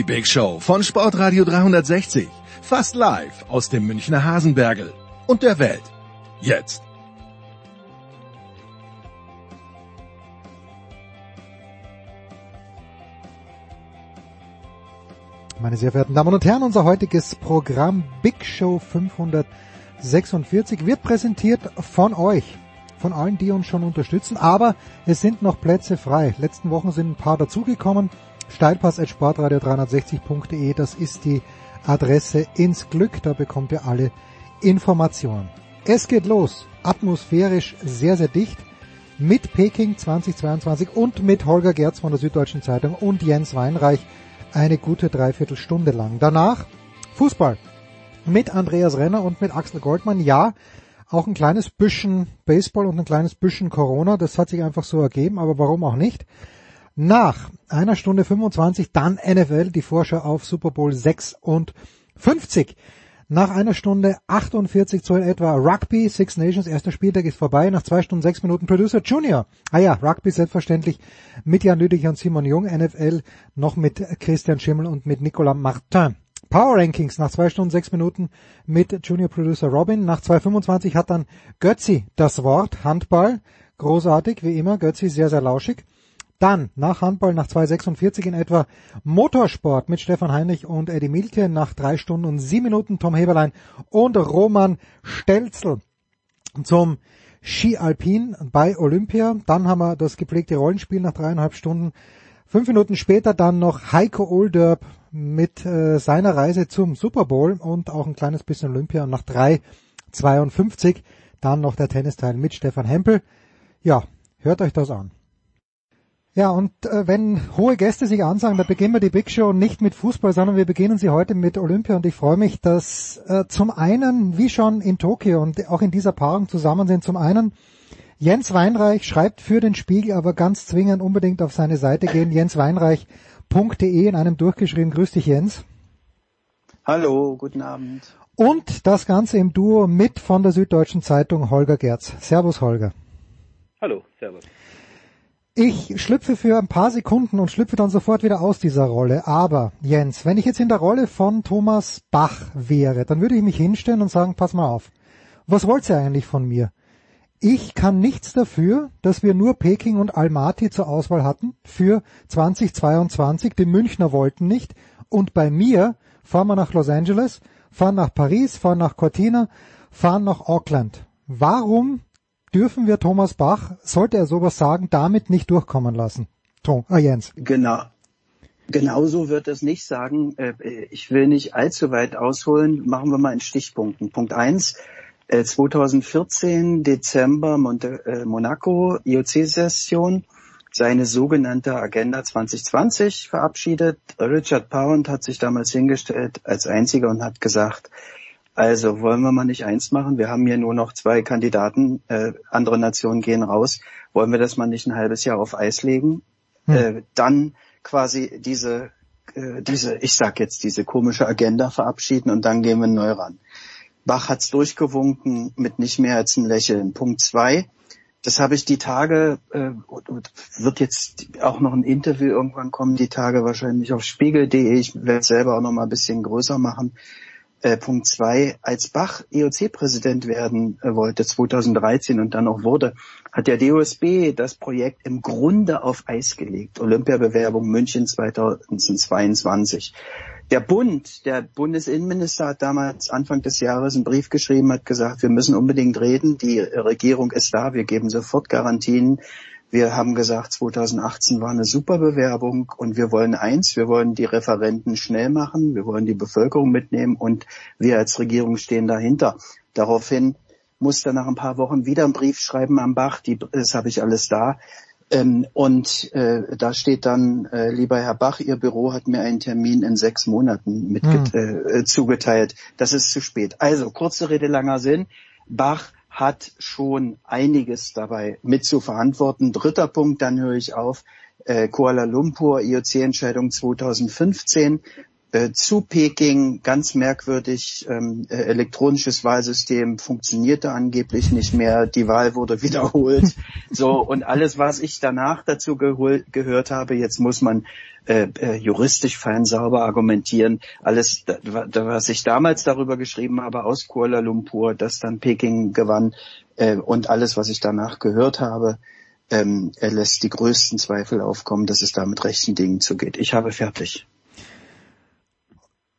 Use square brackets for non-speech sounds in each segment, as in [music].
Die Big Show von Sportradio 360. Fast live aus dem Münchner Hasenbergel und der Welt. Jetzt. Meine sehr verehrten Damen und Herren, unser heutiges Programm Big Show 546 wird präsentiert von euch, von allen, die uns schon unterstützen, aber es sind noch Plätze frei. Letzten Wochen sind ein paar dazugekommen. Steilpass.sportradio360.de, das ist die Adresse ins Glück, da bekommt ihr alle Informationen. Es geht los, atmosphärisch sehr, sehr dicht mit Peking 2022 und mit Holger Gerz von der Süddeutschen Zeitung und Jens Weinreich eine gute Dreiviertelstunde lang. Danach Fußball mit Andreas Renner und mit Axel Goldmann. Ja, auch ein kleines bisschen Baseball und ein kleines bisschen Corona. Das hat sich einfach so ergeben, aber warum auch nicht? Nach einer Stunde 25 dann NFL, die Vorschau auf Super Bowl 56. Nach einer Stunde 48 so in etwa Rugby, Six Nations, erster Spieltag ist vorbei. Nach zwei Stunden sechs Minuten Producer Junior. Ah ja, Rugby selbstverständlich mit Jan Lüdich und Simon Jung. NFL noch mit Christian Schimmel und mit Nicolas Martin. Power Rankings nach zwei Stunden sechs Minuten mit Junior Producer Robin. Nach 2.25 hat dann Götzi das Wort. Handball. Großartig, wie immer. Götzi sehr, sehr lauschig. Dann nach Handball nach 2,46 in etwa Motorsport mit Stefan Heinrich und Eddie Milke nach drei Stunden und sieben Minuten Tom Heberlein und Roman Stelzel zum Ski Alpin bei Olympia. Dann haben wir das gepflegte Rollenspiel nach dreieinhalb Stunden. Fünf Minuten später dann noch Heiko Olderb mit äh, seiner Reise zum Super Bowl und auch ein kleines bisschen Olympia und nach 3,52 dann noch der Tennisteil mit Stefan Hempel. Ja, hört euch das an. Ja, und äh, wenn hohe Gäste sich ansagen, da beginnen wir die Big Show nicht mit Fußball, sondern wir beginnen sie heute mit Olympia und ich freue mich, dass äh, zum einen, wie schon in Tokio und auch in dieser Paarung zusammen sind, zum einen Jens Weinreich schreibt für den Spiegel, aber ganz zwingend unbedingt auf seine Seite gehen, jensweinreich.de in einem durchgeschrieben. Grüß dich Jens. Hallo, guten Abend. Und das Ganze im Duo mit von der Süddeutschen Zeitung Holger Gerz. Servus Holger. Hallo, servus. Ich schlüpfe für ein paar Sekunden und schlüpfe dann sofort wieder aus dieser Rolle. Aber Jens, wenn ich jetzt in der Rolle von Thomas Bach wäre, dann würde ich mich hinstellen und sagen, pass mal auf. Was wollt ihr eigentlich von mir? Ich kann nichts dafür, dass wir nur Peking und Almaty zur Auswahl hatten für 2022. Die Münchner wollten nicht. Und bei mir fahren wir nach Los Angeles, fahren nach Paris, fahren nach Cortina, fahren nach Auckland. Warum dürfen wir Thomas Bach, sollte er sowas sagen, damit nicht durchkommen lassen. Tom, ah, Jens. Genau. Genauso wird es nicht sagen. Äh, Ich will nicht allzu weit ausholen. Machen wir mal in Stichpunkten. Punkt eins: äh, 2014 Dezember Monte, äh, Monaco IOC-Session seine sogenannte Agenda 2020 verabschiedet. Richard Pound hat sich damals hingestellt als einziger und hat gesagt, also wollen wir mal nicht eins machen? Wir haben hier nur noch zwei Kandidaten, äh, andere Nationen gehen raus. Wollen wir das mal nicht ein halbes Jahr auf Eis legen? Hm. Äh, dann quasi diese, äh, diese, ich sag jetzt diese komische Agenda verabschieden und dann gehen wir neu ran. Bach hat's durchgewunken mit nicht mehr als ein Lächeln. Punkt zwei. Das habe ich die Tage, äh, wird jetzt auch noch ein Interview irgendwann kommen, die Tage wahrscheinlich auf spiegel.de. Ich werde selber auch noch mal ein bisschen größer machen. Äh, Punkt zwei, als Bach IOC-Präsident werden äh, wollte 2013 und dann auch wurde, hat der DOSB das Projekt im Grunde auf Eis gelegt. Olympiabewerbung München 2022. Der Bund, der Bundesinnenminister hat damals Anfang des Jahres einen Brief geschrieben, hat gesagt, wir müssen unbedingt reden, die Regierung ist da, wir geben sofort Garantien. Wir haben gesagt, 2018 war eine super Bewerbung und wir wollen eins, wir wollen die Referenten schnell machen, wir wollen die Bevölkerung mitnehmen und wir als Regierung stehen dahinter. Daraufhin musste nach ein paar Wochen wieder einen Brief schreiben am Bach, die, das habe ich alles da. Ähm, und äh, da steht dann, äh, lieber Herr Bach, Ihr Büro hat mir einen Termin in sechs Monaten mit Hm. äh, zugeteilt. Das ist zu spät. Also, kurze Rede, langer Sinn. Bach hat schon einiges dabei mit zu verantworten. Dritter Punkt, dann höre ich auf. Äh, Kuala Lumpur, IOC-Entscheidung 2015. Äh, zu Peking, ganz merkwürdig, ähm, äh, elektronisches Wahlsystem funktionierte angeblich nicht mehr, die Wahl wurde [laughs] wiederholt. So, und alles, was ich danach dazu gehört habe, jetzt muss man äh, äh, juristisch fein sauber argumentieren. Alles, da, was ich damals darüber geschrieben habe aus Kuala Lumpur, dass dann Peking gewann äh, und alles, was ich danach gehört habe, ähm, er lässt die größten Zweifel aufkommen, dass es da mit rechten Dingen zugeht. Ich habe fertig.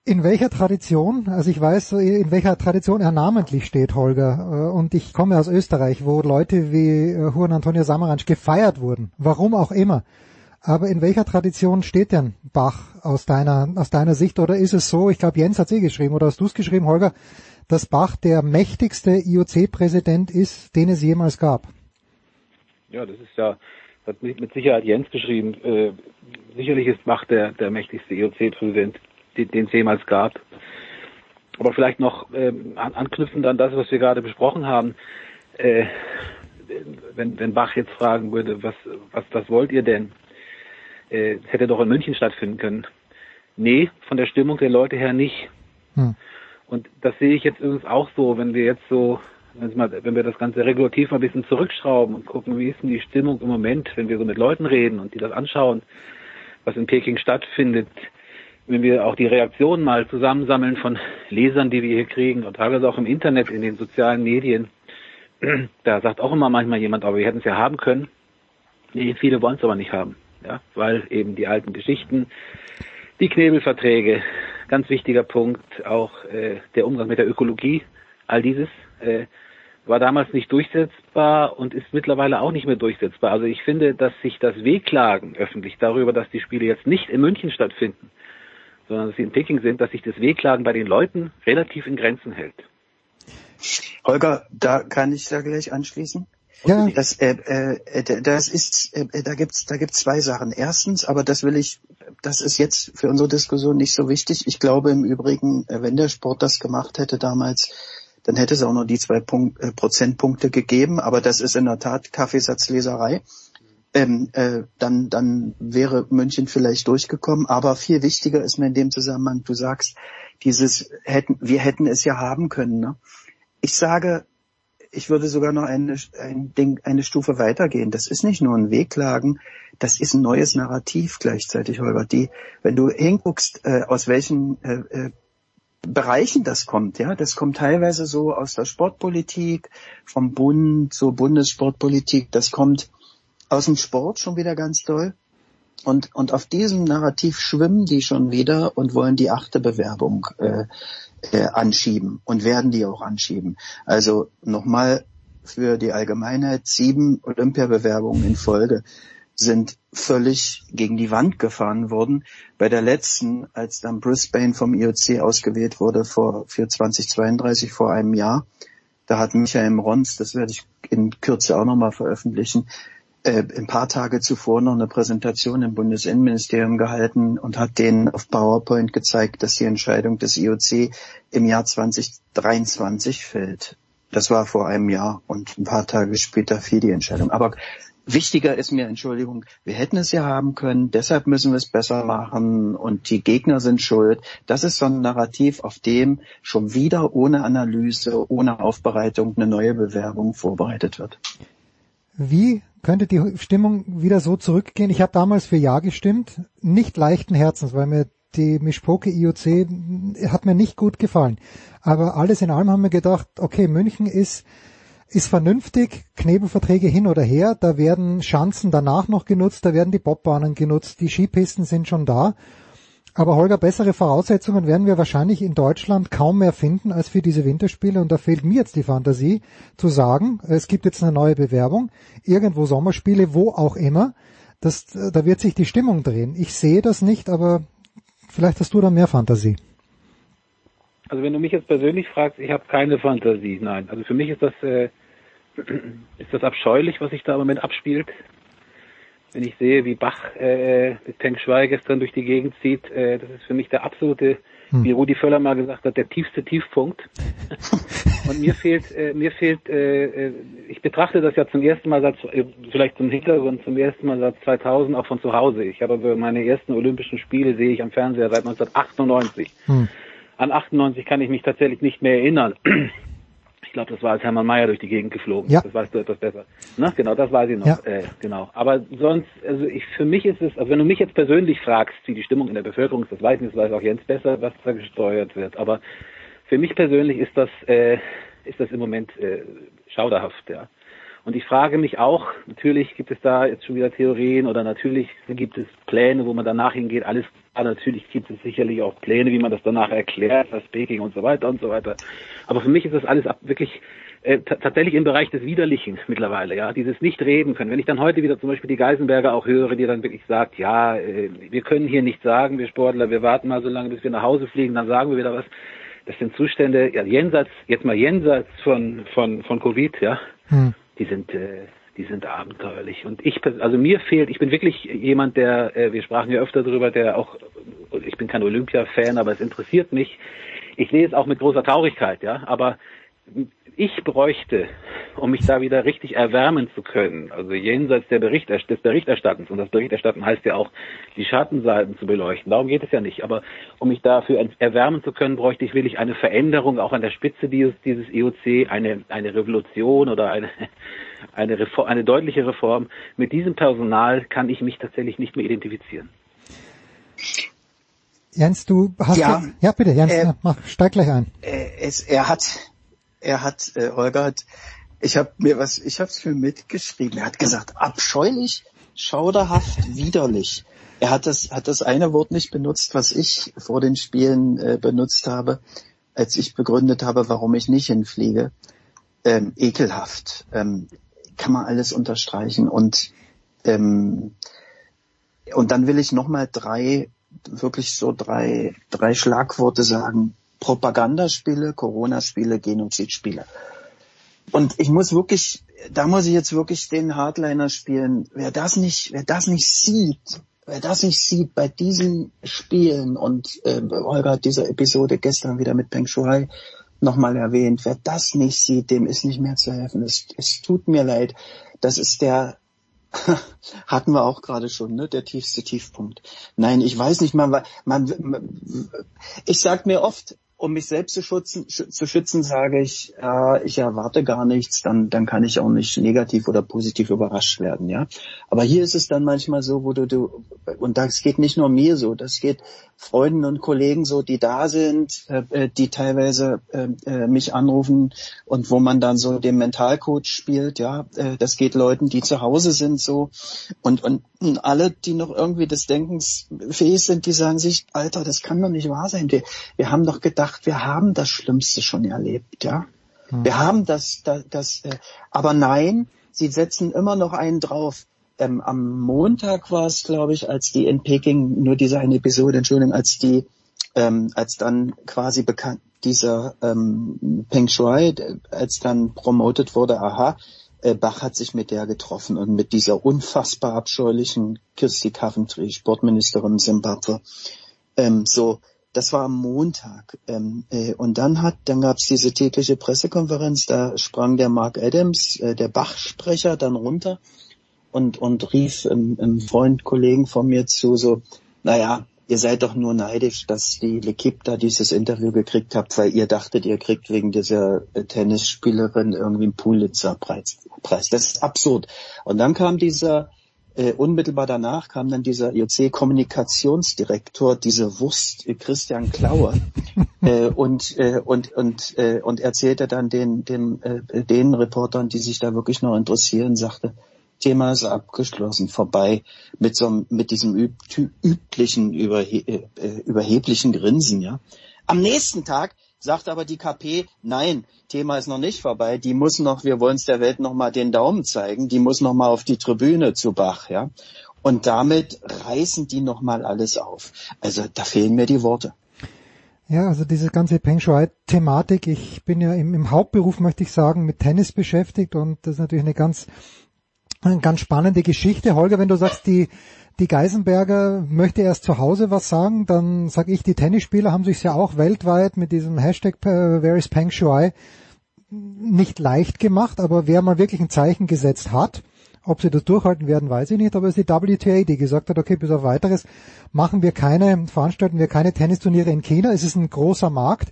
In welcher Tradition, also ich weiß, in welcher Tradition er namentlich steht, Holger, äh, und ich komme aus Österreich, wo Leute wie äh, Juan Antonio Samaranch gefeiert wurden, warum auch immer. Aber in welcher Tradition steht denn Bach aus deiner, aus deiner Sicht? Oder ist es so, ich glaube Jens hat eh geschrieben, oder hast du es geschrieben, Holger, dass Bach der mächtigste IOC-Präsident ist, den es jemals gab? Ja, das ist ja, hat mit mit Sicherheit Jens geschrieben. Äh, sicherlich ist Bach der, der mächtigste IOC-Präsident, den es jemals gab. Aber vielleicht noch an, anknüpfend an das, was wir gerade besprochen haben. Äh, wenn, wenn Bach jetzt fragen würde, was, was, was wollt ihr denn? Äh, hätte doch in München stattfinden können. Nee, von der Stimmung der Leute her nicht. Hm. Und das sehe ich jetzt übrigens auch so, wenn wir jetzt so, wenn wir das ganze regulativ mal ein bisschen zurückschrauben und gucken, wie ist denn die Stimmung im Moment, wenn wir so mit Leuten reden und die das anschauen, was in Peking stattfindet, wenn wir auch die Reaktionen mal zusammensammeln von Lesern, die wir hier kriegen und teilweise auch im Internet, in den sozialen Medien, [clears throat] da sagt auch immer manchmal jemand, aber wir hätten es ja haben können. Nee, viele wollen es aber nicht haben, ja, weil eben die alten Geschichten, die Knebelverträge, ganz wichtiger Punkt, auch äh, der Umgang mit der Ökologie, all dieses äh, war damals nicht durchsetzbar und ist mittlerweile auch nicht mehr durchsetzbar. Also ich finde, dass sich das Wehklagen öffentlich darüber, dass die Spiele jetzt nicht in München stattfinden, sondern dass sie in Peking sind, dass sich das Wehklagen bei den Leuten relativ in Grenzen hält. Holger, da kann ich da gleich anschließen. Ja, Das, äh, äh, das ist, äh, da gibt's, da gibt's zwei Sachen. Erstens, aber das will ich, das ist jetzt für unsere Diskussion nicht so wichtig. Ich glaube im Übrigen, äh, wenn der Sport das gemacht hätte damals, dann hätte es auch noch die zwei Punkt, äh, Prozentpunkte gegeben. Aber das ist in der Tat Kaffeesatzleserei. Ähm, äh, dann, dann wäre München vielleicht durchgekommen. Aber viel wichtiger ist mir in dem Zusammenhang, du sagst, dieses hätten, wir hätten es ja haben können. Ne? Ich sage, ich würde sogar noch eine, ein Ding, eine Stufe weitergehen. Das ist nicht nur ein Wehklagen, das ist ein neues Narrativ gleichzeitig, Holger. Die, wenn du hinguckst, äh, aus welchen äh, äh, Bereichen das kommt, ja, das kommt teilweise so aus der Sportpolitik, vom Bund zur Bundessportpolitik, das kommt aus dem Sport schon wieder ganz doll. Und, und auf diesem Narrativ schwimmen die schon wieder und wollen die achte Bewerbung äh, äh, anschieben und werden die auch anschieben. Also nochmal für die Allgemeinheit, sieben Olympiabewerbungen in Folge sind völlig gegen die Wand gefahren worden. Bei der letzten, als dann Brisbane vom IOC ausgewählt wurde vor, für 2032 vor einem Jahr, da hat Michael Rons, das werde ich in Kürze auch nochmal veröffentlichen, äh, ein paar Tage zuvor noch eine Präsentation im Bundesinnenministerium gehalten und hat denen auf PowerPoint gezeigt, dass die Entscheidung des IOC im Jahr 2023 fällt. Das war vor einem Jahr und ein paar Tage später fiel die Entscheidung. Aber Wichtiger ist mir, Entschuldigung, wir hätten es ja haben können, deshalb müssen wir es besser machen und die Gegner sind schuld. Das ist so ein Narrativ, auf dem schon wieder ohne Analyse, ohne Aufbereitung eine neue Bewerbung vorbereitet wird. Wie könnte die Stimmung wieder so zurückgehen? Ich habe damals für Ja gestimmt, nicht leichten Herzens, weil mir die Mischpoke IOC hat mir nicht gut gefallen. Aber alles in allem haben wir gedacht, okay, München ist ist vernünftig, Knebelverträge hin oder her, da werden Schanzen danach noch genutzt, da werden die Bobbahnen genutzt, die Skipisten sind schon da. Aber Holger, bessere Voraussetzungen werden wir wahrscheinlich in Deutschland kaum mehr finden als für diese Winterspiele und da fehlt mir jetzt die Fantasie zu sagen, es gibt jetzt eine neue Bewerbung, irgendwo Sommerspiele, wo auch immer, das, da wird sich die Stimmung drehen. Ich sehe das nicht, aber vielleicht hast du da mehr Fantasie. Also wenn du mich jetzt persönlich fragst, ich habe keine Fantasie, nein. Also für mich ist das äh, [clears throat] ist das abscheulich, was sich da im Moment abspielt. Wenn ich sehe, wie Bach äh, mit Peng Shui gestern durch die Gegend zieht, äh, das ist für mich der absolute, Hm. wie Rudi Völler mal gesagt hat, der tiefste Tiefpunkt. [laughs] Und mir fehlt, äh, mir fehlt, äh, äh, ich betrachte das ja zum ersten Mal seit, äh, vielleicht zum Hintergrund, zum ersten Mal seit 2000 auch von zu Hause. Ich habe meine ersten Olympischen Spiele sehe ich am Fernseher seit 1998. Hm. An 98 kann ich mich tatsächlich nicht mehr erinnern. Ich glaube, das war, als Hermann Mayer durch die Gegend geflogen. Ja. Das weißt du etwas besser. Na, genau, das weiß ich noch. Ja. Äh, genau. Aber sonst, also ich, für mich ist es, also wenn du mich jetzt persönlich fragst, wie die Stimmung in der Bevölkerung ist, das weiß ich nicht, das weiß auch Jens besser, was da gesteuert wird. Aber für mich persönlich ist das, äh, ist das im Moment äh, schauderhaft, ja. Und ich frage mich auch, natürlich gibt es da jetzt schon wieder Theorien oder natürlich gibt es Pläne, wo man danach hingeht. Alles klar, natürlich gibt es sicherlich auch Pläne, wie man das danach erklärt, das Peking und so weiter und so weiter. Aber für mich ist das alles wirklich äh, ta- tatsächlich im Bereich des Widerlichen mittlerweile, ja, dieses nicht reden können. Wenn ich dann heute wieder zum Beispiel die Geisenberger auch höre, die dann wirklich sagt, ja, äh, wir können hier nichts sagen, wir Sportler, wir warten mal so lange, bis wir nach Hause fliegen, dann sagen wir wieder was. Das sind Zustände, ja, jenseits, jetzt mal jenseits von, von, von Covid, ja, Hm. Die sind, äh, die sind abenteuerlich. Und ich, also mir fehlt, ich bin wirklich jemand, der, äh, wir sprachen ja öfter darüber, der auch, ich bin kein Olympia-Fan, aber es interessiert mich. Ich sehe es auch mit großer Traurigkeit, ja, aber ich bräuchte, um mich da wieder richtig erwärmen zu können, also jenseits der Bericht, des Berichterstattens, und das Berichterstatten heißt ja auch, die Schattenseiten zu beleuchten, darum geht es ja nicht, aber um mich dafür erwärmen zu können, bräuchte ich wirklich eine Veränderung auch an der Spitze dieses, dieses EOC, eine, eine Revolution oder eine, eine, Reform, eine deutliche Reform. Mit diesem Personal kann ich mich tatsächlich nicht mehr identifizieren. Jens, du hast Ja. ja, ja bitte, Jens, Äh, mach, steig gleich ein. Äh, es, er hat, er hat, äh, Holger hat, ich habe mir was, ich habe es für mitgeschrieben. Er hat gesagt, abscheulich, schauderhaft, widerlich. Er hat das, hat das eine Wort nicht benutzt, was ich vor den Spielen äh, benutzt habe, als ich begründet habe, warum ich nicht hinfliege. Ähm, ekelhaft. Ähm, kann man alles unterstreichen und ähm, und dann will ich noch mal drei wirklich so drei drei Schlagworte sagen: Propagandaspiele, Corona-Spiele, Genozidspiele. Und ich muss wirklich, da muss ich jetzt wirklich den Hardliner spielen. Wer das nicht, wer das nicht sieht, wer das nicht sieht bei diesen Spielen und äh, Holger hat diese Episode gestern wieder mit Peng Shuai nochmal erwähnt, wer das nicht sieht, dem ist nicht mehr zu helfen. Es, es tut mir leid. Das ist der, [laughs] hatten wir auch gerade schon, ne, der tiefste Tiefpunkt. Nein, ich weiß nicht, man, man, ich sag mir oft, um mich selbst zu schützen, schü- zu schützen, sage ich, äh, ich erwarte gar nichts, dann, dann kann ich auch nicht negativ oder positiv überrascht werden, ja. Aber hier ist es dann manchmal so, wo du, du, und das geht nicht nur mir so, das geht Freunden und Kollegen so, die da sind, äh, äh, die teilweise äh, äh, mich anrufen und wo man dann so den Mentalcoach spielt, ja. Äh, das geht Leuten, die zu Hause sind so und, und alle, die noch irgendwie des Denkens fähig sind, die sagen sich, Alter, das kann doch nicht wahr sein. Wir, wir haben doch gedacht, wir haben das Schlimmste schon erlebt, ja. Wir haben das, das, das äh, aber nein, sie setzen immer noch einen drauf. Ähm, am Montag war es, glaube ich, als die in Peking, nur diese eine Episode, Entschuldigung, als die, ähm, als dann quasi bekannt, dieser ähm, Peng Shuai, als dann promotet wurde, aha, äh, Bach hat sich mit der getroffen und mit dieser unfassbar abscheulichen Kirsty Coventry, Sportministerin Zimbabwe. Ähm, so, das war am Montag. Ähm, äh, und dann hat, dann gab's diese tägliche Pressekonferenz, da sprang der Mark Adams, äh, der Bach-Sprecher, dann runter und, und rief einem, einem Freund, Kollegen von mir zu, so, naja, ihr seid doch nur neidisch, dass die L'Equipe da dieses Interview gekriegt habt, weil ihr dachtet, ihr kriegt wegen dieser äh, Tennisspielerin irgendwie einen Pulitzer-Preis. Preis. Das ist absurd. Und dann kam dieser, äh, unmittelbar danach kam dann dieser IOC-Kommunikationsdirektor, diese Wurst, äh, Christian Klauer, [laughs] äh, und, äh, und, und, äh, und erzählte dann den, den, äh, den Reportern, die sich da wirklich noch interessieren, sagte, Thema ist abgeschlossen, vorbei mit so mit diesem üb üblichen überhe überheblichen Grinsen, ja. Am nächsten Tag sagt aber die KP, nein, Thema ist noch nicht vorbei, die muss noch, wir wollen es der Welt noch mal den Daumen zeigen, die muss noch mal auf die Tribüne zu Bach, ja. Und damit reißen die noch mal alles auf. Also da fehlen mir die Worte. Ja, also diese ganze Peng Shui-Thematik, ich bin ja im, im Hauptberuf, möchte ich sagen, mit Tennis beschäftigt und das ist natürlich eine ganz, eine ganz spannende Geschichte. Holger, wenn du sagst, die, die Geisenberger möchte erst zu Hause was sagen, dann sage ich, die Tennisspieler haben sich ja auch weltweit mit diesem Hashtag äh, Where is Peng Shui nicht leicht gemacht, aber wer mal wirklich ein Zeichen gesetzt hat, ob sie das durchhalten werden, weiß ich nicht, aber es ist die WTA, die gesagt hat, okay, bis auf weiteres machen wir keine, veranstalten wir keine Tennisturniere in China. Es ist ein großer Markt.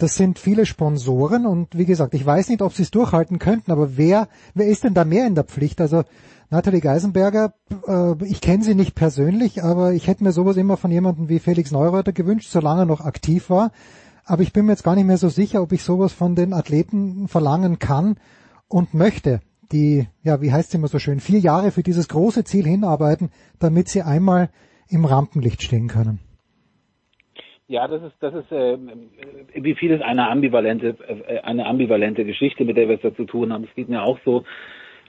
Das sind viele Sponsoren und wie gesagt, ich weiß nicht, ob sie es durchhalten könnten, aber wer, wer ist denn da mehr in der Pflicht? Also Nathalie Geisenberger, äh, ich kenne sie nicht persönlich, aber ich hätte mir sowas immer von jemandem wie Felix Neureuter gewünscht, solange er noch aktiv war. Aber ich bin mir jetzt gar nicht mehr so sicher, ob ich sowas von den Athleten verlangen kann und möchte, die, ja, wie heißt es immer so schön, vier Jahre für dieses große Ziel hinarbeiten, damit sie einmal im Rampenlicht stehen können. Ja, das ist, das ist äh, wie vieles eine ambivalente, äh, eine ambivalente Geschichte, mit der wir es da zu tun haben. Es geht mir auch so.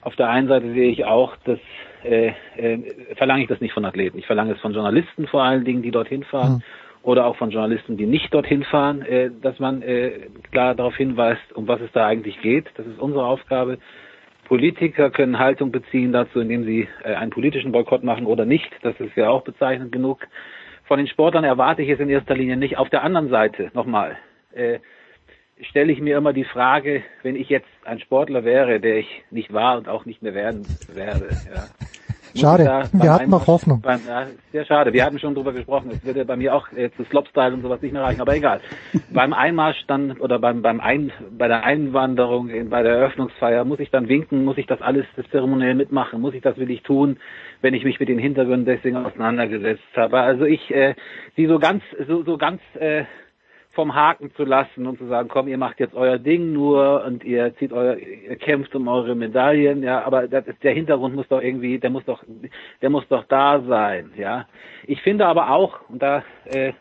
Auf der einen Seite sehe ich auch, dass äh, äh, verlange ich das nicht von Athleten. Ich verlange es von Journalisten vor allen Dingen, die dorthin fahren, Hm. oder auch von Journalisten, die nicht dorthin fahren, äh, dass man äh, klar darauf hinweist, um was es da eigentlich geht. Das ist unsere Aufgabe. Politiker können Haltung beziehen dazu, indem sie äh, einen politischen Boykott machen oder nicht. Das ist ja auch bezeichnend genug. Von den Sportlern erwarte ich es in erster Linie nicht. Auf der anderen Seite, nochmal, äh, stelle ich mir immer die Frage, wenn ich jetzt ein Sportler wäre, der ich nicht war und auch nicht mehr werden werde. Ja. Schade. Wir hatten noch Hoffnung. Beim, ja, sehr schade. Wir hatten schon drüber gesprochen. Es würde bei mir auch äh, zu Slopestyle und sowas nicht mehr reichen. Aber egal. [laughs] beim Einmarsch dann oder beim beim Ein, bei der Einwanderung, in, bei der Eröffnungsfeier muss ich dann winken, muss ich das alles das zeremoniell mitmachen, muss ich das will ich tun, wenn ich mich mit den Hintergründen deswegen auseinandergesetzt habe. Also ich äh, die so ganz so so ganz äh, vom Haken zu lassen und zu sagen, komm, ihr macht jetzt euer Ding nur und ihr zieht euer, ihr kämpft um eure Medaillen, ja, aber das der Hintergrund muss doch irgendwie, der muss doch, der muss doch da sein, ja. Ich finde aber auch, und da, äh,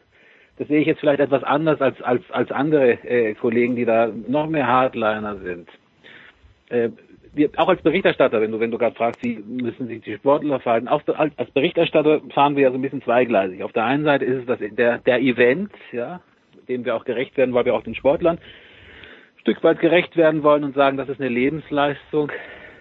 das sehe ich jetzt vielleicht etwas anders als als als andere äh, Kollegen, die da noch mehr Hardliner sind. Äh, wir, auch als Berichterstatter, wenn du, wenn du gerade fragst, wie müssen sich die Sportler verhalten, auch als, Berichterstatter fahren wir ja so ein bisschen zweigleisig. Auf der einen Seite ist es das, der, der Event, ja, dem wir auch gerecht werden, weil wir auch den Sportlern ein Stück weit gerecht werden wollen und sagen, das ist eine Lebensleistung.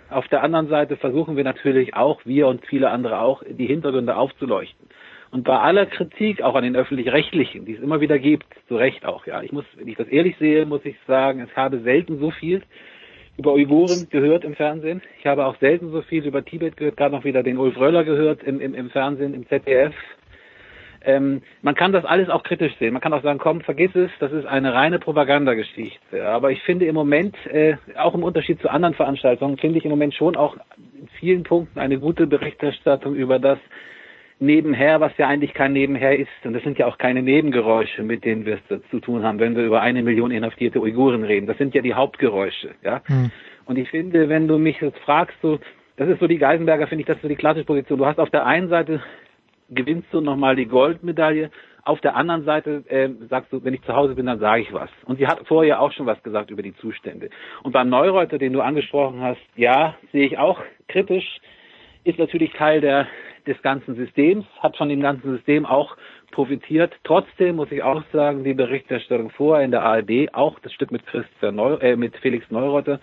Auf der anderen Seite versuchen wir natürlich auch, wir und viele andere auch, die Hintergründe aufzuleuchten. Und bei aller Kritik, auch an den öffentlich-rechtlichen, die es immer wieder gibt, zu Recht auch, ja. Ich muss, wenn ich das ehrlich sehe, muss ich sagen, es habe selten so viel über Uiguren gehört im Fernsehen. Ich habe auch selten so viel über Tibet gehört, gerade noch wieder den Ulf Röller gehört im, im, im Fernsehen, im ZDF. Ähm, man kann das alles auch kritisch sehen. Man kann auch sagen, komm, vergiss es, das ist eine reine Propagandageschichte. Aber ich finde im Moment, äh, auch im Unterschied zu anderen Veranstaltungen, finde ich im Moment schon auch in vielen Punkten eine gute Berichterstattung über das Nebenher, was ja eigentlich kein Nebenher ist. Und das sind ja auch keine Nebengeräusche, mit denen wir es zu tun haben, wenn wir über eine Million inhaftierte Uiguren reden. Das sind ja die Hauptgeräusche. Ja? Hm. Und ich finde, wenn du mich jetzt fragst, so, das ist so die Geisenberger, finde ich, das ist so die klassische Position. Du hast auf der einen Seite gewinnst du nochmal die Goldmedaille. Auf der anderen Seite äh, sagst du, wenn ich zu Hause bin, dann sage ich was. Und sie hat vorher auch schon was gesagt über die Zustände. Und beim Neureuter, den du angesprochen hast, ja, sehe ich auch kritisch, ist natürlich Teil der, des ganzen Systems, hat von dem ganzen System auch profitiert. Trotzdem muss ich auch sagen, die Berichterstattung vorher in der ARD, auch das Stück mit Christian Neu äh, mit Felix Neureuter,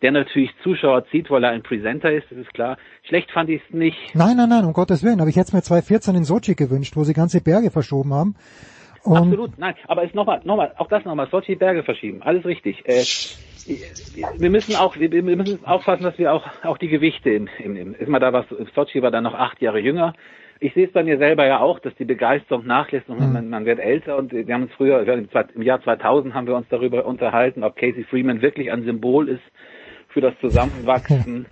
der natürlich Zuschauer zieht, weil er ein Presenter ist, das ist klar. Schlecht fand ich es nicht. Nein, nein, nein, um Gottes Willen. Aber ich hätte es mir 2014 in Sochi gewünscht, wo sie ganze Berge verschoben haben. Und Absolut, nein, aber es nochmal, nochmal, auch das nochmal, solche Berge verschieben, alles richtig. Äh, wir müssen auch, wir müssen aufpassen, dass wir auch, auch die Gewichte im, im, im ist mal da was, Sochi war dann noch acht Jahre jünger. Ich sehe es bei mir selber ja auch, dass die Begeisterung nachlässt und man, man wird älter und wir haben uns früher, im Jahr 2000 haben wir uns darüber unterhalten, ob Casey Freeman wirklich ein Symbol ist für das Zusammenwachsen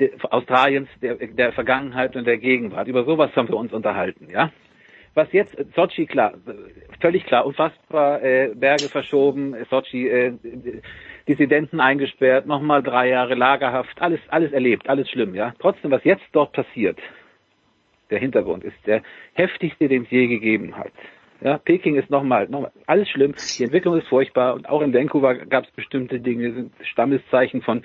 der, Australiens, der, der Vergangenheit und der Gegenwart. Über sowas haben wir uns unterhalten, ja. Was jetzt, Sochi, klar, völlig klar, unfassbar, äh, Berge verschoben, Sochi, äh, Dissidenten eingesperrt, nochmal drei Jahre Lagerhaft, alles, alles erlebt, alles schlimm, ja. Trotzdem, was jetzt dort passiert, der Hintergrund ist der heftigste, den es je gegeben hat. Ja, Peking ist nochmal, nochmal, alles schlimm, die Entwicklung ist furchtbar und auch in Vancouver gab es bestimmte Dinge, Stammeszeichen von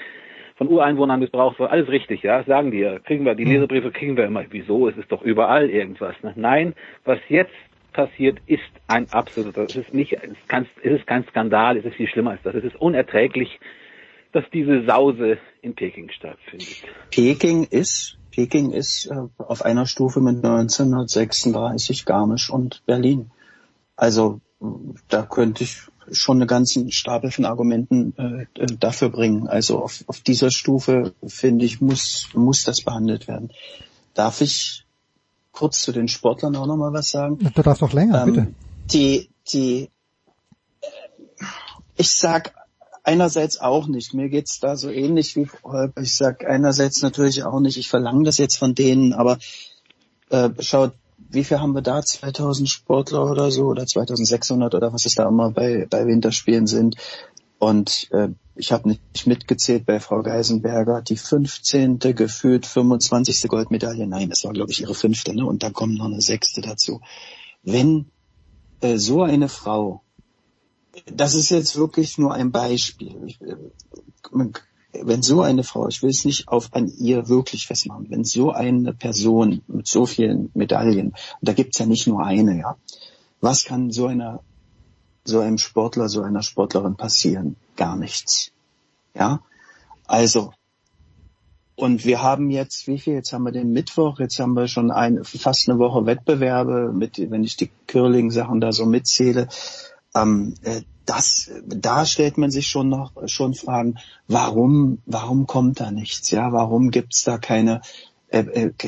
von Ureinwohnern missbraucht wird, alles richtig, ja, sagen die ja, kriegen wir, die Leserbriefe kriegen wir immer, wieso, es ist doch überall irgendwas. Ne? Nein, was jetzt passiert, ist ein absoluter, es ist nicht, es ist kein, es ist kein Skandal, es ist viel schlimmer als das, es ist unerträglich, dass diese Sause in Peking stattfindet. Peking ist, Peking ist äh, auf einer Stufe mit 1936 Garmisch und Berlin. Also da könnte ich schon einen ganzen Stapel von Argumenten äh, äh, dafür bringen. Also auf, auf dieser Stufe, finde ich, muss, muss das behandelt werden. Darf ich kurz zu den Sportlern auch nochmal was sagen? Du darfst doch länger, bitte. Ähm, die, die, ich sag einerseits auch nicht. Mir geht's da so ähnlich wie. Ich sag einerseits natürlich auch nicht. Ich verlange das jetzt von denen, aber äh, schaut, wie viel haben wir da? 2000 Sportler oder so oder 2600 oder was es da immer bei, bei Winterspielen sind. Und äh, ich habe nicht mitgezählt bei Frau Geisenberger, die 15. gefühlt 25. Goldmedaille. Nein, das war glaube ich ihre fünfte, ne? Und dann kommt noch eine sechste dazu. Wenn äh, so eine Frau, das ist jetzt wirklich nur ein Beispiel. Äh, wenn so eine Frau, ich will es nicht auf an ihr wirklich festmachen, wenn so eine Person mit so vielen Medaillen, da gibt's ja nicht nur eine, ja, was kann so einer, so einem Sportler, so einer Sportlerin passieren? Gar nichts. Ja, also, und wir haben jetzt, wie viel? Jetzt haben wir den Mittwoch, jetzt haben wir schon ein, fast eine Woche Wettbewerbe, mit, wenn ich die Curling-Sachen da so mitzähle. Ähm, äh, das, da stellt man sich schon noch schon Fragen, warum, warum kommt da nichts? Ja, warum gibt's da keine,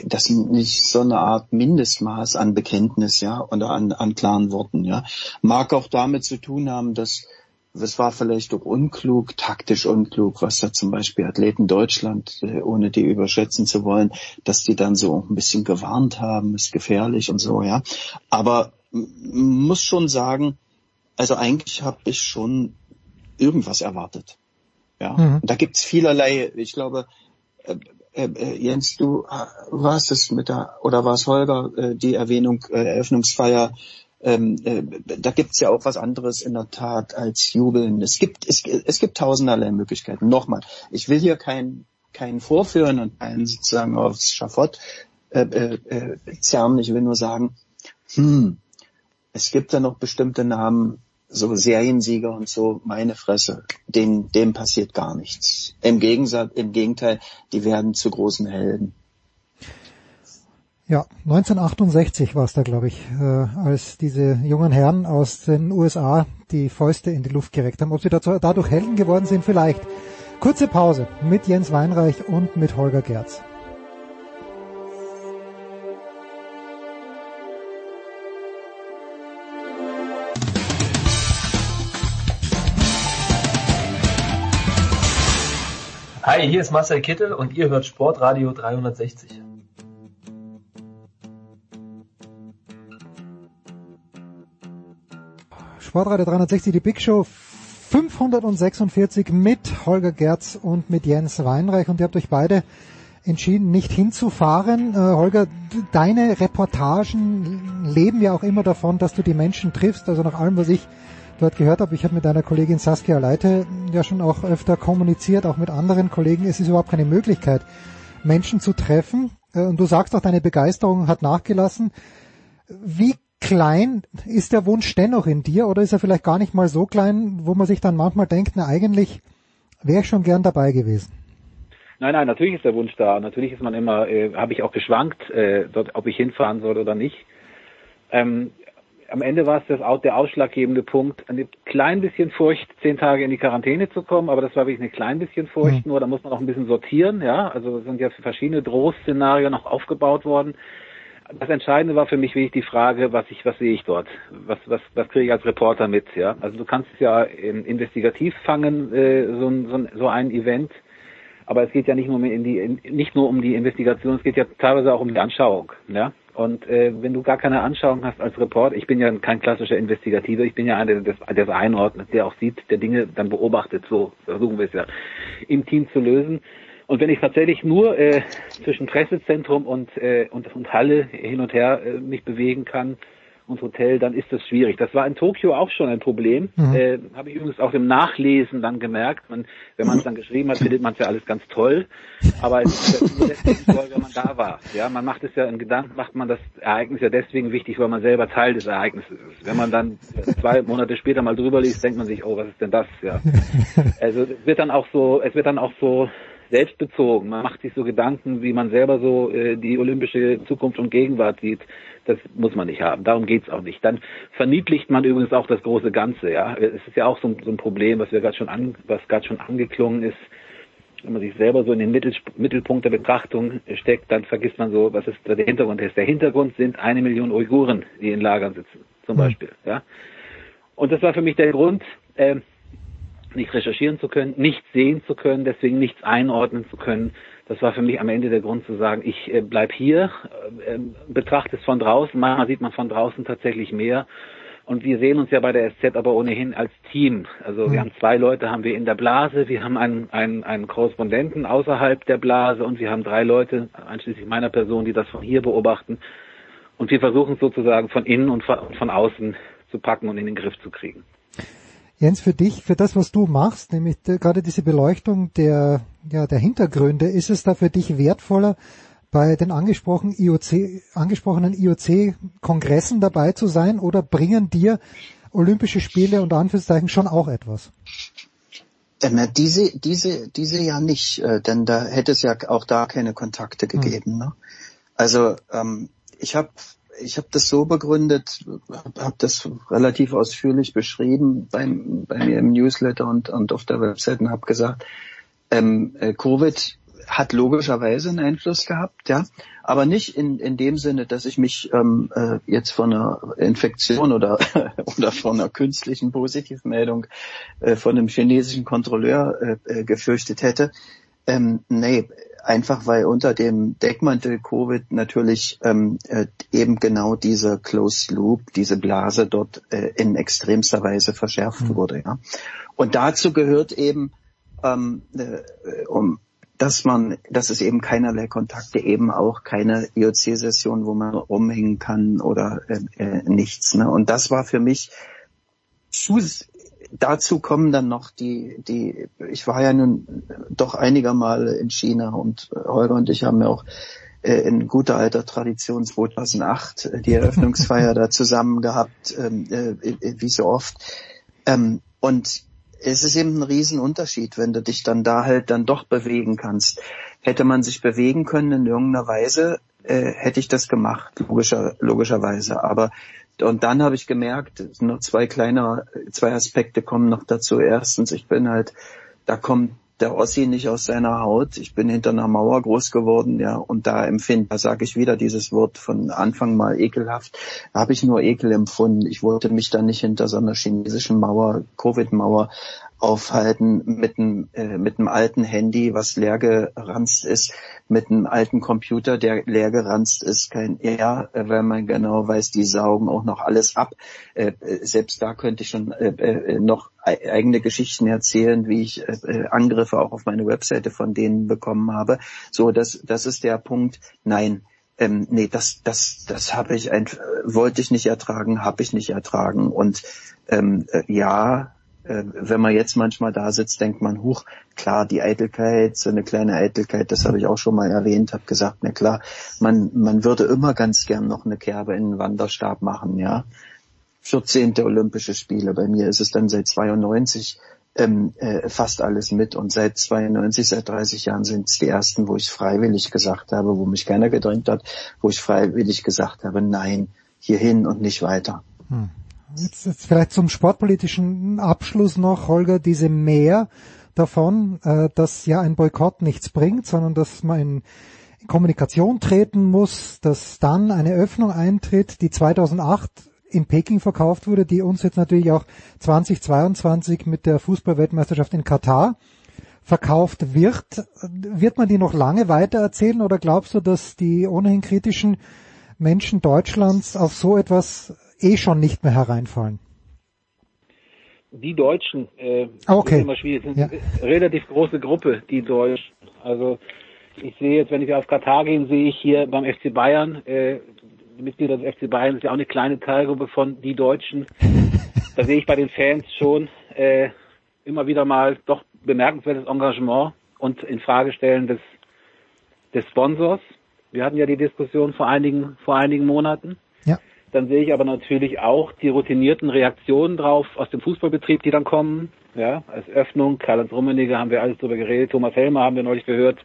das nicht so eine Art Mindestmaß an Bekenntnis, ja, oder an, an klaren Worten, ja, mag auch damit zu tun haben, dass es war vielleicht auch unklug, taktisch unklug, was da zum Beispiel Athleten Deutschland, äh, ohne die überschätzen zu wollen, dass die dann so ein bisschen gewarnt haben, ist gefährlich und so, ja. Aber muss schon sagen, also eigentlich habe ich schon irgendwas erwartet. Ja, mhm. da gibt's vielerlei. Ich glaube, äh, äh, Jens, du äh, warst es mit der oder war es Holger äh, die Erwähnung äh, Eröffnungsfeier. Ähm, äh, da gibt's ja auch was anderes in der Tat als Jubeln. Es gibt es, es gibt tausenderlei Möglichkeiten. Nochmal, ich will hier keinen keinen vorführen und einen sozusagen aufs Schafott äh, äh, äh, zerren. Ich will nur sagen, hm, es gibt da noch bestimmte Namen, so Seriensieger und so, meine Fresse, dem, dem passiert gar nichts. Im Gegensatz, im Gegenteil, die werden zu großen Helden. Ja, 1968 war es da, glaube ich, äh, als diese jungen Herren aus den USA die Fäuste in die Luft gereckt haben. Ob sie dazu, dadurch Helden geworden sind, vielleicht. Kurze Pause mit Jens Weinreich und mit Holger Gerz. Hi, hier ist Marcel Kittel und ihr hört Sportradio 360. Sportradio 360, die Big Show 546 mit Holger Gerz und mit Jens Weinreich und ihr habt euch beide entschieden, nicht hinzufahren. Äh, Holger, deine Reportagen leben ja auch immer davon, dass du die Menschen triffst. Also nach allem, was ich dort gehört habe, ich habe mit deiner Kollegin Saskia Leite ja schon auch öfter kommuniziert, auch mit anderen Kollegen. Es ist überhaupt keine Möglichkeit, Menschen zu treffen. Äh, Und du sagst auch, deine Begeisterung hat nachgelassen. Wie klein ist der Wunsch dennoch in dir oder ist er vielleicht gar nicht mal so klein, wo man sich dann manchmal denkt, na eigentlich wäre ich schon gern dabei gewesen? Nein, nein, natürlich ist der Wunsch da. Natürlich ist man immer, äh, habe ich auch geschwankt, äh, dort, ob ich hinfahren soll oder nicht. Ähm, am Ende war es das, der ausschlaggebende Punkt. Ein klein bisschen Furcht, zehn Tage in die Quarantäne zu kommen, aber das war wirklich ein klein bisschen Furcht, nur da muss man auch ein bisschen sortieren, ja. Also es sind ja verschiedene Drohszenarien noch aufgebaut worden. Das Entscheidende war für mich wirklich die Frage, was ich, was sehe ich dort? Was, was, was kriege ich als Reporter mit, ja? Also du kannst es ja in, investigativ fangen, äh, so, ein- so, ein- so ein Event. Aber es geht ja nicht nur, um die, in, nicht nur um die Investigation, es geht ja teilweise auch um die Anschauung. Ja? Und äh, wenn du gar keine Anschauung hast als Reporter, ich bin ja kein klassischer Investigativer, ich bin ja einer, der das, einordnet, der auch sieht, der Dinge dann beobachtet, so versuchen wir es ja im Team zu lösen. Und wenn ich tatsächlich nur äh, zwischen Pressezentrum und, äh, und, und Halle hin und her äh, mich bewegen kann und Hotel, dann ist das schwierig. Das war in Tokio auch schon ein Problem. Äh, Habe ich übrigens auch im Nachlesen dann gemerkt. Man, wenn man es dann geschrieben hat, findet man es ja alles ganz toll. Aber es ist ja [laughs] toll, wenn man da war. Ja, man macht es ja in Gedanken, macht man das Ereignis ja deswegen wichtig, weil man selber Teil des Ereignisses ist. Wenn man dann zwei Monate später mal drüber liest, denkt man sich, oh, was ist denn das? Ja. Also es wird dann auch so, es wird dann auch so selbstbezogen. Man macht sich so Gedanken, wie man selber so äh, die olympische Zukunft und Gegenwart sieht. Das muss man nicht haben. Darum geht's auch nicht. Dann verniedlicht man übrigens auch das große Ganze. Ja, es ist ja auch so, ein- so ein Problem, was wir gerade schon an, was gerade schon angeklungen ist. Wenn man sich selber so in den Mittel, Mittelpunkt der Betrachtung steckt, dann vergisst man so, was ist der Hintergrund ist. Der Hintergrund sind eine Million Uiguren, die in Lagern sitzen, zum Beispiel. Ja, und das war für mich der Grund, äh, nicht recherchieren zu können, nichts sehen zu können, deswegen nichts einordnen zu können. Das war für mich am Ende der Grund zu sagen, ich äh, bleib hier, äh, äh, betrachte es von draußen. Manchmal sieht man von draußen tatsächlich mehr. Und wir sehen uns ja bei der SZ aber ohnehin als Team. Also wir haben zwei Leute haben wir in der Blase, wir haben einen, einen, einen Korrespondenten außerhalb der Blase und wir haben drei Leute, einschließlich meiner Person, die das von hier beobachten. Und wir versuchen es sozusagen von innen und von außen zu packen und in den Griff zu kriegen. Jens, für dich, für das, was du machst, nämlich gerade diese Beleuchtung der, ja, der Hintergründe, ist es da für dich wertvoller, bei den angesprochenen IOC, angesprochenen IOC-Kongressen dabei zu sein oder bringen dir Olympische Spiele unter Anführungszeichen schon auch etwas? Äh, na, diese, diese, diese ja nicht, äh, denn da hätte es ja auch da keine Kontakte gegeben. Ne? Also ähm, ich habe ich hab das so begründet, habe hab das relativ ausführlich beschrieben beim, bei mir im Newsletter und, und auf der Website und habe gesagt, ähm, äh, Covid hat logischerweise einen Einfluss gehabt, ja, aber nicht in, in dem Sinne, dass ich mich ähm, äh, jetzt von einer Infektion oder [laughs] oder von einer künstlichen Positivmeldung äh, von einem chinesischen Kontrolleur äh, äh, gefürchtet hätte. Ähm, nee, einfach weil unter dem Deckmantel Covid natürlich ähm, äh, eben genau diese Closed Loop, diese Blase dort äh, in extremster Weise verschärft wurde. Ja. Und dazu gehört eben, ähm, äh, um dass man, dass es eben keinerlei Kontakte, eben auch keine IOC-Session, wo man rumhängen kann oder äh, äh, nichts. Ne? Und das war für mich zus dazu kommen dann noch die, die, ich war ja nun doch einiger Male in China und äh, Holger und ich haben ja auch äh, in guter alter Tradition 2008 äh, die Eröffnungsfeier [laughs] da zusammen gehabt, ähm, äh, wie so oft. Ähm, und es ist eben ein Riesenunterschied, wenn du dich dann da halt dann doch bewegen kannst. Hätte man sich bewegen können in irgendeiner Weise, äh, hätte ich das gemacht, logischer, logischerweise. Aber und dann habe ich gemerkt, noch zwei kleine, zwei Aspekte kommen noch dazu. Erstens, ich bin halt, da kommt der Ossi nicht aus seiner Haut. Ich bin hinter einer Mauer groß geworden, ja, und da empfinde, da sage ich wieder dieses Wort von Anfang mal ekelhaft, da habe ich nur Ekel empfunden. Ich wollte mich da nicht hinter so einer chinesischen Mauer, Covid-Mauer aufhalten mit einem, äh, mit einem alten Handy, was leer geranzt ist, mit einem alten Computer, der leer geranzt ist, kein ja, äh, weil man genau weiß, die saugen auch noch alles ab. Äh, äh, selbst da könnte ich schon äh, äh, noch eigene Geschichten erzählen, wie ich Angriffe auch auf meine Webseite von denen bekommen habe. So, das, das ist der Punkt. Nein, ähm, nee, das, das, das habe ich ein, wollte ich nicht ertragen, habe ich nicht ertragen. Und ähm, äh, ja, wenn man jetzt manchmal da sitzt, denkt man, huch, klar, die Eitelkeit, so eine kleine Eitelkeit, das habe ich auch schon mal erwähnt, habe gesagt, na klar, man, man würde immer ganz gern noch eine Kerbe in den Wanderstab machen, ja. 14. Olympische Spiele, bei mir ist es dann seit 92 ähm, äh, fast alles mit und seit 92, seit 30 Jahren sind es die ersten, wo ich freiwillig gesagt habe, wo mich keiner gedrängt hat, wo ich freiwillig gesagt habe, nein, hierhin und nicht weiter. Jetzt, jetzt vielleicht zum sportpolitischen Abschluss noch, Holger, diese Mehr davon, äh, dass ja ein Boykott nichts bringt, sondern dass man in Kommunikation treten muss, dass dann eine Öffnung eintritt, die 2008 in Peking verkauft wurde, die uns jetzt natürlich auch 2022 mit der Fußballweltmeisterschaft in Katar verkauft wird. Wird man die noch lange weitererzählen oder glaubst du, dass die ohnehin kritischen Menschen Deutschlands auf so etwas eh schon nicht mehr hereinfallen? Die Deutschen, äh, Ah, okay. immer schwierig, sind Ja. eine relativ große Gruppe, die Deutschen. Also ich sehe jetzt, wenn ich auf Katar gehe, sehe ich hier beim FC Bayern, äh, die Mitglieder des FC Bayern ist ja auch eine kleine Teilgruppe von die Deutschen. Da sehe ich bei den Fans schon äh, immer wieder mal doch bemerkenswertes Engagement und in Frage stellen des, des Sponsors. Wir hatten ja die Diskussion vor einigen, vor einigen Monaten. Dann sehe ich aber natürlich auch die routinierten Reaktionen drauf aus dem Fußballbetrieb, die dann kommen. Ja, als Öffnung, Karl-Heinz Rummenigge haben wir alles drüber geredet, Thomas Helmer haben wir neulich gehört.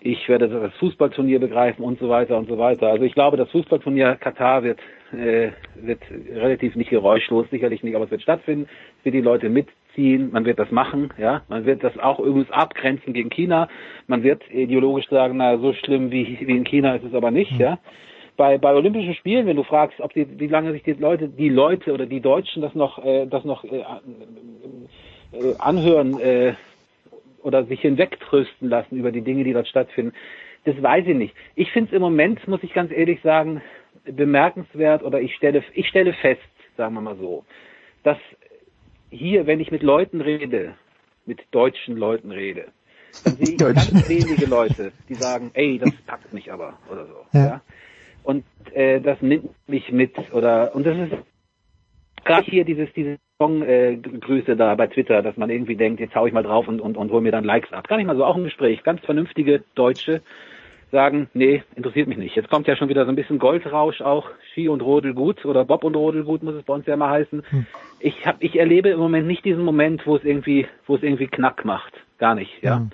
Ich werde das Fußballturnier begreifen und so weiter und so weiter. Also ich glaube, das Fußballturnier Katar wird, äh, wird relativ nicht geräuschlos, sicherlich nicht, aber es wird stattfinden. Es wird die Leute mitziehen, man wird das machen, ja. Man wird das auch übrigens abgrenzen gegen China. Man wird ideologisch sagen, na, so schlimm wie, wie in China ist es aber nicht, ja bei, bei Olympischen Spielen, wenn du fragst, ob die, wie lange sich die Leute, die Leute oder die Deutschen das noch, äh, das noch äh, äh, anhören äh, oder sich hinwegtrösten lassen über die Dinge, die dort stattfinden, das weiß ich nicht. Ich finde es im Moment, muss ich ganz ehrlich sagen, bemerkenswert oder ich stelle, ich stelle fest, sagen wir mal so, dass hier, wenn ich mit Leuten rede, mit deutschen Leuten rede, dann sehe ich [laughs] ganz wenige Leute, die sagen, ey, das packt mich aber oder so. Ja. Ja. Und äh, das nimmt mich mit oder und das ist gerade hier dieses diese Song, äh, Grüße da bei Twitter, dass man irgendwie denkt, jetzt hau ich mal drauf und, und, und hol mir dann Likes ab. Gar nicht mal so, auch im Gespräch. Ganz vernünftige Deutsche sagen, nee, interessiert mich nicht. Jetzt kommt ja schon wieder so ein bisschen Goldrausch auch, Ski und Rodel gut oder Bob und Rodel gut muss es bei uns ja mal heißen. Ich hab, ich erlebe im Moment nicht diesen Moment, wo es irgendwie, wo es irgendwie Knack macht. Gar nicht, ja. Mhm.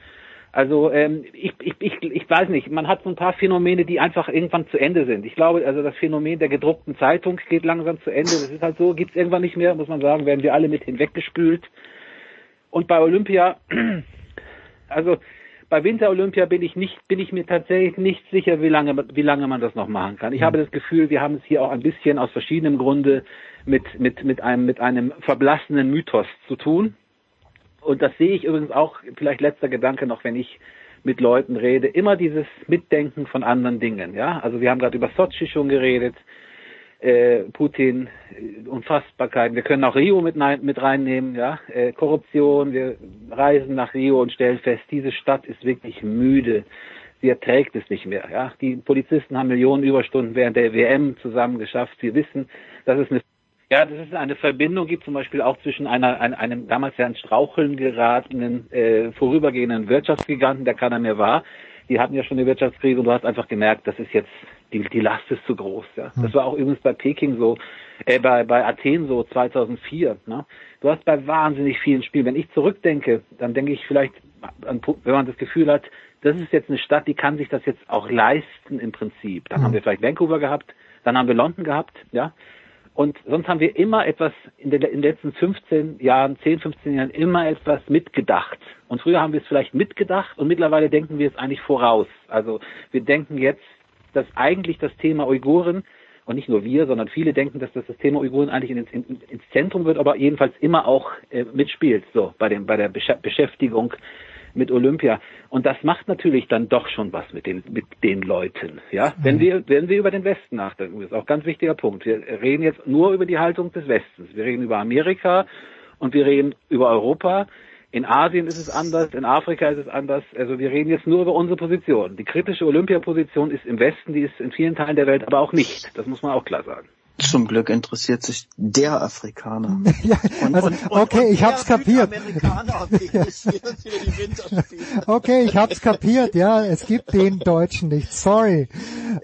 Also ähm, ich, ich, ich, ich weiß nicht, man hat so ein paar Phänomene, die einfach irgendwann zu Ende sind. Ich glaube, also das Phänomen der gedruckten Zeitung geht langsam zu Ende. Das ist halt so, gibt's irgendwann nicht mehr, muss man sagen, werden wir alle mit hinweggespült. Und bei Olympia, [clears throat] also bei Winter Olympia bin ich nicht, bin ich mir tatsächlich nicht sicher, wie lange, wie lange man das noch machen kann. Ich habe das Gefühl, wir haben es hier auch ein bisschen aus verschiedenem Grunde mit, mit, mit einem, mit einem verblassenen Mythos zu tun. Und das sehe ich übrigens auch, vielleicht letzter Gedanke noch, wenn ich mit Leuten rede, immer dieses Mitdenken von anderen Dingen, ja. Also wir haben gerade über Sochi schon geredet, äh, Putin, äh, Unfassbarkeiten. Wir können auch Rio mit, mit reinnehmen, ja. Äh, Korruption, wir reisen nach Rio und stellen fest, diese Stadt ist wirklich müde. Sie erträgt es nicht mehr, ja. Die Polizisten haben Millionen Überstunden während der WM zusammen geschafft. Sie wissen, dass es eine ja, dass es eine Verbindung gibt, zum Beispiel auch zwischen einer, ein, einem damals ja ins Straucheln geratenen, äh, vorübergehenden Wirtschaftsgiganten, der keiner mehr war. Die hatten ja schon eine Wirtschaftskrise und du hast einfach gemerkt, das ist jetzt, die, die Last ist zu groß. Ja. Das war auch übrigens bei Peking so, äh, bei, bei Athen so 2004. Ne? Du hast bei wahnsinnig vielen Spielen, wenn ich zurückdenke, dann denke ich vielleicht, an, wenn man das Gefühl hat, das ist jetzt eine Stadt, die kann sich das jetzt auch leisten im Prinzip. Dann haben wir vielleicht Vancouver gehabt, dann haben wir London gehabt, ja. Und sonst haben wir immer etwas in den, in den letzten 15 Jahren, 10, 15 Jahren immer etwas mitgedacht. Und früher haben wir es vielleicht mitgedacht und mittlerweile denken wir es eigentlich voraus. Also wir denken jetzt, dass eigentlich das Thema Uiguren und nicht nur wir, sondern viele denken, dass das, das Thema Uiguren eigentlich ins, in, ins Zentrum wird, aber jedenfalls immer auch äh, mitspielt, so bei dem bei der Besch- Beschäftigung mit Olympia. Und das macht natürlich dann doch schon was mit den, mit den Leuten. Ja, wenn wir, wenn wir über den Westen nachdenken, das ist auch ein ganz wichtiger Punkt. Wir reden jetzt nur über die Haltung des Westens. Wir reden über Amerika und wir reden über Europa. In Asien ist es anders, in Afrika ist es anders. Also wir reden jetzt nur über unsere Position. Die kritische Olympiaposition ist im Westen, die ist in vielen Teilen der Welt aber auch nicht. Das muss man auch klar sagen. Zum Glück interessiert sich der Afrikaner. [laughs] Ja, also, okay, ich hab's kapiert. [laughs] [laughs] Okay, ich hab's kapiert, ja, es gibt den Deutschen nicht, sorry.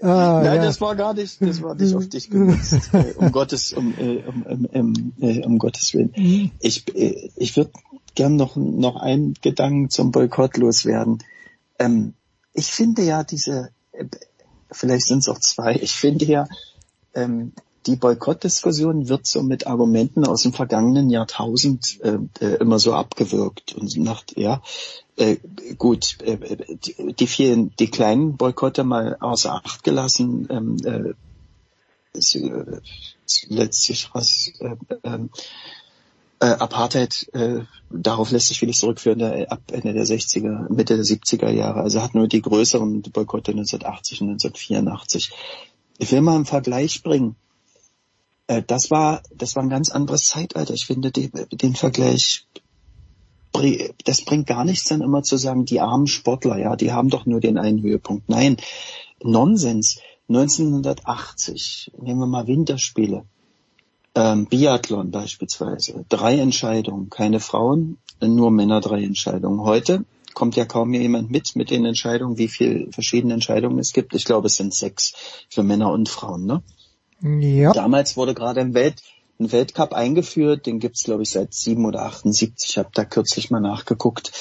Äh, Nein, ja. das war gar nicht, das war nicht auf dich gemünzt. Äh, um Gottes, um, äh, um, um, um, äh, um Gottes Willen. Ich, äh, ich würde gern noch, noch einen Gedanken zum Boykott loswerden. Ähm, ich finde ja diese, vielleicht sind es auch zwei, ich finde ja, ähm, die Boykottdiskussion wird so mit Argumenten aus dem vergangenen Jahrtausend äh, äh, immer so abgewürgt und nach, ja, äh, gut, äh, die, die vielen, die kleinen Boykotte mal außer Acht gelassen, ähm, äh, äh, letztlich was äh, ähm, äh, Apartheid, äh, darauf lässt sich wenig zurückführen, der, ab Ende der 60er, Mitte der 70er Jahre. Also hat nur die größeren Boykotte 1980 und 1984. Ich will mal einen Vergleich bringen. Äh, das war, das war ein ganz anderes Zeitalter. Ich finde die, den Vergleich, das bringt gar nichts dann immer zu sagen, die armen Sportler, ja, die haben doch nur den einen Höhepunkt. Nein, Nonsens. 1980, nehmen wir mal Winterspiele, ähm, Biathlon beispielsweise, drei Entscheidungen, keine Frauen, nur Männer drei Entscheidungen. Heute kommt ja kaum jemand mit mit den Entscheidungen, wie viele verschiedene Entscheidungen es gibt. Ich glaube, es sind sechs für Männer und Frauen. Ne? Ja, Damals wurde gerade ein, Welt, ein Weltcup eingeführt, den gibt's glaube ich seit sieben oder 78. Ich habe da kürzlich mal nachgeguckt.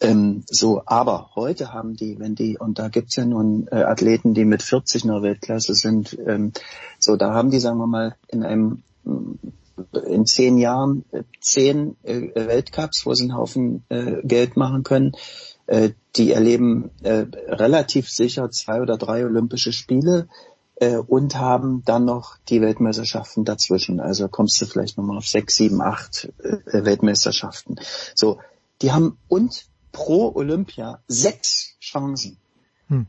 Ähm, so, aber heute haben die, wenn die und da gibt's ja nun äh, Athleten, die mit 40 in der Weltklasse sind. Ähm, so, da haben die, sagen wir mal, in einem in zehn Jahren äh, zehn äh, Weltcups, wo sie einen Haufen äh, Geld machen können. Äh, die erleben äh, relativ sicher zwei oder drei Olympische Spiele äh, und haben dann noch die Weltmeisterschaften dazwischen. Also kommst du vielleicht nochmal auf sechs, sieben, acht äh, Weltmeisterschaften. So, die haben und pro Olympia sechs Chancen. Hm.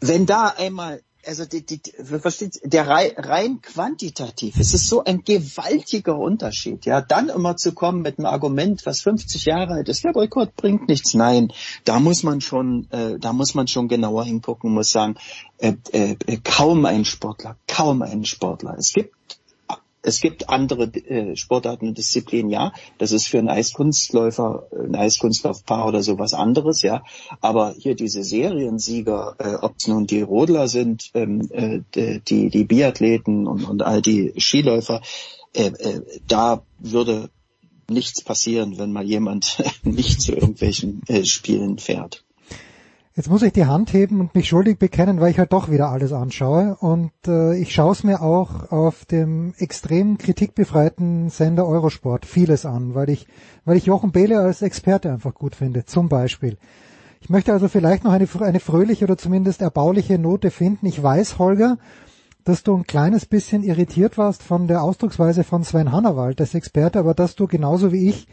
Wenn da einmal also die, die, versteht, der rein, rein quantitativ, es ist so ein gewaltiger Unterschied, ja, dann immer zu kommen mit einem Argument, was 50 Jahre alt ist, der Boykott bringt nichts. Nein, da muss man schon, äh, da muss man schon genauer hingucken, muss sagen, äh, äh, kaum ein Sportler, kaum ein Sportler. Es gibt es gibt andere äh, Sportarten und Disziplinen, ja. Das ist für einen Eiskunstläufer, ein Eiskunstlaufpaar oder sowas anderes, ja. Aber hier diese Seriensieger, äh, ob es nun die Rodler sind, ähm, äh, die, die Biathleten und, und all die Skiläufer, äh, äh, da würde nichts passieren, wenn mal jemand [laughs] nicht zu irgendwelchen äh, Spielen fährt. Jetzt muss ich die Hand heben und mich schuldig bekennen, weil ich halt doch wieder alles anschaue. Und äh, ich schaue es mir auch auf dem extrem kritikbefreiten Sender Eurosport vieles an, weil ich, weil ich Jochen Behle als Experte einfach gut finde, zum Beispiel. Ich möchte also vielleicht noch eine, eine fröhliche oder zumindest erbauliche Note finden. Ich weiß, Holger, dass du ein kleines bisschen irritiert warst von der Ausdrucksweise von Sven Hannawald als Experte, aber dass du genauso wie ich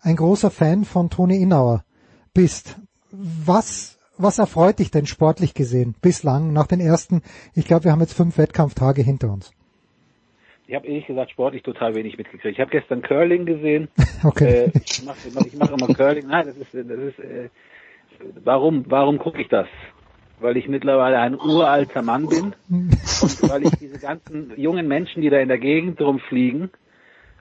ein großer Fan von Toni Innauer bist. Was was erfreut dich denn sportlich gesehen bislang nach den ersten, ich glaube, wir haben jetzt fünf Wettkampftage hinter uns? Ich habe ehrlich gesagt sportlich total wenig mitgekriegt. Ich habe gestern Curling gesehen. [laughs] Okay. Äh, ich mache ich mach immer Curling. Nein, das ist, das ist äh, warum, warum gucke ich das? Weil ich mittlerweile ein uralter Mann bin [laughs] und weil ich diese ganzen jungen Menschen, die da in der Gegend rumfliegen,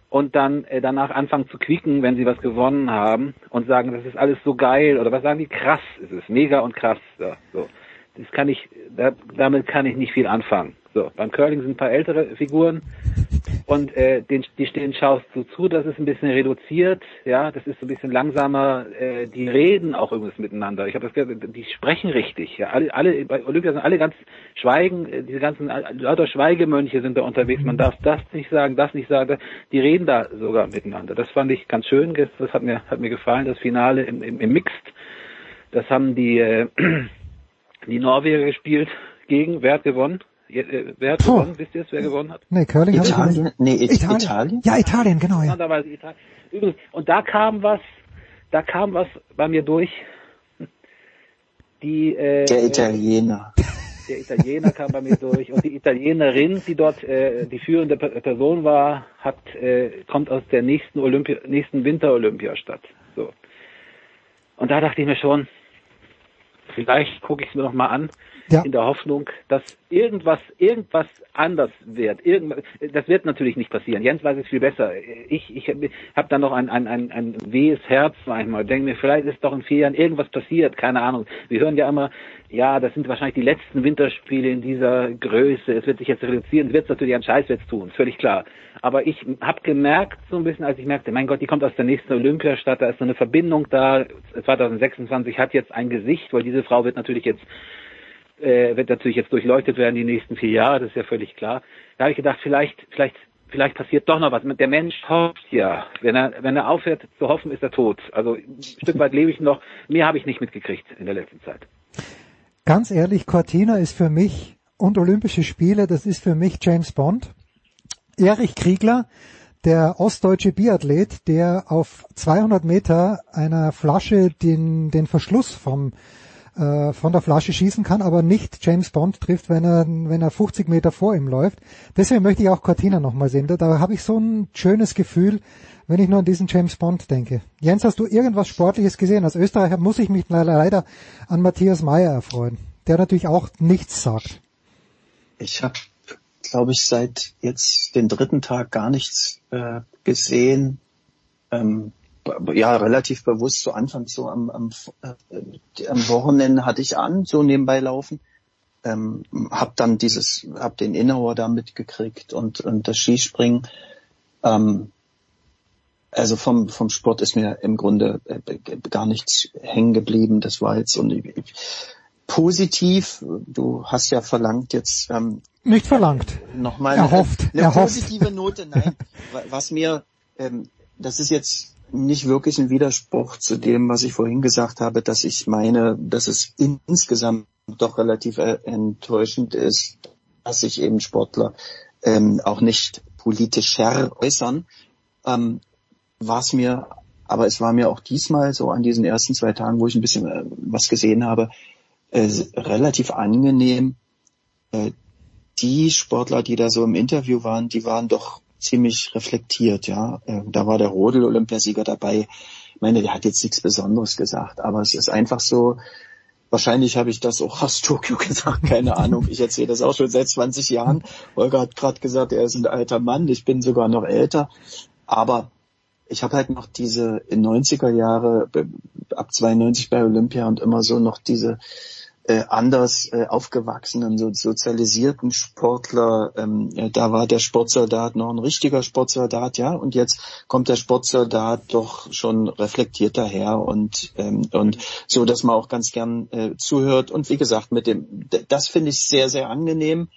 und dann äh, danach anfangen zu quieken, wenn sie was gewonnen haben und sagen, das ist alles so geil oder was sagen die? Krass ist es, mega und krass. Ja, so. Das kann ich, da, damit kann ich nicht viel anfangen. So, beim Curling sind ein paar ältere Figuren und äh, den, die stehen schaust du zu, das ist ein bisschen reduziert, ja, das ist so ein bisschen langsamer, äh, die reden auch irgendwas miteinander. Ich habe das gehört, die sprechen richtig, ja, alle, alle bei Olympia sind alle ganz schweigen, äh, diese ganzen äh, lauter Schweigemönche sind da unterwegs, man darf das nicht sagen, das nicht sagen, die reden da sogar miteinander. Das fand ich ganz schön, das hat mir hat mir gefallen, das Finale im, im, im Mixed, das haben die äh, [clears throat] die Norweger gespielt gegen, wer hat gewonnen? Äh, Wer hat Puh. gewonnen? Wisst ihr es, wer gewonnen hat? Nee, Curling Italien? nicht. Nee, It- Italien. Italien? Ja, Italien, genau, ja. Italien. Übrigens, und da kam was, da kam was bei mir durch. Die, äh, Der Italiener. der Italiener kam bei mir durch und die Italienerin, die dort äh, die führende Pe- Person war, hat äh, kommt aus der nächsten Olympia, nächsten Winterolympiastadt. So. Und da dachte ich mir schon, vielleicht gucke ich es mir noch mal an, Ja. in der Hoffnung, dass irgendwas, irgendwas anders wird. Irgendwas, das wird natürlich nicht passieren. Jens weiß es viel besser. Ich, ich habe da noch ein, ein, ein, ein wehes Herz manchmal. Denke mir, vielleicht ist doch in vier Jahren irgendwas passiert. Keine Ahnung. Wir hören ja immer, ja, das sind wahrscheinlich die letzten Winterspiele in dieser Größe. Es wird sich jetzt reduzieren. Es wird natürlich an Scheißwitz tun. Ist völlig klar. Aber ich habe gemerkt, so ein bisschen, als ich merkte, mein Gott, die kommt aus der nächsten Olympiastadt, da ist so eine Verbindung da. 2026 hat jetzt ein Gesicht, weil diese Frau wird natürlich jetzt äh, wird natürlich jetzt durchleuchtet werden die nächsten vier Jahre, das ist ja völlig klar. Da habe ich gedacht, vielleicht, vielleicht, vielleicht passiert doch noch was. Der Mensch hofft ja. Wenn er, wenn er aufhört zu hoffen, ist er tot. Also ein [laughs] Stück weit lebe ich noch. Mehr habe ich nicht mitgekriegt in der letzten Zeit. Ganz ehrlich, Cortina ist für mich und Olympische Spiele, das ist für mich James Bond. Erich Kriegler, der ostdeutsche Biathlet, der auf 200 Meter einer Flasche den, den Verschluss vom, äh, von der Flasche schießen kann, aber nicht James Bond trifft, wenn er, wenn er 50 Meter vor ihm läuft. Deswegen möchte ich auch Cortina nochmal sehen. Da, da habe ich so ein schönes Gefühl, wenn ich nur an diesen James Bond denke. Jens, hast du irgendwas Sportliches gesehen? Als Österreicher muss ich mich leider an Matthias Meyer erfreuen, der natürlich auch nichts sagt. Ich habe, glaube ich, seit jetzt den dritten Tag gar nichts äh, gesehen. Ähm, ja, relativ bewusst zu Anfang so am, am, äh, am Wochenende hatte ich an, so nebenbei laufen. Ähm, hab dann dieses, hab den Inhour da mitgekriegt und, und das Skispringen. Ähm, also vom, vom Sport ist mir im Grunde äh, gar nichts hängen geblieben. Das war jetzt und ich, positiv. Du hast ja verlangt jetzt ähm, Nicht verlangt. nochmal Erhofft, eine, eine erhofft. positive Note. Nein, Wa- was mir, ähm, das ist jetzt nicht wirklich ein Widerspruch zu dem, was ich vorhin gesagt habe, dass ich meine, dass es insgesamt doch relativ äh, enttäuschend ist, dass sich eben Sportler ähm, auch nicht politischer äußern. Ähm, war mir, aber es war mir auch diesmal so an diesen ersten zwei Tagen, wo ich ein bisschen äh, was gesehen habe, äh, relativ angenehm. Äh, die Sportler, die da so im Interview waren, die waren doch ziemlich reflektiert, ja. Äh, da war der Rodel Olympiasieger dabei. Ich meine, der hat jetzt nichts Besonderes gesagt, aber es ist einfach so, wahrscheinlich habe ich das auch aus Tokio [laughs] gesagt, keine Ahnung. Ich erzähle das auch schon seit 20 Jahren. Holger hat gerade gesagt, er ist ein alter Mann, ich bin sogar noch älter. Aber ich habe halt noch diese in 90er Jahre, ab 92 bei Olympia und immer so noch diese äh, anders äh, aufgewachsenen, so sozialisierten Sportler. Ähm, äh, da war der Sportsoldat noch ein richtiger Sportsoldat, ja, und jetzt kommt der Sportsoldat doch schon reflektiert daher und ähm, und so, dass man auch ganz gern äh, zuhört. Und wie gesagt, mit dem, das finde ich sehr sehr angenehm.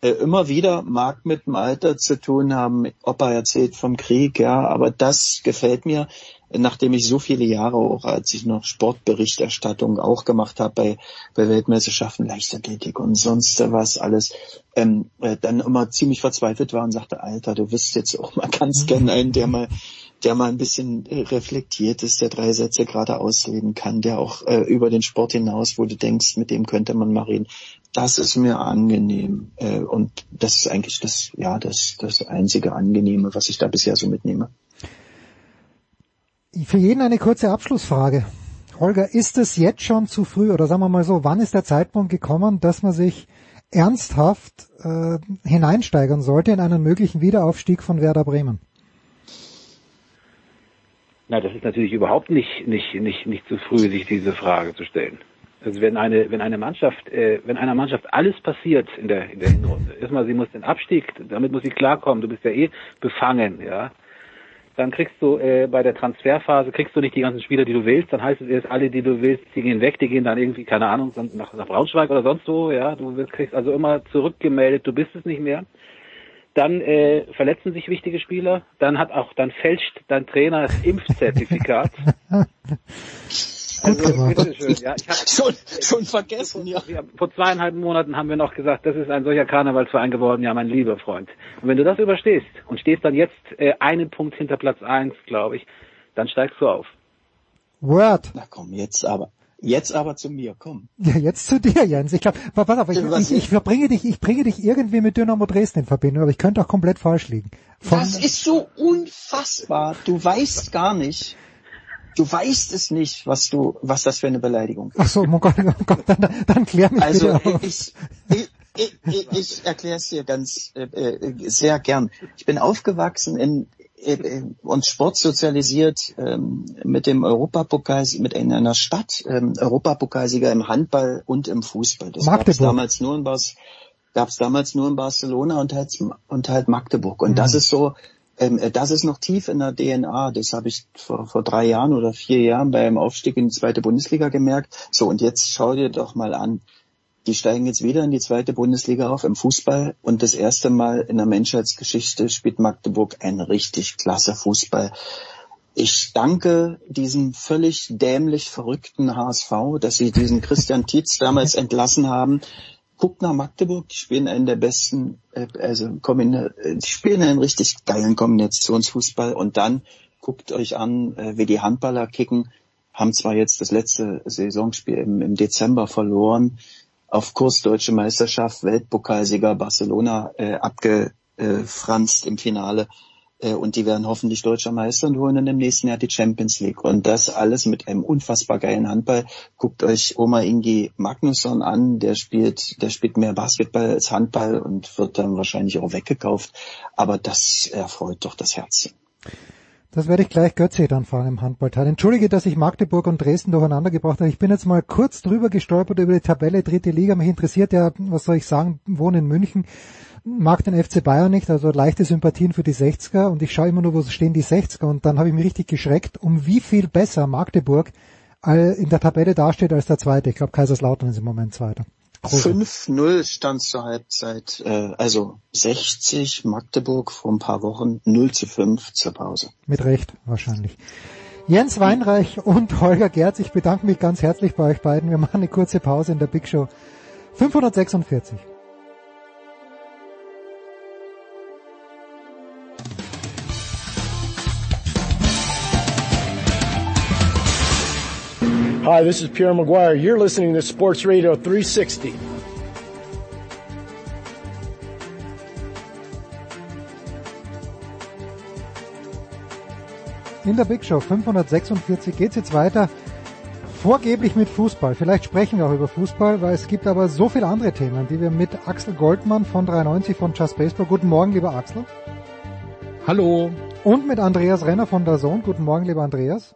Äh, immer wieder mag mit dem Alter zu tun haben, ob er erzählt vom Krieg, ja, aber das gefällt mir, nachdem ich so viele Jahre auch, als ich noch Sportberichterstattung auch gemacht habe bei, bei Weltmeisterschaften, Leichtathletik und sonst was alles, ähm, äh, dann immer ziemlich verzweifelt war und sagte, Alter, du wirst jetzt auch mal ganz gern einen, der mal der mal ein bisschen äh, reflektiert ist, der drei Sätze gerade ausleben kann, der auch äh, über den Sport hinaus, wo du denkst, mit dem könnte man mal reden. Das ist mir angenehm äh, und das ist eigentlich das, ja, das, das einzige Angenehme, was ich da bisher so mitnehme. Für jeden eine kurze Abschlussfrage. Holger, ist es jetzt schon zu früh oder sagen wir mal so, wann ist der Zeitpunkt gekommen, dass man sich ernsthaft äh, hineinsteigern sollte in einen möglichen Wiederaufstieg von Werder Bremen? Na, das ist natürlich überhaupt nicht, nicht, nicht, nicht zu früh, sich diese Frage zu stellen. Also wenn eine, wenn eine Mannschaft, äh, wenn einer Mannschaft alles passiert in der, in der Hinrunde, erstmal sie muss den Abstieg, damit muss sie klarkommen, du bist ja eh befangen, ja. Dann kriegst du äh, bei der Transferphase kriegst du nicht die ganzen Spieler, die du willst, dann heißt es erst alle, die du willst, die gehen weg, die gehen dann irgendwie, keine Ahnung, nach, nach Braunschweig oder sonst wo, ja. Du kriegst also immer zurückgemeldet, du bist es nicht mehr. Dann äh, verletzen sich wichtige Spieler. Dann hat auch, dann fälscht dein Trainer das Impfzertifikat. [laughs] Gut gemacht. bitteschön, ja. Ich hab, Schon, schon vergessen, ja. vor zweieinhalb Monaten haben wir noch gesagt, das ist ein solcher Karnevalsverein geworden, ja, mein lieber Freund. Und wenn du das überstehst und stehst dann jetzt äh, einen Punkt hinter Platz eins, glaube ich, dann steigst du auf. Word. Na komm, jetzt aber, jetzt aber zu mir, komm. Ja, jetzt zu dir, Jens. Ich glaube, pass auf, ich, ich, ich verbringe dich, ich bringe dich irgendwie mit Dynamo Dresden in Verbindung, aber ich könnte auch komplett falsch liegen. Von, Das ist so unfassbar. Du weißt gar nicht, du weißt es nicht, was du, was das für eine Beleidigung ist. ach so, oh Gott, oh Gott, dann, dann klär mich Also ich, ich, ich, ich, ich erkläre es dir ganz äh, äh, sehr gern. Ich bin aufgewachsen in äh, äh, und sportsozialisiert ähm, mit dem Europapokal, mit in einer Stadt, ähm, Europapokalsieger im Handball und im Fußball. Das gab es Magdeburg. damals nur in Bas gab es damals nur in Barcelona und halt, und halt Magdeburg. Und das ist so, das ist noch tief in der DNA. Das habe ich vor, vor drei Jahren oder vier Jahren beim Aufstieg in die zweite Bundesliga gemerkt. So, und jetzt schau dir doch mal an. Die steigen jetzt wieder in die zweite Bundesliga auf im Fußball und das erste Mal in der Menschheitsgeschichte spielt Magdeburg einen richtig klasse Fußball. Ich danke diesem völlig dämlich verrückten HSV, dass sie diesen Christian Tietz damals [laughs] entlassen haben. Guckt nach Magdeburg, die spielen einen der besten, äh, also kombina- äh, die spielen einen richtig geilen Kombinationsfußball und dann guckt euch an, äh, wie die Handballer kicken, haben zwar jetzt das letzte Saisonspiel im, im Dezember verloren, auf Kurs Deutsche Meisterschaft, Weltpokalsieger Barcelona äh, abgefranst im Finale und die werden hoffentlich deutscher Meister und holen dann im nächsten Jahr die Champions League. Und das alles mit einem unfassbar geilen Handball. Guckt euch Oma Ingi Magnusson an, der spielt, der spielt mehr Basketball als Handball und wird dann wahrscheinlich auch weggekauft. Aber das erfreut doch das Herz. Das werde ich gleich Götze dann fragen im Handballteil. Entschuldige, dass ich Magdeburg und Dresden durcheinander gebracht habe. Ich bin jetzt mal kurz drüber gestolpert über die Tabelle dritte Liga. Mich interessiert ja, was soll ich sagen, wohne in München, mag den FC Bayern nicht, also leichte Sympathien für die 60er und ich schaue immer nur, wo stehen die 60er und dann habe ich mich richtig geschreckt, um wie viel besser Magdeburg in der Tabelle dasteht als der zweite. Ich glaube, Kaiserslautern ist im Moment zweiter. Große. 5-0 stand zur Halbzeit, äh, also 60 Magdeburg vor ein paar Wochen, 0 zu 5 zur Pause. Mit Recht, wahrscheinlich. Jens Weinreich und Holger Gerz, ich bedanke mich ganz herzlich bei euch beiden. Wir machen eine kurze Pause in der Big Show 546. Hi, this is Pierre Maguire. You're listening to Sports Radio 360. In der Big Show 546 geht's jetzt weiter. Vorgeblich mit Fußball. Vielleicht sprechen wir auch über Fußball, weil es gibt aber so viele andere Themen, die wir mit Axel Goldmann von 93 von Just Baseball. Guten Morgen, lieber Axel. Hallo. Und mit Andreas Renner von der Zone. Guten Morgen, lieber Andreas.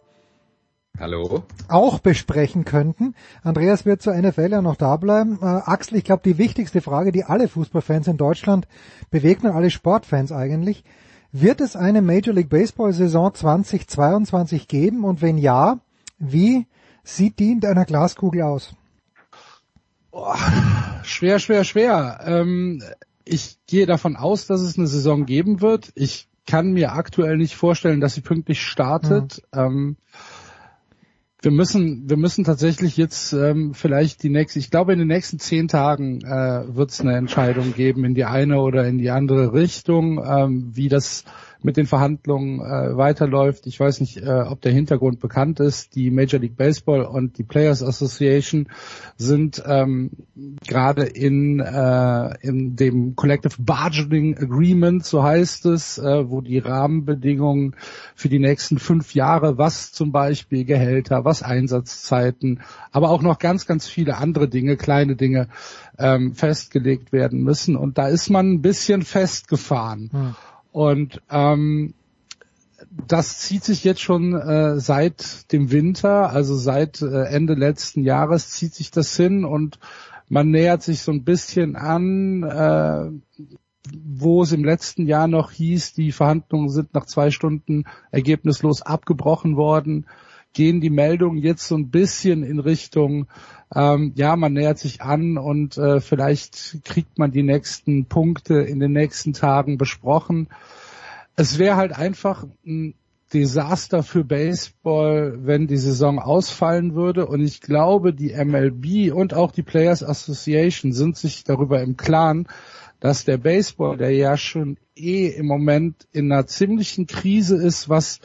Hallo. Auch besprechen könnten. Andreas wird zur NFL ja noch da bleiben. Äh, Axel, ich glaube, die wichtigste Frage, die alle Fußballfans in Deutschland bewegt und alle Sportfans eigentlich, wird es eine Major League Baseball Saison 2022 geben? Und wenn ja, wie sieht die in deiner Glaskugel aus? Schwer, schwer, schwer. Ähm, ich gehe davon aus, dass es eine Saison geben wird. Ich kann mir aktuell nicht vorstellen, dass sie pünktlich startet. Ähm, wir müssen, wir müssen tatsächlich jetzt ähm, vielleicht die nächste, ich glaube in den nächsten zehn Tagen äh, wird es eine Entscheidung geben in die eine oder in die andere Richtung, ähm, wie das mit den Verhandlungen äh, weiterläuft. Ich weiß nicht, äh, ob der Hintergrund bekannt ist. Die Major League Baseball und die Players Association sind ähm, gerade in, äh, in dem Collective Bargaining Agreement, so heißt es, äh, wo die Rahmenbedingungen für die nächsten fünf Jahre, was zum Beispiel Gehälter, was Einsatzzeiten, aber auch noch ganz, ganz viele andere Dinge, kleine Dinge ähm, festgelegt werden müssen. Und da ist man ein bisschen festgefahren. Hm. Und ähm, das zieht sich jetzt schon äh, seit dem Winter, also seit äh, Ende letzten Jahres zieht sich das hin und man nähert sich so ein bisschen an, äh, wo es im letzten Jahr noch hieß, die Verhandlungen sind nach zwei Stunden ergebnislos abgebrochen worden, gehen die Meldungen jetzt so ein bisschen in Richtung, ähm, ja, man nähert sich an und äh, vielleicht kriegt man die nächsten Punkte in den nächsten Tagen besprochen. Es wäre halt einfach ein Desaster für Baseball, wenn die Saison ausfallen würde. Und ich glaube, die MLB und auch die Players Association sind sich darüber im Klaren, dass der Baseball, der ja schon eh im Moment in einer ziemlichen Krise ist, was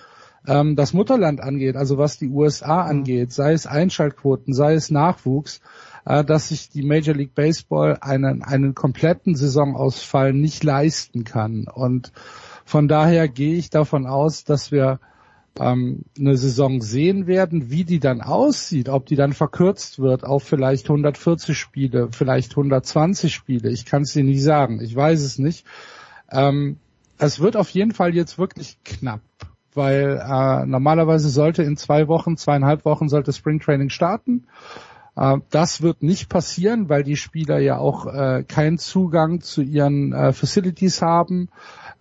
ähm, das Mutterland angeht, also was die USA angeht, sei es Einschaltquoten, sei es Nachwuchs, äh, dass sich die Major League Baseball einen, einen kompletten Saisonausfall nicht leisten kann. Und von daher gehe ich davon aus, dass wir ähm, eine Saison sehen werden, wie die dann aussieht, ob die dann verkürzt wird auf vielleicht 140 Spiele, vielleicht 120 Spiele. Ich kann es dir nicht sagen. Ich weiß es nicht. Ähm, es wird auf jeden Fall jetzt wirklich knapp, weil äh, normalerweise sollte in zwei Wochen, zweieinhalb Wochen sollte Spring Training starten. Äh, das wird nicht passieren, weil die Spieler ja auch äh, keinen Zugang zu ihren äh, Facilities haben.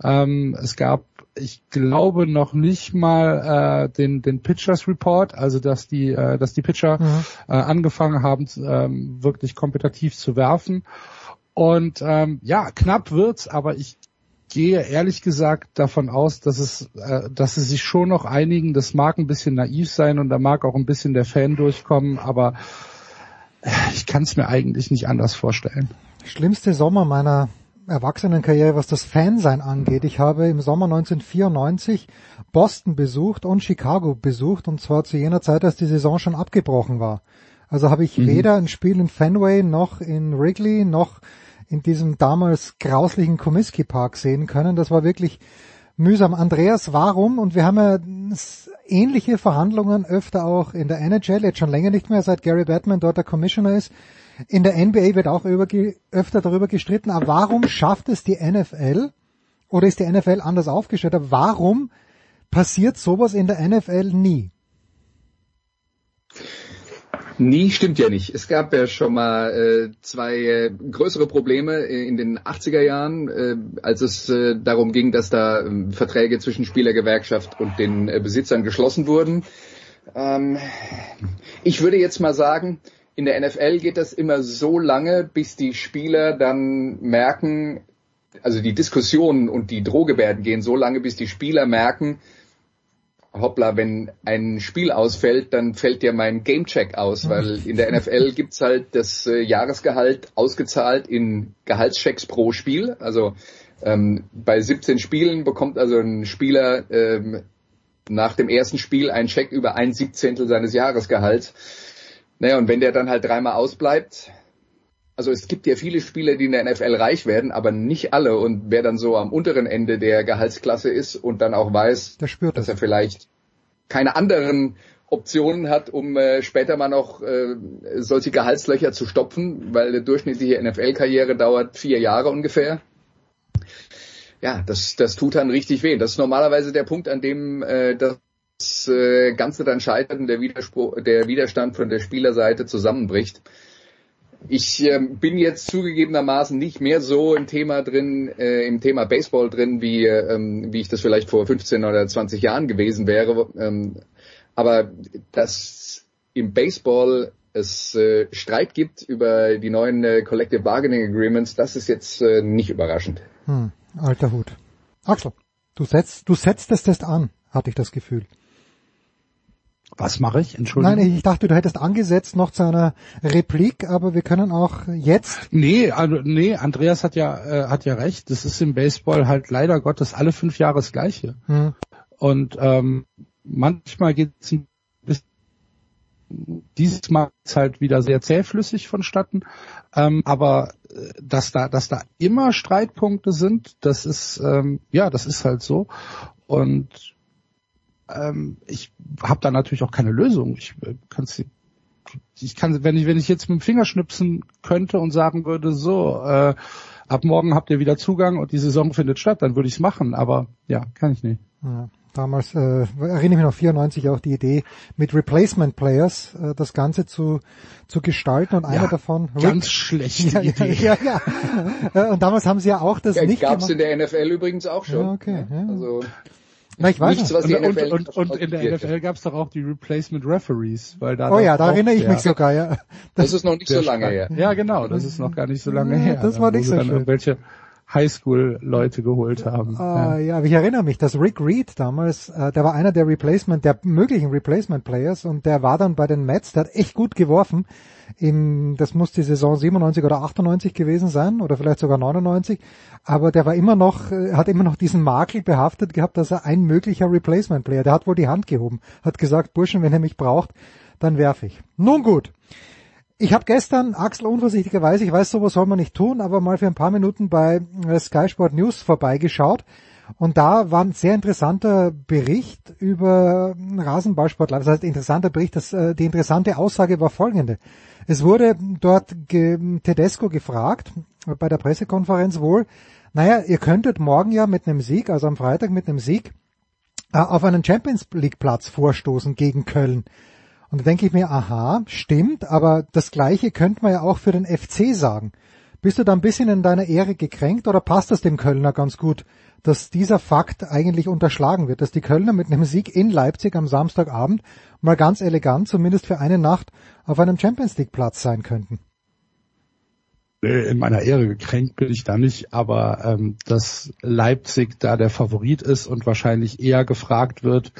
Ähm, es gab ich glaube noch nicht mal äh, den den Pitchers Report, also dass die äh, dass die Pitcher Mhm. äh, angefangen haben ähm, wirklich kompetitiv zu werfen und ähm, ja knapp wird's, aber ich gehe ehrlich gesagt davon aus, dass es äh, dass sie sich schon noch einigen. Das mag ein bisschen naiv sein und da mag auch ein bisschen der Fan durchkommen, aber äh, ich kann es mir eigentlich nicht anders vorstellen. Schlimmste Sommer meiner Erwachsenenkarriere, was das Fansein angeht. Ich habe im Sommer 1994 Boston besucht und Chicago besucht und zwar zu jener Zeit, als die Saison schon abgebrochen war. Also habe ich Mhm. weder ein Spiel in Fenway noch in Wrigley noch in diesem damals grauslichen Comiskey Park sehen können. Das war wirklich mühsam. Andreas, warum? Und wir haben ja ähnliche Verhandlungen öfter auch in der NHL, jetzt schon länger nicht mehr, seit Gary Batman dort der Commissioner ist. In der NBA wird auch öfter darüber gestritten, aber warum schafft es die NFL oder ist die NFL anders aufgestellt? Aber warum passiert sowas in der NFL nie? Nie stimmt ja nicht. Es gab ja schon mal äh, zwei äh, größere Probleme äh, in den 80er Jahren, äh, als es äh, darum ging, dass da ähm, Verträge zwischen Spielergewerkschaft und den äh, Besitzern geschlossen wurden. Ähm, ich würde jetzt mal sagen, in der NFL geht das immer so lange, bis die Spieler dann merken, also die Diskussionen und die Drohgebärden gehen so lange, bis die Spieler merken, hoppla, wenn ein Spiel ausfällt, dann fällt ja mein Gamecheck aus, weil [laughs] in der NFL gibt's halt das äh, Jahresgehalt ausgezahlt in Gehaltschecks pro Spiel. Also ähm, bei 17 Spielen bekommt also ein Spieler ähm, nach dem ersten Spiel einen Check über ein Siebzehntel seines Jahresgehalts. Naja, und wenn der dann halt dreimal ausbleibt, also es gibt ja viele Spieler, die in der NFL reich werden, aber nicht alle. Und wer dann so am unteren Ende der Gehaltsklasse ist und dann auch weiß, Der spürt dass das. er vielleicht keine anderen Optionen hat, um äh, später mal noch äh, solche Gehaltslöcher zu stopfen, weil eine durchschnittliche NFL-Karriere dauert vier Jahre ungefähr. Ja, das, das tut dann richtig weh. Das ist normalerweise der Punkt, an dem äh, das äh, Ganze dann scheitert und der, Widerspruch, der Widerstand von der Spielerseite zusammenbricht. Ich ähm, bin jetzt zugegebenermaßen nicht mehr so im Thema drin, äh, im Thema Baseball drin, wie, ähm, wie ich das vielleicht vor 15 oder 20 Jahren gewesen wäre. Ähm, aber dass im Baseball es äh, Streit gibt über die neuen äh, Collective Bargaining Agreements, das ist jetzt äh, nicht überraschend. Hm, alter Hut. Axel, du setzt, du setzt das an, hatte ich das Gefühl. Was mache ich? Entschuldigung. Nein, ich dachte, du hättest angesetzt noch zu einer Replik, aber wir können auch jetzt. Nee, also, nee, Andreas hat ja, äh, hat ja recht. Das ist im Baseball halt leider Gottes alle fünf Jahre das Gleiche. Hm, Und ähm, manchmal geht es ein bisschen, dieses Mal ist halt wieder sehr zähflüssig vonstatten. Ähm, aber äh, dass da, dass da immer Streitpunkte sind, das ist ähm, ja, das ist halt so. Und ähm, ich habe da natürlich auch keine Lösung. Ich äh, kann's, ich kann, wenn ich, wenn ich jetzt mit dem Finger schnipsen könnte und sagen würde, so, äh, ab morgen habt ihr wieder Zugang und die Saison findet statt, dann würde ich es machen. Aber ja, kann ich nicht. ja. Damals äh, erinnere ich mich noch 94 auch die Idee mit Replacement Players äh, das Ganze zu zu gestalten und einer Ja, davon ganz schlechte [laughs] ja, Idee. Ja, ja, ja. Äh, Und damals haben sie ja auch das Ja, nicht gab's gemacht. in der NFL übrigens auch schon. Ja, okay, ja. Also Na, ich weiß nichts, nicht. was die und, NFL und, und, und in der. NFL gab es doch auch die Replacement Referees, weil da Oh ja, da erinnere ich mich sogar, ja. Das ist noch nicht so lange her. Ja, genau, das ist noch gar nicht so lange Ja, her. das da, war nicht so schön. irgendwelche Highschool-Leute geholt haben. Ah, ja, aber ich erinnere mich, dass Rick Reed damals, äh, der war einer der Replacement, der möglichen Replacement Players und der war dann bei den Mets, der hat echt gut geworfen. In, das muss die Saison 97 oder 98 gewesen sein oder vielleicht sogar 99, aber der war immer noch, äh, hat immer noch diesen Makel behaftet gehabt, dass er ein möglicher Replacement Player, der hat wohl die Hand gehoben, hat gesagt, Burschen, wenn ihr mich braucht, dann werfe ich. Nun gut. Ich habe gestern, Axel unvorsichtigerweise, ich weiß, sowas soll man nicht tun, aber mal für ein paar Minuten bei äh, Sky Sport News vorbeigeschaut. Und da war ein sehr interessanter Bericht über Rasenballsport. Das heißt, interessanter Bericht, das, äh, die interessante Aussage war folgende. Es wurde dort Tedesco gefragt, bei der Pressekonferenz wohl, naja, ihr könntet morgen ja mit einem Sieg, also am Freitag mit einem Sieg, äh, auf einen Champions League Platz vorstoßen gegen Köln. Und da denke ich mir, aha, stimmt, aber das Gleiche könnte man ja auch für den FC sagen. Bist du da ein bisschen in deiner Ehre gekränkt oder passt das dem Kölner ganz gut, dass dieser Fakt eigentlich unterschlagen wird, dass die Kölner mit einem Sieg in Leipzig am Samstagabend mal ganz elegant, zumindest für eine Nacht, auf einem Champions League Platz sein könnten? In meiner Ehre gekränkt bin ich da nicht, aber ähm, dass Leipzig da der Favorit ist und wahrscheinlich eher gefragt wird,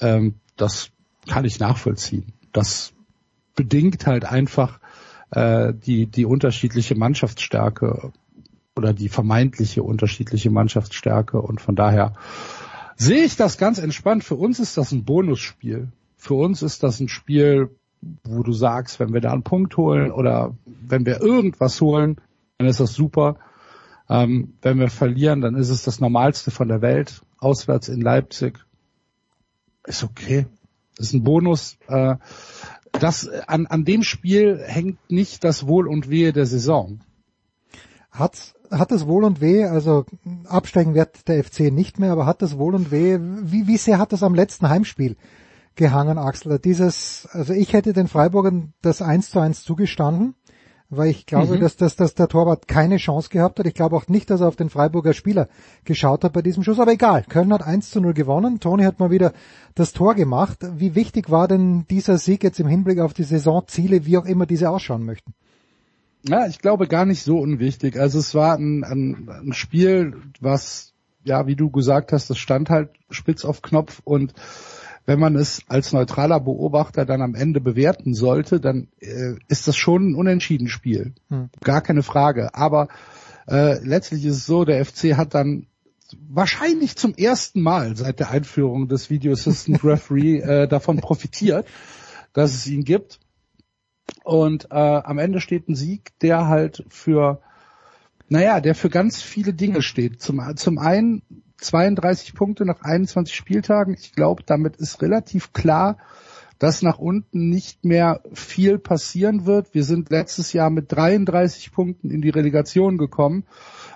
ähm, das kann ich nachvollziehen. Das bedingt halt einfach äh, die, die unterschiedliche Mannschaftsstärke oder die vermeintliche unterschiedliche Mannschaftsstärke und von daher sehe ich das ganz entspannt. Für uns ist das ein Bonusspiel. Für uns ist das ein Spiel, wo du sagst, wenn wir da einen Punkt holen oder wenn wir irgendwas holen, dann ist das super. Ähm, wenn wir verlieren, dann ist es das Normalste von der Welt. Auswärts in Leipzig ist okay. Das ist ein Bonus. Äh, das an, an dem Spiel hängt nicht das Wohl und Wehe der Saison. Hat, hat das Wohl und Wehe, also absteigen wird der FC nicht mehr, aber hat das Wohl und Wehe, wie, wie sehr hat das am letzten Heimspiel gehangen, Axel? Dieses, also ich hätte den Freiburgern das 1 zu 1 zugestanden, weil ich glaube, Mhm. dass, dass, dass der Torwart keine Chance gehabt hat. Ich glaube auch nicht, dass er auf den Freiburger Spieler geschaut hat bei diesem Schuss, aber egal. Köln hat 1 zu 0 gewonnen. Toni hat mal wieder das Tor gemacht. Wie wichtig war denn dieser Sieg jetzt im Hinblick auf die Saisonziele, wie auch immer diese ausschauen möchten? Ja, ich glaube gar nicht so unwichtig. Also es war ein, ein, ein Spiel, was, ja, wie du gesagt hast, das stand halt spitz auf Knopf und wenn man es als neutraler Beobachter dann am Ende bewerten sollte, dann äh, ist das schon ein unentschieden Spiel. Hm. Gar keine Frage. Aber äh, letztlich ist es so, der FC hat dann wahrscheinlich zum ersten Mal seit der Einführung des Video Assistant Referee [laughs] äh, davon profitiert, dass es ihn gibt. Und äh, am Ende steht ein Sieg, der halt für, naja, der für ganz viele Dinge steht. Zum, zum einen 32 Punkte nach 21 Spieltagen. Ich glaube, damit ist relativ klar, dass nach unten nicht mehr viel passieren wird. Wir sind letztes Jahr mit 33 Punkten in die Relegation gekommen.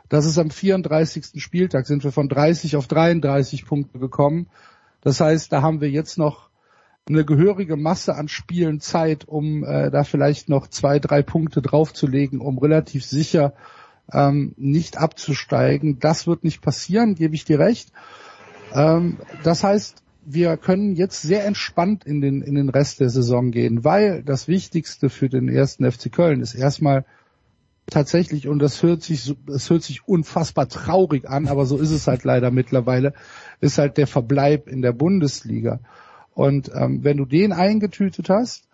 Das ist am 34. Spieltag sind wir von 30 auf 33 Punkte gekommen. Das heißt, da haben wir jetzt noch eine gehörige Masse an Spielen Zeit, um äh, da vielleicht noch zwei, drei Punkte draufzulegen, um relativ sicher ähm, nicht abzusteigen. Das wird nicht passieren, gebe ich dir recht. Ähm, das heißt, wir können jetzt sehr entspannt in den, in den Rest der Saison gehen, weil das Wichtigste für den ersten FC Köln ist erstmal tatsächlich, und das hört sich, das hört sich unfassbar traurig an, aber so ist es halt leider mittlerweile, ist halt der Verbleib in der Bundesliga. Und ähm, wenn du den eingetütet hast,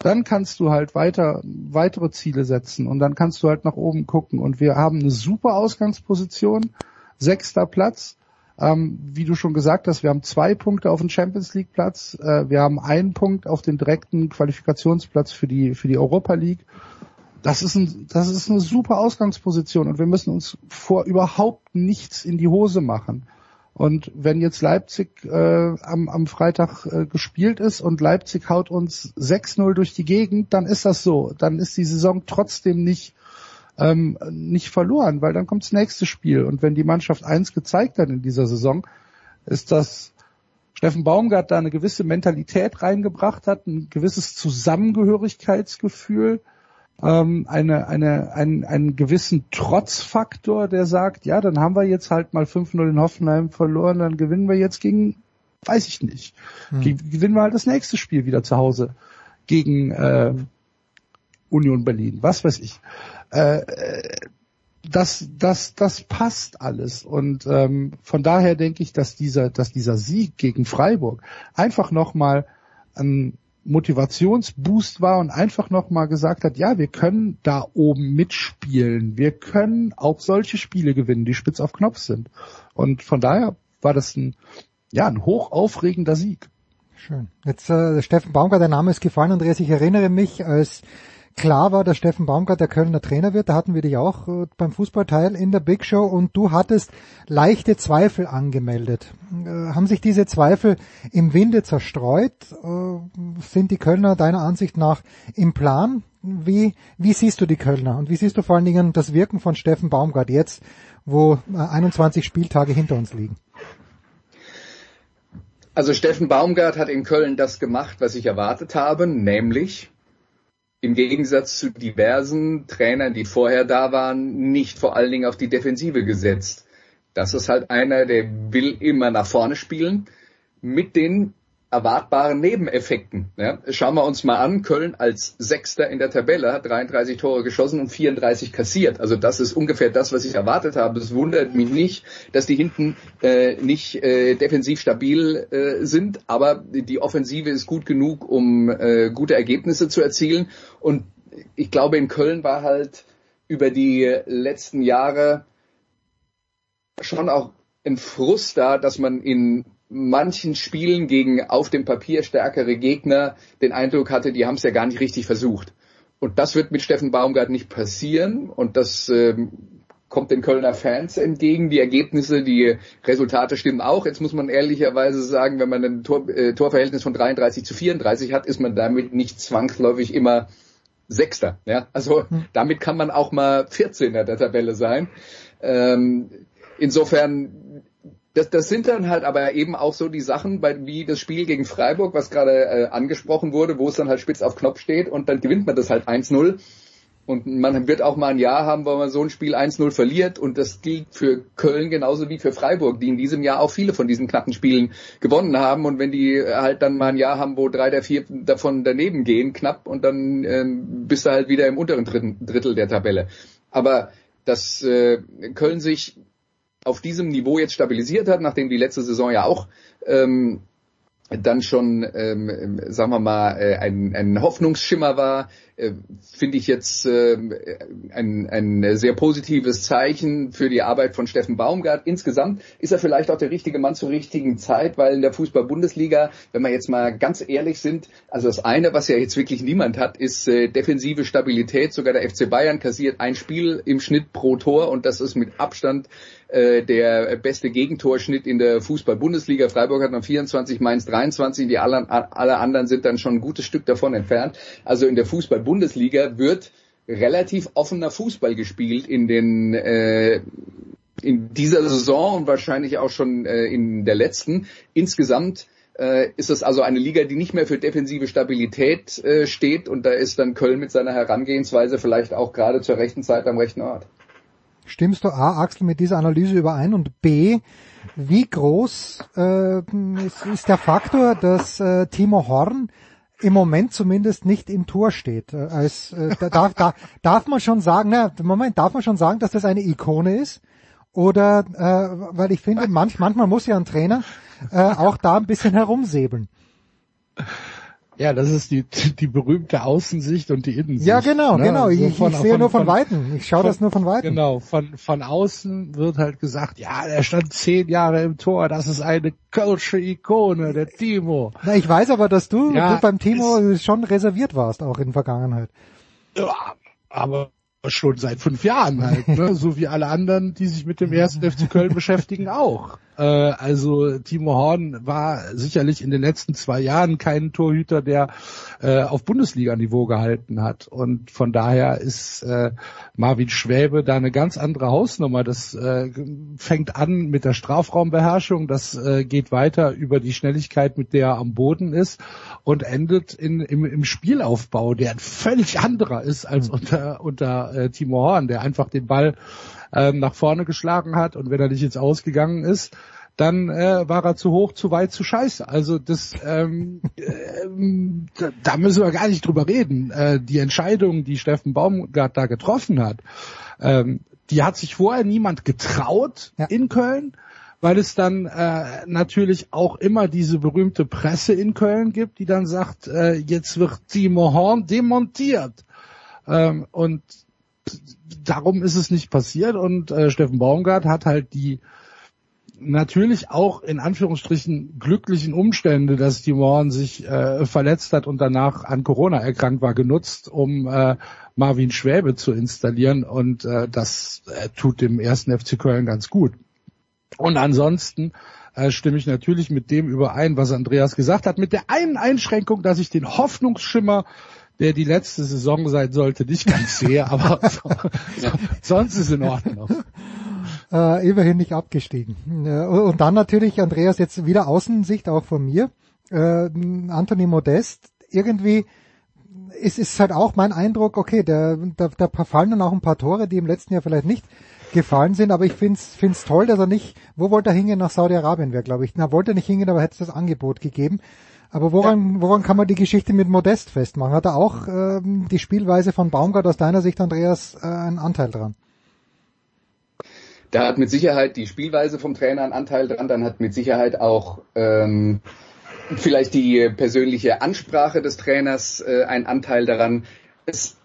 dann kannst du halt weiter weitere Ziele setzen und dann kannst du halt nach oben gucken. Und wir haben eine super Ausgangsposition, sechster Platz. Ähm, wie du schon gesagt hast, wir haben zwei Punkte auf den Champions League Platz, äh, wir haben einen Punkt auf den direkten Qualifikationsplatz für die für die Europa League. Das ist ein, das ist eine super Ausgangsposition und wir müssen uns vor überhaupt nichts in die Hose machen. Und wenn jetzt Leipzig äh, am, am Freitag äh, gespielt ist und Leipzig haut uns 6-0 durch die Gegend, dann ist das so. Dann ist die Saison trotzdem nicht, ähm, nicht verloren, weil dann kommt das nächste Spiel. Und wenn die Mannschaft eins gezeigt hat in dieser Saison, ist, dass Steffen Baumgart da eine gewisse Mentalität reingebracht hat, ein gewisses Zusammengehörigkeitsgefühl, ähm, eine, eine, einen, einen gewissen Trotzfaktor, der sagt, ja, dann haben wir jetzt halt mal 5-0 in Hoffenheim verloren, dann gewinnen wir jetzt gegen, weiß ich nicht, Hm. Ge- gewinnen wir halt das nächste Spiel wieder zu Hause gegen äh, Union Berlin, was weiß ich. Äh, äh, das, das, das passt alles. Und ähm, von daher denke ich, dass dieser, dass dieser Sieg gegen Freiburg einfach nochmal ein Motivationsboost war und einfach nochmal gesagt hat, ja, wir können da oben mitspielen. Wir können auch solche Spiele gewinnen, die spitz auf Knopf sind. Und von daher war das ein, ja, ein hochaufregender Sieg. Schön. Jetzt äh, Steffen Baumgart, der Name ist gefallen, Andreas. Ich erinnere mich, als klar war, dass Steffen Baumgart der Kölner Trainer wird, da hatten wir dich auch äh, beim Fußballteil in der Big Show und du hattest leichte Zweifel angemeldet. Äh, haben sich diese Zweifel im Winde zerstreut? Äh, sind die Kölner deiner Ansicht nach im Plan? Wie, wie siehst du die Kölner und wie siehst du vor allen Dingen das Wirken von Steffen Baumgart jetzt, wo äh, 21 Spieltage hinter uns liegen? Also Steffen Baumgart hat in Köln das gemacht, was ich erwartet habe, nämlich im Gegensatz zu diversen Trainern, die vorher da waren, nicht vor allen Dingen auf die Defensive gesetzt. Das ist halt einer, der will immer nach vorne spielen mit den erwartbaren Nebeneffekten. Ja, schauen wir uns mal an, Köln als Sechster in der Tabelle hat 33 Tore geschossen und 34 kassiert. Also das ist ungefähr das, was ich erwartet habe. Es wundert mich nicht, dass die hinten äh, nicht äh, defensiv stabil äh, sind, aber die Offensive ist gut genug, um äh, gute Ergebnisse zu erzielen. Und ich glaube, in Köln war halt über die letzten Jahre schon auch ein Frust da, dass man in manchen Spielen gegen auf dem Papier stärkere Gegner den Eindruck hatte, die haben es ja gar nicht richtig versucht. Und das wird mit Steffen Baumgart nicht passieren und das ähm, kommt den Kölner Fans entgegen. Die Ergebnisse, die Resultate stimmen auch. Jetzt muss man ehrlicherweise sagen, wenn man ein Tor, äh, Torverhältnis von 33 zu 34 hat, ist man damit nicht zwangsläufig immer Sechster. Ja? Also damit kann man auch mal 14 der Tabelle sein. Ähm, insofern das, das sind dann halt aber eben auch so die Sachen, bei, wie das Spiel gegen Freiburg, was gerade äh, angesprochen wurde, wo es dann halt spitz auf Knopf steht und dann gewinnt man das halt 1-0. Und man wird auch mal ein Jahr haben, wo man so ein Spiel 1-0 verliert. Und das gilt für Köln genauso wie für Freiburg, die in diesem Jahr auch viele von diesen knappen Spielen gewonnen haben. Und wenn die halt dann mal ein Jahr haben, wo drei der vier davon daneben gehen, knapp, und dann ähm, bist du halt wieder im unteren Drittel der Tabelle. Aber dass äh, Köln sich auf diesem Niveau jetzt stabilisiert hat, nachdem die letzte Saison ja auch ähm, dann schon, ähm, sagen wir mal, äh, ein, ein Hoffnungsschimmer war, finde ich jetzt äh, ein, ein sehr positives Zeichen für die Arbeit von Steffen Baumgart. Insgesamt ist er vielleicht auch der richtige Mann zur richtigen Zeit, weil in der Fußball-Bundesliga, wenn wir jetzt mal ganz ehrlich sind, also das eine, was ja jetzt wirklich niemand hat, ist äh, defensive Stabilität. Sogar der FC Bayern kassiert ein Spiel im Schnitt pro Tor und das ist mit Abstand äh, der beste Gegentorschnitt in der Fußball-Bundesliga. Freiburg hat noch 24, Mainz 23, die alle, alle anderen sind dann schon ein gutes Stück davon entfernt. Also in der Fußball-Bundesliga wird relativ offener Fußball gespielt in den äh, in dieser Saison und wahrscheinlich auch schon äh, in der letzten. Insgesamt äh, ist es also eine Liga, die nicht mehr für defensive Stabilität äh, steht und da ist dann Köln mit seiner Herangehensweise vielleicht auch gerade zur rechten Zeit am rechten Ort. Stimmst du A, Axel, mit dieser Analyse überein und B, wie groß äh, ist, ist der Faktor, dass äh, Timo Horn im Moment zumindest nicht im Tor steht? Äh, als, äh, da, darf, da, darf man schon sagen, na, Moment, darf man schon sagen, dass das eine Ikone ist? Oder, äh, weil ich finde, manch, manchmal muss ja ein Trainer äh, auch da ein bisschen herumsäbeln. Ja, das ist die, die berühmte Außensicht und die Innensicht. Ja, genau, ne? genau. Ich, von- ich sehe von- nur von, von- Weitem. Ich schaue das nur von Weitem. Genau, von, von außen wird halt gesagt, ja, er stand zehn Jahre im Tor, das ist eine kölsche Ikone, der Timo. Na, ich weiß aber, dass du, Ja, du beim Timo schon reserviert warst, auch in der Vergangenheit. Ja, aber schon seit fünf Jahren halt, ne? [laughs] so wie alle anderen, die sich mit dem ersten [laughs] FC Köln beschäftigen auch. Äh, also Timo Horn war sicherlich in den letzten zwei Jahren kein Torhüter, der äh, auf Bundesliga-Niveau gehalten hat. Und von daher ist äh, Marvin Schwäbe da eine ganz andere Hausnummer. Das äh, fängt an mit der Strafraumbeherrschung, das äh, geht weiter über die Schnelligkeit, mit der er am Boden ist und endet in, im, im Spielaufbau, der ein völlig anderer ist als unter, unter äh, Timo Horn, der einfach den Ball ähm, nach vorne geschlagen hat und wenn er nicht ins Ausgegangen ist, dann äh, war er zu hoch, zu weit, zu scheiße. Also das, ähm, [laughs] ähm, da, müssen wir gar nicht drüber reden. Äh, die Entscheidung, die Steffen Baumgart da getroffen hat, ähm, die hat sich vorher niemand getraut in Köln, weil es dann äh, natürlich auch immer diese berühmte Presse in Köln gibt, die dann sagt, äh, jetzt wird Timo Horn demontiert. Ähm, und darum ist es nicht passiert und äh, Steffen Baumgart hat halt die natürlich auch in Anführungsstrichen glücklichen Umstände, dass Timo Horn sich äh, verletzt hat und danach an Corona erkrankt war, genutzt, um äh, Marvin Schwäbe zu installieren und äh, das äh, tut dem ersten FC Köln ganz gut. Und ansonsten äh, stimme ich natürlich mit dem überein, was Andreas gesagt hat, mit der einen Einschränkung, dass ich den Hoffnungsschimmer der die letzte Saison sein sollte, nicht ganz sehe, aber [laughs] sonst ist in Ordnung. [laughs] Äh, immerhin nicht abgestiegen. Äh, und dann natürlich, Andreas, jetzt wieder Außensicht auch von mir. Äh, Anthony Modest, irgendwie es ist halt auch mein Eindruck, okay, da, da, da fallen dann auch ein paar Tore, die im letzten Jahr vielleicht nicht gefallen sind, aber ich find's find's toll, dass er nicht, wo wollte er hingehen? Nach Saudi-Arabien wäre, glaube ich. Na, wollte er nicht hingehen, aber hätte es das Angebot gegeben. Aber woran, ja. woran kann man die Geschichte mit Modest festmachen? Hat er auch ähm, die Spielweise von Baumgart aus deiner Sicht, Andreas, äh, einen Anteil dran? Da hat mit Sicherheit die Spielweise vom Trainer einen Anteil dran, dann hat mit Sicherheit auch ähm, vielleicht die persönliche Ansprache des Trainers äh, einen Anteil daran. Es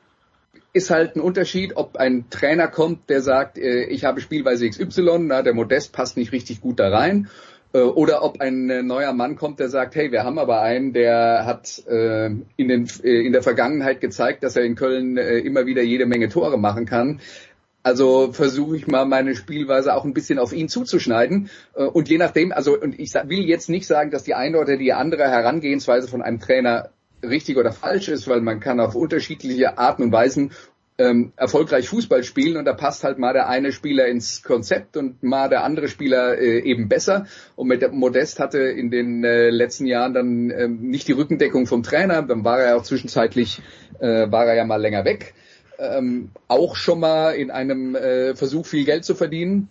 ist halt ein Unterschied, ob ein Trainer kommt, der sagt, äh, ich habe Spielweise XY, na, der Modest passt nicht richtig gut da rein, äh, oder ob ein äh, neuer Mann kommt, der sagt, hey, wir haben aber einen, der hat in, den, in der Vergangenheit gezeigt, dass er in Köln immer wieder jede Menge Tore machen kann. Also versuche ich mal meine Spielweise auch ein bisschen auf ihn zuzuschneiden. Und je nachdem, also und ich will jetzt nicht sagen, dass die eine oder die andere Herangehensweise von einem Trainer richtig oder falsch ist, weil man kann auf unterschiedliche Arten und Weisen ähm, erfolgreich Fußball spielen und da passt halt mal der eine Spieler ins Konzept und mal der andere Spieler äh, eben besser. Und mit Modest hatte in den äh, letzten Jahren dann äh, nicht die Rückendeckung vom Trainer, dann war er auch zwischenzeitlich, äh, war er ja mal länger weg ähm, auch schon mal in einem äh, Versuch, viel Geld zu verdienen.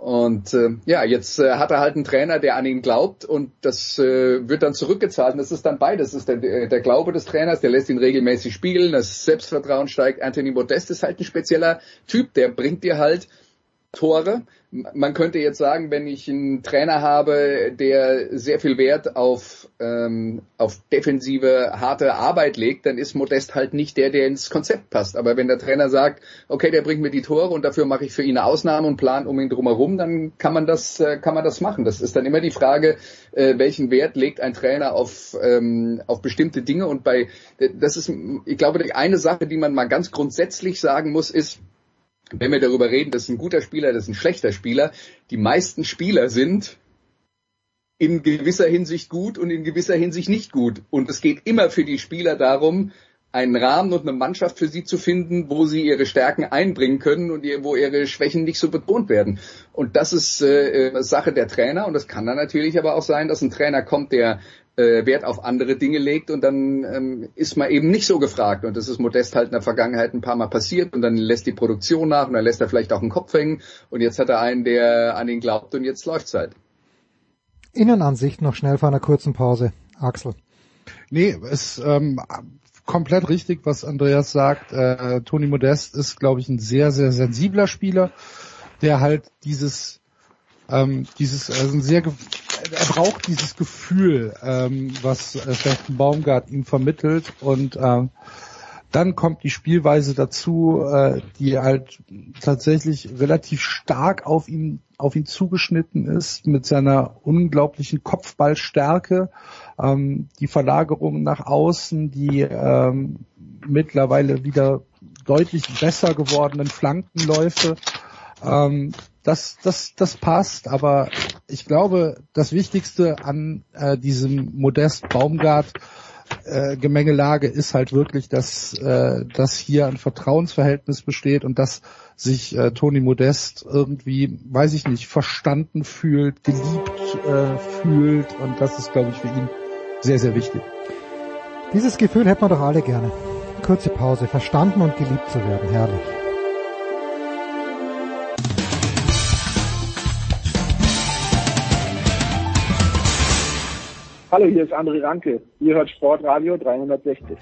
Und äh, ja, jetzt äh, hat er halt einen Trainer, der an ihn glaubt und das äh, wird dann zurückgezahlt. Und das ist dann beides. Das ist der, der Glaube des Trainers, der lässt ihn regelmäßig spielen, das Selbstvertrauen steigt. Anthony Modest ist halt ein spezieller Typ, der bringt dir halt Tore. Man könnte jetzt sagen, wenn ich einen Trainer habe, der sehr viel Wert auf, ähm, auf defensive, harte Arbeit legt, dann ist Modest halt nicht der, der ins Konzept passt. Aber wenn der Trainer sagt, okay, der bringt mir die Tore und dafür mache ich für ihn eine Ausnahme und plan um ihn drumherum, dann kann man das, äh, kann man das machen. Das ist dann immer die Frage, äh, welchen Wert legt ein Trainer auf, ähm, auf bestimmte Dinge. Und bei, das ist, ich glaube, die eine Sache, die man mal ganz grundsätzlich sagen muss, ist, wenn wir darüber reden, das ist ein guter Spieler, das ist ein schlechter Spieler, die meisten Spieler sind in gewisser Hinsicht gut und in gewisser Hinsicht nicht gut. Und es geht immer für die Spieler darum, einen Rahmen und eine Mannschaft für sie zu finden, wo sie ihre Stärken einbringen können und wo ihre Schwächen nicht so betont werden. Und das ist äh, Sache der Trainer. Und das kann dann natürlich aber auch sein, dass ein Trainer kommt, der äh, Wert auf andere Dinge legt und dann ähm, ist man eben nicht so gefragt. Und das ist Modest halt in der Vergangenheit ein paar Mal passiert und dann lässt die Produktion nach und dann lässt er vielleicht auch einen Kopf hängen und jetzt hat er einen, der an ihn glaubt und jetzt läuft's halt. Innenansicht noch schnell vor einer kurzen Pause. Axel. Nee, es ähm, komplett richtig, was Andreas sagt. Äh, Toni Modest ist, glaube ich, ein sehr, sehr sensibler Spieler, der halt dieses ähm, dieses also ein sehr er braucht dieses Gefühl, ähm, was äh, Steffen Baumgart ihm vermittelt und ähm, dann kommt die Spielweise dazu, äh, die halt tatsächlich relativ stark auf ihn auf ihn zugeschnitten ist mit seiner unglaublichen Kopfballstärke, ähm, die Verlagerung nach außen, die ähm, mittlerweile wieder deutlich besser gewordenen Flankenläufe. Ähm, das, das, das passt, aber ich glaube, das Wichtigste an äh, diesem Modest Baumgart äh, Gemengelage ist halt wirklich, dass, äh, dass hier ein Vertrauensverhältnis besteht und dass sich äh, Toni Modest irgendwie, weiß ich nicht, verstanden fühlt, geliebt äh, fühlt und das ist, glaube ich, für ihn sehr, sehr wichtig. Dieses Gefühl hätten wir doch alle gerne. Kurze Pause, verstanden und geliebt zu werden, herrlich. Hallo, hier ist André Ranke. Ihr hört Sportradio 360.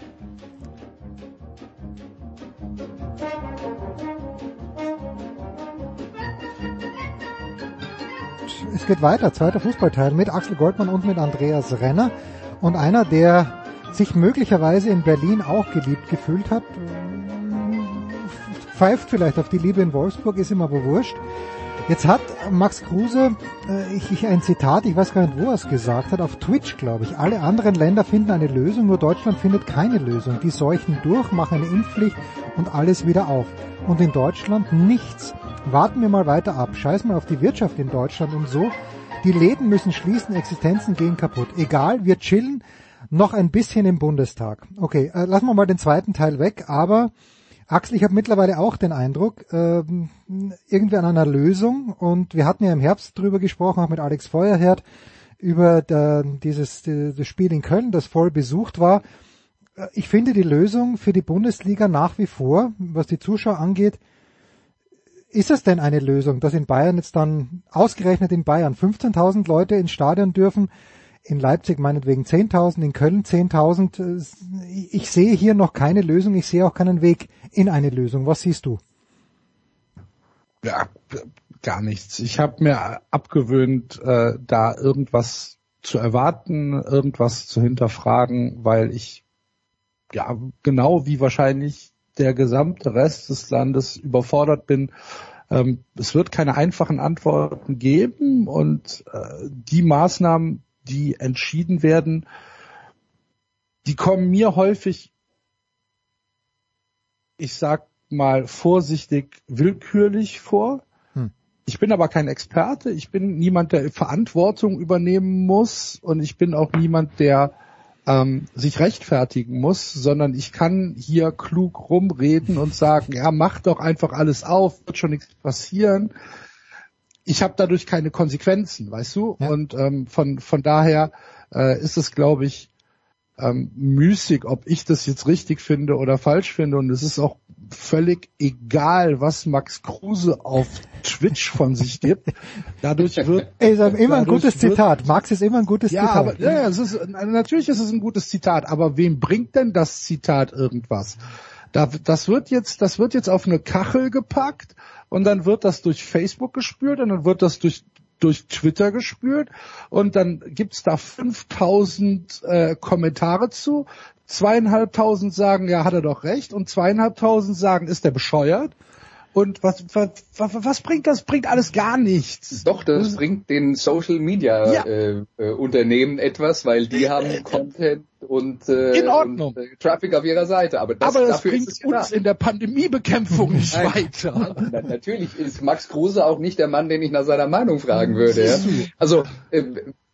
Es geht weiter, zweiter Fußballteil mit Axel Goldmann und mit Andreas Renner. Und einer, der sich möglicherweise in Berlin auch geliebt gefühlt hat, pfeift vielleicht auf die Liebe in Wolfsburg, ist ihm aber wurscht. Jetzt hat Max Kruse äh, ich, ich, ein Zitat, ich weiß gar nicht, wo er es gesagt hat, auf Twitch, glaube ich. Alle anderen Länder finden eine Lösung, nur Deutschland findet keine Lösung. Die seuchen durch, machen eine Impfpflicht und alles wieder auf. Und in Deutschland nichts. Warten wir mal weiter ab. Scheiß mal auf die Wirtschaft in Deutschland und so. Die Läden müssen schließen, Existenzen gehen kaputt. Egal, wir chillen noch ein bisschen im Bundestag. Okay, äh, lassen wir mal den zweiten Teil weg, aber Axel, ich habe mittlerweile auch den Eindruck, ähm, irgendwie an einer Lösung und wir hatten ja im Herbst drüber gesprochen, auch mit Alex Feuerherd, über der, dieses das Spiel in Köln, das voll besucht war. ich finde die Lösung für die Bundesliga nach wie vor, was die Zuschauer angeht, ist es denn eine Lösung, dass in Bayern jetzt dann ausgerechnet in Bayern 15.000 Leute ins Stadion dürfen, in Leipzig meinetwegen 10.000, in Köln 10.000? Ich sehe hier noch keine Lösung, ich sehe auch keinen Weg in eine Lösung. Was siehst du? Ja, gar nichts. Ich habe mir abgewöhnt, äh, da irgendwas zu erwarten, irgendwas zu hinterfragen, weil ich ja genau wie wahrscheinlich der gesamte Rest des Landes überfordert bin. Ähm, es wird keine einfachen Antworten geben und äh, die Maßnahmen, die entschieden werden, die kommen mir häufig, ich sag mal vorsichtig, willkürlich vor. Hm. Ich bin aber kein Experte, ich bin niemand, der Verantwortung übernehmen muss und ich bin auch niemand, der ähm, sich rechtfertigen muss, sondern ich kann hier klug rumreden und sagen, ja, mach doch einfach alles auf, wird schon nichts passieren. Ich habe dadurch keine Konsequenzen, weißt du? Ja. Und ähm, von von daher äh, ist es, glaube ich, ähm, müßig, ob ich das jetzt richtig finde oder falsch finde. Und es ist auch völlig egal, was Max Kruse auf Twitch von sich gibt. Dadurch wird [laughs] Ey, ist immer ein gutes wird- Zitat. Max ist immer ein gutes ja, Zitat. aber ja, ja, es ist, natürlich ist es ein gutes Zitat, aber wem bringt denn das Zitat irgendwas? Da, das wird jetzt, das wird jetzt auf eine Kachel gepackt und dann wird das durch Facebook gespürt und dann wird das durch durch Twitter gespürt und dann gibt's da 5000 äh, Kommentare zu. Zweieinhalbtausend sagen, ja, hat er doch recht und zweieinhalbtausend sagen, ist der bescheuert. Und was, was, was, was bringt das? Bringt alles gar nichts. Doch, das bringt den Social Media Ja. äh, äh, Unternehmen etwas, weil die haben Content und, äh, In Ordnung. und äh, Traffic auf ihrer Seite. Aber, das, Aber das dafür bringt uns in der Pandemiebekämpfung nicht Nein. weiter. [laughs] Na, natürlich ist Max Kruse auch nicht der Mann, den ich nach seiner Meinung fragen würde. Ja? Also äh,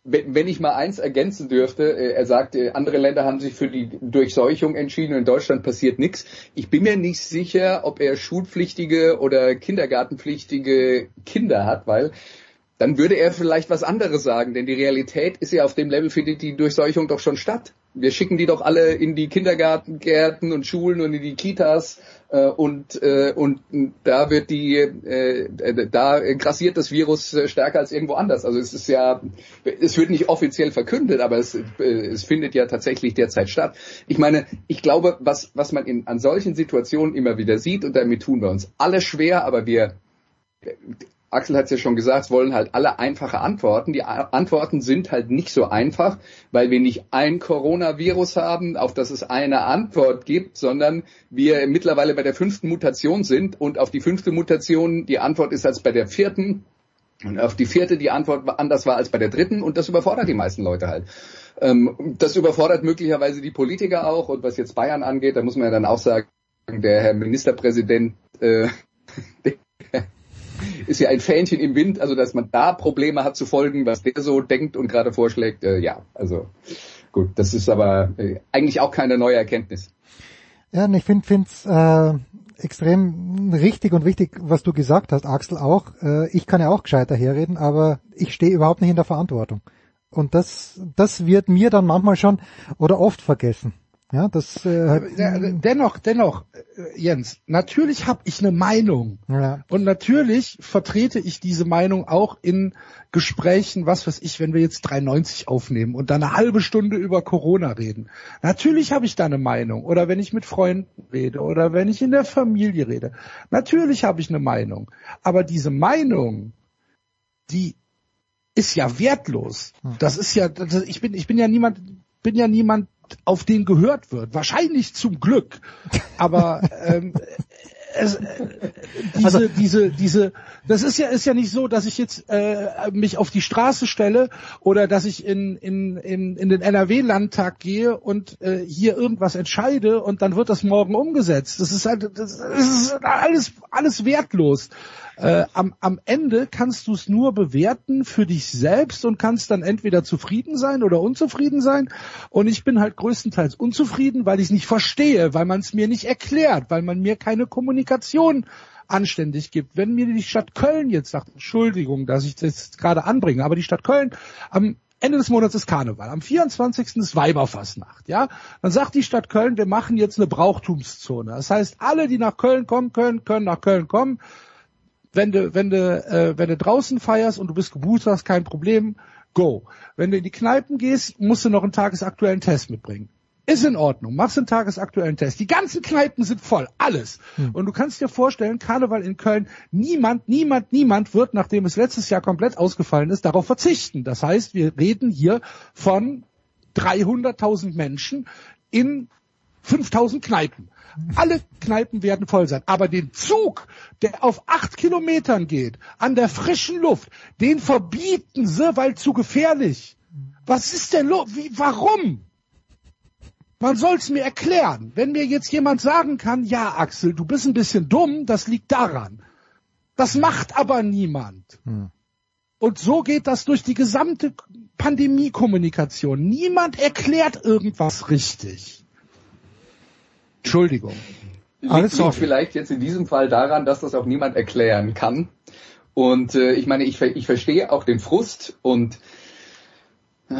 wenn ich mal eins ergänzen dürfte, äh, er sagt, äh, andere Länder haben sich für die Durchseuchung entschieden und in Deutschland passiert nichts. Ich bin mir nicht sicher, ob er schulpflichtige oder kindergartenpflichtige Kinder hat, weil dann würde er vielleicht was anderes sagen, denn die Realität ist ja auf dem Level findet die Durchseuchung doch schon statt. Wir schicken die doch alle in die Kindergartengärten und Schulen und in die Kitas und äh, und da wird die äh, äh, da grassiert das Virus äh, stärker als irgendwo anders. Also es ist ja es wird nicht offiziell verkündet, aber es, äh, es findet ja tatsächlich derzeit statt. Ich meine, ich glaube, was was man in an solchen Situationen immer wieder sieht und damit tun wir uns alle schwer, aber wir Axel hat es ja schon gesagt, es wollen halt alle einfache Antworten. Die Antworten sind halt nicht so einfach, weil wir nicht ein Coronavirus haben, auf das es eine Antwort gibt, sondern wir mittlerweile bei der fünften Mutation sind und auf die fünfte Mutation die Antwort ist als bei der vierten und auf die vierte die Antwort anders war als bei der dritten und das überfordert die meisten Leute halt. Ähm, das überfordert möglicherweise die Politiker auch und was jetzt Bayern angeht, da muss man ja dann auch sagen, der Herr Ministerpräsident äh, [laughs] ist ja ein Fähnchen im Wind, also dass man da Probleme hat zu folgen, was der so denkt und gerade vorschlägt, äh, ja, also gut, das ist aber äh, eigentlich auch keine neue Erkenntnis. Ja, und ich finde es äh, extrem richtig und wichtig, was du gesagt hast, Axel auch. Äh, ich kann ja auch gescheiter herreden, aber ich stehe überhaupt nicht in der Verantwortung. Und das, das wird mir dann manchmal schon oder oft vergessen. Ja, das äh, Ja, dennoch, dennoch, äh, Jens, natürlich habe ich eine Meinung. ja, Und natürlich vertrete ich diese Meinung auch in Gesprächen, was weiß ich, wenn wir jetzt 390 aufnehmen und dann eine halbe Stunde über Corona reden. Natürlich habe ich da eine Meinung. Oder wenn ich mit Freunden rede oder wenn ich in der Familie rede. Natürlich habe ich eine Meinung. Aber diese Meinung, die ist ja wertlos. Das ist ja, ich bin, ich bin ja niemand, bin ja niemand, auf den gehört wird. Wahrscheinlich zum Glück. Aber [laughs] ähm, es, äh, diese, Also- diese, diese, das ist ja, ist ja nicht so, dass ich jetzt äh, mich auf die Straße stelle oder dass ich in, in, in, in den NRW-Landtag gehe und äh, hier irgendwas entscheide und dann wird das morgen umgesetzt. Das ist halt, das, das ist alles, alles wertlos. Äh, am, am Ende kannst du es nur bewerten für dich selbst und kannst dann entweder zufrieden sein oder unzufrieden sein. Und ich bin halt größtenteils unzufrieden, weil ich es nicht verstehe, weil man es mir nicht erklärt, weil man mir keine Kommunikation anständig gibt. Wenn mir die Stadt Köln jetzt sagt, Entschuldigung, dass ich das gerade anbringe, aber die Stadt Köln am, Ende des Monats ist Karneval. Am 24. ist Weiberfassnacht, ja. Dann sagt die Stadt Köln, wir machen jetzt eine Brauchtumszone. Das heißt, alle, die nach Köln kommen können, können nach Köln kommen. Wenn du, wenn du, äh, wenn du draußen feierst und du bist gebucht hast, kein Problem, go. Wenn du in die Kneipen gehst, musst du noch einen tagesaktuellen Test mitbringen. Ist in Ordnung. Machst einen tagesaktuellen Test. Die ganzen Kneipen sind voll. Alles. Und du kannst dir vorstellen, Karneval in Köln, niemand, niemand, niemand wird, nachdem es letztes Jahr komplett ausgefallen ist, darauf verzichten. Das heißt, wir reden hier von 300.000 Menschen in 5.000 Kneipen. Alle Kneipen werden voll sein. Aber den Zug, der auf acht Kilometern geht, an der frischen Luft, den verbieten sie, weil zu gefährlich. Was ist denn los? Wie, warum? Man soll's mir erklären. Wenn mir jetzt jemand sagen kann, ja, Axel, du bist ein bisschen dumm, das liegt daran. Das macht aber niemand. Und so geht das durch die gesamte Pandemie-Kommunikation. Niemand erklärt irgendwas richtig. Entschuldigung. Liegt, liegt vielleicht jetzt in diesem Fall daran, dass das auch niemand erklären kann. Und äh, ich meine, ich, ich verstehe auch den Frust und äh,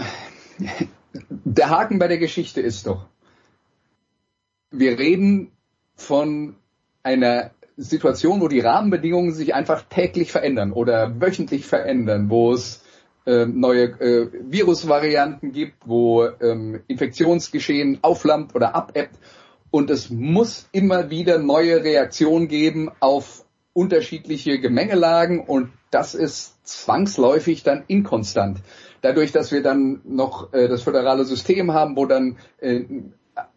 der Haken bei der Geschichte ist doch, wir reden von einer Situation, wo die Rahmenbedingungen sich einfach täglich verändern oder wöchentlich verändern, wo es äh, neue äh, Virusvarianten gibt, wo ähm, Infektionsgeschehen aufflammt oder abebbt. Und es muss immer wieder neue Reaktionen geben auf unterschiedliche Gemengelagen und das ist zwangsläufig dann inkonstant. Dadurch, dass wir dann noch äh, das föderale System haben, wo dann äh,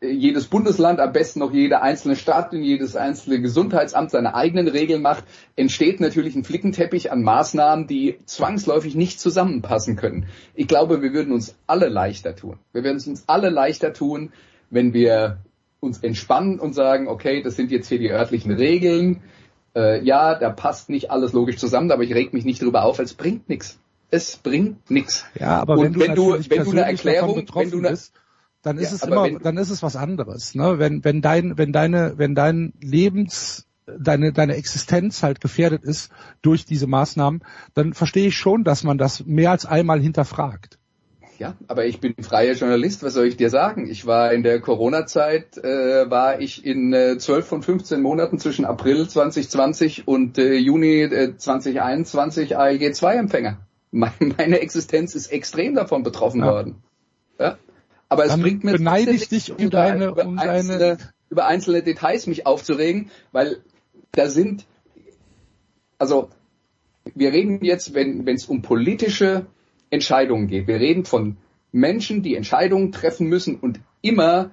jedes Bundesland, am besten noch jede einzelne Stadt und jedes einzelne Gesundheitsamt seine eigenen Regeln macht, entsteht natürlich ein Flickenteppich an Maßnahmen, die zwangsläufig nicht zusammenpassen können. Ich glaube, wir würden uns alle leichter tun. Wir würden es uns alle leichter tun, wenn wir uns entspannen und sagen, okay, das sind jetzt hier die örtlichen Regeln. Äh, ja, da passt nicht alles logisch zusammen, aber ich reg mich nicht drüber auf, es bringt nichts. Es bringt nichts. Ja, aber und wenn du, wenn du, wenn du eine Erklärung, wenn du eine, bist, dann ist Ja, es immer, wenn- dann ist es was anderes. Ne? Wenn, wenn dein, wenn deine, wenn dein Lebens, deine, deine Existenz halt gefährdet ist durch diese Maßnahmen, dann verstehe ich schon, dass man das mehr als einmal hinterfragt. Ja, aber ich bin freier Journalist, was soll ich dir sagen? Ich war in der Corona-Zeit, äh, war ich in äh, 12 von 15 Monaten zwischen April 2020 und äh, Juni äh, 2021 ALG 2 Empfänger. [laughs] Meine, meine Existenz ist extrem davon betroffen Ja. worden. Ja? Aber es Dann bringt mir beneide ich dich um deine- über, um deine- einzelne, über einzelne Details mich aufzuregen, weil da sind, also wir reden jetzt, wenn wenn es um politische Entscheidungen geht, wir reden von Menschen, die Entscheidungen treffen müssen und immer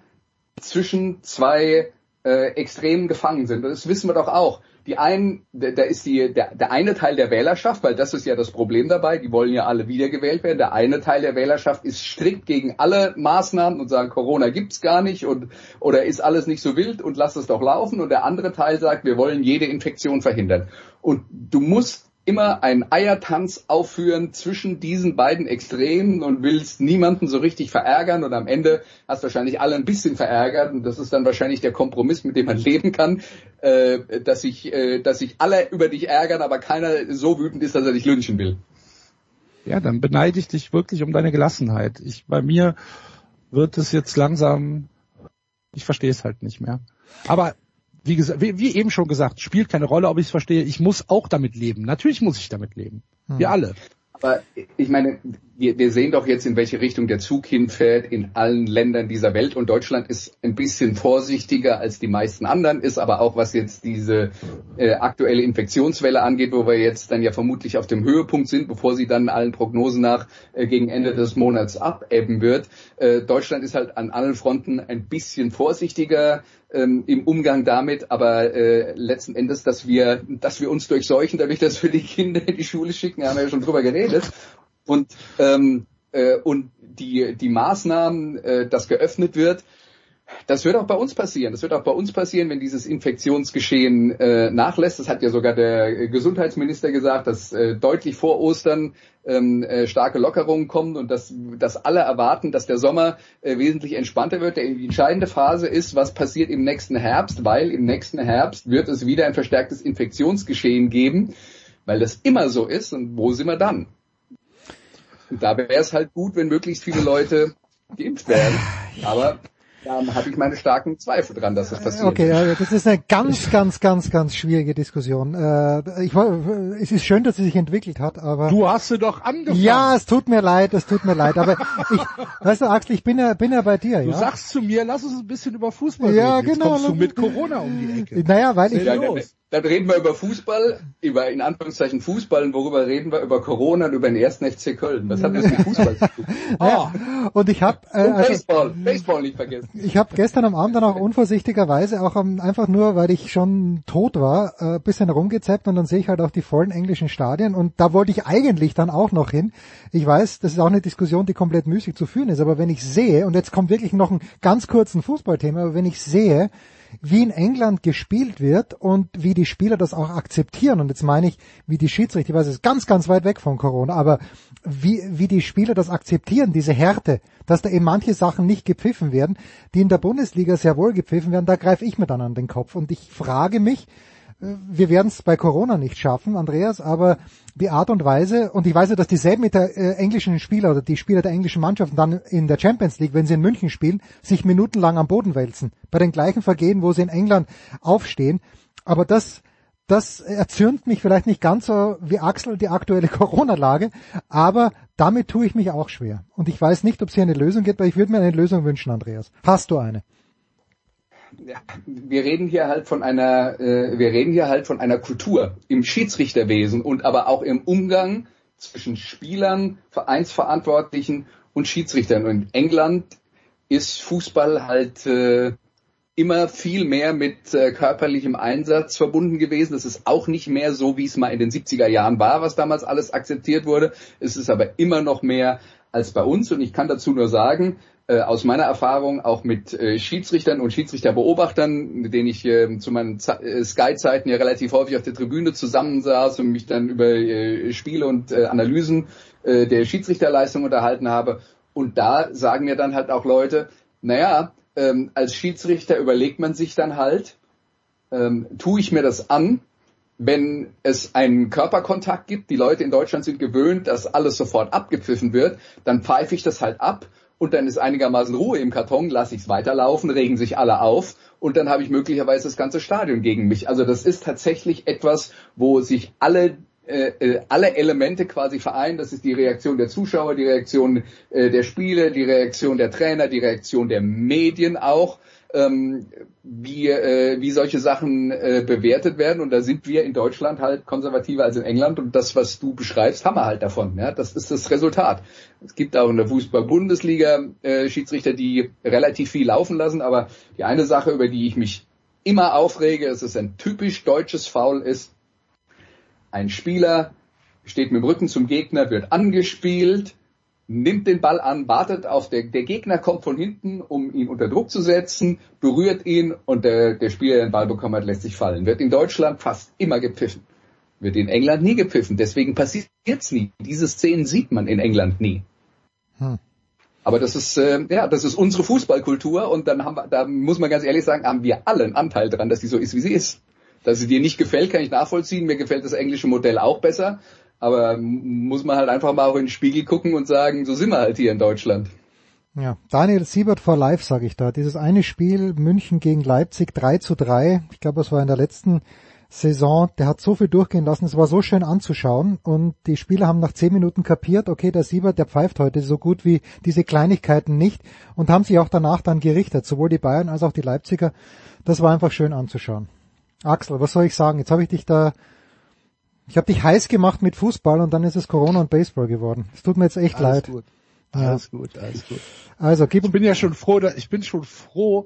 zwischen zwei äh, Extremen gefangen sind. Das wissen wir doch auch. Die einen, da da ist die, der, der eine Teil der Wählerschaft, weil das ist ja das Problem dabei, die wollen ja alle wiedergewählt werden. Der eine Teil der Wählerschaft ist strikt gegen alle Maßnahmen und sagen, Corona gibt's gar nicht und oder ist alles nicht so wild und lass es doch laufen. Und der andere Teil sagt, wir wollen jede Infektion verhindern. Und du musst immer einen Eiertanz aufführen zwischen diesen beiden Extremen und willst niemanden so richtig verärgern und am Ende hast wahrscheinlich alle ein bisschen verärgert und das ist dann wahrscheinlich der Kompromiss, mit dem man [laughs] leben kann, äh, dass sich äh, dass sich alle über dich ärgern, aber keiner so wütend ist, dass er dich lynchen will. Ja, dann beneide ich dich wirklich um deine Gelassenheit. Ich, bei mir wird es jetzt langsam, ich verstehe es halt nicht mehr. Aber wie, gesagt, wie, wie eben schon gesagt, spielt keine Rolle, ob ich es verstehe. Ich muss auch damit leben. Natürlich muss ich damit leben. Wir alle. Aber ich meine, wir, wir sehen doch jetzt, in welche Richtung der Zug hinfährt in allen Ländern dieser Welt. Und Deutschland ist ein bisschen vorsichtiger als die meisten anderen, ist aber auch, was jetzt diese äh, aktuelle Infektionswelle angeht, wo wir jetzt dann ja vermutlich auf dem Höhepunkt sind, bevor sie dann allen Prognosen nach äh, gegen Ende des Monats abebben wird. Äh, Deutschland ist halt an allen Fronten ein bisschen vorsichtiger ähm, im Umgang damit, aber äh, letzten Endes, dass wir, dass wir uns durchseuchen, dadurch, dass wir die Kinder in die Schule schicken, haben wir ja schon drüber geredet. Und ähm, äh, und die die Maßnahmen, äh, das geöffnet wird, das wird auch bei uns passieren. Das wird auch bei uns passieren, wenn dieses Infektionsgeschehen äh, nachlässt. Das hat ja sogar der Gesundheitsminister gesagt, dass äh, deutlich vor Ostern ähm, äh, starke Lockerungen kommen und dass, dass alle erwarten, dass der Sommer äh, wesentlich entspannter wird. Die entscheidende Phase ist, was passiert im nächsten Herbst, weil im nächsten Herbst wird es wieder ein verstärktes Infektionsgeschehen geben, weil das immer so ist. Und wo sind wir dann? Und da wäre es halt gut, wenn möglichst viele Leute geimpft werden. Aber da habe ich meine starken Zweifel dran, dass das passiert. Okay, ja, das ist eine ganz, ganz, ganz, ganz schwierige Diskussion. Äh, ich, es ist schön, dass sie sich entwickelt hat, aber Du hast sie doch angefangen. ja, es tut mir leid, es tut mir leid, aber ich, weißt du, Axel, ich bin ja, bin ja bei dir, Du ja. sagst zu mir, lass uns ein bisschen über Fußball Ja, reden. Jetzt genau. kommst du mit Corona um die Ecke. Naja, weil ich, Ja, dann, reden wir über Fußball, über in Anführungszeichen Fußball und worüber reden wir? Über Corona und über den ersten FC Köln. Was hat das mit Fußball zu tun? ja, [laughs] und ich habe, äh, also, Baseball, Baseball nicht vergessen. Ich habe gestern am Abend dann auch unvorsichtigerweise, auch am, einfach nur, weil ich schon tot war, äh, bisschen rumgezappt und dann sehe ich halt auch die vollen englischen Stadien und da wollte ich eigentlich dann auch noch hin. Ich weiß, das ist auch eine Diskussion, die komplett müßig zu führen ist, aber wenn ich sehe, und jetzt kommt wirklich noch ein ganz kurzen Fußballthema, aber wenn ich sehe, wie in England gespielt wird und wie die Spieler das auch akzeptieren. Und jetzt meine ich, wie die Schiedsrichter, ich weiß, es ist ganz, ganz weit weg von Corona, aber wie, wie die Spieler das akzeptieren, diese Härte, dass da eben manche Sachen nicht gepfiffen werden, die in der Bundesliga sehr wohl gepfiffen werden, da greife ich mir dann an den Kopf. Und ich frage mich, wir werden es bei Corona nicht schaffen, Andreas, aber die Art und Weise, und ich weiß ja, dass dieselben mit der äh, englischen Spieler oder die Spieler der englischen Mannschaften dann in der Champions League, wenn sie in München spielen, sich minutenlang am Boden wälzen. Bei den gleichen Vergehen, wo sie in England aufstehen. Aber das, das erzürnt mich vielleicht nicht ganz so wie Axel die aktuelle [laughs] Corona-Lage, aber damit tue ich mich auch schwer. Und ich weiß nicht, ob es hier eine Lösung gibt, aber ich würde mir eine Lösung wünschen, Andreas. Hast du eine? Wir reden hier halt von einer, äh, wir reden hier halt von einer Kultur im Schiedsrichterwesen und aber auch im Umgang zwischen Spielern, Vereinsverantwortlichen und Schiedsrichtern. Und in England ist Fußball halt äh, immer viel mehr mit äh, körperlichem Einsatz verbunden gewesen. Das ist auch nicht mehr so, wie es mal in den 70er Jahren war, was damals alles akzeptiert wurde. Es ist aber immer noch mehr als bei uns. Und ich kann dazu nur sagen, äh, aus meiner Erfahrung auch mit äh, Schiedsrichtern und Schiedsrichterbeobachtern, mit denen ich äh, zu meinen äh, Sky-Zeiten ja relativ häufig auf der Tribüne zusammensaß und mich dann über äh, Spiele und Analysen der Schiedsrichterleistung unterhalten habe. Und da sagen mir dann halt auch Leute, naja, ähm, als Schiedsrichter überlegt man sich dann halt, ähm, tue ich mir das an, wenn es einen Körperkontakt gibt, die Leute in Deutschland sind gewöhnt, dass alles sofort abgepfiffen wird, dann pfeife ich das halt ab und dann ist einigermaßen Ruhe im Karton, lasse ich es weiterlaufen, regen sich alle auf und dann habe ich möglicherweise das ganze Stadion gegen mich. Also das ist tatsächlich etwas, wo sich alle äh, äh, alle Elemente quasi vereinen. Das ist die Reaktion der Zuschauer, die Reaktion äh, der Spiele, die Reaktion der Trainer, die Reaktion der Medien auch, ähm, wie, äh, wie solche Sachen äh, bewertet werden. Und da sind wir in Deutschland halt konservativer als in England. Und das, was du beschreibst, haben wir halt davon. Ja? Das ist das Resultat. Es gibt auch in der Fußball-Bundesliga äh, Schiedsrichter, die relativ viel laufen lassen. Aber die eine Sache, über die ich mich immer aufrege, dass es ein typisch deutsches Foul ist, ein Spieler steht mit dem Rücken zum Gegner, wird angespielt, nimmt den Ball an, wartet auf der, der Gegner kommt von hinten, um ihn unter Druck zu setzen, berührt ihn und der, der Spieler, der den Ball bekommen hat, lässt sich fallen. Wird in Deutschland fast immer gepfiffen. Wird in England nie gepfiffen. Deswegen passiert es nie. Diese Szenen sieht man in England nie. Hm. Aber das ist, äh, ja, das ist unsere Fußballkultur und dann haben wir, da muss man ganz ehrlich sagen, haben wir alle einen Anteil dran, dass die so ist, wie sie ist. Dass sie dir nicht gefällt, kann ich nachvollziehen. Mir gefällt das englische Modell auch besser. Aber muss man halt einfach mal auch in den Spiegel gucken und sagen, so sind wir halt hier in Deutschland. Ja, Daniel Siebert for Life, sage ich da. Dieses eine Spiel München gegen Leipzig 3 zu 3, ich glaube, es war in der letzten Saison, der hat so viel durchgehen lassen, es war so schön anzuschauen und die Spieler haben nach zehn Minuten kapiert, okay, der Siebert, der pfeift heute so gut wie diese Kleinigkeiten nicht und haben sich auch danach dann gerichtet, sowohl die Bayern als auch die Leipziger. Das war einfach schön anzuschauen. Axel, was soll ich sagen? Jetzt habe ich dich da, ich habe dich heiß gemacht mit Fußball und dann ist es Corona und Baseball geworden. Es tut mir jetzt echt Alles leid. gut. Ja. Alles gut, alles gut. Also gib Ich bin ja schon froh, da- ich bin schon froh,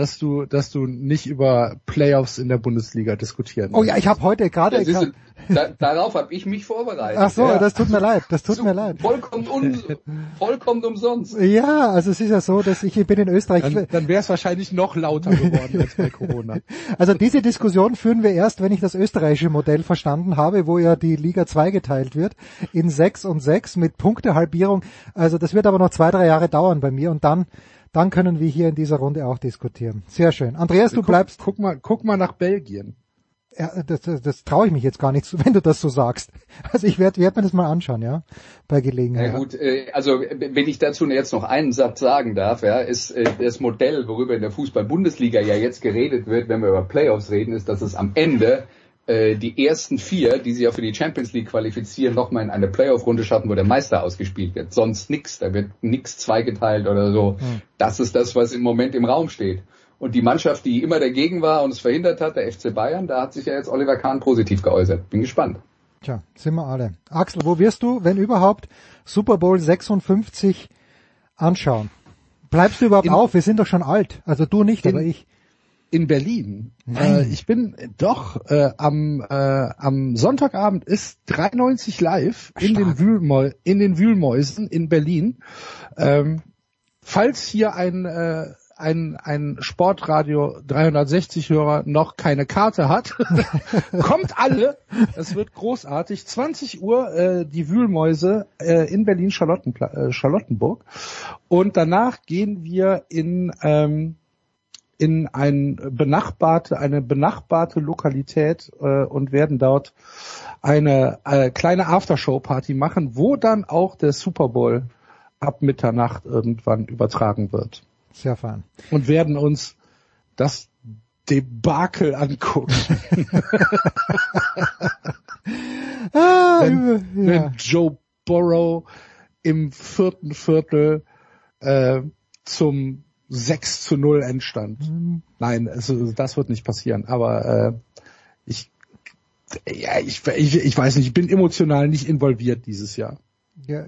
dass du, dass du nicht über Playoffs in der Bundesliga diskutieren Oh ja, ich habe heute gerade ist, da, darauf habe ich mich vorbereitet. Ach so, ja. das tut mir leid, das tut mir leid. Vollkommen, un, vollkommen umsonst. Ja, also es ist ja so, dass ich bin in Österreich. Dann, dann wäre es wahrscheinlich noch lauter geworden als bei Corona. [laughs] Also diese Diskussion führen wir erst, wenn ich das österreichische Modell verstanden habe, wo ja die Liga zweigeteilt wird in sechs und sechs mit Punktehalbierung. Also das wird aber noch zwei, drei Jahre dauern bei mir und dann, dann können wir hier in dieser Runde auch diskutieren. Sehr schön. Andreas, du guck, bleibst. Guck mal, guck mal nach Belgien. Ja, das, das, das traue ich mich jetzt gar nicht, zu, [laughs] wenn du das so sagst. Also ich werde werd mir das mal anschauen, ja, bei Gelegenheit. Na gut, äh, also wenn ich dazu jetzt noch einen Satz sagen darf, ja, ist äh, das Modell, worüber in der Fußball-Bundesliga ja jetzt geredet wird, wenn wir über Playoffs reden, ist, dass es am Ende äh, die ersten vier, die sich ja für die Champions League qualifizieren, nochmal in eine Playoff-Runde schaffen, wo der Meister ausgespielt wird. Sonst nix, da wird nix zweigeteilt oder so. Hm. Das ist das, was im Moment im Raum steht. Und die Mannschaft, die immer dagegen war und es verhindert hat, der FC Bayern, da hat sich ja jetzt Oliver Kahn positiv geäußert. Bin gespannt. Tja, sind wir alle. Axel, wo wirst du, wenn überhaupt, Super Bowl 56 anschauen? Bleibst du überhaupt In- auf? Wir sind doch schon alt. Also du nicht, In- aber ich. In Berlin. Äh, ich bin doch äh, am äh, am Sonntagabend ist 93 live in den, Wühlmäu in den Wühlmäusen in Berlin. Ähm, falls hier ein äh, ein, ein Sportradio 360 Hörer noch keine Karte hat, [laughs] kommt alle. Es wird großartig. 20 Uhr äh, die Wühlmäuse äh, in Berlin äh, Charlottenburg und danach gehen wir in ähm, in ein benachbarte, eine benachbarte Lokalität äh, und werden dort eine äh, kleine Aftershow-Party machen, wo dann auch der Super Bowl ab Mitternacht irgendwann übertragen wird. Sehr fein. Und werden uns das Debakel angucken. [laughs] Ah, wenn, ja. wenn Joe Burrow im vierten Viertel äh, zum 6 zu 0 entstand. Mhm. Nein, also das wird nicht passieren, aber äh, ich, ja, ich, ich, ich weiß nicht, ich bin emotional nicht involviert dieses Jahr. Ja,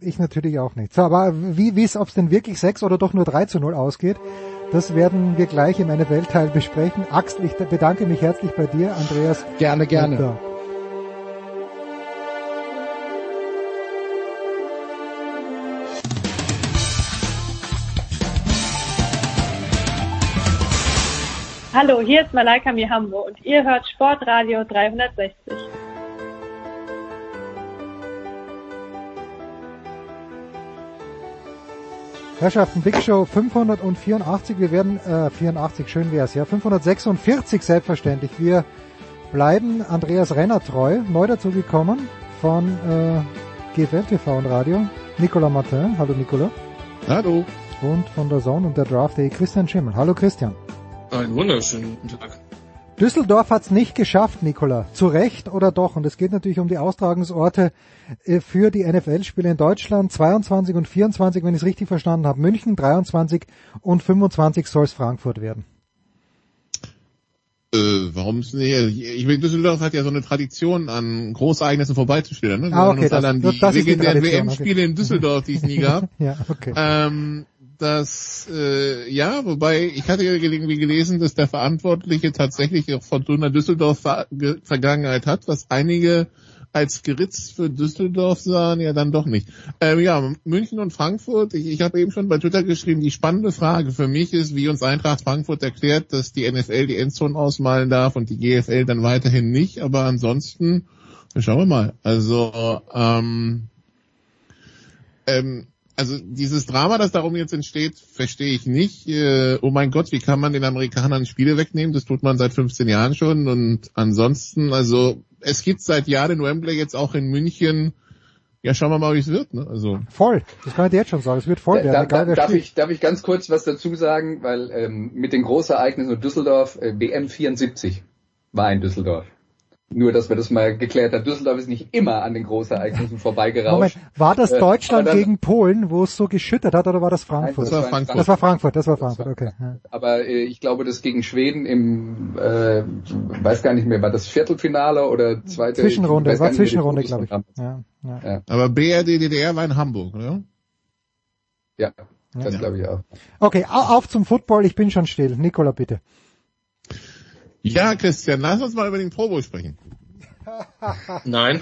ich natürlich auch nicht. So, aber wie wie es, ob es denn wirklich 6 oder doch nur 3 zu 0 ausgeht, das werden wir gleich im NFL-Teil besprechen. Axel, ich bedanke mich herzlich bei dir, Andreas. Gerne, gerne. Und, Hallo, hier ist Malaika Mihambo und ihr hört Sportradio 360. Herrschaften, Big Show 584, wir werden, äh, 84, schön wär's, ja, 546 selbstverständlich. Wir bleiben Andreas Renner treu, neu dazugekommen von äh, GFL TV und Radio, Nicolas Martin. Hallo Nicolas. Hallo. Und von der Zone und der Draft Day Christian Schimmel. Hallo Christian. Einen wunderschönen guten Tag. Düsseldorf hat's nicht geschafft, Nicola. Zu Recht oder doch? Und es geht natürlich um die Austragungsorte äh, für die NFL-Spiele in Deutschland. 22 und 24, wenn ich es richtig verstanden habe. München 23 und 25 soll es Frankfurt werden. Äh, warum es nicht? Ich meine, Düsseldorf hat ja so eine Tradition, an Großereignissen vorbeizustellen. Ne? Wir Ah, okay, das- an die das ist die legendären WM-Spiele okay. in Düsseldorf, die es nie gab. [laughs] ja, okay. Ähm, das, äh, ja, wobei, ich hatte irgendwie gelesen, dass der Verantwortliche tatsächlich auch Fortuna Düsseldorf Ver Ge- Vergangenheit hat, was einige als geritzt für Düsseldorf sahen, ja dann doch nicht. Ähm, ja, München und Frankfurt, ich, ich habe eben schon bei Twitter geschrieben, die spannende Frage für mich ist, wie uns Eintracht Frankfurt erklärt, dass die NFL die Endzone ausmalen darf und die GFL dann weiterhin nicht, aber ansonsten, schauen wir mal. Also, ähm, ähm, also dieses Drama, das darum jetzt entsteht, verstehe ich nicht. Äh, oh mein Gott, wie kann man den Amerikanern Spiele wegnehmen? Das tut man seit 15 Jahren schon. Und ansonsten, also es gibt seit Jahren in Wembley jetzt auch in München. Ja, schauen wir mal, wie es wird. Ne? Also Voll. Das kann ich dir jetzt schon sagen. Es wird voll Da, werden, da, darf, ich, darf ich ganz kurz was dazu sagen, weil ähm, mit den Großereignissen in Düsseldorf, äh, WM 74 war in Düsseldorf. Nur, dass wir das mal geklärt haben. Düsseldorf ist nicht immer an den Großereignissen vorbeigerauscht. Moment, war das Äh, Deutschland dann- gegen Polen, wo es so geschüttet hat, oder war das Frankfurt? das war Frankfurt. Das war Frankfurt, das war Frankfurt, okay. Aber äh, ich glaube, das gegen Schweden im, äh, weiß gar nicht mehr, war das Viertelfinale oder zweite? Zwischenrunde, war nicht Zwischenrunde, glaube ich. Ja, ja. Ja, aber BRD DDR war in Hamburg, oder? ja das Ja. glaube ich auch. Okay, au- auf zum Football, ich bin schon still. Nikola, bitte. Ja, Christian, lass uns mal über den Pro Bowl sprechen. Nein.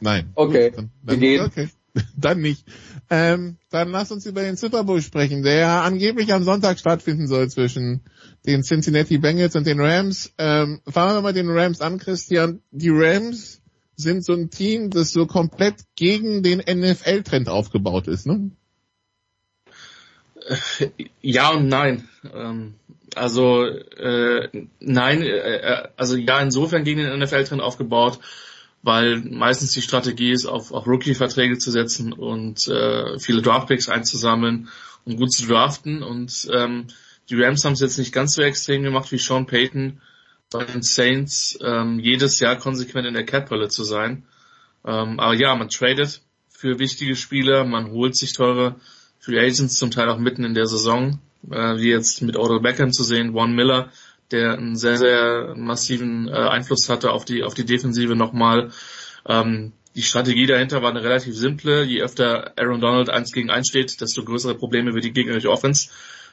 Nein. Okay, Gut, dann, wir dann, gehen. okay. [laughs] dann nicht. Ähm, dann lass uns über den Super Bowl sprechen, der ja angeblich am Sonntag stattfinden soll zwischen den Cincinnati Bengals und den Rams. Ähm, fangen wir mal den Rams an, Christian. Die Rams sind so ein Team, das so komplett gegen den NFL-Trend aufgebaut ist, ne? Ja und nein. Ähm, Also äh, nein, äh, also ja, insofern gegen den NFL-Trend aufgebaut, weil meistens die Strategie ist, auf, auf Rookie-Verträge zu setzen und äh, viele Draftpicks einzusammeln und gut zu draften. Und ähm, die Rams haben es jetzt nicht ganz so extrem gemacht wie Sean Payton bei den Saints, ähm, jedes Jahr konsequent in der Cap-Rolle zu sein. Ähm, aber ja, man tradet für wichtige Spieler, man holt sich teure Free Agents, zum Teil auch mitten in der Saison, äh, wie jetzt mit Odell Beckham zu sehen, Juan Miller, der einen sehr, sehr massiven äh, Einfluss hatte auf die, auf die Defensive nochmal. Ähm, die Strategie dahinter war eine relativ simple. Je öfter Aaron Donald eins gegen eins steht, desto größere Probleme wird die gegnerische Offense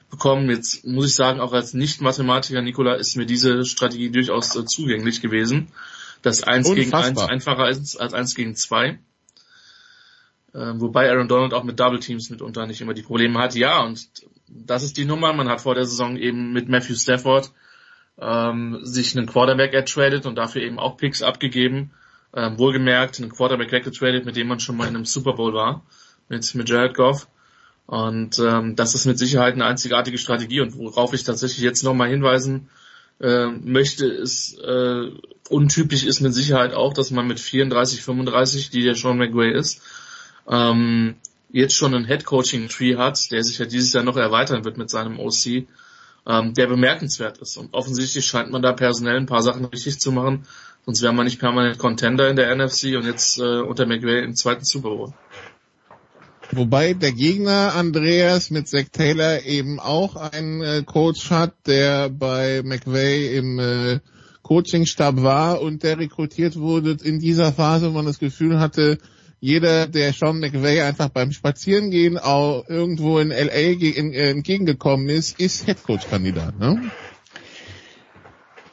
bekommen. Jetzt muss ich sagen, auch als Nicht-Mathematiker, Nikola, ist mir diese Strategie durchaus äh, zugänglich gewesen. Dass eins gegen eins Unfassbar. einfacher ist als eins gegen zwei. Ähm, wobei Aaron Donald auch mit Double Teams mitunter nicht immer die Probleme hat. Ja, und das ist die Nummer. Man hat vor der Saison eben mit Matthew Stafford ähm, sich einen Quarterback ertradet und dafür eben auch Picks abgegeben. Ähm, wohlgemerkt, einen Quarterback weggetradet, mit dem man schon mal in einem Super Bowl war, mit, mit Jared Goff. Und ähm, das ist mit Sicherheit eine einzigartige Strategie und worauf ich tatsächlich jetzt nochmal hinweisen äh, möchte, ist äh, untypisch ist mit Sicherheit auch, dass man mit 34, 35, die der Sean McVay ist, ähm, jetzt schon einen Head-Coaching-Tree hat, der sich ja dieses Jahr noch erweitern wird mit seinem OC, ähm, der bemerkenswert ist. Und offensichtlich scheint man da personell ein paar Sachen richtig zu machen, sonst wäre man nicht permanent Contender in der NFC und jetzt äh, unter McVay im zweiten Super Bowl. Wobei der Gegner Andreas mit Zach Taylor eben auch einen äh, Coach hat, der bei McVay im äh, Coachingstab war und der rekrutiert wurde in dieser Phase, wo man das Gefühl hatte, jeder, der Sean McVay einfach beim Spazierengehen auch irgendwo in LA äh, entgegengekommen ist, ist Headcoach-Kandidat. Ne?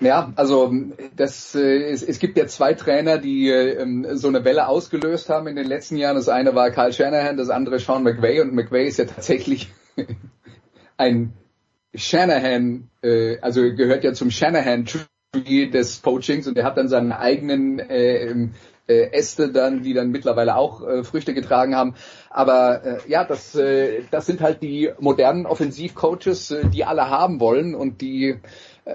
Ja, also das, äh, es, gibt ja zwei Trainer, die äh, ähm, so eine Welle ausgelöst haben in den letzten Jahren. Das eine war Carl Shanahan, das andere Sean McVay und McVay ist ja tatsächlich [laughs] ein Shanahan, also gehört ja zum Shanahan Tree des Coachings und der hat dann seinen eigenen äh, ähm, äh, Äste dann, die dann mittlerweile auch äh, Früchte getragen haben. Aber äh, ja, das, äh, das sind halt die modernen Offensivcoaches, äh, die alle haben wollen und die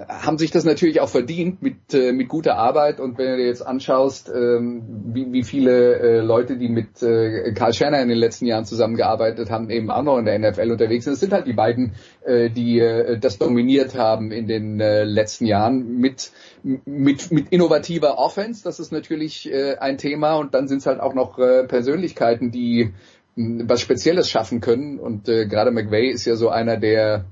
haben sich das natürlich auch verdient mit, äh, mit guter Arbeit. Und wenn du dir jetzt anschaust, ähm, wie, wie viele äh, Leute, die mit äh, Karl Shannon in den letzten Jahren zusammengearbeitet haben, eben auch noch in der NFL unterwegs sind, das sind halt die beiden, äh, die äh, das dominiert haben in den äh, letzten Jahren mit, mit, mit innovativer Offense. Das ist natürlich äh, ein Thema. Und dann sind es halt auch noch äh, Persönlichkeiten, die mh, was Spezielles schaffen können. Und äh, gerade McVay ist ja so einer, der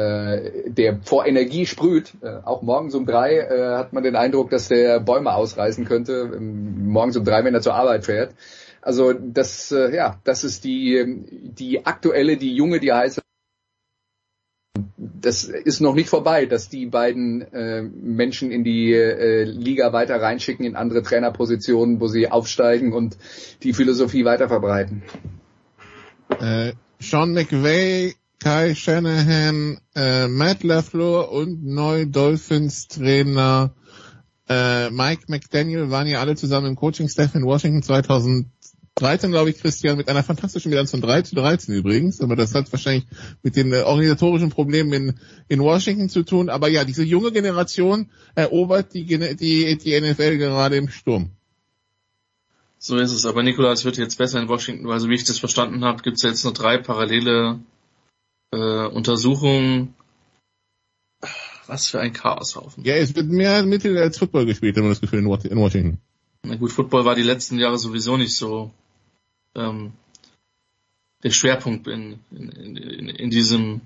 äh, der vor Energie sprüht. Äh, auch morgens um drei äh, hat man den Eindruck, dass der Bäume ausreißen könnte, ähm, morgens um drei, wenn er zur Arbeit fährt. Also das, äh, ja, das ist die, die aktuelle, die junge, die heiße. Das ist noch nicht vorbei, dass die beiden äh, Menschen in die äh, Liga weiter reinschicken in andere Trainerpositionen, wo sie aufsteigen und die Philosophie weiter verbreiten. Äh, Sean McVay, Kai Shanahan, äh, Matt LaFleur und neu Dolphins Trainer äh, Mike McDaniel waren ja alle zusammen im Coaching-Staff in Washington 2013, glaube ich, Christian, mit einer fantastischen Bilanz von 3 zu 13 übrigens. Aber das hat wahrscheinlich mit den äh, organisatorischen Problemen in, in Washington zu tun. Aber ja, diese junge Generation erobert die, die, die NFL gerade im Sturm. So ist es. Aber Nikola, es wird jetzt besser in Washington, weil so wie ich das verstanden habe, gibt es jetzt noch drei parallele äh, Untersuchungen. Was für ein Chaoshaufen. Ja, es wird mehr Mittel als Football gespielt, wenn man das Gefühl in Wa- in Washington. Na gut, Football war die letzten Jahre sowieso nicht so ähm, der Schwerpunkt in, in, in, in diesem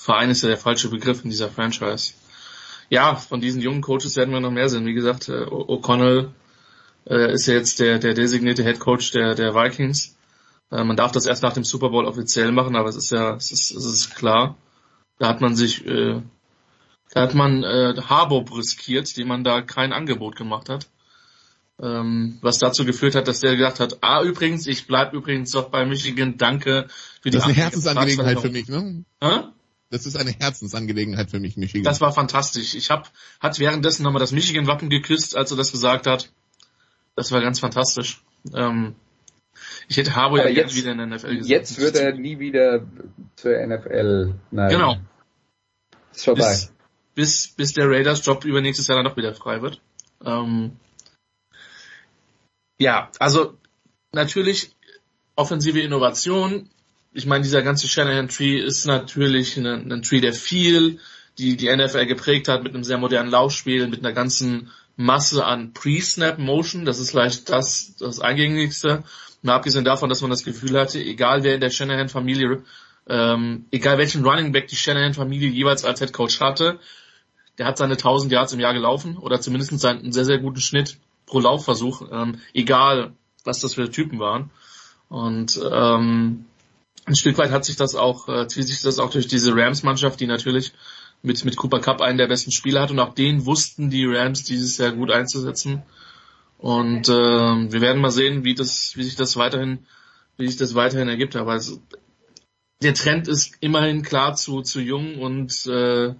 Verein ist ja der falsche Begriff in dieser Franchise. Ja, von diesen jungen Coaches werden wir noch mehr sehen. Wie gesagt, äh, O'Connell äh, ist ja jetzt der, der designierte Head Coach der, der Vikings. Äh, man darf das erst nach dem Super Bowl offiziell machen, aber es ist ja, es ist, es ist klar. Da hat man sich, äh, da hat man äh, Harbour riskiert, dem man da kein Angebot gemacht hat. Ähm, was dazu geführt hat, dass der gesagt hat, ah übrigens, ich bleib übrigens doch bei Michigan, danke für die Das ist eine Herzensangelegenheit für mich, ne? Hä? Das ist eine Herzensangelegenheit für mich, Michigan. Das war fantastisch. Ich hab, hat währenddessen nochmal das Michigan-Wappen geküsst, als er das gesagt hat. Das war ganz fantastisch. Ähm, ich hätte Harbour ja jetzt- wieder in der NFL gesehen. Jetzt wird er nie wieder zur NFL. Nein. Genau. Ist vorbei. Bis, bis, bis der Raiders Job übernächstes Jahr dann noch wieder frei wird. Ähm, ja, also natürlich offensive Innovation. Ich meine, dieser ganze Shanahan-Tree ist natürlich ein, ein Tree, der viel die, die NFL geprägt hat mit einem sehr modernen Laufspiel, mit einer ganzen Masse an Pre-Snap-Motion. Das ist vielleicht das, das Eingängigste. Mal abgesehen davon, dass man das Gefühl hatte, egal wer in der Shanahan-Familie, ähm, egal welchen Running Back die Shanahan-Familie jeweils als Head Coach hatte, der hat seine 1000 Yards im Jahr gelaufen oder zumindest einen sehr, sehr guten Schnitt pro Laufversuch, ähm, egal was das für Typen waren. Und ähm, ein Stück weit hat sich das auch, äh, zieht sich das auch durch diese Rams-Mannschaft, die natürlich mit, mit Cooper Cup einen der besten Spieler hat und auch den wussten die Rams dieses Jahr gut einzusetzen. Und äh, wir werden mal sehen, wie das, wie sich das weiterhin, wie sich das weiterhin ergibt. Aber es, der Trend ist immerhin klar zu, zu jung und äh,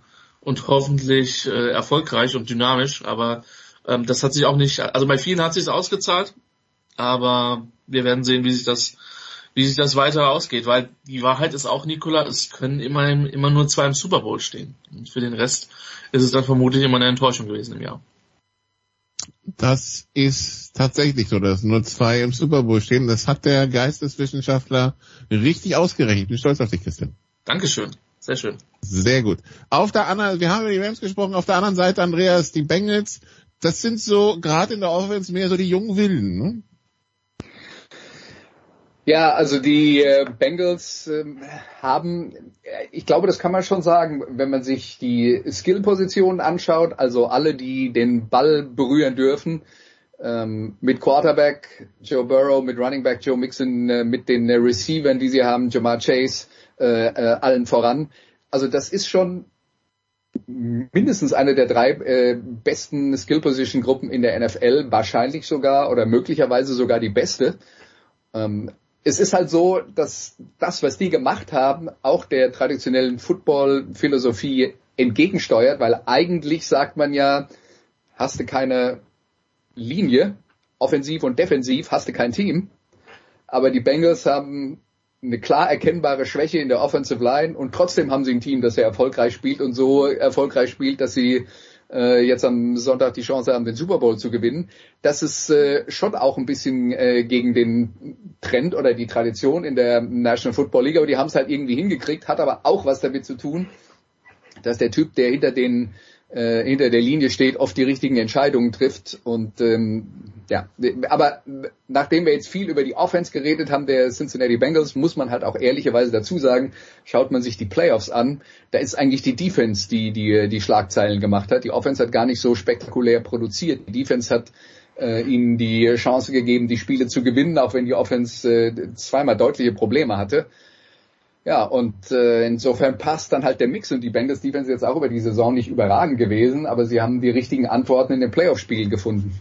und hoffentlich äh, erfolgreich und dynamisch. Aber ähm, das hat sich auch nicht, also bei vielen hat sich ausgezahlt, aber wir werden sehen, wie sich das, wie sich das weiter ausgeht, weil die Wahrheit ist auch, Nikola, es können immerhin immer nur zwei im Super Bowl stehen. Und für den Rest ist es dann vermutlich immer eine Enttäuschung gewesen im Jahr. Das ist tatsächlich so, dass nur zwei im Super Bowl stehen. Das hat der Geisteswissenschaftler richtig ausgerechnet. Ich bin stolz auf dich, Christian. Dankeschön. Sehr schön. Sehr gut. Auf der anderen, wir haben über die Rams gesprochen, auf der anderen Seite, Andreas, die Bengals, das sind so, gerade in der Offense, mehr so die jungen Wilden, ne? Ja, also die äh, Bengals äh, haben, ich glaube, das kann man schon sagen, wenn man sich die Skill-Positionen anschaut, also alle, die den Ball berühren dürfen, ähm, mit Quarterback Joe Burrow, mit Running Back Joe Mixon, äh, mit den äh, Receivern, die sie haben, Jamar Chase, äh, äh, allen voran. Also das ist schon mindestens eine der drei äh, besten Skill-Position-Gruppen in der NFL, wahrscheinlich sogar oder möglicherweise sogar die beste. Ähm, es ist halt so, dass das, was die gemacht haben, auch der traditionellen Football-Philosophie entgegensteuert, weil eigentlich sagt man ja, hast du keine Linie, offensiv und defensiv, hast du kein Team. Aber die Bengals haben eine klar erkennbare Schwäche in der Offensive Line und trotzdem haben sie ein Team, das sehr erfolgreich spielt und so erfolgreich spielt, dass sie äh, jetzt am Sonntag die Chance haben, den Super Bowl zu gewinnen. Das ist äh, schon auch ein bisschen äh, gegen den Trend oder die Tradition in der National Football League, aber die haben es halt irgendwie hingekriegt, hat aber auch was damit zu tun, dass der Typ, der hinter den äh, hinter der Linie steht, oft die richtigen Entscheidungen trifft und ähm, ja, aber nachdem wir jetzt viel über die Offense geredet haben, der Cincinnati Bengals, muss man halt auch ehrlicherweise dazu sagen, schaut man sich die Playoffs an, da ist eigentlich die Defense, die die, die Schlagzeilen gemacht hat. Die Offense hat gar nicht so spektakulär produziert. Die Defense hat äh, ihnen die Chance gegeben, die Spiele zu gewinnen, auch wenn die Offense äh, zweimal deutliche Probleme hatte. Ja, und äh, insofern passt dann halt der Mix und die Bengals Defense jetzt auch über die Saison nicht überragend gewesen, aber sie haben die richtigen Antworten in den Playoff-Spielen gefunden.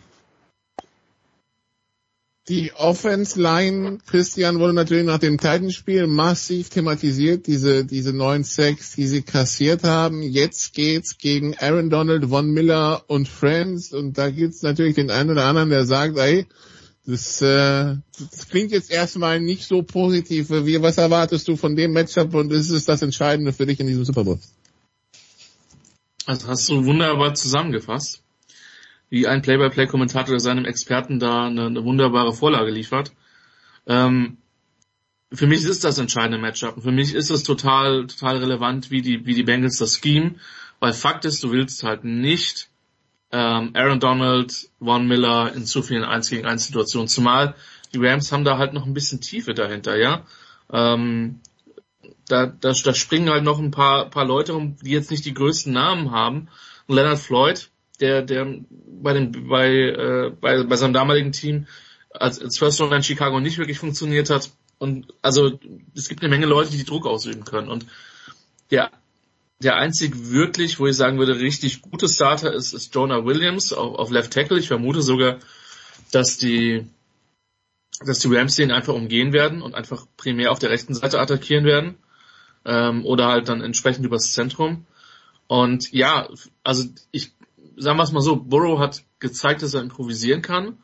Die Offense Line, Christian, wurde natürlich nach dem Titanspiel massiv thematisiert, diese, diese neuen Sacks, die sie kassiert haben. Jetzt geht's gegen Aaron Donald, Von Miller und Friends und da gibt's natürlich den einen oder anderen, der sagt, ey, das, äh, das klingt jetzt erstmal nicht so positiv. Wie, was erwartest du von dem Matchup und ist es das Entscheidende für dich in diesem Super Bowl? Also hast du wunderbar zusammengefasst wie ein Play-by-Play-Kommentator seinem Experten da eine, eine wunderbare Vorlage liefert. Ähm, für mich ist das entscheidende Matchup. Für mich ist es total, total relevant, wie die, wie die Bengals das Scheme, weil Fakt ist, du willst halt nicht ähm, Aaron Donald, Von Miller in zu vielen 1 gegen 1 Situationen, zumal die Rams haben da halt noch ein bisschen Tiefe dahinter, ja. Ähm, da, da, da springen halt noch ein paar, paar Leute um, die jetzt nicht die größten Namen haben. Und Leonard Floyd, der, der bei dem, bei, äh, bei, bei seinem damaligen Team als, als First Round in Chicago nicht wirklich funktioniert hat. Und also es gibt eine Menge Leute, die, Druck ausüben können. Und der, der einzig wirklich, wo ich sagen würde, richtig gute Starter ist, ist Jonah Williams auf, auf Left Tackle. Ich vermute sogar, dass die, dass die Rams den einfach umgehen werden und einfach primär auf der rechten Seite attackieren werden. Ähm, oder halt dann entsprechend übers Zentrum. Und ja, also ich sagen wir es mal so, Burrow hat gezeigt, dass er improvisieren kann.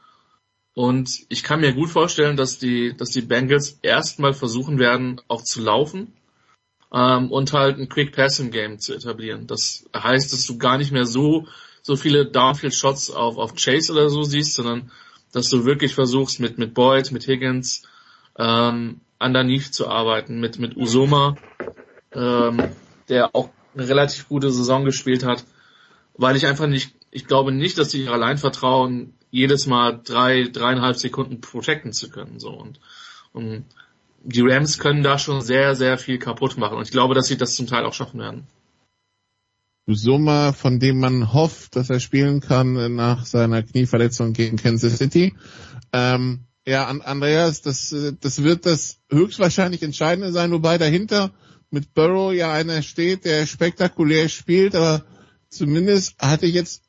Und ich kann mir gut vorstellen, dass die, dass die Bengals erstmal versuchen werden, auch zu laufen. Ähm, und halt ein Quick Passing Game zu etablieren. Das heißt, dass du gar nicht mehr so so viele Downfield Shots auf auf Chase oder so siehst, sondern dass du wirklich versuchst mit mit Boyd, mit Higgins ähm, underneath zu arbeiten, mit mit Usoma, ähm, der auch eine relativ gute Saison gespielt hat, weil ich einfach nicht, ich glaube nicht, dass die allein vertrauen, jedes Mal drei, dreieinhalb Sekunden protecten zu können. So und, und die Rams können da schon sehr, sehr viel kaputt machen. Und ich glaube, dass sie das zum Teil auch schaffen werden. Sommer, von dem man hofft, dass er spielen kann nach seiner Knieverletzung gegen Kansas City. Ähm, ja, Andreas, das, das wird das höchstwahrscheinlich Entscheidende sein, wobei dahinter mit Burrow ja einer steht, der spektakulär spielt, aber zumindest hatte ich jetzt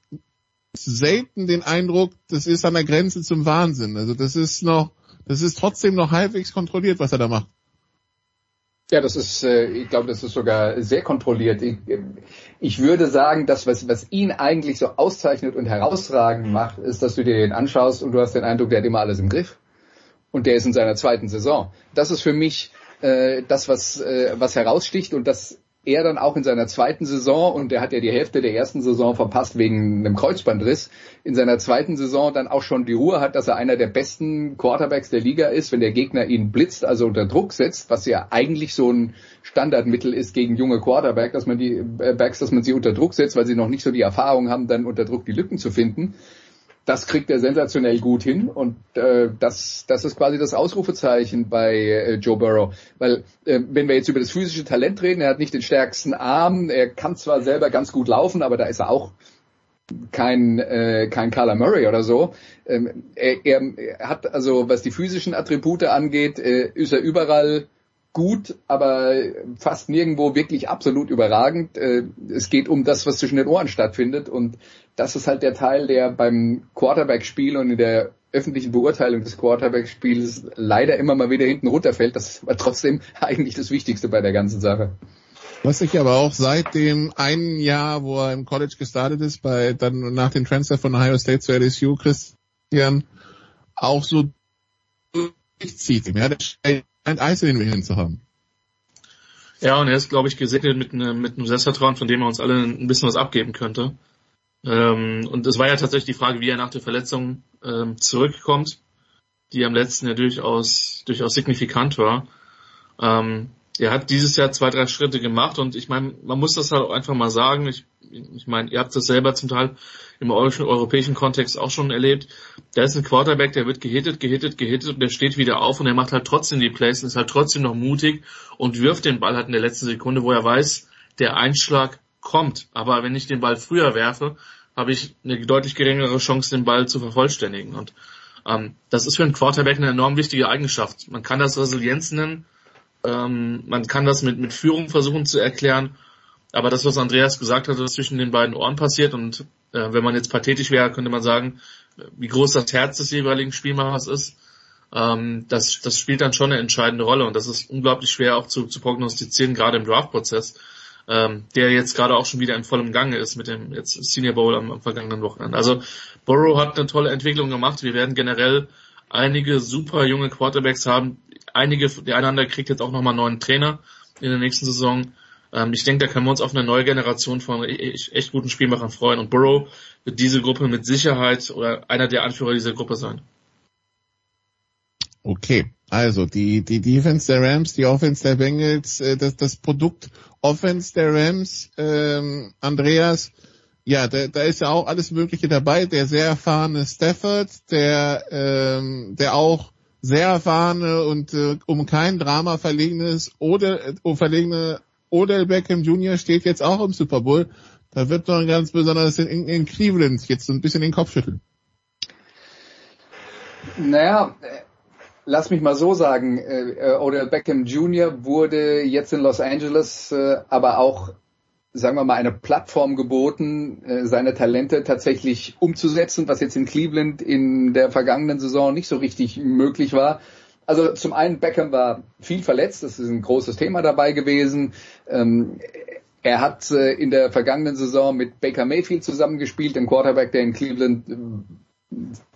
selten den Eindruck, das ist an der Grenze zum Wahnsinn. Also das ist noch, das ist trotzdem noch halbwegs kontrolliert, was er da macht. Ja, das ist, äh, ich glaube, das ist sogar sehr kontrolliert. Ich, ich würde sagen, das, was, was ihn eigentlich so auszeichnet und herausragend macht, ist, dass du dir den anschaust und du hast den Eindruck, der hat immer alles im Griff. Und der ist in seiner zweiten Saison. Das ist für mich äh, das, was, äh, was heraussticht und das er dann auch in seiner zweiten Saison, und er hat ja die Hälfte der ersten Saison verpasst wegen einem Kreuzbandriss, in seiner zweiten Saison dann auch schon die Ruhe hat, dass er einer der besten Quarterbacks der Liga ist, wenn der Gegner ihn blitzt, also unter Druck setzt, was ja eigentlich so ein Standardmittel ist gegen junge Quarterback, dass man die äh, Backs, dass man sie unter Druck setzt, weil sie noch nicht so die Erfahrung haben, dann unter Druck die Lücken zu finden das kriegt er sensationell gut hin und äh, das, das ist quasi das Ausrufezeichen bei äh, Joe Burrow. Weil äh, wenn wir jetzt über das physische Talent reden, er hat nicht den stärksten Arm, er kann zwar selber ganz gut laufen, aber da ist er auch kein äh, kein Carla Murray oder so. Ähm, er, er hat also was die physischen Attribute angeht, äh, ist er überall gut, aber fast nirgendwo wirklich absolut überragend. Äh, es geht um das, was zwischen den Ohren stattfindet und das ist halt der Teil, der beim Quarterback-Spiel und in der öffentlichen Beurteilung des Quarterback-Spiels leider immer mal wieder hinten runterfällt. Das ist aber trotzdem [laughs] eigentlich das Wichtigste bei der ganzen Sache. Was sich aber auch seit dem einen Jahr, wo er im College gestartet ist, bei dann nach dem Transfer von Ohio State zu LSU, Christian, auch so durchzieht. Ja, der scheint Eis in den Venen zu haben. Ja, und er ist, glaube ich, gesegnet mit, ne, mit einem Selbstvertrauen, von dem er uns alle ein bisschen was abgeben könnte. Ähm, und es war ja tatsächlich die Frage, wie er nach der Verletzung ähm, zurückkommt, die am letzten ja durchaus, durchaus signifikant war. Ähm, er hat dieses Jahr zwei, drei Schritte gemacht und ich meine, man muss das halt auch einfach mal sagen. Ich, ich meine, ihr habt das selber zum Teil im europäischen Kontext auch schon erlebt. Da ist ein Quarterback, der wird gehittet, gehittet, gehittet und der steht wieder auf und er macht halt trotzdem die Plays und ist halt trotzdem noch mutig und wirft den Ball halt in der letzten Sekunde, wo er weiß, der Einschlag kommt. Aber wenn ich den Ball früher werfe, habe ich eine deutlich geringere Chance, den Ball zu vervollständigen. Und ähm, das ist für einen Quarterback eine enorm wichtige Eigenschaft. Man kann das Resilienz nennen, ähm, man kann das mit, mit Führung versuchen zu erklären, aber das, was Andreas gesagt hat, was zwischen den beiden Ohren passiert und äh, wenn man jetzt pathetisch wäre, könnte man sagen, wie groß das Herz des jeweiligen Spielmachers ist, ähm, das, das spielt dann schon eine entscheidende Rolle und das ist unglaublich schwer auch zu, zu prognostizieren, gerade im Draftprozess ähm, der jetzt gerade auch schon wieder in vollem Gange ist mit dem jetzt Senior Bowl am, am vergangenen Wochenende. Also Burrow hat eine tolle Entwicklung gemacht. Wir werden generell einige super junge Quarterbacks haben. Einige, der einander kriegt jetzt auch nochmal einen neuen Trainer in der nächsten Saison. Ähm, ich denke, da können wir uns auf eine neue Generation von echt, echt guten Spielmachern freuen. Und Burrow wird diese Gruppe mit Sicherheit oder einer der Anführer dieser Gruppe sein. Okay, also die, die Defense der Rams, die Offense der Bengals, äh, das, das Produkt Offense der Rams, ähm, Andreas, ja, da, da ist ja auch alles Mögliche dabei. Der sehr erfahrene Stafford, der, ähm, der auch sehr erfahrene und äh, um kein Drama verlegenes oder äh, verlegene Odell Beckham Jr. steht jetzt auch im Super Bowl. Da wird man ganz besonders in, in Cleveland jetzt so ein bisschen den Kopf schütteln. Naja, lass mich mal so sagen, äh, Odell Beckham Jr. wurde jetzt in Los Angeles äh, aber auch, sagen wir mal, eine Plattform geboten, äh, seine Talente tatsächlich umzusetzen, was jetzt in Cleveland in der vergangenen Saison nicht so richtig möglich war. Also zum einen, Beckham war viel verletzt, das ist ein großes Thema dabei gewesen. Ähm, er hat in der vergangenen Saison mit Baker Mayfield zusammengespielt, dem Quarterback, der in Cleveland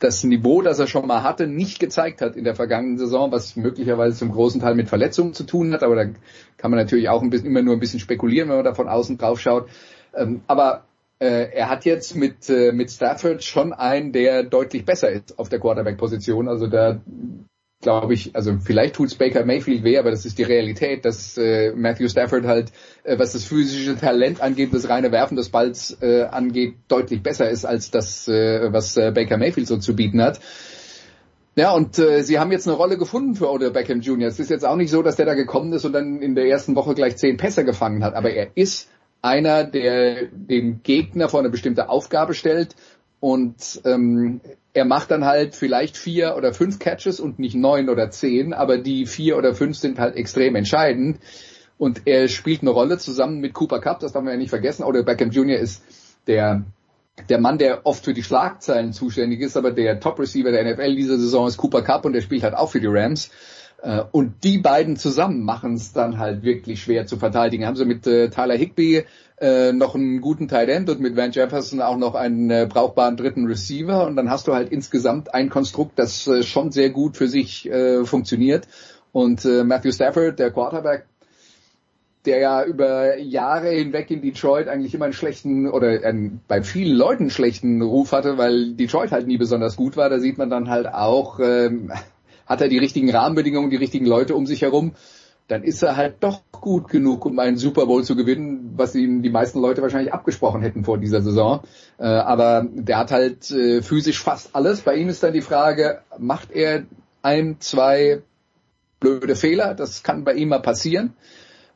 das Niveau, das er schon mal hatte, nicht gezeigt hat in der vergangenen Saison, was möglicherweise zum großen Teil mit Verletzungen zu tun hat. Aber da kann man natürlich auch ein bisschen, immer nur ein bisschen spekulieren, wenn man da von außen drauf schaut. Ähm, aber äh, er hat jetzt mit, äh, mit Stafford schon einen, der deutlich besser ist auf der Quarterback-Position. Also da glaube ich, also vielleicht tut's Baker Mayfield weh, aber das ist die Realität, dass äh, Matthew Stafford halt, äh, was das physische Talent angeht, das reine Werfen des Balls äh, angeht, deutlich besser ist als das, äh, was äh, Baker Mayfield so zu bieten hat. Ja, und äh, sie haben jetzt eine Rolle gefunden für Odell Beckham Jr. Es ist jetzt auch nicht so, dass der da gekommen ist und dann in der ersten Woche gleich zehn Pässe gefangen hat, aber er ist einer, der dem Gegner vor eine bestimmte Aufgabe stellt und ähm, er macht dann halt vielleicht vier oder fünf Catches und nicht neun oder zehn, aber die vier oder fünf sind halt extrem entscheidend. Und er spielt eine Rolle zusammen mit Cooper Cup, das darf man ja nicht vergessen. Oder Beckham Jr. ist der, der Mann, der oft für die Schlagzeilen zuständig ist, aber der Top-Receiver der NFL dieser Saison ist Cooper Cup und der spielt halt auch für die Rams. Äh, Und die beiden zusammen machen es dann halt wirklich schwer zu verteidigen. Haben sie mit äh, Tyler Higby äh, noch einen guten Tight End und mit Van Jefferson auch noch einen äh, brauchbaren dritten Receiver und dann hast du halt insgesamt ein Konstrukt, das äh, schon sehr gut für sich äh, funktioniert. Und äh, Matthew Stafford, der Quarterback, der ja über Jahre hinweg in Detroit eigentlich immer einen schlechten oder einen, bei vielen Leuten einen schlechten Ruf hatte, weil Detroit halt nie besonders gut war. Da sieht man dann halt auch, ähm, hat er die richtigen Rahmenbedingungen, die richtigen Leute um sich herum, dann ist er halt doch gut genug, um einen Super Bowl zu gewinnen, was ihm die meisten Leute wahrscheinlich abgesprochen hätten vor dieser Saison. Äh, aber der hat halt äh, physisch fast alles. Bei ihm ist dann die Frage, macht er ein, zwei blöde Fehler? Das kann bei ihm mal passieren.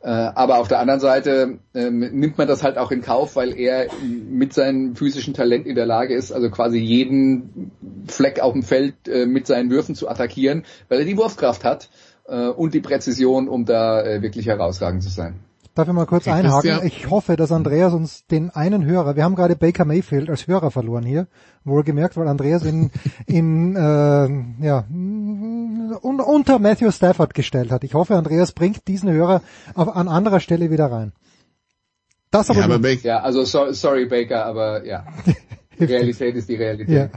Äh, aber auf der anderen Seite ähm, nimmt man das halt auch in Kauf, weil er mit seinem physischen Talent in der Lage ist, also quasi jeden Fleck auf dem Feld äh, mit seinen Würfen zu attackieren, weil er die Wurfkraft hat äh, und die Präzision, um da äh, wirklich herausragend zu sein. Darf ich mal kurz einhaken? Ich hoffe, dass Andreas uns den einen Hörer, wir haben gerade Baker Mayfield als Hörer verloren hier, wohlgemerkt, weil Andreas in, [laughs] in äh, ja, un, unter Matthew Stafford gestellt hat. Ich hoffe, Andreas bringt diesen Hörer auf, an anderer Stelle wieder rein. Das aber, nur- ja, also so, sorry Baker, aber ja, [laughs] die Realität ist die Realität.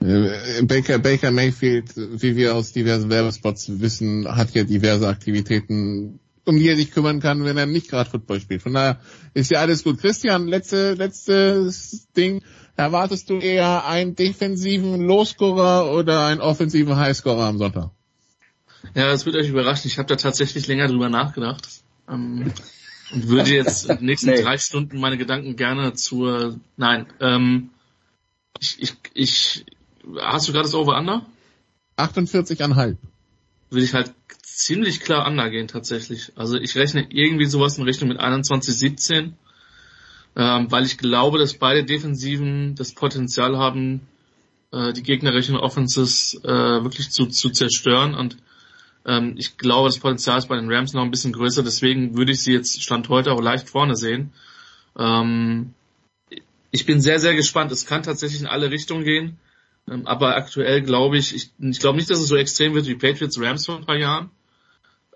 Ja. Äh, Baker, Baker Mayfield, wie wir aus diversen Werbespots wissen, hat ja diverse Aktivitäten, um die er sich kümmern kann, wenn er nicht gerade Football spielt. Von daher ist ja alles gut. Christian, letzte, letztes Ding. Erwartest du eher einen defensiven Lowscorer oder einen offensiven Highscorer am Sonntag? Ja, das wird euch überraschen. Ich habe da tatsächlich länger drüber nachgedacht. Ähm, und würde jetzt in den nächsten [laughs] Nee. drei Stunden meine Gedanken gerne zur, nein, ähm, ich, ich, ich, hast du gerade das Over-Under? 48,5. Würde ich halt ziemlich klar Under gehen tatsächlich. Also ich rechne irgendwie sowas in Richtung mit 21, 17, ähm, weil ich glaube, dass beide Defensiven das Potenzial haben, äh, die gegnerischen Offenses äh, wirklich zu, zu zerstören und ähm, ich glaube, das Potenzial ist bei den Rams noch ein bisschen größer, deswegen würde ich sie jetzt Stand heute auch leicht vorne sehen. Ähm, ich bin sehr, sehr gespannt. Es kann tatsächlich in alle Richtungen gehen. Ähm, aber aktuell glaube ich, ich, ich glaube nicht, dass es so extrem wird wie Patriots Rams vor ein paar Jahren.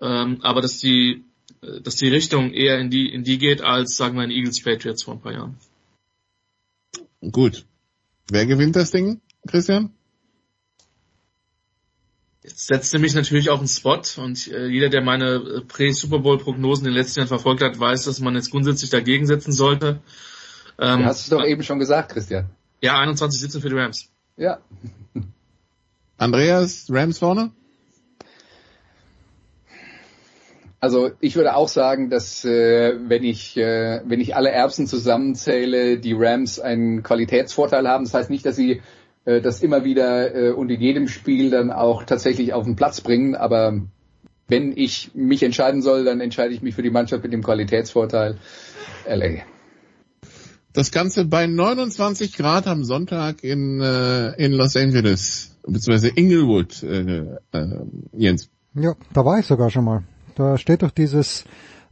Ähm, aber dass die, äh, dass die Richtung eher in die, in die geht, als sagen wir in Eagles Patriots vor ein paar Jahren. Gut. Wer gewinnt das Ding, Christian? Jetzt setzte mich natürlich auf den Spot und äh, jeder, der meine äh, Prä-Super Bowl-Prognosen in den letzten Jahren verfolgt hat, weiß, dass man jetzt grundsätzlich dagegen setzen sollte. Ähm, Du hast es doch eben schon gesagt, Christian. Ja, 21 sitzen für die Rams. Ja. Andreas, Rams vorne? Also ich würde auch sagen, dass äh, wenn ich äh, wenn ich alle Erbsen zusammenzähle, die Rams einen Qualitätsvorteil haben. Das heißt nicht, dass sie äh, das immer wieder äh, und in jedem Spiel dann auch tatsächlich auf den Platz bringen. Aber wenn ich mich entscheiden soll, dann entscheide ich mich für die Mannschaft mit dem Qualitätsvorteil LA. Das Ganze bei 29 Grad am Sonntag in, äh, in Los Angeles, beziehungsweise Inglewood, äh, äh, Jens. Ja, da war ich sogar schon mal. Da steht doch dieses,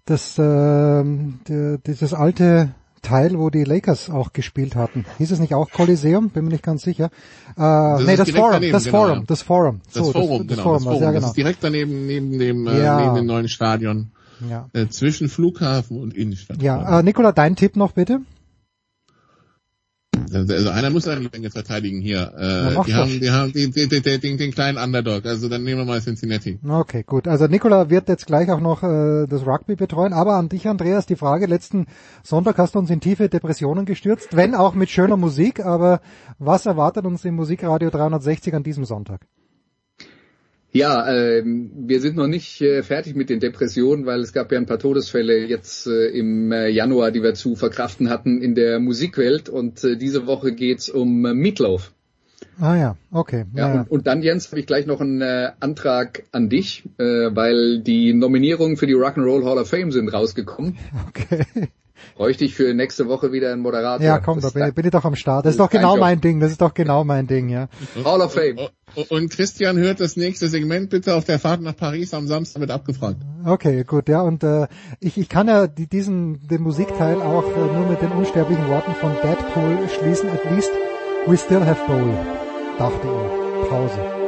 das, die, dieses alte Teil, wo die Lakers auch gespielt hatten. Hieß es nicht auch Coliseum? Bin mir nicht ganz sicher. Äh, nee, ist das Forum, daneben, das genau, Forum, ja. das Forum. Das So, Forum, das, genau, Forum, das Forum. ja, Das genau. ist direkt daneben, neben dem, äh, Ja. neben dem neuen Stadion. Ja. Äh, zwischen Flughafen und Innenstadt. Ja, äh, Nikola, dein Tipp noch bitte? Also einer muss eine Länge verteidigen hier. Äh, die haben, die haben den, den, den, den, kleinen Underdog. Also dann nehmen wir mal Cincinnati. Okay, gut. Also Nikola wird jetzt gleich auch noch äh, das Rugby betreuen. Aber an dich, Andreas, die Frage. Letzten Sonntag hast du uns in tiefe Depressionen gestürzt, wenn auch mit schöner Musik. Aber was erwartet uns im Musikradio 360 an diesem Sonntag? Ja, ähm, wir sind noch nicht äh, fertig mit den Depressionen, weil es gab ja ein paar Todesfälle jetzt äh, im äh, Januar, die wir zu verkraften hatten in der Musikwelt. Und äh, diese Woche geht's um äh, Meatloaf. Ah ja, okay. Ja, Ja, Und, und dann, Jens, habe ich gleich noch einen äh, Antrag an dich, äh, weil die Nominierungen für die Rock'n'Roll Hall of Fame sind rausgekommen. [laughs] Okay. Bräuchte ich für nächste Woche wieder einen Moderator. ja komm, da bin, ich- bin ich doch am Start. Das ist doch genau mein Ding. Das ist doch genau mein Ding, ja. Hall of Fame. Und Christian hört das nächste Segment bitte auf der Fahrt nach Paris am Samstag wird abgefragt. Okay, gut, ja, und äh, ich, ich kann ja die, diesen den Musikteil auch äh, nur mit den unsterblichen Worten von Deadpool schließen. At least we still have Bowl, dachte er. Pause.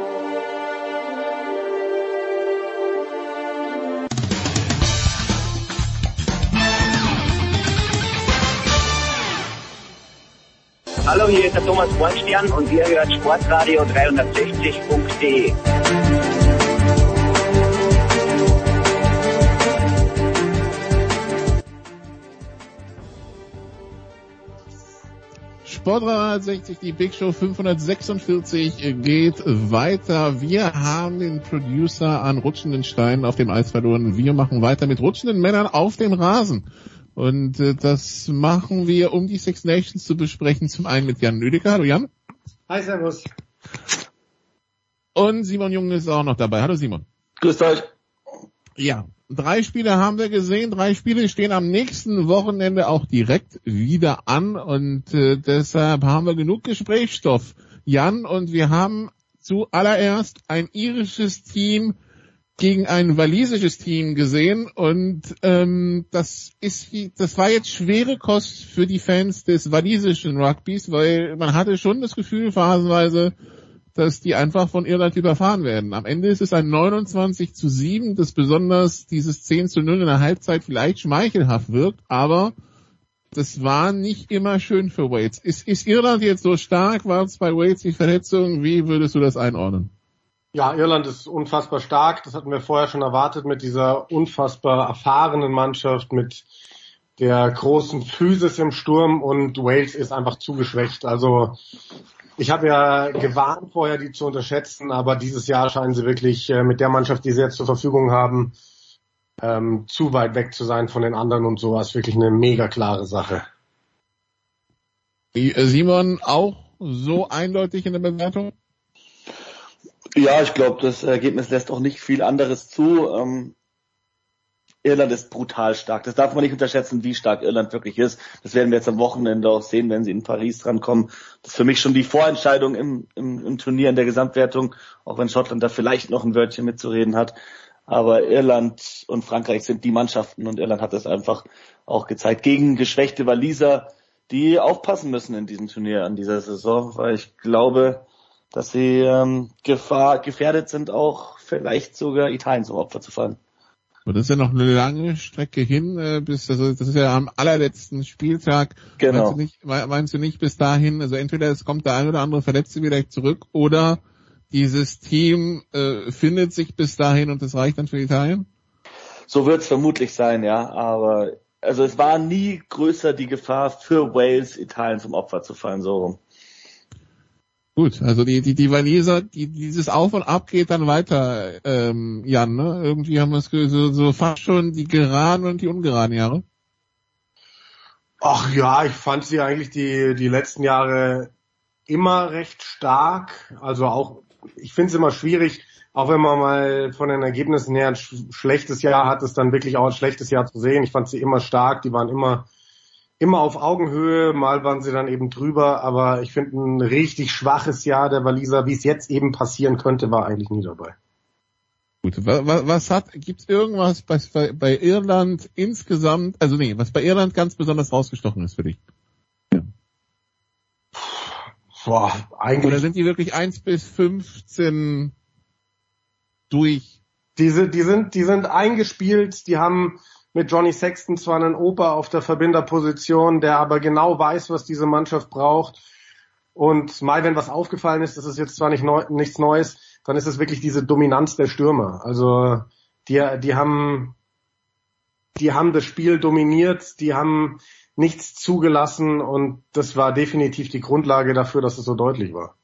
Hallo, hier ist der Thomas Bornstern und ihr hört Sportradio 360.de. Sport 360, die Big Show 546 geht weiter. Wir haben den Producer an rutschenden Steinen auf dem Eis verloren. Wir machen weiter mit rutschenden Männern auf dem Rasen. Und äh, das machen wir, um die Six Nations zu besprechen. Zum einen mit Jan Lüdecker. Hallo Jan. Hi, Servus. Und Simon Jung ist auch noch dabei. Hallo Simon. Grüßt euch. Ja, drei Spiele haben wir gesehen. Drei Spiele stehen am nächsten Wochenende auch direkt wieder an und äh, deshalb haben wir genug Gesprächsstoff, Jan. Und wir haben zuallererst ein irisches Team gegen ein walisisches Team gesehen und ähm, das ist das war jetzt schwere Kost für die Fans des walisischen Rugbys, weil man hatte schon das Gefühl phasenweise, dass die einfach von Irland überfahren werden. Am Ende ist es ein 29 zu 7, das besonders dieses 10 zu 0 in der Halbzeit vielleicht schmeichelhaft wirkt, aber das war nicht immer schön für Wales. Ist, ist Irland jetzt so stark? War es bei Wales die Verletzung? Wie würdest du das einordnen? Ja, Irland ist unfassbar stark. Das hatten wir vorher schon erwartet mit dieser unfassbar erfahrenen Mannschaft, mit der großen Physis im Sturm und Wales ist einfach zu geschwächt. Also ich habe ja gewarnt vorher, die zu unterschätzen, aber dieses Jahr scheinen sie wirklich äh, mit der Mannschaft, die sie jetzt zur Verfügung haben, ähm, zu weit weg zu sein von den anderen und sowas. Wirklich eine mega klare Sache. Äh, Simon auch so eindeutig in der Bewertung? Ja, ich glaube, das Ergebnis lässt auch nicht viel anderes zu. Ähm, Irland ist brutal stark. Das darf man nicht unterschätzen, wie stark Irland wirklich ist. Das werden wir jetzt am Wochenende auch sehen, wenn sie in Paris drankommen. Das ist für mich schon die Vorentscheidung im, im, im Turnier in der Gesamtwertung, auch wenn Schottland da vielleicht noch ein Wörtchen mitzureden hat. Aber Irland und Frankreich sind die Mannschaften und Irland hat es einfach auch gezeigt gegen geschwächte Waliser, die aufpassen müssen in diesem Turnier an dieser Saison, weil ich glaube, dass sie ähm, Gefahr, gefährdet sind, auch vielleicht sogar Italien zum Opfer zu fallen. Aber das ist ja noch eine lange Strecke hin, äh, bis also das ist ja am allerletzten Spieltag. Genau. Meinst du nicht, me- meinst du nicht bis dahin, also entweder es kommt der ein oder andere Verletzte wieder zurück oder dieses Team äh, findet sich bis dahin und das reicht dann für Italien? So wird es vermutlich sein, ja. Aber also es war nie größer die Gefahr für Wales, Italien zum Opfer zu fallen, so rum. Gut, also die, die, die Waliser, die, dieses Auf und Ab geht dann weiter, ähm, Jan, ne? Irgendwie haben wir es so, so fast schon die geraden und die ungeraden Jahre. Ach ja, ich fand sie eigentlich die, die letzten Jahre immer recht stark. Also auch, ich finde es immer schwierig, auch wenn man mal von den Ergebnissen her ein sch schlechtes Jahr hat, es dann wirklich auch ein schlechtes Jahr zu sehen. Ich fand sie immer stark, die waren immer, immer auf Augenhöhe, mal waren sie dann eben drüber, aber ich finde ein richtig schwaches Jahr der Waliser, wie es jetzt eben passieren könnte, war eigentlich nie dabei. Gut, was, was hat, gibt's irgendwas bei, bei, bei Irland insgesamt, also nee, was bei Irland ganz besonders rausgestochen ist für dich? Boah, eigentlich. Oder sind die wirklich 1 bis 15 durch? Diese, die sind, die sind eingespielt, die haben mit Johnny Sexton zwar einen Opa auf der Verbinderposition, der aber genau weiß, was diese Mannschaft braucht. Und mal, wenn was aufgefallen ist, das ist jetzt zwar nicht neu, nichts Neues, dann ist es wirklich diese Dominanz der Stürmer. Also die, die haben, die haben das Spiel dominiert, die haben nichts zugelassen und das war definitiv die Grundlage dafür, dass es so deutlich war.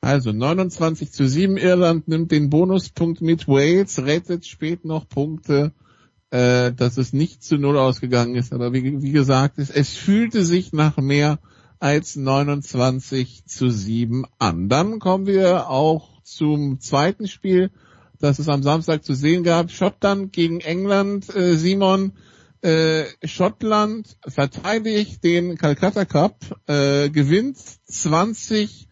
Also 29 zu 7 Irland nimmt den Bonuspunkt mit Wales, rettet spät noch Punkte, äh, dass es nicht zu Null ausgegangen ist. Aber wie, wie gesagt, es, es fühlte sich nach mehr als 29 zu 7 an. Dann kommen wir auch zum zweiten Spiel, das es am Samstag zu sehen gab. Schottland gegen England. Äh, Simon, äh, Schottland verteidigt den Calcutta Cup, äh, gewinnt 20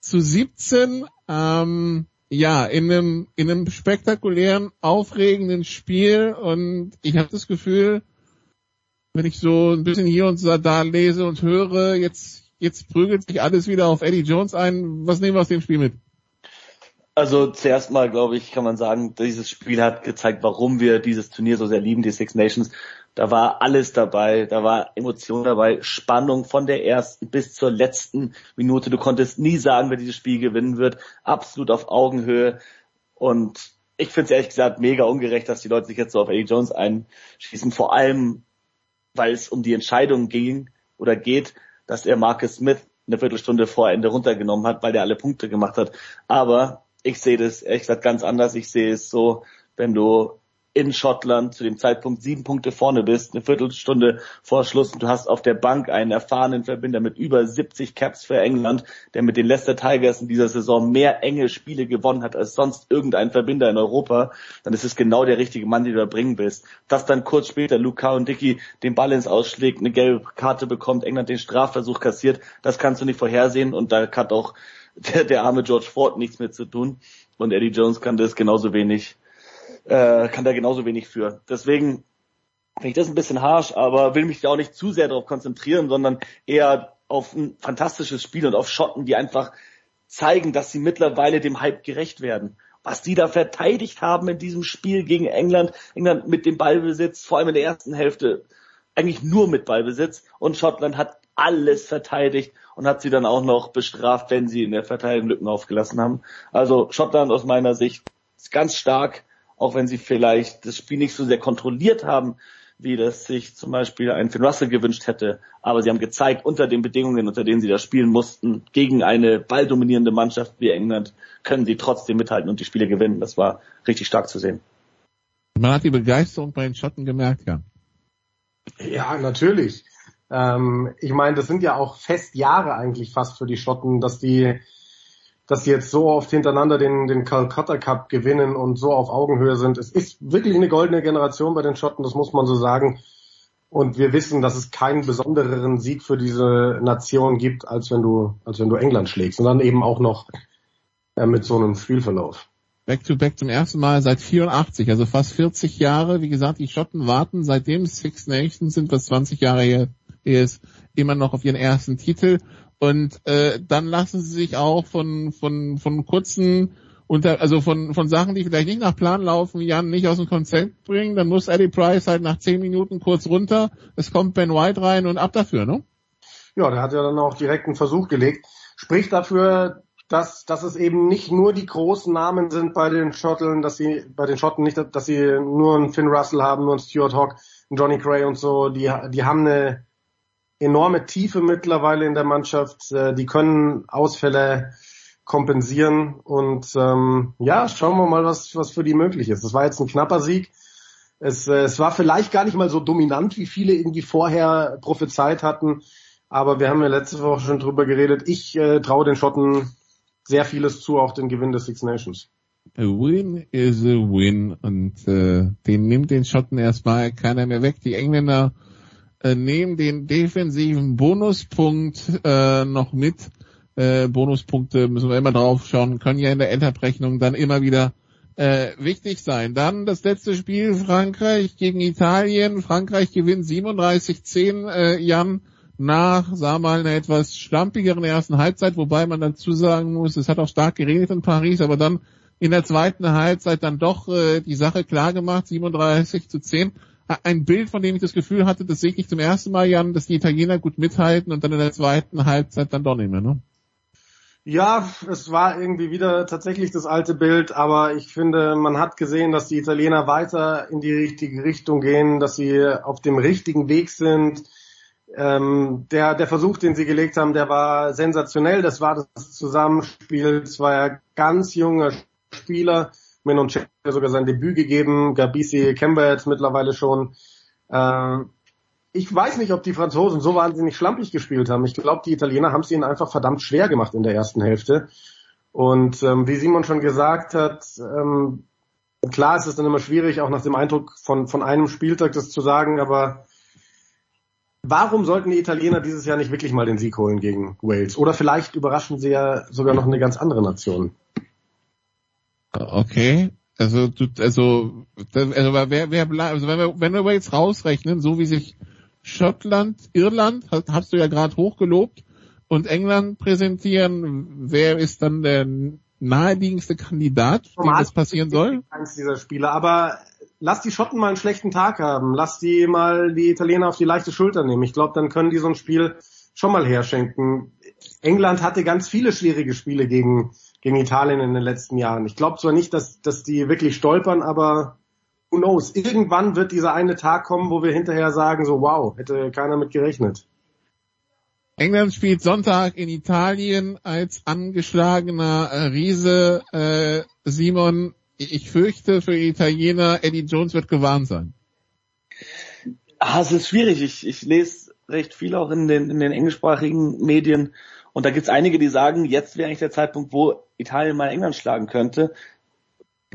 zu 17. Ähm, ja, in einem, in einem spektakulären, aufregenden Spiel und ich habe das Gefühl, wenn ich so ein bisschen hier und da lese und höre, jetzt, jetzt prügelt sich alles wieder auf Eddie Jones ein. Was nehmen wir aus dem Spiel mit? Also zuerst mal, glaube ich, kann man sagen, dieses Spiel hat gezeigt, warum wir dieses Turnier so sehr lieben, die Six Nations. Da war alles dabei, da war Emotion dabei, Spannung von der ersten bis zur letzten Minute. Du konntest nie sagen, wer dieses Spiel gewinnen wird. Absolut auf Augenhöhe. Und ich finde es ehrlich gesagt mega ungerecht, dass die Leute sich jetzt so auf Eddie Jones einschießen. Vor allem, weil es um die Entscheidung ging oder geht, dass er Marcus Smith eine Viertelstunde vor Ende runtergenommen hat, weil der alle Punkte gemacht hat. Aber ich sehe das ehrlich gesagt ganz anders. Ich sehe es so, wenn du in Schottland zu dem Zeitpunkt sieben Punkte vorne bist, eine Viertelstunde vor Schluss und du hast auf der Bank einen erfahrenen Verbinder mit über 70 Caps für England, der mit den Leicester Tigers in dieser Saison mehr enge Spiele gewonnen hat als sonst irgendein Verbinder in Europa, dann ist es genau der richtige Mann, den du da bringen willst. Dass dann kurz später Luca und Dicky den Ball ins Ausschlägt, eine gelbe Karte bekommt, England den Strafversuch kassiert, das kannst du nicht vorhersehen und da hat auch [laughs] der, der arme George Ford nichts mit zu tun und Eddie Jones kann das genauso wenig äh, kann da genauso wenig für. Deswegen finde ich das ein bisschen harsh, aber will mich da auch nicht zu sehr darauf konzentrieren, sondern eher auf ein fantastisches Spiel und auf Schotten, die einfach zeigen, dass sie mittlerweile dem Hype gerecht werden. Was die da verteidigt haben in diesem Spiel gegen England, England mit dem Ballbesitz, vor allem in der ersten Hälfte, eigentlich nur mit Ballbesitz und Schottland hat alles verteidigt und hat sie dann auch noch bestraft, wenn sie in der Verteidigung Lücken aufgelassen haben. Also Schottland aus meiner Sicht ist ganz stark, auch wenn sie vielleicht das Spiel nicht so sehr kontrolliert haben, wie das sich zum Beispiel ein Finn Russell gewünscht hätte. Aber sie haben gezeigt, unter den Bedingungen, unter denen sie da spielen mussten, gegen eine balldominierende Mannschaft wie England, können sie trotzdem mithalten und die Spiele gewinnen. Das war richtig stark zu sehen. Man hat die Begeisterung bei den Schotten gemerkt, ja. Ja, natürlich. Ähm, ich meine, das sind ja auch fest Jahre eigentlich fast für die Schotten, dass die, dass sie jetzt so oft hintereinander den, den Calcutta Cup gewinnen und so auf Augenhöhe sind. Es ist wirklich eine goldene Generation bei den Schotten, das muss man so sagen. Und wir wissen, dass es keinen besondereren Sieg für diese Nation gibt, als wenn du, als wenn du England schlägst. Und dann eben auch noch äh, mit so einem Spielverlauf. Back-to-back -back zum ersten Mal seit 84, also fast 40 Jahre. Wie gesagt, die Schotten warten seitdem Six Nations sind, was 20 Jahre her ist, immer noch auf ihren ersten Titel. Und äh, dann lassen sie sich auch von von von kurzen unter also von von Sachen, die vielleicht nicht nach Plan laufen, Jan nicht aus dem Konzept bringen. Dann muss Eddie Price halt nach zehn Minuten kurz runter. Es kommt Ben White rein und ab dafür, ne? Ja, der hat ja dann auch direkt einen Versuch gelegt. Spricht dafür, dass, dass es eben nicht nur die großen Namen sind bei den Schotten, dass sie bei den Schotten nicht, dass sie nur einen Finn Russell haben, nur einen Stuart Hawk, einen Johnny Gray und so. Die, die haben eine enorme Tiefe mittlerweile in der Mannschaft. Äh, die können Ausfälle kompensieren und ähm, ja, schauen wir mal, was, was für die möglich ist. Das war jetzt ein knapper Sieg. Es, äh, es war vielleicht gar nicht mal so dominant, wie viele irgendwie vorher prophezeit hatten. Aber wir haben ja letzte Woche schon drüber geredet. Ich äh, traue den Schotten sehr vieles zu, auch den Gewinn des Six Nations. A win is a win und äh, den nimmt den Schotten erstmal keiner mehr weg. Die Engländer äh, nehmen den defensiven Bonuspunkt äh, noch mit. Äh, Bonuspunkte müssen wir immer drauf schauen, können ja in der Endabrechnung dann immer wieder äh, wichtig sein. Dann das letzte Spiel Frankreich gegen Italien. Frankreich gewinnt 37-10. Äh, Jan nach, sag mal, einer etwas schlampigeren ersten Halbzeit, wobei man dazu sagen muss, es hat auch stark geregnet in Paris, aber dann in der zweiten Halbzeit dann doch äh, die Sache klar gemacht, 37 zu 10. Ein Bild, von dem ich das Gefühl hatte, das sehe ich zum ersten Mal, Jan, dass die Italiener gut mithalten und dann in der zweiten Halbzeit dann doch nicht mehr, ne? Ja, es war irgendwie wieder tatsächlich das alte Bild, aber ich finde, man hat gesehen, dass die Italiener weiter in die richtige Richtung gehen, dass sie auf dem richtigen Weg sind. Ähm, der, der Versuch, den sie gelegt haben, der war sensationell. Das war das Zusammenspiel zweier ganz junger Spieler. Menoncello hat sogar sein Debüt gegeben, Gabisi Kemba jetzt mittlerweile schon. Äh, ich weiß nicht, ob die Franzosen so wahnsinnig schlampig gespielt haben. Ich glaube, die Italiener haben es ihnen einfach verdammt schwer gemacht in der ersten Hälfte. Und ähm, wie Simon schon gesagt hat, ähm, klar ist es dann immer schwierig, auch nach dem Eindruck von, von einem Spieltag das zu sagen, aber warum sollten die Italiener dieses Jahr nicht wirklich mal den Sieg holen gegen Wales? Oder vielleicht überraschen sie ja sogar noch eine ganz andere Nation. Okay. Also, du, also, das- also wer, wer also wenn wir, wenn wir jetzt rausrechnen, so wie sich Schottland, Irland, hast, hast du ja gerade hochgelobt, und England präsentieren, wer ist dann der naheliegendste Kandidat, dem das passieren soll? Eins dieser Spiele, aber lass die Schotten mal einen schlechten Tag haben, lass die mal die Italiener auf die leichte Schulter nehmen. Ich glaube, dann können die so ein Spiel schon mal herschenken. England hatte ganz viele schwierige Spiele gegen, gegen Italien in den letzten Jahren. Ich glaube zwar nicht, dass, dass die wirklich stolpern, aber who knows? Irgendwann wird dieser eine Tag kommen, wo wir hinterher sagen, so wow, hätte keiner mit gerechnet. England spielt Sonntag in Italien als angeschlagener äh, Riese. Äh, Simon, ich fürchte für Italiener, Eddie Jones wird gewarnt sein. Ah, es ist schwierig. Ich, ich lese recht viel auch in den, in den englischsprachigen Medien. Und da gibt es einige, die sagen, jetzt wäre eigentlich der Zeitpunkt, wo Italien mal England schlagen könnte,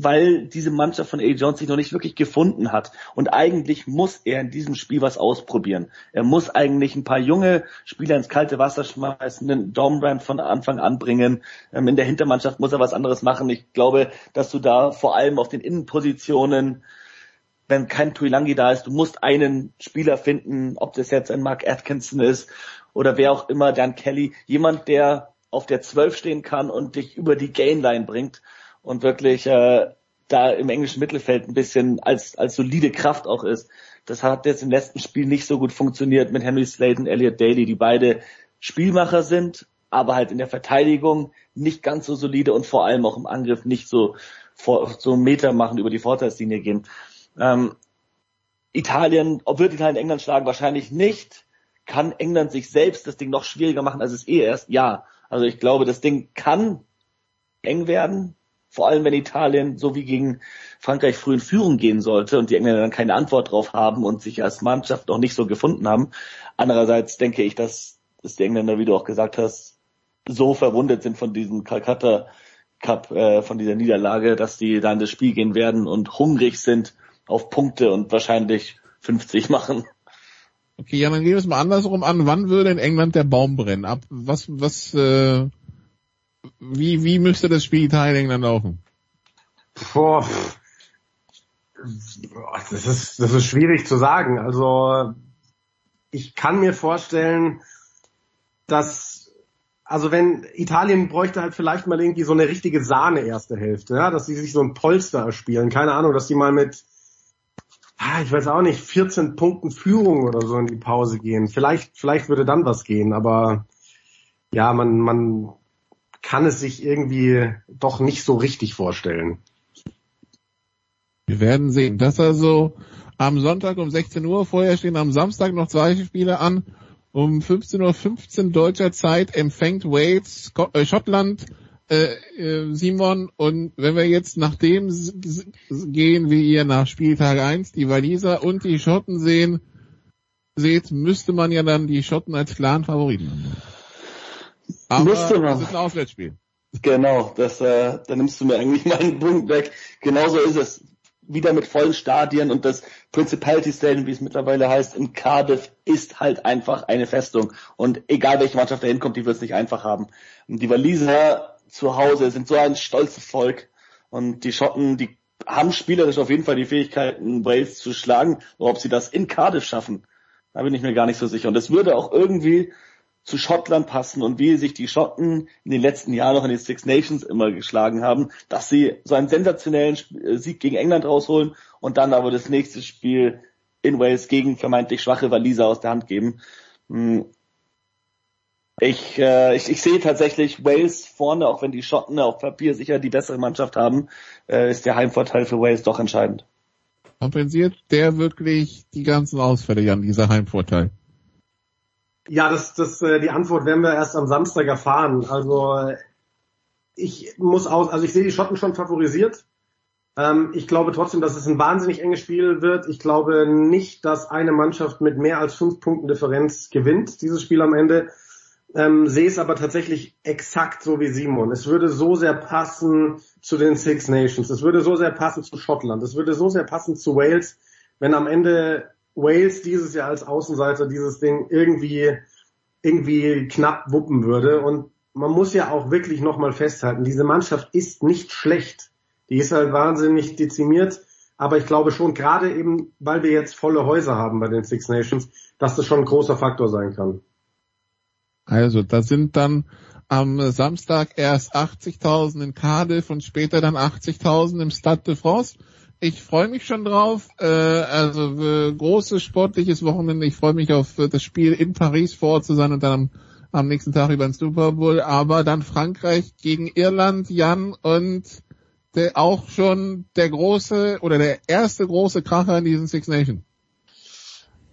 weil diese Mannschaft von Eddie Jones sich noch nicht wirklich gefunden hat. Und eigentlich muss er in diesem Spiel was ausprobieren. Er muss eigentlich ein paar junge Spieler ins kalte Wasser schmeißen, den Dornbrand von Anfang an bringen. Ähm, in der Hintermannschaft muss er was anderes machen. Ich glaube, dass du da vor allem auf den Innenpositionen wenn kein Tuilangi da ist, du musst einen Spieler finden, ob das jetzt ein Mark Atkinson ist oder wer auch immer, Dan Kelly, jemand, der auf der 12 stehen kann und dich über die Gainline bringt und wirklich äh, da im englischen Mittelfeld ein bisschen als, als solide Kraft auch ist. Das hat jetzt im letzten Spiel nicht so gut funktioniert mit Henry Sladen, Elliot Daly, die beide Spielmacher sind, aber halt in der Verteidigung nicht ganz so solide und vor allem auch im Angriff nicht so vor, so Meter machen, über die Vorteilslinie gehen. Ähm, Italien, ob wird Italien England schlagen? Wahrscheinlich nicht. Kann England sich selbst das Ding noch schwieriger machen, als es eh ist? Ja. Also ich glaube, das Ding kann eng werden. Vor allem, wenn Italien so wie gegen Frankreich früh in Führung gehen sollte und die Engländer dann keine Antwort drauf haben und sich als Mannschaft noch nicht so gefunden haben. Andererseits denke ich, dass, dass die Engländer, wie du auch gesagt hast, so verwundet sind von diesem Calcutta Cup, äh, von dieser Niederlage, dass die da in das Spiel gehen werden und hungrig sind auf Punkte und wahrscheinlich 50 [laughs] machen. Okay, ja, dann gehen wir es mal andersrum an. Wann würde in England der Baum brennen? Ab was, was, äh, wie, wie müsste das Spiel Italien-England laufen? Boah, das ist, das ist schwierig zu sagen. Also, ich kann mir vorstellen, dass, also wenn Italien bräuchte halt vielleicht mal irgendwie so eine richtige Sahne erste Hälfte, ja, dass sie sich so ein Polster erspielen. Keine Ahnung, dass die mal mit, ich weiß auch nicht, 14 Punkten Führung oder so in die Pause gehen. Vielleicht, vielleicht würde dann was gehen, aber ja, man, man kann es sich irgendwie doch nicht so richtig vorstellen. Wir werden sehen. Das also am Sonntag um 16 Uhr. Vorher stehen am Samstag noch zwei Spiele an. Um 15.15 Uhr deutscher Zeit empfängt Wales äh, Schottland äh, äh, Simon. Und wenn wir jetzt nach dem gehen, wie ihr nach Spieltag 1 die Waliser und die Schotten sehen, seht, müsste man ja dann die Schotten als klaren Favoriten haben. Aber Müsste man. das ist ein Auswärtsspiel. Genau, das, äh, da nimmst du mir eigentlich [laughs] meinen Punkt weg. Genauso ist es. Wieder mit vollen Stadien und das Principality Stadium, wie es mittlerweile heißt, in Cardiff ist halt einfach eine Festung. Und egal welche Mannschaft da hinkommt, die wird es nicht einfach haben. Und die Waliser zu Hause sind so ein stolzes Volk. Und die Schotten, die haben spielerisch auf jeden Fall die Fähigkeiten, Wales zu schlagen. Aber ob sie das in Cardiff schaffen, da bin ich mir gar nicht so sicher. Und es würde auch irgendwie zu Schottland passen und wie sich die Schotten in den letzten Jahren noch in den Six Nations immer geschlagen haben, dass sie so einen sensationellen äh, Sieg gegen England rausholen und dann aber das nächste Spiel in Wales gegen vermeintlich schwache Waliser aus der Hand geben. Ich, äh, ich, ich sehe tatsächlich Wales vorne, auch wenn die Schotten auf Papier sicher die bessere Mannschaft haben, äh, ist der Heimvorteil für Wales doch entscheidend. Kompensiert der wirklich die ganzen Ausfälle, Jan, dieser Heimvorteil? Ja, das, das, äh, die Antwort werden wir erst am Samstag erfahren. Also äh, ich muss aus, also ich sehe die Schotten schon favorisiert. Ähm, ich glaube trotzdem, dass es ein wahnsinnig enges Spiel wird. Ich glaube nicht, dass eine Mannschaft mit mehr als fünf Punkten Differenz gewinnt, dieses Spiel am Ende. Ähm, sehe es aber tatsächlich exakt so wie Simon. Es würde so sehr passen zu den Six Nations. Es würde so sehr passen zu Schottland. Es würde so sehr passen zu Wales, wenn am Ende Wales dieses Jahr als Außenseiter dieses Ding irgendwie, irgendwie knapp wuppen würde. Und man muss ja auch wirklich nochmal festhalten, diese Mannschaft ist nicht schlecht. Die ist halt wahnsinnig dezimiert. Aber ich glaube schon, gerade eben, weil wir jetzt volle Häuser haben bei den Six Nations, dass das schon ein großer Faktor sein kann. Also, da sind dann am Samstag erst 80.000 in Cardiff und später dann 80.000 im Stade de France. Ich freue mich schon drauf. Äh, also äh, großes sportliches Wochenende. Ich freue mich auf äh, das Spiel in Paris vor Ort zu sein und dann am, am nächsten Tag über den Super Bowl. Aber dann Frankreich gegen Irland, Jan und der, auch schon der große oder der erste große Kracher in diesen Six Nations.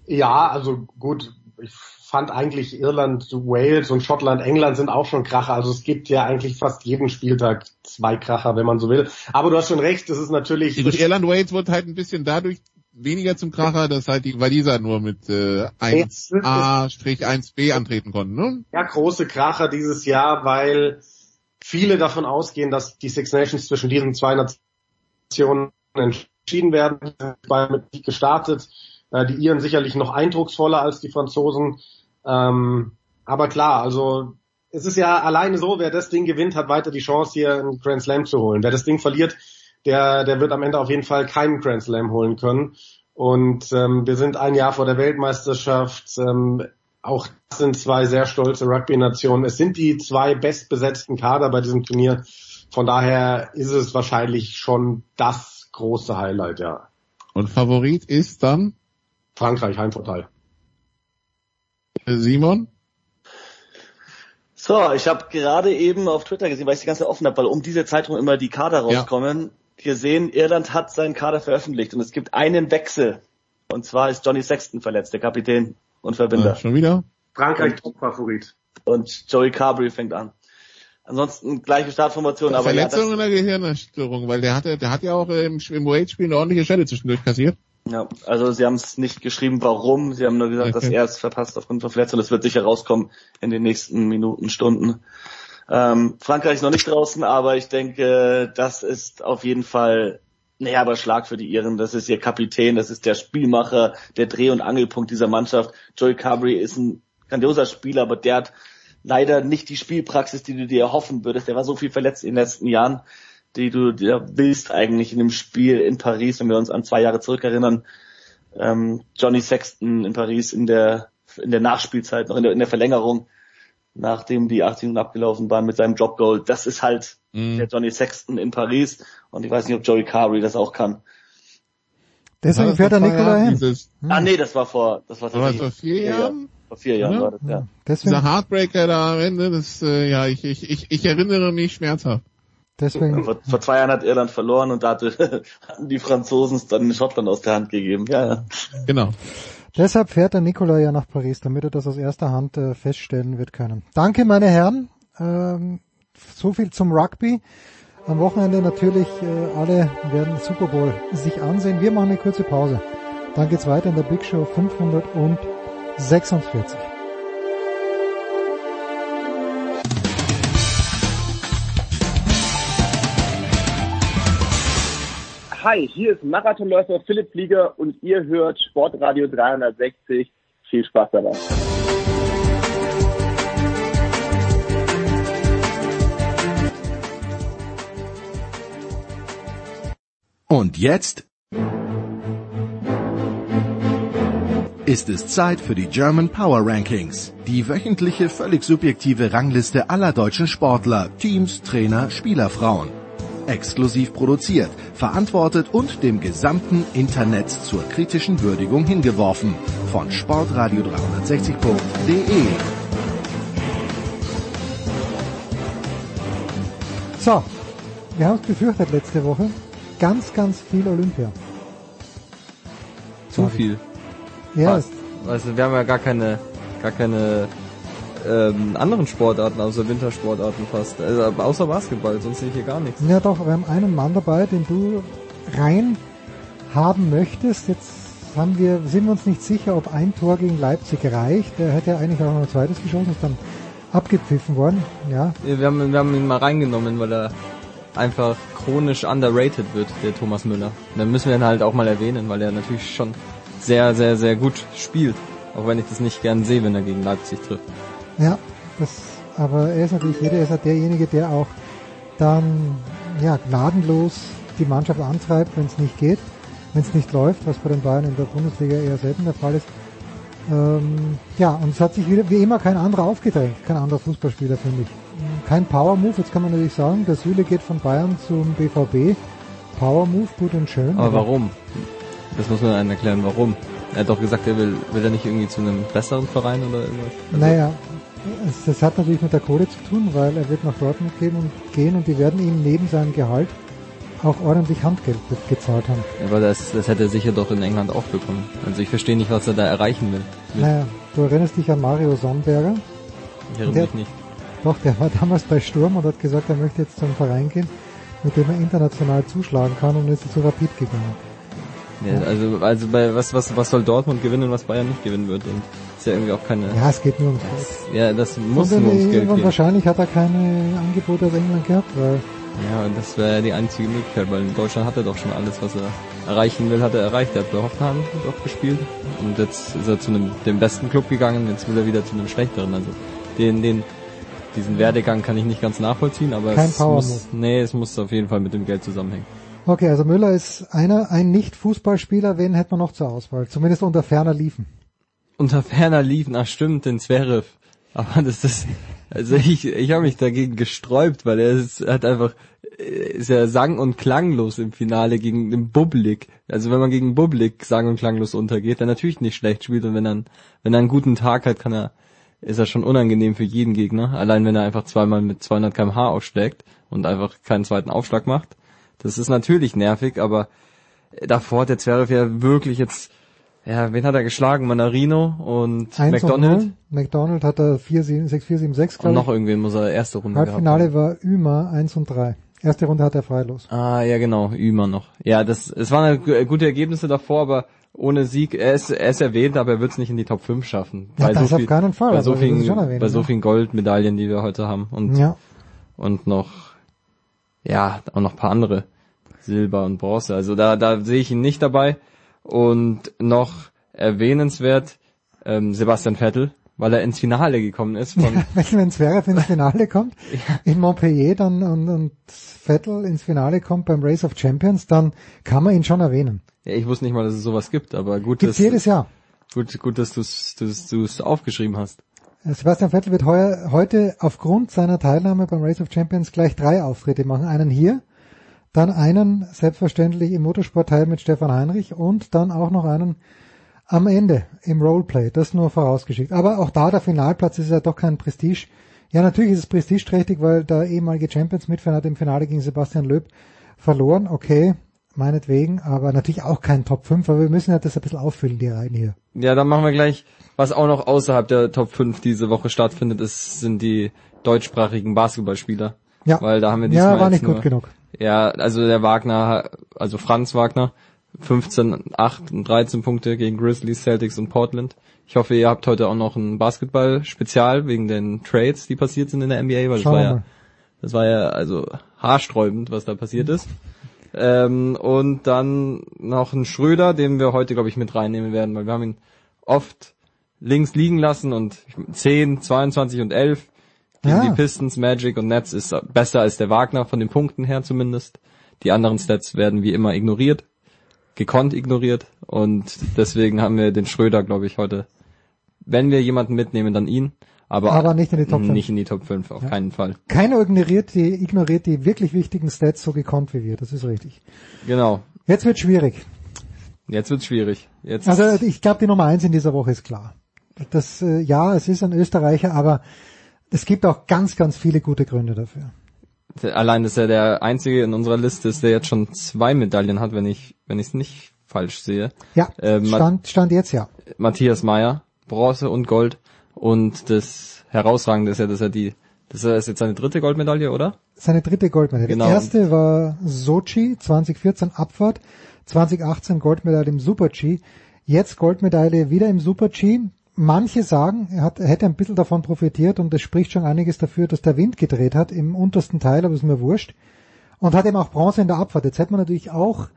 Ja, also gut, ich fand eigentlich Irland, Wales und Schottland, England sind auch schon Kracher. Also es gibt ja eigentlich fast jeden Spieltag zwei Kracher, wenn man so will. Aber du hast schon recht, das ist natürlich. Gut, Irland Wales wird halt ein bisschen dadurch weniger zum Kracher, dass halt die Waliser nur mit äh, 1A-1B antreten konnten, ne? Ja, große Kracher dieses Jahr, weil viele davon ausgehen, dass die Six Nations zwischen diesen zwei Nationen entschieden werden. Bei mit gestartet. Äh, die Iren sicherlich noch eindrucksvoller als die Franzosen. Ähm, aber klar, also es ist ja alleine so, wer das Ding gewinnt, hat weiter die Chance, hier einen Grand Slam zu holen. Wer das Ding verliert, der, der wird am Ende auf jeden Fall keinen Grand Slam holen können. Und ähm, wir sind ein Jahr vor der Weltmeisterschaft. Ähm, auch das sind zwei sehr stolze Rugby-Nationen. Es sind die zwei bestbesetzten Kader bei diesem Turnier. Von daher ist es wahrscheinlich schon das große Highlight, ja. Und Favorit ist dann? Frankreich, Heimvorteil. Simon? So, ich habe gerade eben auf Twitter gesehen, weil ich die ganze Zeit offen habe, weil um diese Zeitung immer die Kader rauskommen, ja. gesehen, Irland hat seinen Kader veröffentlicht und es gibt einen Wechsel. Und zwar ist Johnny Sexton verletzt, der Kapitän und Verbinder. Ja, schon wieder? Frankreich Top-Favorit. Und Joey Carberry fängt an. Ansonsten gleiche Startformation, aber Verletzung ja, oder Gehirnerstörung, weil der hatte, der hat ja auch im, im Wade-Spiel eine ordentliche Stelle zwischendurch kassiert. Ja, also sie haben es nicht geschrieben, warum. Sie haben nur gesagt, okay. dass er es verpasst aufgrund von Verletzung. Das wird sicher rauskommen in den nächsten Minuten, Stunden. Ähm, Frankreich ist noch nicht draußen, aber ich denke, das ist auf jeden Fall ein herber Schlag für die Iren. Das ist ihr Kapitän, das ist der Spielmacher, der Dreh- und Angelpunkt dieser Mannschaft. Joey Carberry ist ein grandioser Spieler, aber der hat leider nicht die Spielpraxis, die du dir erhoffen würdest. Der war so viel verletzt in den letzten Jahren die du dir willst eigentlich in dem Spiel in Paris, wenn wir uns an zwei Jahre zurückerinnern. Ähm, Johnny Sexton in Paris in der in der Nachspielzeit, noch in der, in der Verlängerung, nachdem die 80 Minuten abgelaufen waren mit seinem Drop Goal. Das ist halt mm. der Johnny Sexton in Paris und ich weiß nicht, ob Joey Carberry das auch kann. Deswegen fährt er Nikola hin. Dieses, hm. Ah nee, das war vor das war, war vor vier Jahren. Vor vier Jahren ja. war das, ja. Deswegen. Dieser Heartbreaker da am Ende, das äh, ja, ich, ich, ich, ich erinnere mich schmerzhaft. Deswegen. Vor, vor, zwei Jahren hat Irland verloren und da [laughs] hatten die Franzosen es dann in Schottland aus der Hand gegeben. Ja, ja. Genau. Deshalb fährt der Nikola ja nach Paris, damit er das aus erster Hand äh, feststellen wird können. Danke, meine Herren. Ähm, so viel zum Rugby. Am Wochenende natürlich äh, alle werden Super Bowl sich ansehen. Wir machen eine kurze Pause. Dann geht's weiter in der Big Show 546. Hi, hier ist Marathonläufer Philipp Flieger und ihr hört Sportradio 360. Viel Spaß dabei. Und jetzt ist es Zeit für die German Power Rankings, die wöchentliche völlig subjektive Rangliste aller deutschen Sportler, Teams, Trainer, Spielerfrauen exklusiv produziert, verantwortet und dem gesamten Internet zur kritischen Würdigung hingeworfen. Von sportradio 360.de. So, wir haben es befürchtet letzte Woche. Ganz, ganz viel Olympia. Zu viel. Ja. Yes. Also, wir haben ja gar keine, gar keine ähm, anderen Sportarten, außer Wintersportarten fast. Also, außer Basketball, sonst sehe ich hier gar nichts. Ja doch, wir haben einen Mann dabei, den du rein haben möchtest. Jetzt haben wir, sind wir uns nicht sicher, ob ein Tor gegen Leipzig reicht. Der hätte ja eigentlich auch noch ein zweites geschossen, ist dann abgepfiffen worden. Ja, Wir haben, wir haben ihn mal reingenommen, weil er einfach chronisch underrated wird, der Thomas Müller. Dann müssen wir ihn halt auch mal erwähnen, weil er natürlich schon sehr, sehr, sehr gut spielt. Auch wenn ich das nicht gern sehe, wenn er gegen Leipzig trifft. Ja, das, aber er ist natürlich jeder, er ist halt derjenige, der auch dann, ja, gnadenlos die Mannschaft antreibt, wenn es nicht geht, wenn es nicht läuft, was bei den Bayern in der Bundesliga eher selten der Fall ist. Ähm, ja, und es hat sich wieder, wie immer, kein anderer aufgedrängt, kein anderer Fußballspieler, finde ich. Kein Power Move, jetzt kann man natürlich sagen, der Süle geht von Bayern zum BVB. Power Move, gut und schön. Aber warum? Das muss man einem erklären, warum. Er hat doch gesagt, er will, will er nicht irgendwie zu einem besseren Verein oder irgendwas? Also, Naja, das hat natürlich mit der Kohle zu tun, weil er wird nach Dortmund gehen und, gehen und die werden ihm neben seinem Gehalt auch ordentlich Handgeld gezahlt haben. Aber das, das hätte er sicher doch in England auch bekommen. Also ich verstehe nicht, was er da erreichen will. Naja, du erinnerst dich an Mario Sonnberger? Ich erinnere mich nicht. Doch, der war [laughs] damals bei Sturm und hat gesagt, er möchte jetzt zu einem Verein gehen, mit dem er international zuschlagen kann und ist zu Rapid gegangen. Ja, also, also bei was, was, was soll Dortmund gewinnen, was Bayern nicht gewinnen wird? Und ist ja irgendwie auch keine. Ja, es geht nur ums Geld. Ja, das muss nur ums Geld gehen. wahrscheinlich hat er keine Angebote aus England gehabt, weil Ja, und das wäre ja die einzige Möglichkeit, weil in Deutschland hat er doch schon alles, was er erreichen will, hat er erreicht. Er hat bei Hoffenheim doch gespielt und jetzt ist er zu einem, dem besten Club gegangen, jetzt will er wieder zu einem schlechteren. Also den, den, diesen Werdegang kann ich nicht ganz nachvollziehen, aber Kein es Power muss, nee, es muss auf jeden Fall mit dem Geld zusammenhängen. Okay, also Müller ist einer, ein Nicht-Fußballspieler, wen hätte man noch zur Auswahl? Zumindest unter ferner liefen. Unter ferner liefen, ach stimmt, den Zverev. Aber das ist, also ich, ich habe mich dagegen gesträubt, weil er ist, hat einfach, äh, ist ja sang- und klanglos im Finale gegen den Bublik. Also wenn man gegen Bublik sang- und klanglos untergeht, der natürlich nicht schlecht spielt und wenn er, wenn er einen guten Tag hat, kann er, ist er schon unangenehm für jeden Gegner. Allein wenn er einfach zweimal mit 200 kmh aufschlägt und einfach keinen zweiten Aufschlag macht. Das ist natürlich nervig, aber davor hat der Zverev ja wirklich jetzt, ja, wen hat er geschlagen? Manarino und 1 McDonald. Und 0. McDonald hat er 4, 7, 6, 4, 7, 6, Und glaube noch irgendwen muss er erste Runde Halbfinale war Ümer 1 und 3. Erste Runde hat er freilos. Ah, ja genau, Ümer noch. Ja, das, es waren halt gu- gute Ergebnisse davor, aber ohne Sieg, er ist, er ist erwähnt, aber er wird es nicht in die Top 5 schaffen. Ja, das auf keinen Fall, Bei so vielen, erwähnen, bei so vielen Goldmedaillen, die wir heute haben. Und, Ja. und noch, ja, auch noch ein paar andere. Silber und Bronze. Also da, da sehe ich ihn nicht dabei. Und noch erwähnenswert, ähm, Sebastian Vettel, weil er ins Finale gekommen ist von, [laughs] wenn, wenn Zverev ins Finale kommt, [laughs] in Montpellier dann und, und Vettel ins Finale kommt beim Race of Champions, dann kann man ihn schon erwähnen. Ja, ich wusste nicht mal, dass es sowas gibt, aber gut, Gibt's dass, jedes Jahr. gut, gut, dass du es aufgeschrieben hast. Äh, Sebastian Vettel wird heuer, heute aufgrund seiner Teilnahme beim Race of Champions gleich drei Auftritte machen. Einen hier, dann einen selbstverständlich im Motorsportteil mit Stefan Heinrich und dann auch noch einen am Ende im Roleplay. Das nur vorausgeschickt. Aber auch da der Finalplatz ist ja doch kein Prestige. Ja, natürlich ist es prestigeträchtig, weil der ehemalige Champions-Mitfan hat im Finale gegen Sebastian Löb verloren. Okay, meinetwegen, aber natürlich auch kein Top 5, aber wir müssen ja das ein bisschen auffüllen, die Reihen hier. Ja, dann machen wir gleich, was auch noch außerhalb der Top 5 diese Woche stattfindet, ist, sind die deutschsprachigen Basketballspieler. Ja. Weil da haben wir Ja, diesmal war jetzt nicht gut genug. Ja, also der Wagner, also Franz Wagner, 15, 8 und 13 Punkte gegen Grizzlies, Celtics und Portland. Ich hoffe, ihr habt heute auch noch ein Basketball-Spezial wegen den Trades, die passiert sind in der NBA, weil das war ja, das war ja also haarsträubend, was da passiert ist. Ähm, und dann noch ein Schröder, den wir heute, glaube ich, mit reinnehmen werden, weil wir haben ihn oft links liegen lassen und 10, 22 und 11 gegen Ja. die Pistons, Magic und Nets ist besser als der Wagner von den Punkten her zumindest. Die anderen Stats werden wie immer ignoriert, gekonnt ignoriert und deswegen haben wir den Schröder, glaube ich, heute. Wenn wir jemanden mitnehmen, dann ihn, aber, Aber nicht in die Top 5. Nicht in die Top 5, auf Ja. keinen Fall. Keiner ignoriert die, ignoriert die wirklich wichtigen Stats so gekonnt wie wir, das ist richtig. Genau. Jetzt wird schwierig. Jetzt wird's schwierig. Jetzt Also ich glaube, die Nummer eins in dieser Woche ist klar. Das, äh, ja, es ist ein Österreicher, aber es gibt auch ganz, ganz viele gute Gründe dafür. Allein, dass er der einzige in unserer Liste ist, der jetzt schon zwei Medaillen hat, wenn ich wenn ich es nicht falsch sehe. Ja, Äh, stand, stand jetzt ja. Matthias Meyer, Bronze und Gold. Und das Herausragende ist ja, dass er die, das ist jetzt seine dritte Goldmedaille, oder? Seine dritte Goldmedaille. Genau. Die erste war Sochi 2014 Abfahrt, 2018 Goldmedaille im Super-G, jetzt Goldmedaille wieder im Super-G. Manche sagen, er, hat, er hätte ein bisschen davon profitiert und es spricht schon einiges dafür, dass der Wind gedreht hat im untersten Teil, aber ist mir wurscht. Und hat eben auch Bronze in der Abfahrt. Jetzt hätte man natürlich auch,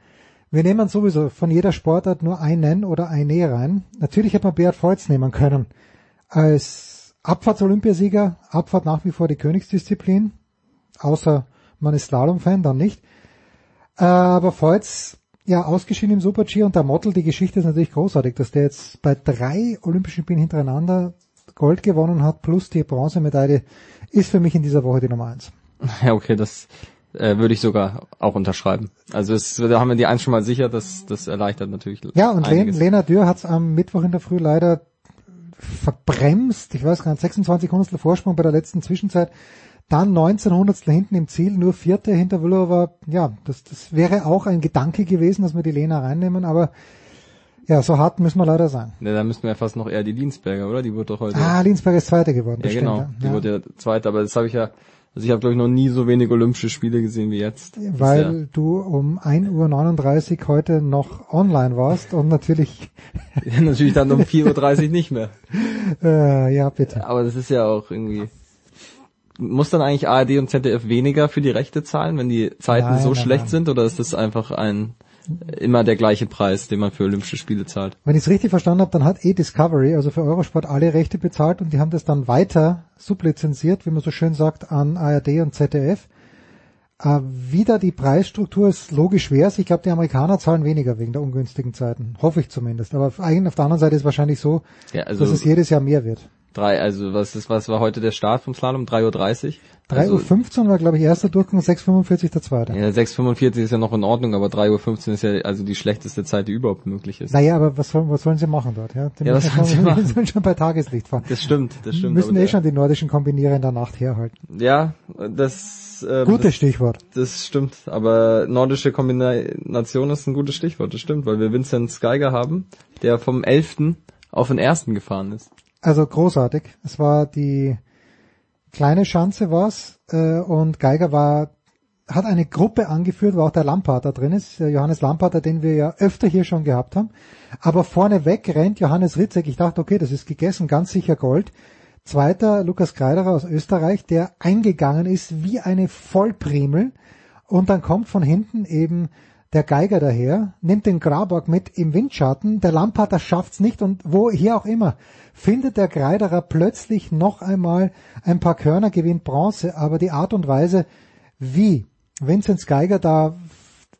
wir nehmen sowieso von jeder Sportart nur einen oder eine rein. Natürlich hätte man Beat Feutz nehmen können. Als Abfahrts-Olympiasieger, Abfahrt nach wie vor die Königsdisziplin, außer man ist Slalom-Fan, dann nicht. Äh, Aber Feutz, ja, ausgeschieden im Super-G und der Model, die Geschichte ist natürlich großartig, dass der jetzt bei drei Olympischen Spielen hintereinander Gold gewonnen hat, plus die Bronzemedaille, ist für mich in dieser Woche die Nummer eins. [laughs] Ja, okay, das äh, würde ich sogar auch unterschreiben. Also es, da haben wir die eins schon mal sicher, das, das erleichtert natürlich Ja, und einiges. Lena Dürr hat es am Mittwoch in der Früh leider verbremst. Ich weiß gar nicht, 26 Hundertstel Vorsprung bei der letzten Zwischenzeit. Dann 19 Hundertstel hinten im Ziel, nur Vierte hinter Vlhova. Ja, das, das wäre auch ein Gedanke gewesen, dass wir die Lena reinnehmen, aber ja, so hart müssen wir leider sein. Ja, da müssten wir fast noch eher die Linsberger, oder? Die wurde doch heute. Ah, Linsberg ist Zweite geworden. ja, genau. stimmt, Die ja. wurde ja zweite, aber das habe ich ja, also ich habe glaube ich noch nie so wenig Olympische Spiele gesehen wie jetzt. Weil du um 1.39 Uhr heute noch online warst und natürlich, [laughs] ja, natürlich dann um 4.30 Uhr nicht mehr. äh, ja, bitte. Aber das ist ja auch irgendwie. Muss dann eigentlich ARD und ZDF weniger für die Rechte zahlen, wenn die Zeiten Nein, so nein, schlecht nein. sind, oder ist das einfach ein immer der gleiche Preis, den man für Olympische Spiele zahlt? Wenn ich es richtig verstanden habe, dann hat eh Discovery, also für Eurosport, alle Rechte bezahlt und die haben das dann weiter sublizenziert, wie man so schön sagt, an ARD und ZDF. Äh, wieder die Preisstruktur ist logisch wär's. Ich glaube, die Amerikaner zahlen weniger wegen der ungünstigen Zeiten. Hoffe ich zumindest. Aber eigentlich auf der anderen Seite ist es wahrscheinlich so, Ja, also dass es jedes Jahr mehr wird. Drei, also was ist, was war heute der Start vom Slalom? 3.30 Uhr? 3.15 Uhr war, glaube ich, erster Durchgang, 6.45 der zweite. Ja, 6.45 ist ja noch in Ordnung, aber 3.15 Uhr ist ja also die schlechteste Zeit, die überhaupt möglich ist. Naja, aber was sollen, was sollen sie machen dort? Ja, Ja, was sollen sie schon, machen? [laughs] sollen schon bei Tageslicht fahren. Das stimmt, das stimmt. müssen eh schon die nordischen Kombinierer in der Nacht herhalten. Ja, das... Ähm, Gutes das, Stichwort. Das stimmt, aber nordische Kombination ist ein gutes Stichwort, das stimmt, weil wir Vincent Geiger haben, der vom 11. auf den 1. gefahren ist. Also großartig. Es war die kleine Schanze war's äh, und Geiger war hat eine Gruppe angeführt, wo auch der Lampard da drin ist, Johannes Lampard, den wir ja öfter hier schon gehabt haben. Aber vorne weg rennt Johannes Ritzek. Ich dachte, okay, das ist gegessen, ganz sicher Gold. Zweiter Lukas Kreiderer aus Österreich, der eingegangen ist wie eine Vollprimel. Und dann kommt von hinten eben der Geiger daher, nimmt den Grabak mit im Windschatten, der Lampard, das schafft's nicht und wo hier auch immer, findet der Kreiderer plötzlich noch einmal ein paar Körner, gewinnt Bronze, aber die Art und Weise, wie Vincent Geiger da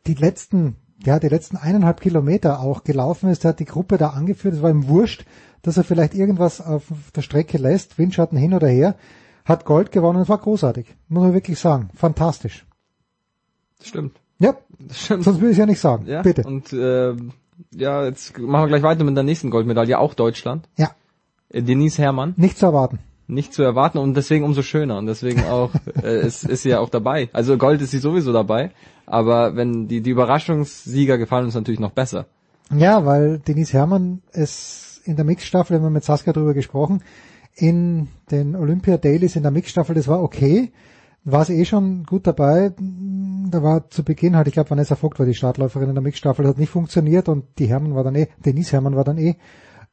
die letzten, ja, die letzten eineinhalb Kilometer auch gelaufen ist, hat die Gruppe da angeführt, es war ihm wurscht, dass er vielleicht irgendwas auf der Strecke lässt, Windschatten hin oder her, hat Gold gewonnen, es war großartig, muss man wirklich sagen, fantastisch. Stimmt. Ja, Stimmt. [laughs] sonst würde ich ja nicht sagen. Ja, Bitte. Und äh, ja, jetzt machen wir gleich weiter mit der nächsten Goldmedaille, auch Deutschland. Ja. Äh, Denise Herrmann. Nicht zu erwarten. Nicht zu erwarten und deswegen umso schöner und deswegen auch [laughs] äh, ist, ist sie ja auch dabei. Also Gold ist sie sowieso dabei, aber wenn die die Überraschungssieger gefallen uns natürlich noch besser. Ja, weil Denise Herrmann es in der Mixstaffel, haben wir mit Saskia drüber gesprochen, in den Olympia Dailies in der Mixstaffel, das war okay, war sie eh schon gut dabei. Da war zu Beginn halt, ich glaube, Vanessa Vogt war die Startläuferin in der Mixstaffel, hat nicht funktioniert und die Hermann war dann eh, Denise Hermann war dann eh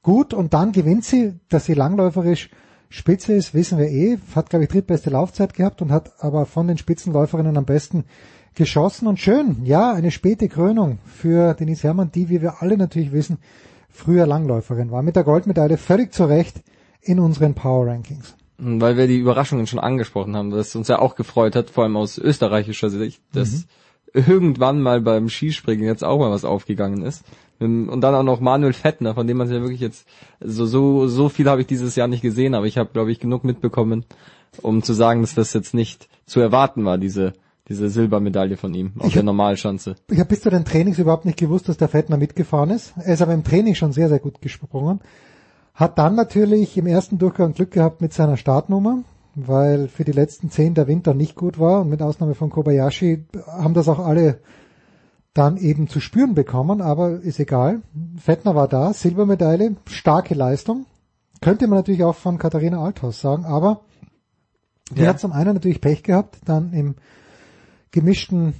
gut und dann gewinnt sie, dass sie langläuferisch Spitze ist, wissen wir eh, hat glaube ich drittbeste Laufzeit gehabt und hat aber von den Spitzenläuferinnen am besten geschossen und schön, ja, eine späte Krönung für Denise Hermann, die, wie wir alle natürlich wissen, früher Langläuferin war, mit der Goldmedaille völlig zu Recht in unseren Power Rankings. Weil wir die Überraschungen schon angesprochen haben, das uns ja auch gefreut hat, vor allem aus österreichischer Sicht, dass irgendwann mal beim Skispringen jetzt auch mal was aufgegangen ist. Und dann auch noch Manuel Fettner, von dem man ja wirklich jetzt, so, so, so viel habe ich dieses Jahr nicht gesehen, aber ich habe, glaube ich, genug mitbekommen, um zu sagen, dass das jetzt nicht zu erwarten war, diese, diese Silbermedaille von ihm auf der Normalschanze. Ich habe bis zu den Trainings überhaupt nicht gewusst, dass der Fettner mitgefahren ist. Er ist aber im Training schon sehr, sehr gut gesprungen. Hat dann natürlich im ersten Durchgang Glück gehabt mit seiner Startnummer. weil für die letzten zehn der Winter nicht gut war und mit Ausnahme von Kobayashi haben das auch alle dann eben zu spüren bekommen, aber ist egal. Fettner war da, Silbermedaille, starke Leistung. Könnte man natürlich auch von Katharina Althaus sagen, aber die Ja. hat zum einen natürlich Pech gehabt, dann im gemischten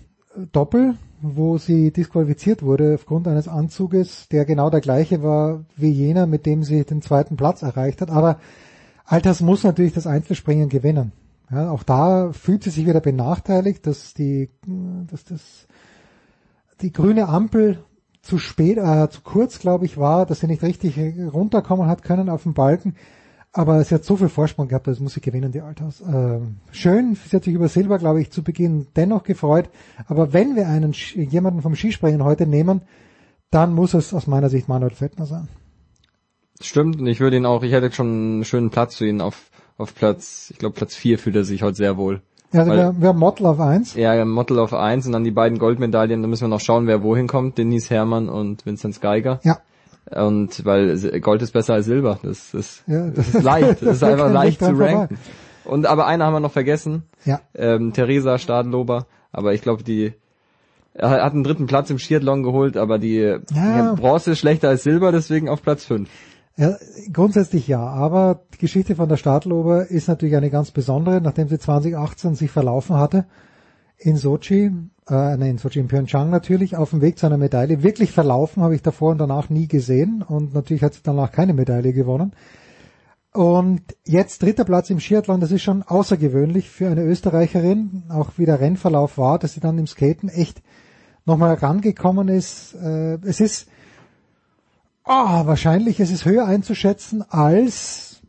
Doppel, wo sie disqualifiziert wurde aufgrund eines Anzuges, der genau der gleiche war wie jener, mit dem sie den zweiten Platz erreicht hat. Aber Alters muss natürlich das Einzelspringen gewinnen. Ja, auch da fühlt sie sich wieder benachteiligt, dass die, dass das, die grüne Ampel zu spät, äh, zu kurz, glaube ich, war, dass sie nicht richtig runterkommen hat können auf den Balken. Aber sie hat so viel Vorsprung gehabt, das muss sie gewinnen, die Althaus. Ähm, schön, sie hat sich über Silber, glaube ich, zu Beginn dennoch gefreut. Aber wenn wir einen jemanden vom Skispringen heute nehmen, dann muss es aus meiner Sicht Manuel Fettner sein. Stimmt, und ich würde ihn auch, ich hätte schon einen schönen Platz für ihn auf, auf Platz, ich glaube Platz 4 fühlt er sich heute sehr wohl. Ja, also Weil- wir, wir haben Mottel auf eins. Ja, Mottel auf 1 und dann die beiden Goldmedaillen, da müssen wir noch schauen, wer wohin kommt, Denise Herrmann und Vinzenz Geiger. Ja. Und weil Gold ist besser als Silber, das ist, Ja, das ist leicht, das ist [laughs] einfach leicht zu dran vorbei. ranken. Und aber eine haben wir noch vergessen, Ja. ähm, Theresa Stadlober, aber ich glaube die, er hat einen dritten Platz im Skiathlon geholt, aber die ja. Bronze ist schlechter als Silber, deswegen auf Platz 5. Ja, grundsätzlich ja, aber die Geschichte von der Stadlober ist natürlich eine ganz besondere, nachdem sie 2018 sich verlaufen hatte in Sochi, äh, nein, in Sochi, in Pyeongchang natürlich, auf dem Weg zu einer Medaille. Wirklich verlaufen habe ich davor und danach nie gesehen und natürlich hat sie danach keine Medaille gewonnen. Und jetzt dritter Platz im Skiathlon, das ist schon außergewöhnlich für eine Österreicherin, auch wie der Rennverlauf war, dass sie dann im Skaten echt nochmal rangekommen ist. Äh, es ist Ah, wahrscheinlich ist es höher einzuschätzen als,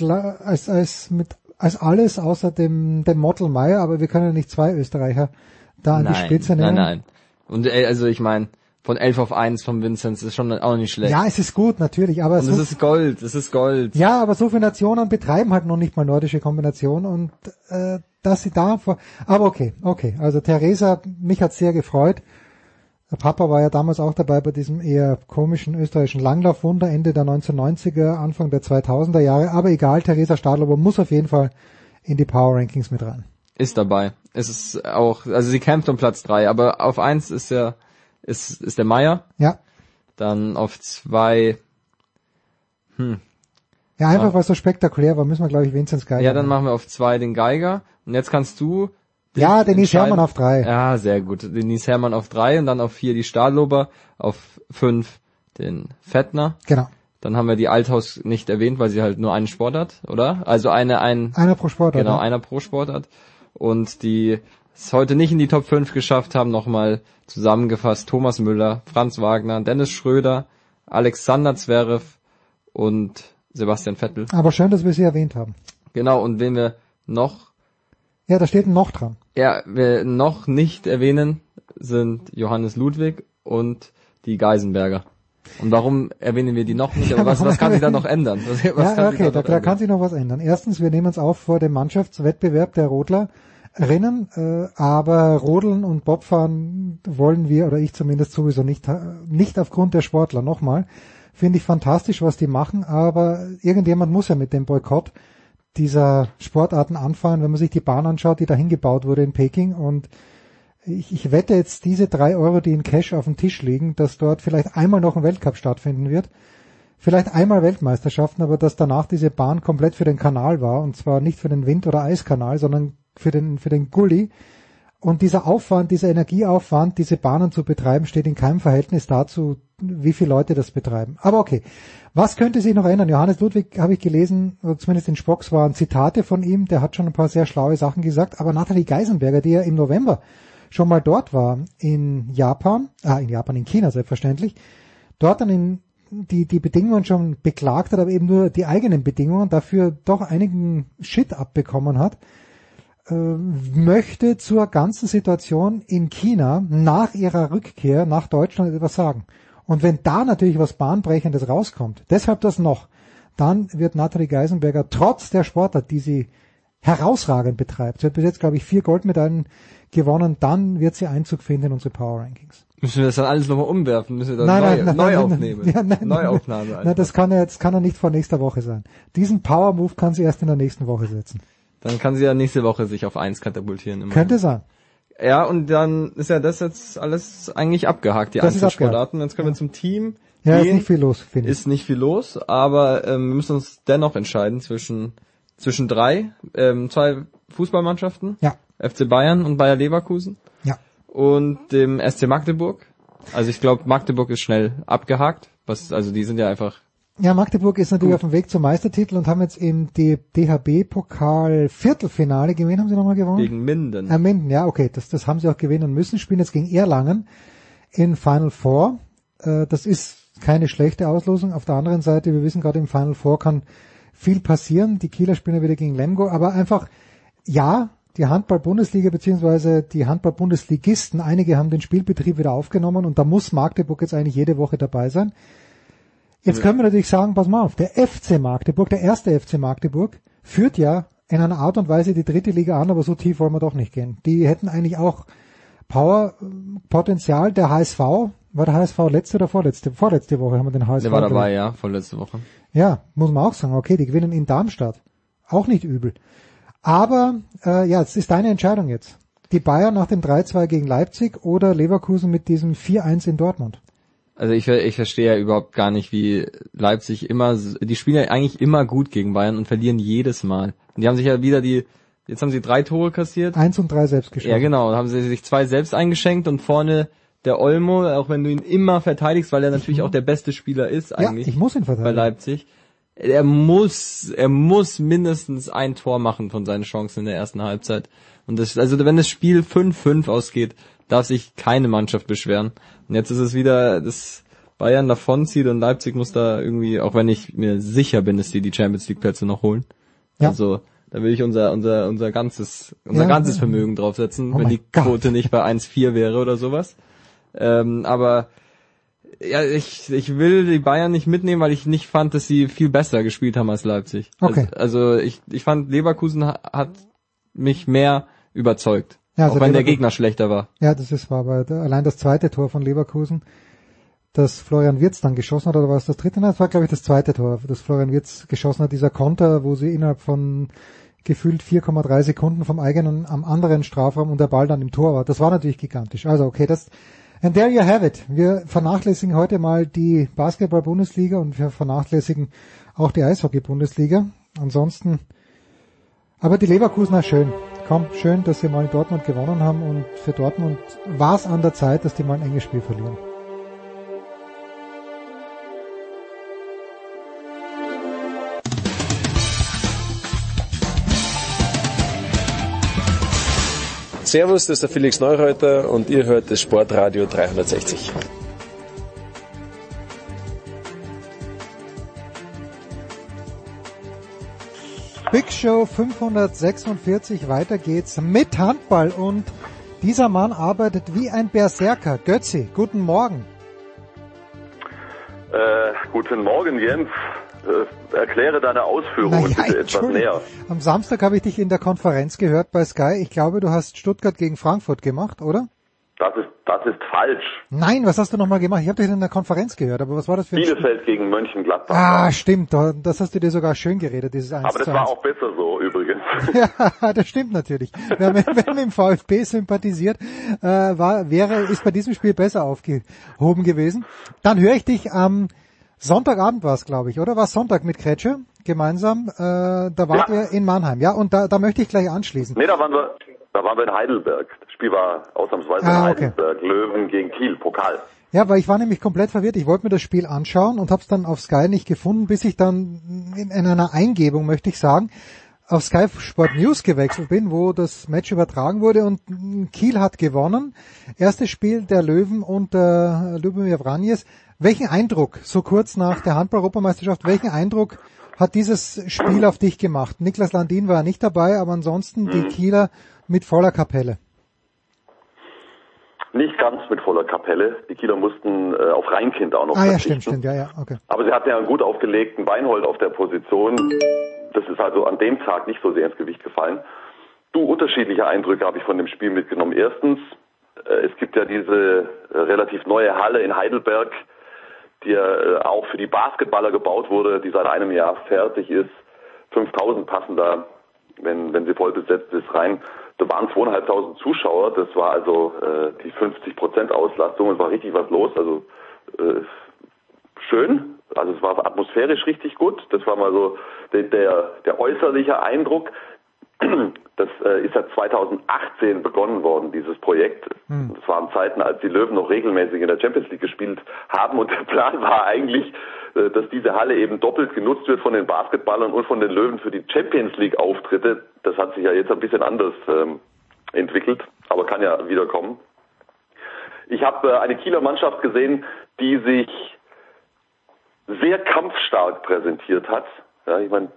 als, als mit, als alles außer dem, dem Model Meyer, aber wir können ja nicht zwei Österreicher da an die Spitze nehmen. Nein, nein. Und äh, also ich meine, von 11 auf 1 von Vinzenz ist schon auch nicht schlecht. Ja, es ist gut, natürlich, aber und so, es ist Gold, es ist Gold. ja, aber so viele Nationen betreiben halt noch nicht mal nordische Kombination und äh, dass sie da vor, aber okay, okay, also Theresa, mich hat sehr gefreut. Der Papa war ja damals auch dabei bei diesem eher komischen österreichischen Langlaufwunder Ende der 1990er, Anfang der 2000er Jahre. Aber egal, Theresa Stadlober muss auf jeden Fall in die Power Rankings mit rein. Ist dabei. Es ist auch, also sie kämpft um Platz 3, aber auf 1 ist der, ist, ist der Meier. Ja. Dann auf 2, hm. Ja, einfach Ah. weil es so spektakulär war, müssen wir, glaube ich, Vinzenz Geiger. Ja, dann machen wir auf 2 den Geiger. Und jetzt kannst du Ja, Denise. Herrmann auf drei. Ja, sehr gut. Denise Herrmann auf 3 und dann auf 4 die Stadlober, auf 5 den Fettner. Genau. Dann haben wir die Althaus nicht erwähnt, weil sie halt nur einen Sport hat, oder? Also eine, ein, Einer pro Sportart. Genau, ja. einer pro Sportart. Und die es heute nicht in die Top 5 geschafft haben, nochmal zusammengefasst, Thomas Müller, Franz Wagner, Dennis Schröder, Alexander Zverev und Sebastian Vettel. Aber schön, dass wir sie erwähnt haben. Genau, und wen wir noch, Ja, da steht ein noch dran. ja, wir noch nicht erwähnen, sind Johannes Ludwig und die Geisenberger. Und warum erwähnen wir die noch nicht? Aber [laughs] was, was kann sich da noch ändern? Was, was ja, okay, da da, kann sich noch was ändern. Erstens, wir nehmen uns auf vor dem Mannschaftswettbewerb der Rodlerinnen, äh, aber Rodeln und Bobfahren wollen wir, oder ich zumindest sowieso nicht, äh, nicht aufgrund der Sportler. Nochmal, finde ich fantastisch, was die machen, aber irgendjemand muss ja mit dem Boykott dieser Sportarten anfahren, wenn man sich die Bahn anschaut, die dahin gebaut wurde in Peking und ich, ich wette jetzt diese drei Euro, die in Cash auf dem Tisch liegen, dass dort vielleicht einmal noch ein Weltcup stattfinden wird. Vielleicht einmal Weltmeisterschaften, aber dass danach diese Bahn komplett für den Kanal war und zwar nicht für den Wind- oder Eiskanal, sondern für den, für den Gully. Und dieser Aufwand, dieser Energieaufwand, diese Bahnen zu betreiben, steht in keinem Verhältnis dazu, wie viele Leute das betreiben. Aber okay. Was könnte sich noch ändern? Johannes Ludwig habe ich gelesen, zumindest in Spocks waren Zitate von ihm, der hat schon ein paar sehr schlaue Sachen gesagt, aber Nathalie Geisenberger, die ja im November schon mal dort war, in Japan, ah, in Japan, in China selbstverständlich, dort dann in die, die Bedingungen schon beklagt hat, aber eben nur die eigenen Bedingungen, dafür doch einigen Shit abbekommen hat, äh, möchte zur ganzen Situation in China nach ihrer Rückkehr nach Deutschland etwas sagen. Und wenn da natürlich was Bahnbrechendes rauskommt, deshalb das noch, dann wird Nathalie Geisenberger trotz der Sportart, die sie herausragend betreibt, sie hat bis jetzt, glaube ich, vier Goldmedaillen gewonnen, dann wird sie Einzug finden in unsere Power Rankings. Müssen wir das dann alles nochmal umwerfen? Müssen wir dann neu, neu aufnehmen? Ja, nein, Neuaufnahme. Nein, nein, das kann ja jetzt kann er nicht vor nächster Woche sein. Diesen Power Move kann sie erst in der nächsten Woche setzen. Dann kann sie ja nächste Woche sich auf eins katapultieren. Immerhin. Könnte sein. Ja, und dann ist ja das jetzt alles eigentlich abgehakt, die Das ist Einzelsportarten. Jetzt kommen wir zum Team. Ja, ist Gehen. nicht viel los, finde ich. Ist nicht viel los, aber ähm, wir müssen uns dennoch entscheiden zwischen zwischen drei, ähm, zwei Fußballmannschaften, Ja. FC Bayern und Bayer Leverkusen Ja. und dem SC Magdeburg. Also ich glaube, Magdeburg ist schnell abgehakt. Was, also die sind ja einfach Ja, Magdeburg ist natürlich auf dem Weg zum Meistertitel und haben jetzt im DHB-Pokal Viertelfinale, gegen wen haben sie nochmal gewonnen? gegen Minden. Äh, Minden, ja, okay, das, das haben sie auch gewinnen müssen, spielen jetzt gegen Erlangen in Final Four. Äh, das ist keine schlechte Auslosung. Auf der anderen Seite, wir wissen gerade im Final Four kann viel passieren. Die Kieler spielen ja wieder gegen Lemgo, aber einfach, ja, die Handball-Bundesliga beziehungsweise die Handball-Bundesligisten, einige haben den Spielbetrieb wieder aufgenommen und da muss Magdeburg jetzt eigentlich jede Woche dabei sein. Jetzt können wir natürlich sagen, pass mal auf, der FC Magdeburg, der erste FC Magdeburg, führt ja in einer Art und Weise die dritte Liga an, aber so tief wollen wir doch nicht gehen. Die hätten eigentlich auch Power, Potenzial. Der HSV, war der HSV letzte oder vorletzte? Vorletzte Woche haben wir den HSV. Der war dabei, ja, vorletzte Woche. Ja, muss man auch sagen. Okay, die gewinnen in Darmstadt. Auch nicht übel. Aber äh, ja, es ist deine Entscheidung jetzt. Die Bayern nach dem 3-2 gegen Leipzig oder Leverkusen mit diesem 4-1 in Dortmund. Also ich, ich verstehe ja überhaupt gar nicht, wie Leipzig immer, die spielen ja eigentlich immer gut gegen Bayern und verlieren jedes Mal. Und die haben sich ja wieder die, jetzt haben sie drei Tore kassiert. Eins und drei selbst geschossen. Ja genau, haben sie sich zwei selbst eingeschenkt und vorne der Olmo, auch wenn du ihn immer verteidigst, weil er natürlich auch der beste Spieler ist Ja, eigentlich ich muss ihn bei verteidigen. Leipzig. Er muss, er muss mindestens ein Tor machen von seinen Chancen in der ersten Halbzeit. Und das, also wenn das Spiel 5-5 ausgeht, darf sich keine Mannschaft beschweren. Und jetzt ist es wieder, dass Bayern davonzieht und Leipzig muss da irgendwie, auch wenn ich mir sicher bin, dass die die Champions League Plätze noch holen. Ja. Also, da will ich unser, unser, unser ganzes, unser Ja, ganzes ja. Vermögen draufsetzen, Oh wenn die Gott. Quote nicht bei 1,4 wäre oder sowas. Ähm, aber ja, ich, ich will die Bayern nicht mitnehmen, weil ich nicht fand, dass sie viel besser gespielt haben als Leipzig. Okay. Also, also ich, ich fand, Leverkusen ha- hat mich mehr überzeugt. Ja, also auch wenn der Leverkusen- Gegner schlechter war. Ja, das ist wahr, aber allein das zweite Tor von Leverkusen, das Florian Wirtz dann geschossen hat, oder war es das dritte? Nein, das war, glaube ich, das zweite Tor, das Florian Wirtz geschossen hat, dieser Konter, wo sie innerhalb von gefühlt 4,3 Sekunden vom eigenen am anderen Strafraum und der Ball dann im Tor war. Das war natürlich gigantisch. Also okay, das and there you have it. Wir vernachlässigen heute mal die Basketball-Bundesliga und wir vernachlässigen auch die Eishockey-Bundesliga. Ansonsten, aber die Leverkusener schön. Komm, schön, dass sie mal in Dortmund gewonnen haben und für Dortmund war es an der Zeit, dass die mal ein enges Spiel verlieren. Servus, das ist der Felix Neureuter und ihr hört das Sportradio 360. Big Show 546, weiter geht's mit Handball und dieser Mann arbeitet wie ein Berserker. Götzi, guten Morgen. Äh, guten Morgen, Jens. Äh, erkläre deine Ausführungen Naja, bitte etwas näher. Am Samstag habe ich dich in der Konferenz gehört bei Sky. Ich glaube, du hast Stuttgart gegen Frankfurt gemacht, oder? Das ist, das ist falsch. Nein, was hast du nochmal gemacht? Ich habe dich in der Konferenz gehört, aber was war das für ein Spiel? Bielefeld gegen Mönchengladbach. Ah, stimmt, da- das hast du dir sogar schön geredet, dieses 1 Aber das war 1. auch besser so übrigens. [laughs] Ja, das stimmt natürlich. Wer, mit- wer mit dem VfB sympathisiert, äh, war, wäre, ist bei diesem Spiel besser aufgehoben gewesen. Dann höre ich dich am Sonntagabend war es, glaube ich, oder? War Sonntag mit Kretsche gemeinsam? Äh, da wart Ja. ihr in Mannheim, ja? Und da, da möchte ich gleich anschließen. nee, da waren wir, da waren wir in Heidelberg. Spiel war ausnahmsweise Ah, okay. Heidelberg. Löwen gegen Kiel, Pokal. Ja, weil ich war nämlich komplett verwirrt. Ich wollte mir das Spiel anschauen und habe es dann auf Sky nicht gefunden, bis ich dann in, in einer Eingebung, möchte ich sagen, auf Sky Sport News gewechselt bin, wo das Match übertragen wurde und Kiel hat gewonnen. Erstes Spiel der Löwen unter Lubomir Vranjes. Welchen Eindruck, so kurz nach der Handball-Europameisterschaft, welchen Eindruck hat dieses Spiel auf dich gemacht? Niklas Landin war nicht dabei, aber ansonsten die Kieler mit voller Kapelle. Nicht ganz mit voller Kapelle. Die Kieler mussten äh, auf Reinkind auch noch Ah ja, stimmt, stimmt, ja, ja, okay. Aber sie hatten ja einen gut aufgelegten Weinhold auf der Position. Das ist also an dem Tag nicht so sehr ins Gewicht gefallen. Du, unterschiedliche Eindrücke habe ich von dem Spiel mitgenommen. Erstens, äh, es gibt ja diese äh, relativ neue Halle in Heidelberg, die ja äh, auch für die Basketballer gebaut wurde, die seit einem Jahr fertig ist. 5000 passen da wenn, wenn sie voll besetzt ist, rein. Da waren zweieinhalbtausend Zuschauer, das war also äh, die 50 Prozent Auslastung, es war richtig was los, also äh, schön, also es war atmosphärisch richtig gut, das war mal so der, der, der äußerliche Eindruck. [clears throat] Das äh, ist ja 2018 begonnen worden, dieses Projekt. Hm. Das waren Zeiten, als die Löwen noch regelmäßig in der Champions League gespielt haben und der Plan war eigentlich, äh, dass diese Halle eben doppelt genutzt wird von den Basketballern und von den Löwen für die Champions League Auftritte. Das hat sich ja jetzt ein bisschen anders ähm, entwickelt, aber kann ja wiederkommen. Ich habe äh, eine Kieler Mannschaft gesehen, die sich sehr kampfstark präsentiert hat. Ja, ich meine,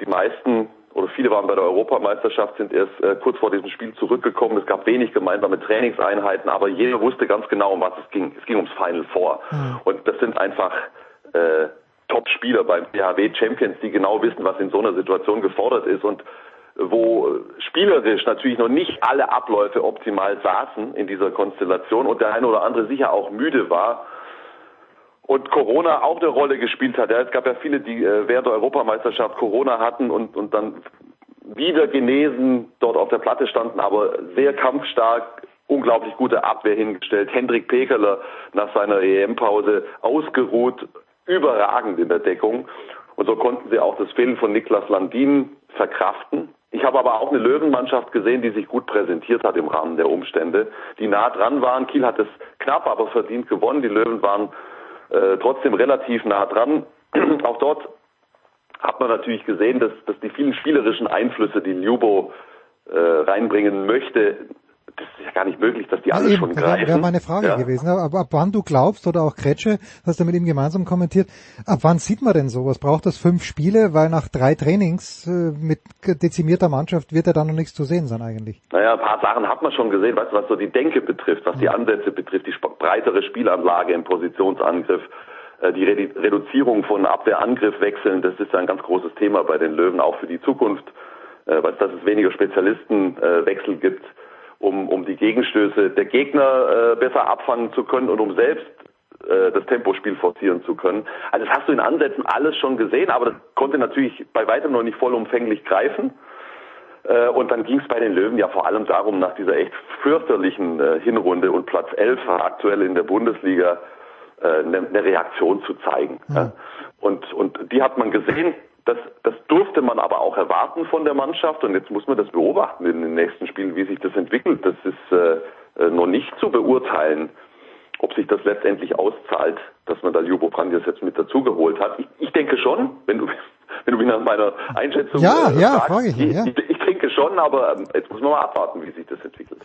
die meisten oder viele waren bei der Europameisterschaft, sind erst äh, kurz vor diesem Spiel zurückgekommen. Es gab wenig gemeinsame Trainingseinheiten, aber jeder wusste ganz genau, um was es ging. Es ging ums Final Four. Und das sind einfach äh, Top-Spieler beim PHW Champions, die genau wissen, was in so einer Situation gefordert ist und wo spielerisch natürlich noch nicht alle Abläufe optimal saßen in dieser Konstellation und der eine oder andere sicher auch müde war und Corona auch eine Rolle gespielt hat. Ja, es gab ja viele, die äh, während der Europameisterschaft Corona hatten und, und dann wieder genesen dort auf der Platte standen, aber sehr kampfstark, unglaublich gute Abwehr hingestellt. Hendrik Pekeler nach seiner EM-Pause ausgeruht, überragend in der Deckung. Und so konnten sie auch das Fehlen von Niklas Landin verkraften. Ich habe aber auch eine Löwenmannschaft gesehen, die sich gut präsentiert hat im Rahmen der Umstände, die nah dran waren. Kiel hat es knapp, aber verdient gewonnen. Die Löwen waren äh, trotzdem relativ nah dran. [clears throat] Auch dort hat man natürlich gesehen, dass, dass die vielen spielerischen Einflüsse, die Ljubo äh, reinbringen möchte, das ist ja gar nicht möglich, dass die alle Eben, schon das wäre greifen. wär meine Frage ja. gewesen. Aber ab wann du glaubst, oder auch Kretsche, hast du mit ihm gemeinsam kommentiert, ab wann sieht man denn sowas? Braucht das fünf Spiele? Weil nach drei Trainings äh, mit dezimierter Mannschaft wird ja da noch nichts zu sehen sein eigentlich. Naja, ein paar Sachen hat man schon gesehen, weißt was so die Denke betrifft, was die Ansätze betrifft, die breitere Spielanlage im Positionsangriff, äh, die Redu- Reduzierung von Abwehr-Angriff-Wechseln, das ist ja ein ganz großes Thema bei den Löwen, auch für die Zukunft, äh, weil dass es weniger Spezialistenwechsel gibt, um, um die Gegenstöße der Gegner äh, besser abfangen zu können und um selbst äh, das Tempospiel forcieren zu können. Also das hast du in Ansätzen alles schon gesehen, aber das konnte natürlich bei weitem noch nicht vollumfänglich greifen. Äh, Und dann ging es bei den Löwen ja vor allem darum, nach dieser echt fürchterlichen äh, Hinrunde und Platz 11 aktuell in der Bundesliga äh, eine eine Reaktion zu zeigen. Ja. Und, und die hat man gesehen, das, das durfte man aber auch erwarten von der Mannschaft und jetzt muss man das beobachten in den nächsten Spielen, wie sich das entwickelt. Das ist äh, äh, noch nicht zu beurteilen, ob sich das letztendlich auszahlt, dass man da Ljubo Pranjas jetzt mit dazugeholt hat. Ich, ich denke schon, wenn du [laughs] wenn du mich nach meiner Einschätzung Ja, äh, ja, fragst, frage ich ja. ich, ich denke schon, aber ähm, jetzt muss man mal abwarten, wie sich das entwickelt.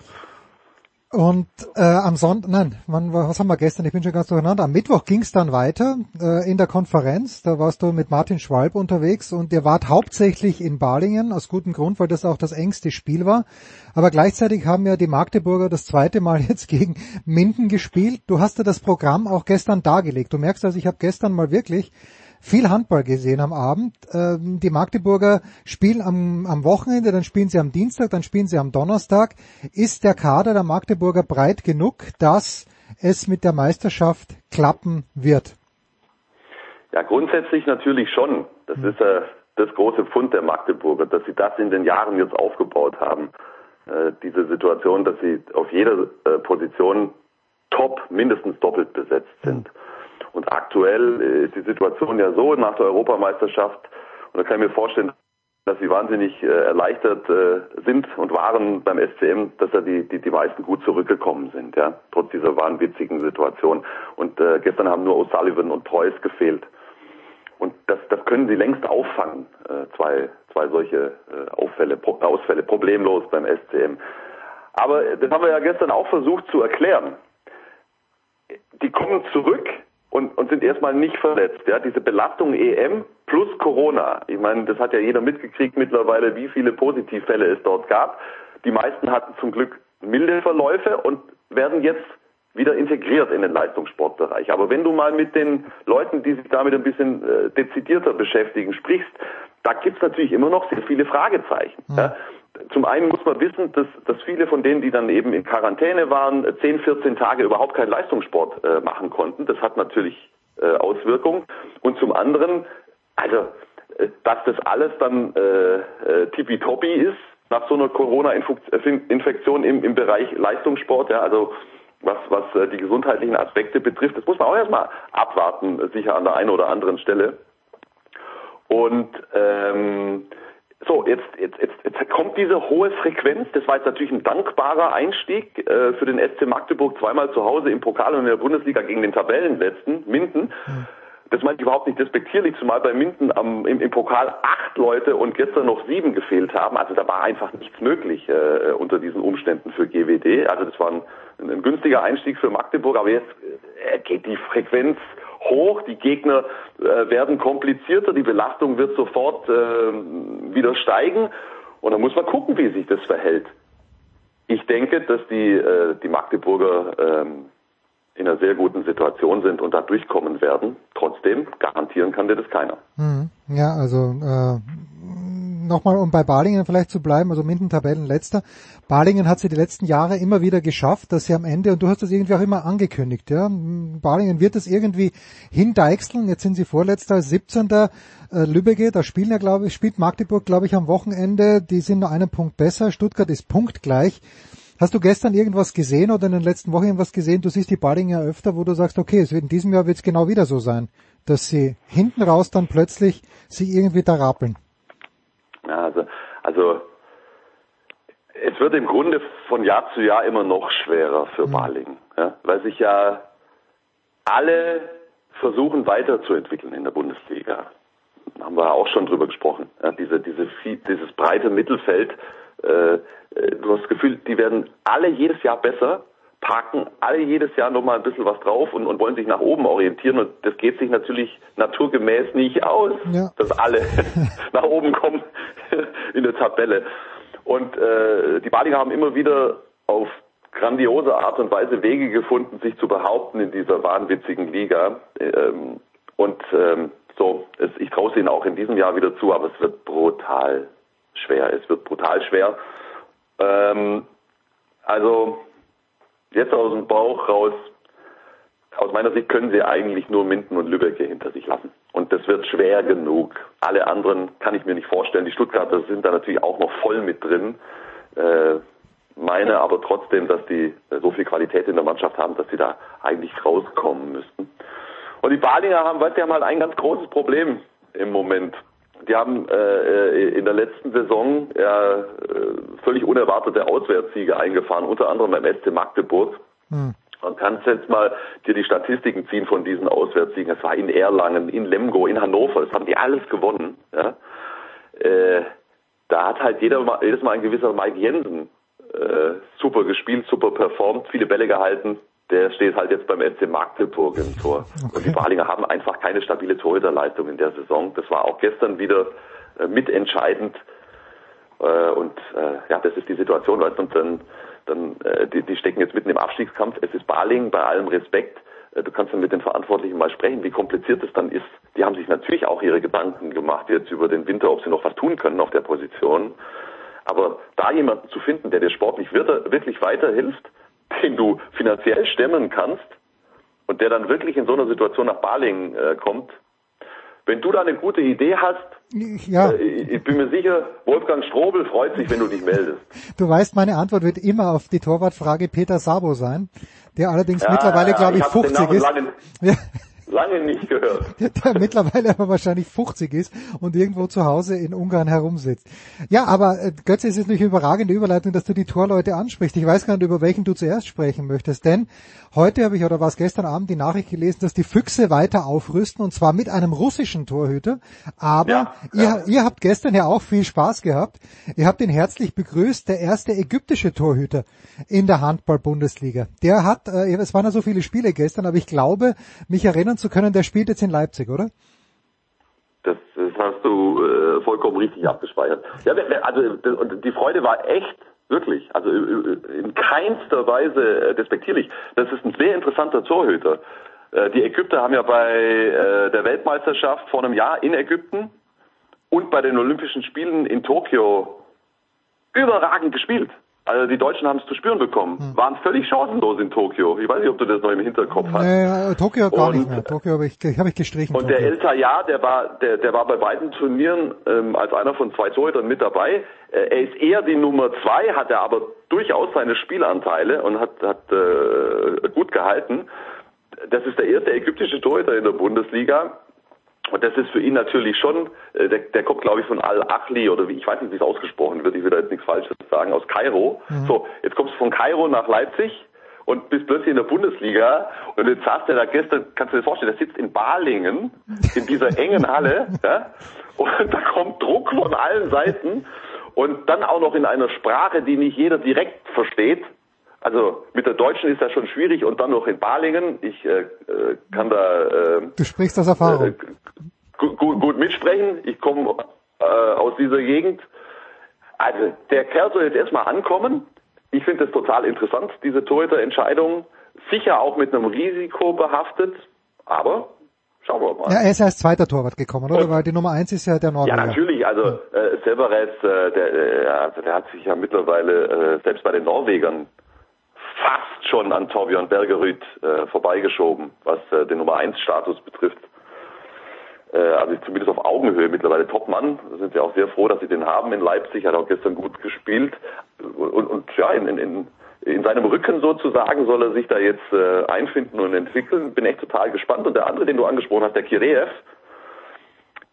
Und äh, am Sonntag, nein, wann, was haben wir gestern? Ich bin schon ganz durcheinander. Am Mittwoch ging es dann weiter äh, in der Konferenz. Da warst du mit Martin Schwalb unterwegs und ihr wart hauptsächlich in Balingen, aus gutem Grund, weil das auch das engste Spiel war. Aber gleichzeitig haben ja die Magdeburger das zweite Mal [laughs] jetzt gegen Minden gespielt. Du hast ja das Programm auch gestern dargelegt. Du merkst also, ich habe gestern mal wirklich viel Handball gesehen am Abend. Ähm, die Magdeburger spielen am, am Wochenende, dann spielen sie am Dienstag, dann spielen sie am Donnerstag. Ist der Kader der Magdeburger breit genug, dass es mit der Meisterschaft klappen wird? Ja, grundsätzlich natürlich schon. Das ist äh, das große Pfund der Magdeburger, dass sie das in den Jahren jetzt aufgebaut haben. Äh, diese Situation, dass sie auf jeder äh, Position top mindestens doppelt besetzt sind. Und aktuell äh, ist die Situation ja so nach der Europameisterschaft, und da kann ich mir vorstellen, dass sie wahnsinnig äh, erleichtert äh, sind und waren beim SCM, dass da die, die, die meisten gut zurückgekommen sind, ja, trotz dieser wahnwitzigen Situation. Und äh, gestern haben nur O'Sullivan und Preuß gefehlt. Und das, das können sie längst auffangen, äh, zwei, zwei solche äh, Auffälle, Pro, Ausfälle, problemlos beim SCM. Aber äh, das haben wir ja gestern auch versucht zu erklären. Die kommen zurück und, und sind erstmal nicht verletzt. Ja, diese Belastung EM plus Corona. Ich meine, das hat ja jeder mitgekriegt mittlerweile, wie viele Positivfälle es dort gab. Die meisten hatten zum Glück milde Verläufe und werden jetzt wieder integriert in den Leistungssportbereich. Aber wenn du mal mit den Leuten, die sich damit ein bisschen äh, dezidierter beschäftigen, sprichst, da gibt's natürlich immer noch sehr viele Fragezeichen. Ja. Zum einen muss man wissen, dass, dass viele von denen, die dann eben in Quarantäne waren, 10, 14 Tage überhaupt keinen Leistungssport äh, machen konnten. Das hat natürlich äh, Auswirkungen. Und zum anderen, also äh, dass das alles dann äh, äh, tippitoppi ist nach so einer Corona-Infektion im, im Bereich Leistungssport. Ja, also was, was äh, die gesundheitlichen Aspekte betrifft, das muss man auch erstmal abwarten, sicher an der einen oder anderen Stelle. Und ähm, so, jetzt, jetzt, jetzt, jetzt kommt diese hohe Frequenz. Das war jetzt natürlich ein dankbarer Einstieg äh, für den SC Magdeburg, zweimal zu Hause im Pokal und in der Bundesliga gegen den Tabellenletzten, Minden. Das meine ich überhaupt nicht despektierlich, zumal bei Minden am, im, im Pokal acht Leute und gestern noch sieben gefehlt haben. Also da war einfach nichts möglich äh, unter diesen Umständen für GWD. Also das war ein, ein günstiger Einstieg für Magdeburg, aber jetzt äh, geht die Frequenz hoch, die Gegner äh, werden komplizierter, die Belastung wird sofort äh, wieder steigen und dann muss man gucken, wie sich das verhält. Ich denke, dass die, äh, die Magdeburger ähm, in einer sehr guten Situation sind und da durchkommen werden. Trotzdem garantieren kann dir das keiner. Hm. Ja, also äh, nochmal, um bei Balingen vielleicht zu bleiben, also Minden Tabellenletzter. Balingen hat sie die letzten Jahre immer wieder geschafft, dass sie am Ende, und du hast das irgendwie auch immer angekündigt, ja, Balingen wird es irgendwie hindeichseln, jetzt sind sie Vorletzter, 17. Äh, Lübbecke, da spielen ja, glaube ich, spielt Magdeburg, glaube ich, am Wochenende, die sind nur einen Punkt besser, Stuttgart ist punktgleich. Hast du gestern irgendwas gesehen oder in den letzten Wochen irgendwas gesehen? Du siehst die Balinger öfter, wo du sagst, okay, es wird in diesem Jahr wird es genau wieder so sein, dass sie hinten raus dann plötzlich sich irgendwie da rappeln. Ja, also, also es wird im Grunde von Jahr zu Jahr immer noch schwerer für Balingen, ja, weil sich ja alle versuchen weiterzuentwickeln in der Bundesliga. Da haben wir auch schon drüber gesprochen. Ja, diese, diese, dieses breite Mittelfeld, äh, du hast das Gefühl, die werden alle jedes Jahr besser, packen alle jedes Jahr nochmal ein bisschen was drauf und, und wollen sich nach oben orientieren und das geht sich natürlich naturgemäß nicht aus, Ja. dass alle [laughs] nach oben kommen [laughs] in der Tabelle. Und äh, die Balinger haben immer wieder auf grandiose Art und Weise Wege gefunden, sich zu behaupten in dieser wahnwitzigen Liga. Ähm, und ähm, so, es, ich traue es ihnen auch in diesem Jahr wieder zu, aber es wird brutal schwer. Es wird brutal schwer. Ähm, also jetzt aus dem Bauch raus, aus meiner Sicht können sie eigentlich nur Minden und Lübeck hinter sich lassen. Und das wird schwer genug. Alle anderen kann ich mir nicht vorstellen. Die Stuttgarter sind da natürlich auch noch voll mit drin. Äh, meine aber trotzdem, dass die so viel Qualität in der Mannschaft haben, dass sie da eigentlich rauskommen müssten. Und die Balinger haben, weißt du, haben halt ein ganz großes Problem im Moment. Die haben äh, in der letzten Saison ja, äh, völlig unerwartete Auswärtssiege eingefahren, unter anderem beim SC Magdeburg. Hm. Man kann jetzt mal dir die Statistiken ziehen von diesen Auswärtssiegen. Es war in Erlangen, in Lemgo, in Hannover, das haben die alles gewonnen. Ja? Äh, da hat halt jeder mal, jedes Mal ein gewisser Mike Jensen äh, super gespielt, super performt, viele Bälle gehalten. Der steht halt jetzt beim SC Magdeburg im Tor. Und die Balinger haben einfach keine stabile Torhüterleistung in der Saison. Das war auch gestern wieder äh, mitentscheidend. Äh, und äh, ja, das ist die Situation. Und dann, dann äh, die, die stecken jetzt mitten im Abstiegskampf. Es ist Baling, bei allem Respekt. Äh, du kannst dann mit den Verantwortlichen mal sprechen, wie kompliziert es dann ist. Die haben sich natürlich auch ihre Gedanken gemacht jetzt über den Winter, ob sie noch was tun können auf der Position. Aber da jemanden zu finden, der dir sportlich wir- wirklich weiterhilft, den du finanziell stemmen kannst und der dann wirklich in so einer Situation nach Baling äh, kommt, wenn du da eine gute Idee hast, Ja, äh, ich bin mir sicher, Wolfgang Strobel freut sich, wenn du dich meldest. [laughs] du weißt, meine Antwort wird immer auf die Torwartfrage Peter Sabo sein, der allerdings Ja, mittlerweile, ja, glaube ich, ich hab den 50 Namen ist. lange- Lange nicht gehört. [laughs] der mittlerweile aber wahrscheinlich 50 ist und irgendwo zu Hause in Ungarn herumsitzt. Ja, aber äh, Götze, es ist natürlich eine überragende Überleitung, dass du die Torleute ansprichst. Ich weiß gar nicht, über welchen du zuerst sprechen möchtest, denn heute habe ich, oder war es gestern Abend, die Nachricht gelesen, dass die Füchse weiter aufrüsten und zwar mit einem russischen Torhüter. Aber ihr, ihr habt gestern ja auch viel Spaß gehabt. Ihr habt ihn herzlich begrüßt, der erste ägyptische Torhüter in der Handball-Bundesliga. Der hat, äh, es waren ja so viele Spiele gestern, aber ich glaube, mich erinnern zu können, der spielt jetzt in Leipzig, oder? Das, das hast du äh, vollkommen richtig abgespeichert. Ja, also und die Freude war echt, wirklich, also in keinster Weise äh, despektierlich. Das ist ein sehr interessanter Torhüter. Äh, Die Ägypter haben ja bei äh, der Weltmeisterschaft vor einem Jahr in Ägypten und bei den Olympischen Spielen in Tokio überragend gespielt. Also die Deutschen haben es zu spüren bekommen, Hm. waren völlig chancenlos in Tokio. Ich weiß nicht, ob du das noch im Hinterkopf hast. Nee, Tokio gar Und- nicht mehr. Tokio habe ich, hab ich gestrichen. Und der Tokio. El Tayar, der war, der, der war bei beiden Turnieren ähm, als einer von zwei Torhütern mit dabei. Äh, er ist eher die Nummer zwei, hat er aber durchaus seine Spielanteile und hat, hat äh, gut gehalten. Das ist der erste ägyptische Torhüter in der Bundesliga. Und das ist für ihn natürlich schon, äh, der, der kommt glaube ich von Al-Achli oder wie, ich weiß nicht, wie es ausgesprochen wird, ich will da jetzt nichts Falsches sagen, aus Kairo. So, jetzt kommst du von Kairo nach Leipzig und bist plötzlich in der Bundesliga und jetzt saß der da gestern, kannst du dir vorstellen, der sitzt in Balingen, in dieser [laughs] engen Halle, ja, und da kommt Druck von allen Seiten und dann auch noch in einer Sprache, die nicht jeder direkt versteht. Also mit der Deutschen ist das schon schwierig und dann noch in Balingen. Ich äh, äh, kann da äh, Du sprichst aus Erfahrung. gut, gut, gut mitsprechen. Ich komme äh, aus dieser Gegend. Also der Kerl soll jetzt erstmal ankommen. Ich finde das total interessant, diese Torhüter-Entscheidung. Sicher auch mit einem Risiko behaftet, aber schauen wir mal. Ja, er ist als zweiter Torwart gekommen, oder? Weil die Nummer eins ist ja der Ja, Norweger. natürlich. Also äh, Severes, äh, der, äh, also der hat sich ja mittlerweile äh, selbst bei den Norwegern fast schon an Torbjörn Bergerud äh, vorbeigeschoben, was äh, den Nummer 1 Status betrifft. Äh, also zumindest auf Augenhöhe mittlerweile Topmann. Da sind wir auch sehr froh, dass sie den haben in Leipzig. Hat auch gestern gut gespielt. Und, und, ja, in, in, in, in seinem Rücken sozusagen soll er sich da jetzt äh, einfinden und entwickeln. Bin echt total gespannt. Und der andere, den du angesprochen hast, der Kireev,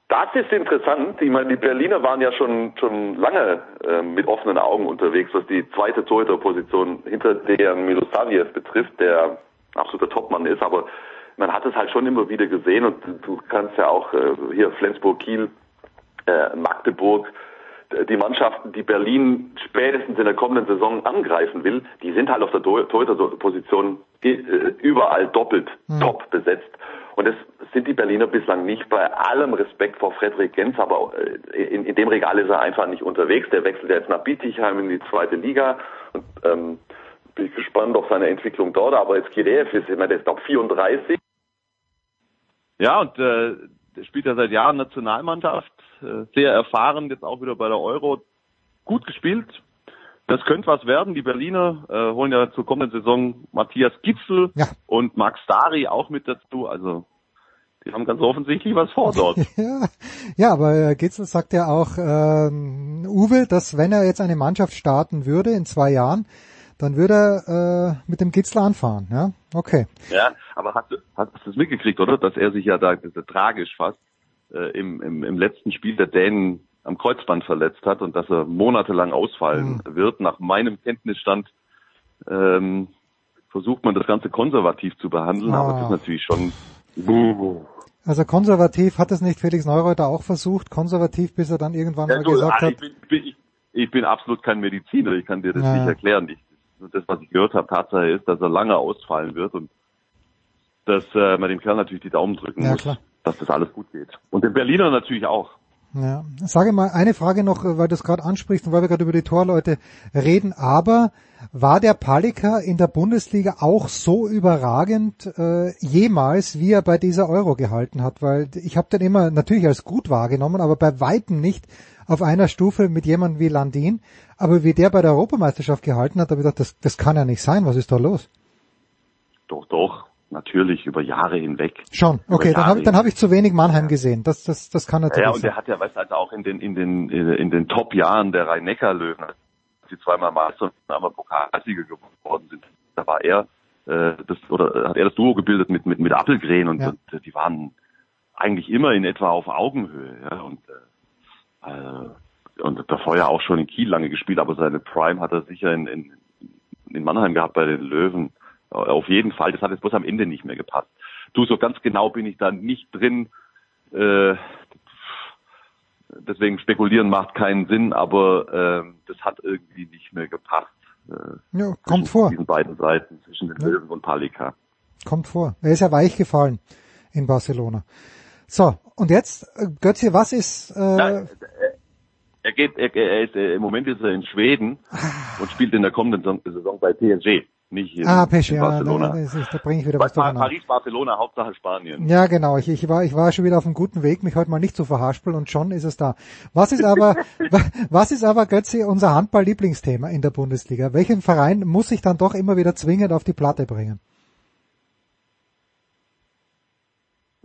das ist interessant. Ich meine, die Berliner waren ja schon schon lange äh, mit offenen Augen unterwegs, was die zweite Torhüterposition hinter Dejan Milosavljev betrifft, der absoluter Topmann ist. Aber man hat es halt schon immer wieder gesehen und du kannst ja auch äh, hier Flensburg, Kiel, äh, Magdeburg, die Mannschaften, die Berlin spätestens in der kommenden Saison angreifen will, die sind halt auf der Tor- Torhüterposition äh, überall doppelt top besetzt. Und das sind die Berliner bislang nicht. Bei allem Respekt vor Frederik Genz, aber äh, in, in dem Regal ist er einfach nicht unterwegs. Der wechselt jetzt nach Bietigheim in die zweite Liga und ähm, bin ich gespannt auf seine Entwicklung dort. Aber jetzt Kireev ist, ich meine, der ist glaube 34. Ja, und äh, spielt ja seit Jahren Nationalmannschaft, äh, sehr erfahren, jetzt auch wieder bei der Euro. Gut gespielt. Das könnte was werden. Die Berliner äh, holen ja zur kommenden Saison Matthias Gipfel und Max Dari auch mit dazu. Also die haben ganz offensichtlich was vor dort. [laughs] Ja, ja aber äh, Gitzel sagt ja auch, ähm, Uwe, dass wenn er jetzt eine Mannschaft starten würde in zwei Jahren, dann würde er äh, mit dem Gitzel anfahren. Ja, okay. Ja, aber hast du, hast du es mitgekriegt, oder? Dass er sich ja da, das tragisch fast, äh, im, im, im letzten Spiel der Dänen am Kreuzband verletzt hat und dass er monatelang ausfallen wird. Nach meinem Kenntnisstand ähm, versucht man das Ganze konservativ zu behandeln, aber das ist Ah. natürlich schon. Also konservativ hat es nicht Felix Neureuter auch versucht, konservativ, bis er dann irgendwann Ja, mal du, gesagt ah, hat, ich, bin, bin, ich, ich bin absolut kein Mediziner, ich kann dir das Ja. nicht erklären. Ich, das, was ich gehört habe, Tatsache ist, dass er lange ausfallen wird und dass äh, man dem Kerl natürlich die Daumen drücken Ja, muss, klar. dass das alles gut geht. Und den Berliner natürlich auch. Ja, sage mal eine Frage noch, äh, weil du es gerade ansprichst und weil wir gerade über die Torleute reden. Aber war der Palika in der Bundesliga auch so überragend äh, jemals, wie er bei dieser Euro gehalten hat? Weil ich habe den immer natürlich als gut wahrgenommen, aber bei weitem nicht auf einer Stufe mit jemandem wie Landin. Aber wie der bei der Europameisterschaft gehalten hat, habe ich gedacht, das, das kann ja nicht sein. Was ist da los? Doch, doch, natürlich über Jahre hinweg. Schon, okay, dann habe dann hab ich zu wenig Mannheim gesehen. Das, das, das kann natürlich Ja, und sein. der hat ja, weißt du, also auch in den, in den, in den Top-Jahren der Rhein-Neckar-Löwen, als die zweimal Meister und einmal Pokalsieger geworden sind, da war er, äh, das, oder hat er das Duo gebildet mit, mit, mit Appelgren und, Ja. und äh, die waren eigentlich immer in etwa auf Augenhöhe, ja, und, äh, äh, und davor ja auch schon in Kiel lange gespielt, aber seine Prime hat er sicher in, in, in Mannheim gehabt bei den Löwen. Äh, Auf jeden Fall, das hat jetzt bloß am Ende nicht mehr gepasst. Du, so ganz genau bin ich da nicht drin. Äh, deswegen spekulieren macht keinen Sinn, aber äh, das hat irgendwie nicht mehr gepasst. Äh, Ja, kommt vor. diesen beiden Seiten, zwischen den Löwen und Palika. Kommt vor. Er ist ja weich gefallen in Barcelona. So, und jetzt, äh, Götze, was ist... Äh, Er geht, er, er ist, äh, im Moment ist er in Schweden und spielt in der kommenden Saison- bei PSG. nicht in, Ah, Pesce, in ja, Barcelona. da, das ist, da bringe ich wieder was durcheinander. Paris, Barcelona, Hauptsache Spanien. Ja, genau. Ich, ich, war, ich war schon wieder auf einem guten Weg, mich heute mal nicht zu verhaspeln und schon ist es da. Was ist aber, [laughs] was ist aber, Götzi, unser Handball-Lieblingsthema in der Bundesliga? Welchen Verein muss ich dann doch immer wieder zwingend auf die Platte bringen?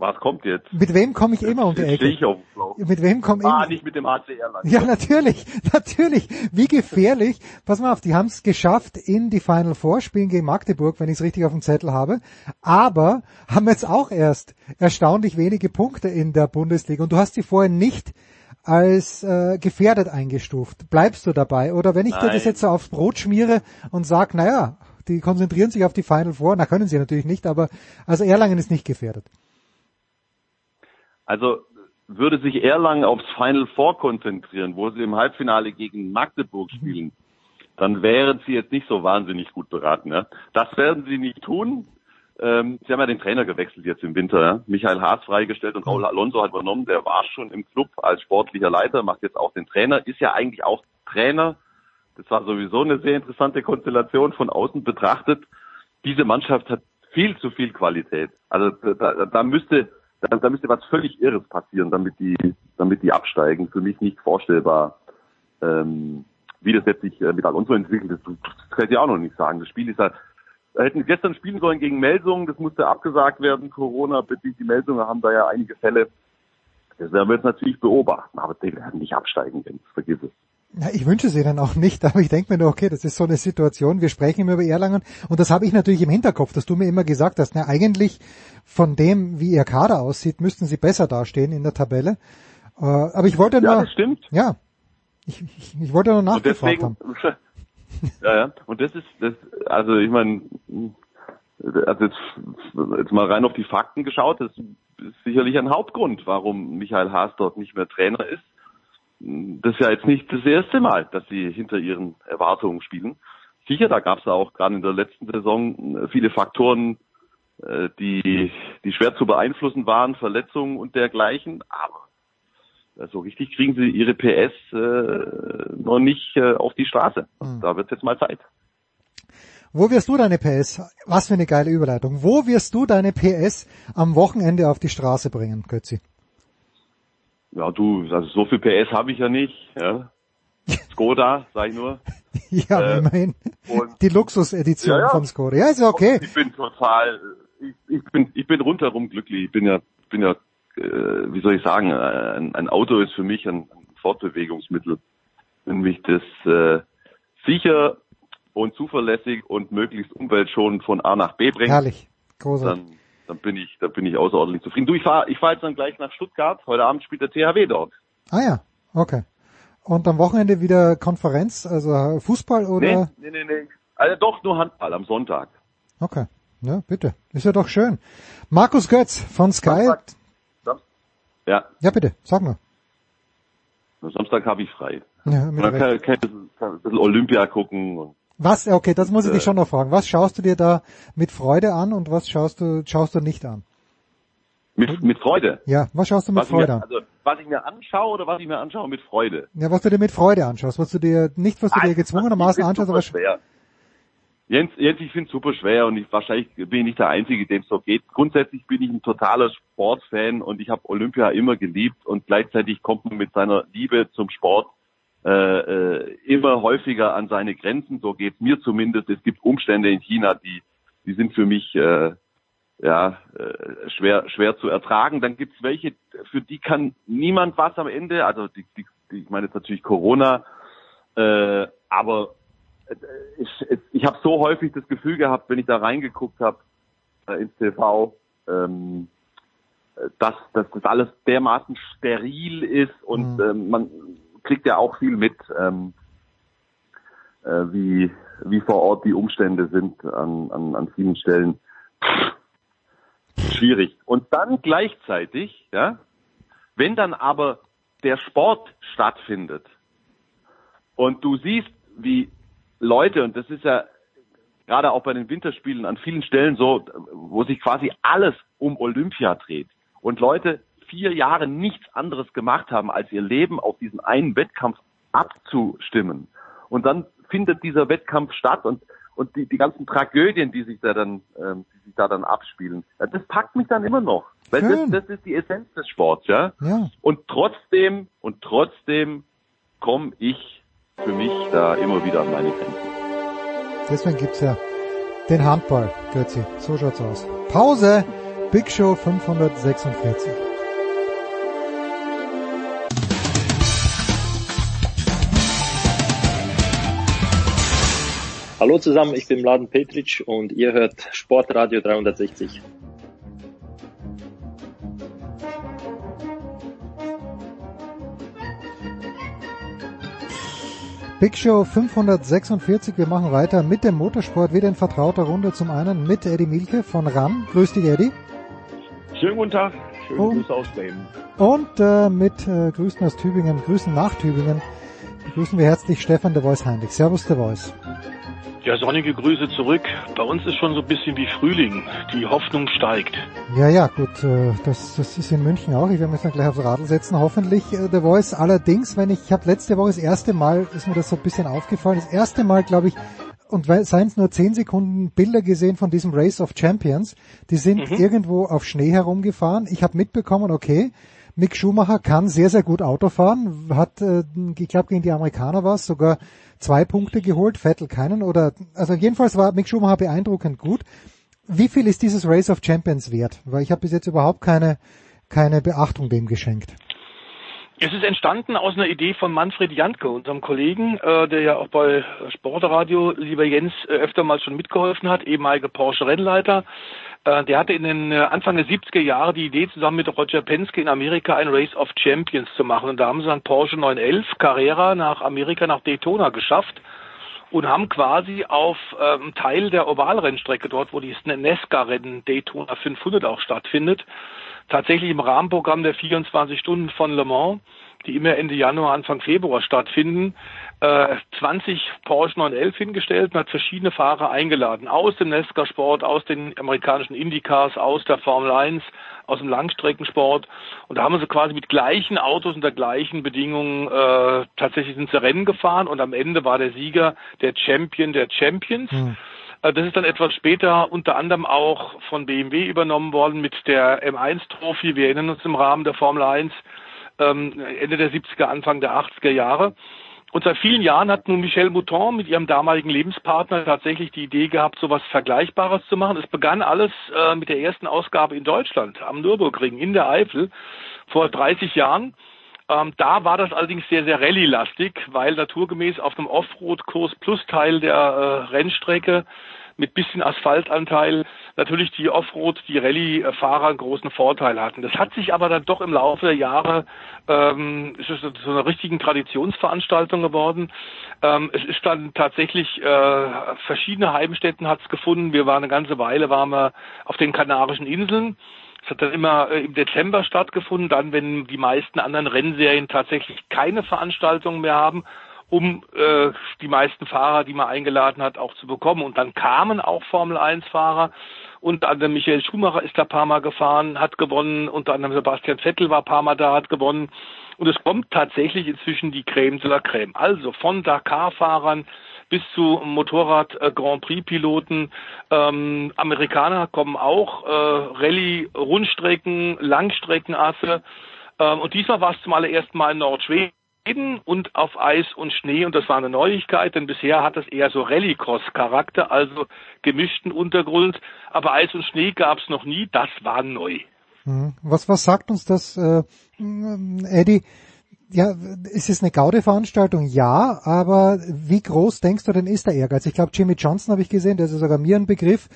Was kommt jetzt? Mit wem komme ich immer um die Jetzt Ecke? ich auf dem Schlauch. Mit wem komme Ah, ich? nicht mit dem AC Erlangen. Ja, natürlich, [laughs] natürlich. Wie gefährlich. Pass mal auf, die haben es geschafft in die Final Four, spielen gegen Magdeburg, wenn ich es richtig auf dem Zettel habe. Aber haben jetzt auch erst erstaunlich wenige Punkte in der Bundesliga. Und du hast sie vorher nicht als äh, gefährdet eingestuft. Bleibst du dabei? Oder wenn ich dir das Nein. jetzt so aufs Brot schmiere und sag, naja, die konzentrieren sich auf die Final Four, na können sie natürlich nicht, aber also Erlangen ist nicht gefährdet. Also würde sich Erlangen aufs Final Four konzentrieren, wo sie im Halbfinale gegen Magdeburg spielen, dann wären sie jetzt nicht so wahnsinnig gut beraten. Ja? Das werden sie nicht tun. Ähm, sie haben ja den Trainer gewechselt jetzt im Winter. Ja? Michael Haas freigestellt und Raul Alonso hat übernommen. Der war schon im Club als sportlicher Leiter, macht jetzt auch den Trainer, ist ja eigentlich auch Trainer. Das war sowieso eine sehr interessante Konstellation von außen betrachtet. Diese Mannschaft hat viel zu viel Qualität. Also da, da müsste da, da müsste was völlig Irres passieren, damit die, damit die absteigen. Für mich nicht vorstellbar, ähm, wie das jetzt sich äh, mit Alonso entwickelt. Das, das kann ich auch noch nicht sagen. Das Spiel ist ja, wir hätten gestern spielen sollen gegen Melsungen, das musste abgesagt werden. Corona bedingt die Melsungen haben da ja einige Fälle. Das werden wir jetzt natürlich beobachten, aber die werden nicht absteigen, Jens. Vergiss es. Ja, ich wünsche sie dann auch nicht, [laughs] aber ich denke mir nur, okay, das ist so eine Situation, wir sprechen immer über Erlangen und das habe ich natürlich im Hinterkopf, dass du mir immer gesagt hast, na eigentlich von dem, wie ihr Kader aussieht, müssten sie besser dastehen in der Tabelle. Äh, aber ich wollte nur... Ja, das stimmt. Ja, ich, ich, ich wollte nur Und nachgefragt deswegen, haben. [laughs] ja, ja. Und das ist, das, also ich meine, also jetzt, jetzt mal rein auf die Fakten geschaut, das ist sicherlich ein Hauptgrund, warum Michael Haas dort nicht mehr Trainer ist. Das ist ja jetzt nicht das erste Mal, dass sie hinter ihren Erwartungen spielen. Sicher, da gab es auch gerade in der letzten Saison viele Faktoren, äh, die, die schwer zu beeinflussen waren, Verletzungen und dergleichen. Aber äh, so richtig kriegen sie ihre PS äh, noch nicht äh, auf die Straße. Hm. Da wird jetzt mal Zeit. Wo wirst du deine PS, was für eine geile Überleitung, wo wirst du deine PS am Wochenende auf die Straße bringen, Götzi? Ja, du, also so viel PS habe ich ja nicht. Ja. Skoda, sag ich nur. [laughs] Ja, Äh, immerhin. Die Luxusedition Ja, ja. vom Skoda. Ja, ist ja okay. Ich bin total, ich, ich bin, ich bin rundherum glücklich. Ich bin ja, bin ja, äh, wie soll ich sagen, äh, ein, ein Auto ist für mich ein, ein Fortbewegungsmittel. Wenn mich das äh, sicher und zuverlässig und möglichst umweltschonend von A nach B bringt, Herrlich. Großartig. dann, dann bin ich, dann bin ich außerordentlich zufrieden. Du, ich fahre, ich fahr jetzt dann gleich nach Stuttgart. Heute Abend spielt der THW dort. Ah ja, okay. Und am Wochenende wieder Konferenz, also Fußball oder? Nee, nee, nee, nee. Also doch nur Handball am Sonntag. Okay. Ja, bitte. Ist ja doch schön. Markus Götz von Sky. Ja, Ja, bitte, sag mal. am Samstag habe ich frei. Ja, Und dann kann, kann ich ein bisschen Olympia gucken. Und, Was, okay, das muss ich Äh, dich schon noch fragen. Was schaust du dir da mit Freude an und was schaust du, schaust du nicht an? mit, mit Freude. Ja, was schaust du mit was Freude mir, an? Also, was ich mir anschaue oder was ich mir anschaue mit Freude. Ja, was du dir mit Freude anschaust, was du dir, nicht was du dir gezwungenermaßen anschaust, aber schwer. Jens, Jens, ich finde super schwer und ich, wahrscheinlich bin ich nicht der Einzige, dem es so geht. Grundsätzlich bin ich ein totaler Sportfan und ich habe Olympia immer geliebt und gleichzeitig kommt man mit seiner Liebe zum Sport äh, äh, immer häufiger an seine Grenzen. So geht's mir zumindest. Es gibt Umstände in China, die, die sind für mich äh, ja äh, schwer schwer zu ertragen. Dann gibt's welche, für die kann niemand was am Ende. Also die, die, die ich meine jetzt natürlich Corona, äh, aber äh, ich, ich habe so häufig das Gefühl gehabt, wenn ich da reingeguckt habe äh, ins TV, ähm, äh, dass, dass das alles dermaßen steril ist und ähm, man kriegt ja auch viel mit, ähm, äh, wie, wie vor Ort die Umstände sind an, an, an vielen Stellen. Schwierig. Und dann gleichzeitig, ja, wenn dann aber der Sport stattfindet und du siehst, wie Leute, und das ist ja gerade auch bei den Winterspielen an vielen Stellen so, wo sich quasi alles um Olympia dreht und Leute vier Jahre nichts anderes gemacht haben, als ihr Leben auf diesen einen Wettkampf abzustimmen. Und dann findet dieser Wettkampf statt und, und die, die ganzen Tragödien, die sich da dann, ähm, die sich da dann abspielen, ja, das packt mich dann immer noch. Weil das, das ist die Essenz des Sports, ja. Ja. Und trotzdem, und trotzdem komme ich für mich da immer wieder an meine Grenzen. Deswegen gibt's ja den Handball, Götzi. So schaut's aus. Pause. Big Show 546. Hallo zusammen, ich bin Mladen Petric und ihr hört Sportradio 360. Big Show 546. Wir machen weiter mit dem Motorsport wieder in vertrauter Runde. Zum einen mit Eddie Milke von RAN. Grüß dich, Eddie. Schönen guten Tag. Schönen Und- Grüße aus Bremen. Und äh, mit äh, Grüßen aus Tübingen, Grüßen nach Tübingen. Begrüßen wir herzlich Stefan de Voice Heinrich. Servus de Voice. Ja, sonnige Grüße zurück. Bei uns ist schon so ein bisschen wie Frühling. Die Hoffnung steigt. Ja, ja, gut, äh, das, das ist in München auch. Ich werde mich dann gleich aufs Radl setzen, hoffentlich. Äh, The Voice allerdings, wenn ich, ich habe letzte Woche das erste Mal, ist mir das so ein bisschen aufgefallen, das erste Mal, glaube ich, und seien es nur zehn Sekunden Bilder gesehen von diesem Race of Champions. Die sind Mhm. irgendwo auf Schnee herumgefahren. Ich habe mitbekommen, okay, Mick Schumacher kann sehr, sehr gut Auto fahren, hat, äh, ich glaube, gegen die Amerikaner war es sogar zwei Punkte geholt, Vettel keinen oder, also jedenfalls war Mick Schumacher beeindruckend gut. Wie viel ist dieses Race of Champions wert? Weil ich habe bis jetzt überhaupt keine, keine Beachtung dem geschenkt. Es ist entstanden aus einer Idee von Manfred Jantke, unserem Kollegen, äh, der ja auch bei Sportradio, lieber Jens, äh, öfter mal schon mitgeholfen hat, ehemaliger Porsche-Rennleiter. Äh, der hatte in den äh, Anfang der 70er Jahre die Idee, zusammen mit Roger Penske in Amerika ein Race of Champions zu machen. Und da haben sie dann Porsche 911 Carrera nach Amerika, nach Daytona geschafft und haben quasi auf ähm, Teil der Ovalrennstrecke dort, wo die Nesca-Rennen Daytona 500 auch stattfindet, tatsächlich im Rahmenprogramm der 24 Stunden von Le Mans, die immer Ende Januar, Anfang Februar stattfinden, äh, 20 Porsche 911 hingestellt und hat verschiedene Fahrer eingeladen. Aus dem Nesca-Sport, aus den amerikanischen Indycars, aus der Formel 1, aus dem Langstreckensport. Und da haben sie quasi mit gleichen Autos unter gleichen Bedingungen äh, tatsächlich sie Rennen gefahren und am Ende war der Sieger der Champion der Champions. Äh, Das ist dann etwas später unter anderem auch von BMW übernommen worden mit der M1-Trophy. Wir erinnern uns im Rahmen der Formel 1 ähm, Ende der 70er, Anfang der 80er Jahre. Und seit vielen Jahren hat nun Michel Mouton mit ihrem damaligen Lebenspartner tatsächlich die Idee gehabt, so etwas Vergleichbares zu machen. Es begann alles äh, mit der ersten Ausgabe in Deutschland am Nürburgring in der Eifel vor 30 Jahren. Ähm, da war das allerdings sehr, sehr rallye-lastig, weil naturgemäß auf dem Offroad-Kurs plus Teil der äh, Rennstrecke mit bisschen Asphaltanteil natürlich die Offroad, die Rallye-Fahrer einen großen Vorteil hatten. Das hat sich aber dann doch im Laufe der Jahre ähm, ist es zu einer richtigen Traditionsveranstaltung geworden. Ähm, es ist dann tatsächlich äh, verschiedene Heimstätten hat es gefunden. Wir waren eine ganze Weile waren wir auf den Kanarischen Inseln. Es hat dann immer äh, im Dezember stattgefunden, dann wenn die meisten anderen Rennserien tatsächlich keine Veranstaltungen mehr haben um äh, die meisten Fahrer, die man eingeladen hat, auch zu bekommen. Und dann kamen auch Formel 1 Fahrer. Unter anderem Michael Schumacher ist da paar Mal gefahren, hat gewonnen. Unter anderem Sebastian Vettel war paar Mal da, hat gewonnen. Und es kommt tatsächlich inzwischen die Creme de la Creme. Also von Dakar-Fahrern bis zu Motorrad äh, Grand Prix Piloten. Ähm, Amerikaner kommen auch, äh, Rallye, Rundstrecken, Langstreckenasse. Ähm, und diesmal war es zum allerersten Mal in Nordschweden und auf Eis und Schnee und das war eine Neuigkeit, denn bisher hat es eher so Rallycross-Charakter, also gemischten Untergrund, aber Eis und Schnee gab es noch nie, das war neu. Mhm. Was, was sagt uns das, äh, Eddie? Ja, ist es eine Gaude-Veranstaltung? Ja, aber wie groß denkst du denn ist der Ehrgeiz? Ich glaube, Jimmy Johnson habe ich gesehen, der ist ja sogar mir ein Begriff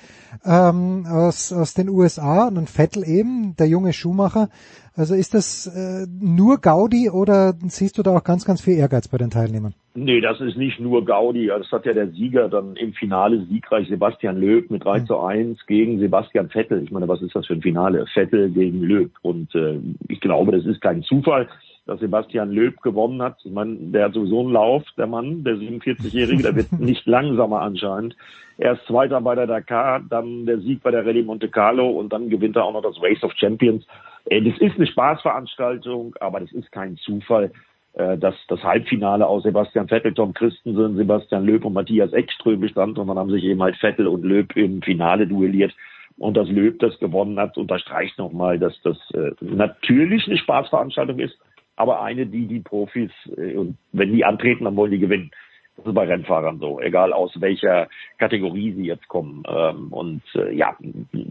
ähm, aus, aus den USA und ein Vettel eben, der junge Schumacher. Also ist das äh, nur Gaudi oder siehst du da auch ganz, ganz viel Ehrgeiz bei den Teilnehmern? Nee, das ist nicht nur Gaudi. Das hat ja der Sieger dann im Finale siegreich Sebastian Löb mit 3 zu 1 gegen Sebastian Vettel. Ich meine, was ist das für ein Finale? Vettel gegen Löb. Und äh, ich glaube, das ist kein Zufall, dass Sebastian Löb gewonnen hat. Ich meine, der hat sowieso einen Lauf, der Mann, der 47-Jährige, der wird [laughs] nicht langsamer anscheinend. Er ist Zweiter bei der Dakar, dann der Sieg bei der Rallye Monte Carlo und dann gewinnt er auch noch das Race of Champions. Äh, Das ist eine Spaßveranstaltung, aber das ist kein Zufall, äh, dass das Halbfinale aus Sebastian Vettel, Tom Christensen, Sebastian Löb und Matthias Ekström bestand und dann haben sich eben halt Vettel und Löb im Finale duelliert und dass Löb das gewonnen hat, unterstreicht nochmal, dass das äh, natürlich eine Spaßveranstaltung ist, aber eine, die die Profis, äh, und wenn die antreten, dann wollen die gewinnen. Das ist bei Rennfahrern so, egal aus welcher Kategorie sie jetzt kommen. Ähm, und äh, ja,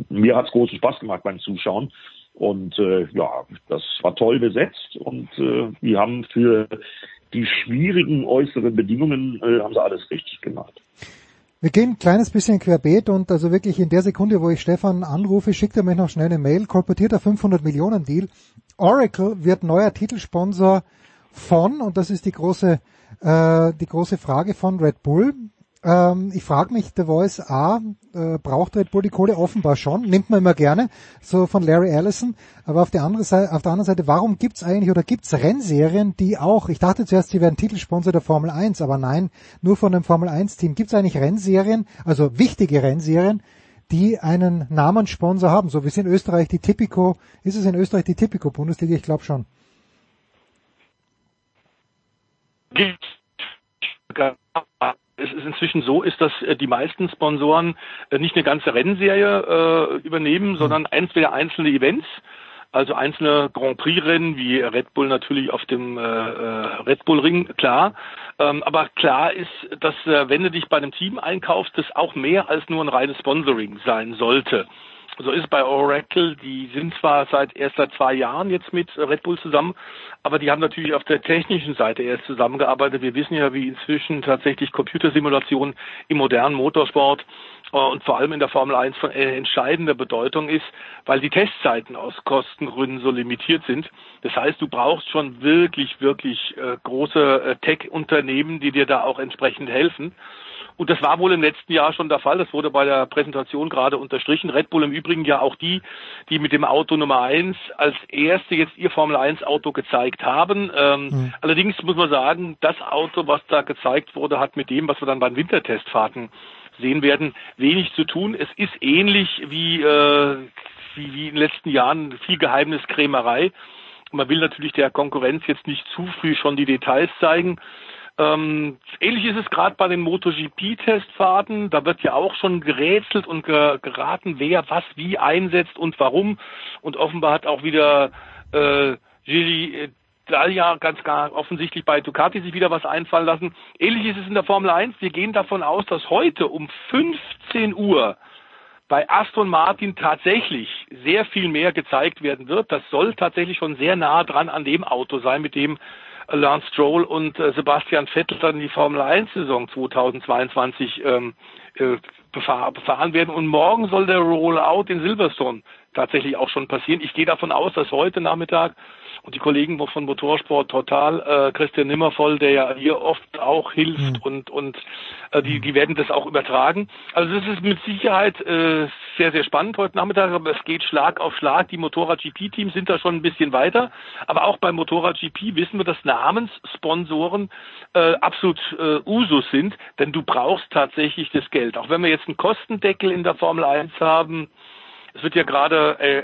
mir hat's großen Spaß gemacht beim Zuschauen. Und äh, ja, das war toll besetzt und die haben für die schwierigen äußeren Bedingungen haben sie alles richtig gemacht. Wir gehen ein kleines bisschen querbeet und also wirklich in der Sekunde, wo ich Stefan anrufe, schickt er mir noch schnell eine Mail, kolportiert 500 Millionen Deal. Oracle wird neuer Titelsponsor von, und das ist die große, äh, die große Frage von Red Bull. Ähm, ich frage mich, The Voice A, äh, braucht Red Bull die Kohle? Offenbar schon, nimmt man immer gerne, so von Larry Ellison, aber auf der anderen Seite, auf der anderen Seite warum gibt's eigentlich oder gibt's Rennserien, die auch, ich dachte zuerst, sie wären Titelsponsor der Formel 1, aber nein, nur von dem Formel 1 Team. Gibt's eigentlich Rennserien, also wichtige Rennserien, die einen Namenssponsor haben, so wie es in Österreich die Tipico, ist es in Österreich die Tipico Bundesliga, ich glaube schon es ist inzwischen so ist, dass äh, die meisten Sponsoren äh, nicht eine ganze Rennserie äh, übernehmen, sondern entweder einzelne Events, also einzelne Grand Prix Rennen wie Red Bull natürlich auf dem äh, Red Bull Ring, klar. Ähm, aber klar ist, dass äh, wenn du dich bei einem Team einkaufst, das auch mehr als nur ein reines Sponsoring sein sollte. So ist es bei Oracle, die sind zwar seit erst seit zwei Jahren jetzt mit Red Bull zusammen, aber die haben natürlich auf der technischen Seite erst zusammengearbeitet. Wir wissen ja, wie inzwischen tatsächlich Computersimulation im modernen Motorsport äh, und vor allem in der Formel 1 von äh, entscheidender Bedeutung ist, weil die Testzeiten aus Kostengründen so limitiert sind. Das heißt, du brauchst schon wirklich, wirklich äh, große Tech-Unternehmen, die dir da auch entsprechend helfen. Und das war wohl im letzten Jahr schon der Fall. Das wurde bei der Präsentation gerade unterstrichen. Red Bull im Übrigen ja auch die, die mit dem Auto Nummer eins als erste jetzt ihr Formel 1 Auto gezeigt haben. Ähm, mhm. Allerdings muss man sagen, das Auto, was da gezeigt wurde, hat mit dem, was wir dann bei den Wintertestfahrten sehen werden, wenig zu tun. Es ist ähnlich wie, äh, wie, wie in den letzten Jahren viel Geheimniskrämerei. Man will natürlich der Konkurrenz jetzt nicht zu früh schon die Details zeigen. Ähm, ähnlich ist es gerade bei den MotoGP-Testfahrten. Da wird ja auch schon gerätselt und ge geraten, wer was wie einsetzt und warum. Und offenbar hat auch wieder äh, Gigi Dalia ganz gar offensichtlich bei Ducati sich wieder was einfallen lassen. Ähnlich ist es in der Formel 1. Wir gehen davon aus, dass heute um 15 Uhr bei Aston Martin tatsächlich sehr viel mehr gezeigt werden wird. Das soll tatsächlich schon sehr nah dran an dem Auto sein, mit dem Lance Stroll und äh, Sebastian Vettel dann die Formel 1 Saison 2022 ähm, äh, befahr, befahren werden. Und morgen soll der Rollout in Silverstone tatsächlich auch schon passieren. Ich gehe davon aus, dass heute Nachmittag und die Kollegen von Motorsport Total, äh, Christian Nimmervoll, der ja hier oft auch hilft mhm. und und äh, die die werden das auch übertragen. Also das ist mit Sicherheit äh, sehr sehr spannend heute Nachmittag, aber es geht Schlag auf Schlag. Die Motorrad GP Teams sind da schon ein bisschen weiter, aber auch beim Motorrad GP wissen wir, dass Namenssponsoren äh, absolut äh, Usus sind, denn du brauchst tatsächlich das Geld. Auch wenn wir jetzt einen Kostendeckel in der Formel 1 haben, es wird ja gerade äh,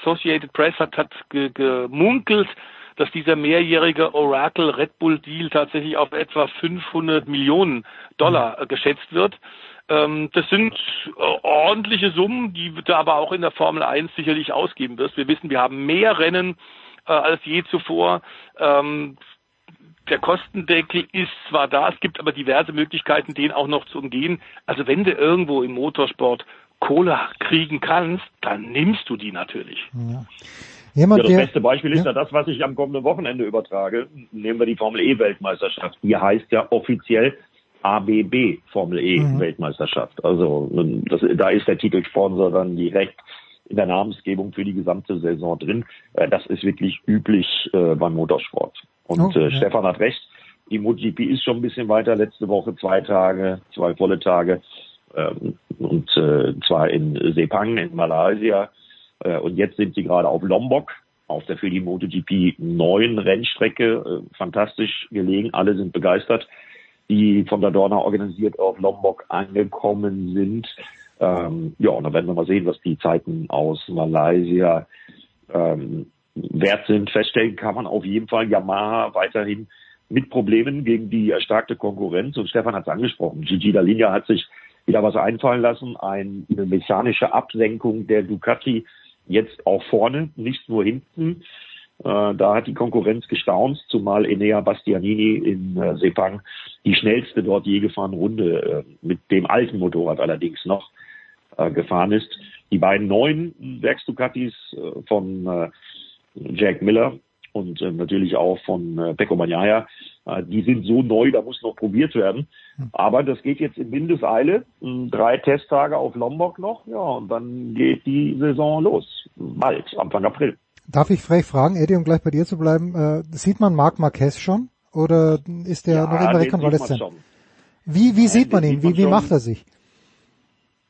Associated Press hat, hat ge, gemunkelt, dass dieser mehrjährige Oracle Red Bull Deal tatsächlich auf etwa 500 Millionen Dollar äh, geschätzt wird. Ähm, das sind äh, ordentliche Summen, die du aber auch in der Formel 1 sicherlich ausgeben wirst. Wir wissen, wir haben mehr Rennen äh, als je zuvor. Ähm, der Kostendeckel ist zwar da, es gibt aber diverse Möglichkeiten, den auch noch zu umgehen. Also wenn du irgendwo im Motorsport Kohle kriegen kannst, dann nimmst du die natürlich. Ja. Jemand, ja, das der, beste Beispiel ist ja. ja das, was ich am kommenden Wochenende übertrage. Nehmen wir die Formel E Weltmeisterschaft. Die heißt ja offiziell ABB Formel E mhm. Weltmeisterschaft. Also das, da ist der Titelsponsor dann direkt in der Namensgebung für die gesamte Saison drin. Äh, das ist wirklich üblich äh, beim Motorsport. Und oh, äh, ja. Stefan hat recht. Die MotoGP ist schon ein bisschen weiter. Letzte Woche zwei Tage, zwei volle Tage ähm, und äh, zwar in Sepang in Malaysia. Äh, und jetzt sind sie gerade auf Lombok, auf der für die MotoGP neuen Rennstrecke, äh, fantastisch gelegen. Alle sind begeistert, die von der Dorna organisiert auf Lombok angekommen sind. Ähm, ja, und dann werden wir mal sehen, was die Zeiten aus Malaysia ähm, wert sind. Feststellen kann man auf jeden Fall Yamaha weiterhin mit Problemen gegen die erstarkte Konkurrenz. Und Stefan hat es angesprochen. Gigi Dalinia hat sich wieder was einfallen lassen. Eine mechanische Absenkung der Ducati jetzt auch vorne, nicht nur hinten. Äh, da hat die Konkurrenz gestaunt, zumal Enea Bastianini in äh, Sepang die schnellste dort je gefahrene Runde äh, mit dem alten Motorrad allerdings noch gefahren ist. Die beiden neuen Werks-Ducatis von Jack Miller und natürlich auch von Pecco Bagnaia, die sind so neu, da muss noch probiert werden. Aber das geht jetzt in Windeseile. Drei Testtage auf Lombok noch, ja, und dann geht die Saison los. Bald, Anfang April. Darf ich frech fragen, Eddie, um gleich bei dir zu bleiben, äh, sieht man Marc Marquez schon? Oder ist der ja, noch immer rekonvaleszent? Wie, wie sieht man ihn? Wie, wie macht er sich?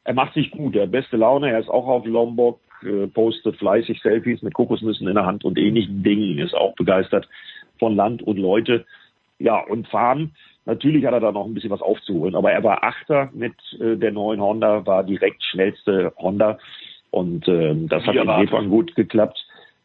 Er macht sich gut, er hat beste Laune, er ist auch auf Lombok, äh, postet fleißig Selfies mit Kokosnüssen in der Hand und ähnlichen Dingen, ist auch begeistert von Land und Leute. Ja, und fahren, natürlich hat er da noch ein bisschen was aufzuholen, aber er war Achter mit äh, der neuen Honda, war direkt schnellste Honda und äh, das hat in Sepang gut geklappt.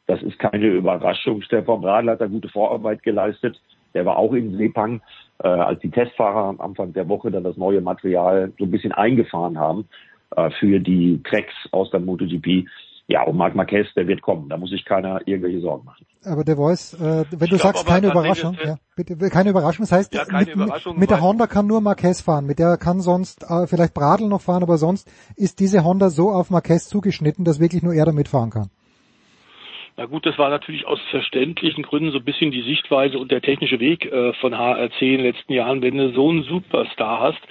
Das ist keine Überraschung. Stefan Bradl hat da gute Vorarbeit geleistet. Der war auch in Sepang, äh, als die Testfahrer am Anfang der Woche dann das neue Material so ein bisschen eingefahren haben äh, für die Cracks aus der MotoGP. Ja, und Marc Marquez, der wird kommen. Da muss sich keiner irgendwelche Sorgen machen. Aber der Voice, äh, wenn ich du sagst, keine Überraschung, ja, bitte, keine Überraschung, das heißt, ja, mit, Überraschung, mit der Honda kann nur Marquez fahren, mit der kann sonst äh, vielleicht Bradl noch fahren, aber sonst ist diese Honda so auf Marquez zugeschnitten, dass wirklich nur er damit fahren kann. Na gut, das war natürlich aus verständlichen Gründen so ein bisschen die Sichtweise und der technische Weg äh, von HRC in den letzten Jahren, wenn du so einen Superstar hast,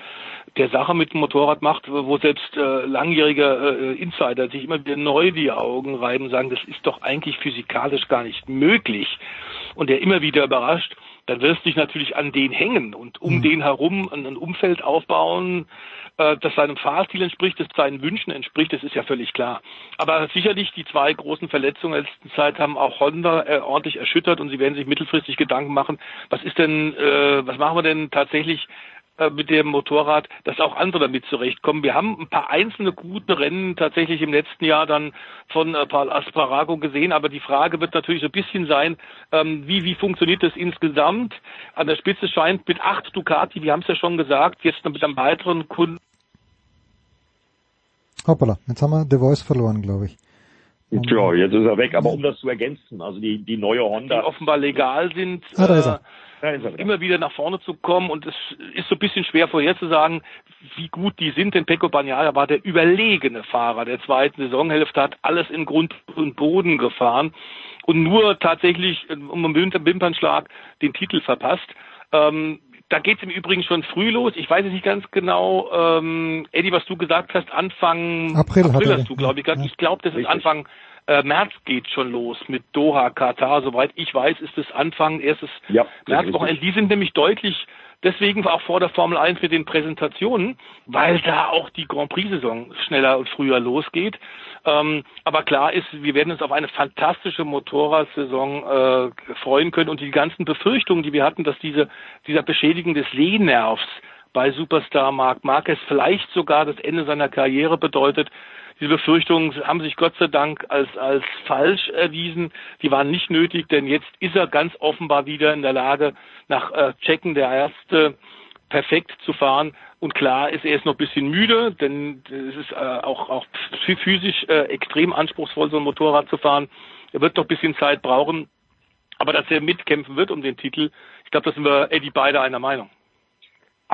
der Sache mit dem Motorrad macht, wo selbst äh, langjährige äh, Insider sich immer wieder neu die Augen reiben, sagen, das ist doch eigentlich physikalisch gar nicht möglich. Und der immer wieder überrascht, dann wirst du dich natürlich an den hängen und um mhm. den herum ein Umfeld aufbauen, äh, das seinem Fahrstil entspricht, das seinen Wünschen entspricht, das ist ja völlig klar. Aber sicherlich die zwei großen Verletzungen in der letzten Zeit haben auch Honda äh, ordentlich erschüttert und sie werden sich mittelfristig Gedanken machen, was ist denn, äh, was machen wir denn tatsächlich mit dem Motorrad, dass auch andere damit zurechtkommen. Wir haben ein paar einzelne gute Rennen tatsächlich im letzten Jahr dann von äh, Paul Asparago gesehen, aber die Frage wird natürlich so ein bisschen sein, ähm, wie, wie funktioniert das insgesamt? An der Spitze scheint mit acht Ducati, wir haben es ja schon gesagt, jetzt mit einem weiteren Kunden. Hoppala, jetzt haben wir The Voice verloren, glaube ich. Tja, jetzt ist er weg, aber um das zu ergänzen, also die, die neue Honda. Die offenbar legal sind. Ah, da ist er. Immer wieder nach vorne zu kommen und es ist so ein bisschen schwer vorherzusagen, wie gut die sind, denn Pecco Bagnaia war der überlegene Fahrer der zweiten Saisonhälfte, hat alles in Grund und Boden gefahren und nur tatsächlich um einen Wimpernschlag den Titel verpasst. Ähm, da geht es im Übrigen schon früh los. Ich weiß es nicht ganz genau, ähm, Eddie, was du gesagt hast, Anfang April, April hast du, glaube ich, gesagt. Ich glaube, das ist Anfang äh, März geht schon los mit Doha, Katar. Soweit ich weiß, ist es Anfang erstes ja, Märzwochenende. Die sind nämlich deutlich deswegen auch vor der Formel 1 mit den Präsentationen, weil da auch die Grand Prix-Saison schneller und früher losgeht. Ähm, aber klar ist, wir werden uns auf eine fantastische Motorradsaison äh, freuen können und die ganzen Befürchtungen, die wir hatten, dass diese, dieser Beschädigung des Sehnervs bei Superstar Marc Marquez vielleicht sogar das Ende seiner Karriere bedeutet, diese Befürchtungen haben sich Gott sei Dank als, als falsch erwiesen. Die waren nicht nötig, denn jetzt ist er ganz offenbar wieder in der Lage, nach äh, Checken der Erste perfekt zu fahren. Und klar ist, er ist noch ein bisschen müde, denn es ist äh, auch, auch physisch äh, extrem anspruchsvoll, so ein Motorrad zu fahren. Er wird noch ein bisschen Zeit brauchen. Aber dass er mitkämpfen wird um den Titel, ich glaube, da sind wir Eddie beide einer Meinung.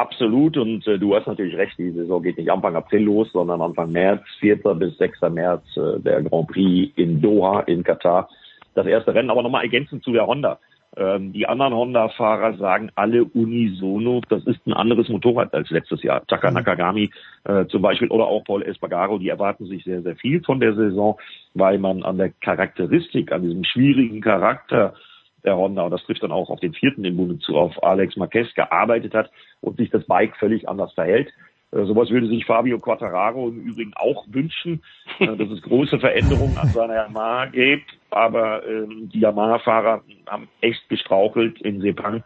Absolut und äh, du hast natürlich recht, die Saison geht nicht Anfang April los, sondern Anfang März, 4. bis 6. März äh, der Grand Prix in Doha in Katar. Das erste Rennen, aber nochmal ergänzend zu der Honda. Ähm, die anderen Honda-Fahrer sagen alle unisono, das ist ein anderes Motorrad als letztes Jahr. Taka mhm. Nakagami äh, zum Beispiel oder auch Paul Espargaro, die erwarten sich sehr, sehr viel von der Saison, weil man an der Charakteristik, an diesem schwierigen Charakter der Honda, und das trifft dann auch auf den vierten im Bunde zu, auf Alex Marquez gearbeitet hat und sich das Bike völlig anders verhält. Äh, sowas würde sich Fabio Quattararo im Übrigen auch wünschen, äh, dass es große Veränderungen an seiner Yamaha gibt. Aber ähm, die Yamaha-Fahrer haben echt gestrauchelt in Sepang.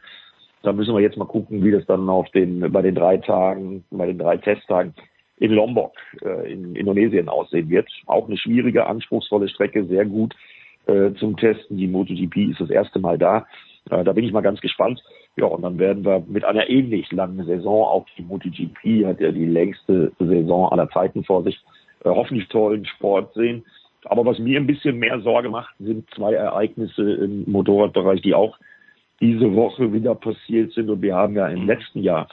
Da müssen wir jetzt mal gucken, wie das dann auf den, bei den drei Tagen, bei den drei Testtagen in Lombok äh, in Indonesien aussehen wird. Auch eine schwierige, anspruchsvolle Strecke, sehr gut äh, zum Testen. Die MotoGP ist das erste Mal da. Äh, da bin ich mal ganz gespannt. Ja, und dann werden wir mit einer ähnlich langen Saison, auch die MotoGP hat ja die längste Saison aller Zeiten vor sich, äh, hoffentlich tollen Sport sehen. Aber was mir ein bisschen mehr Sorge macht, sind zwei Ereignisse im Motorradbereich, die auch diese Woche wieder passiert sind. Und wir haben ja im letzten Jahr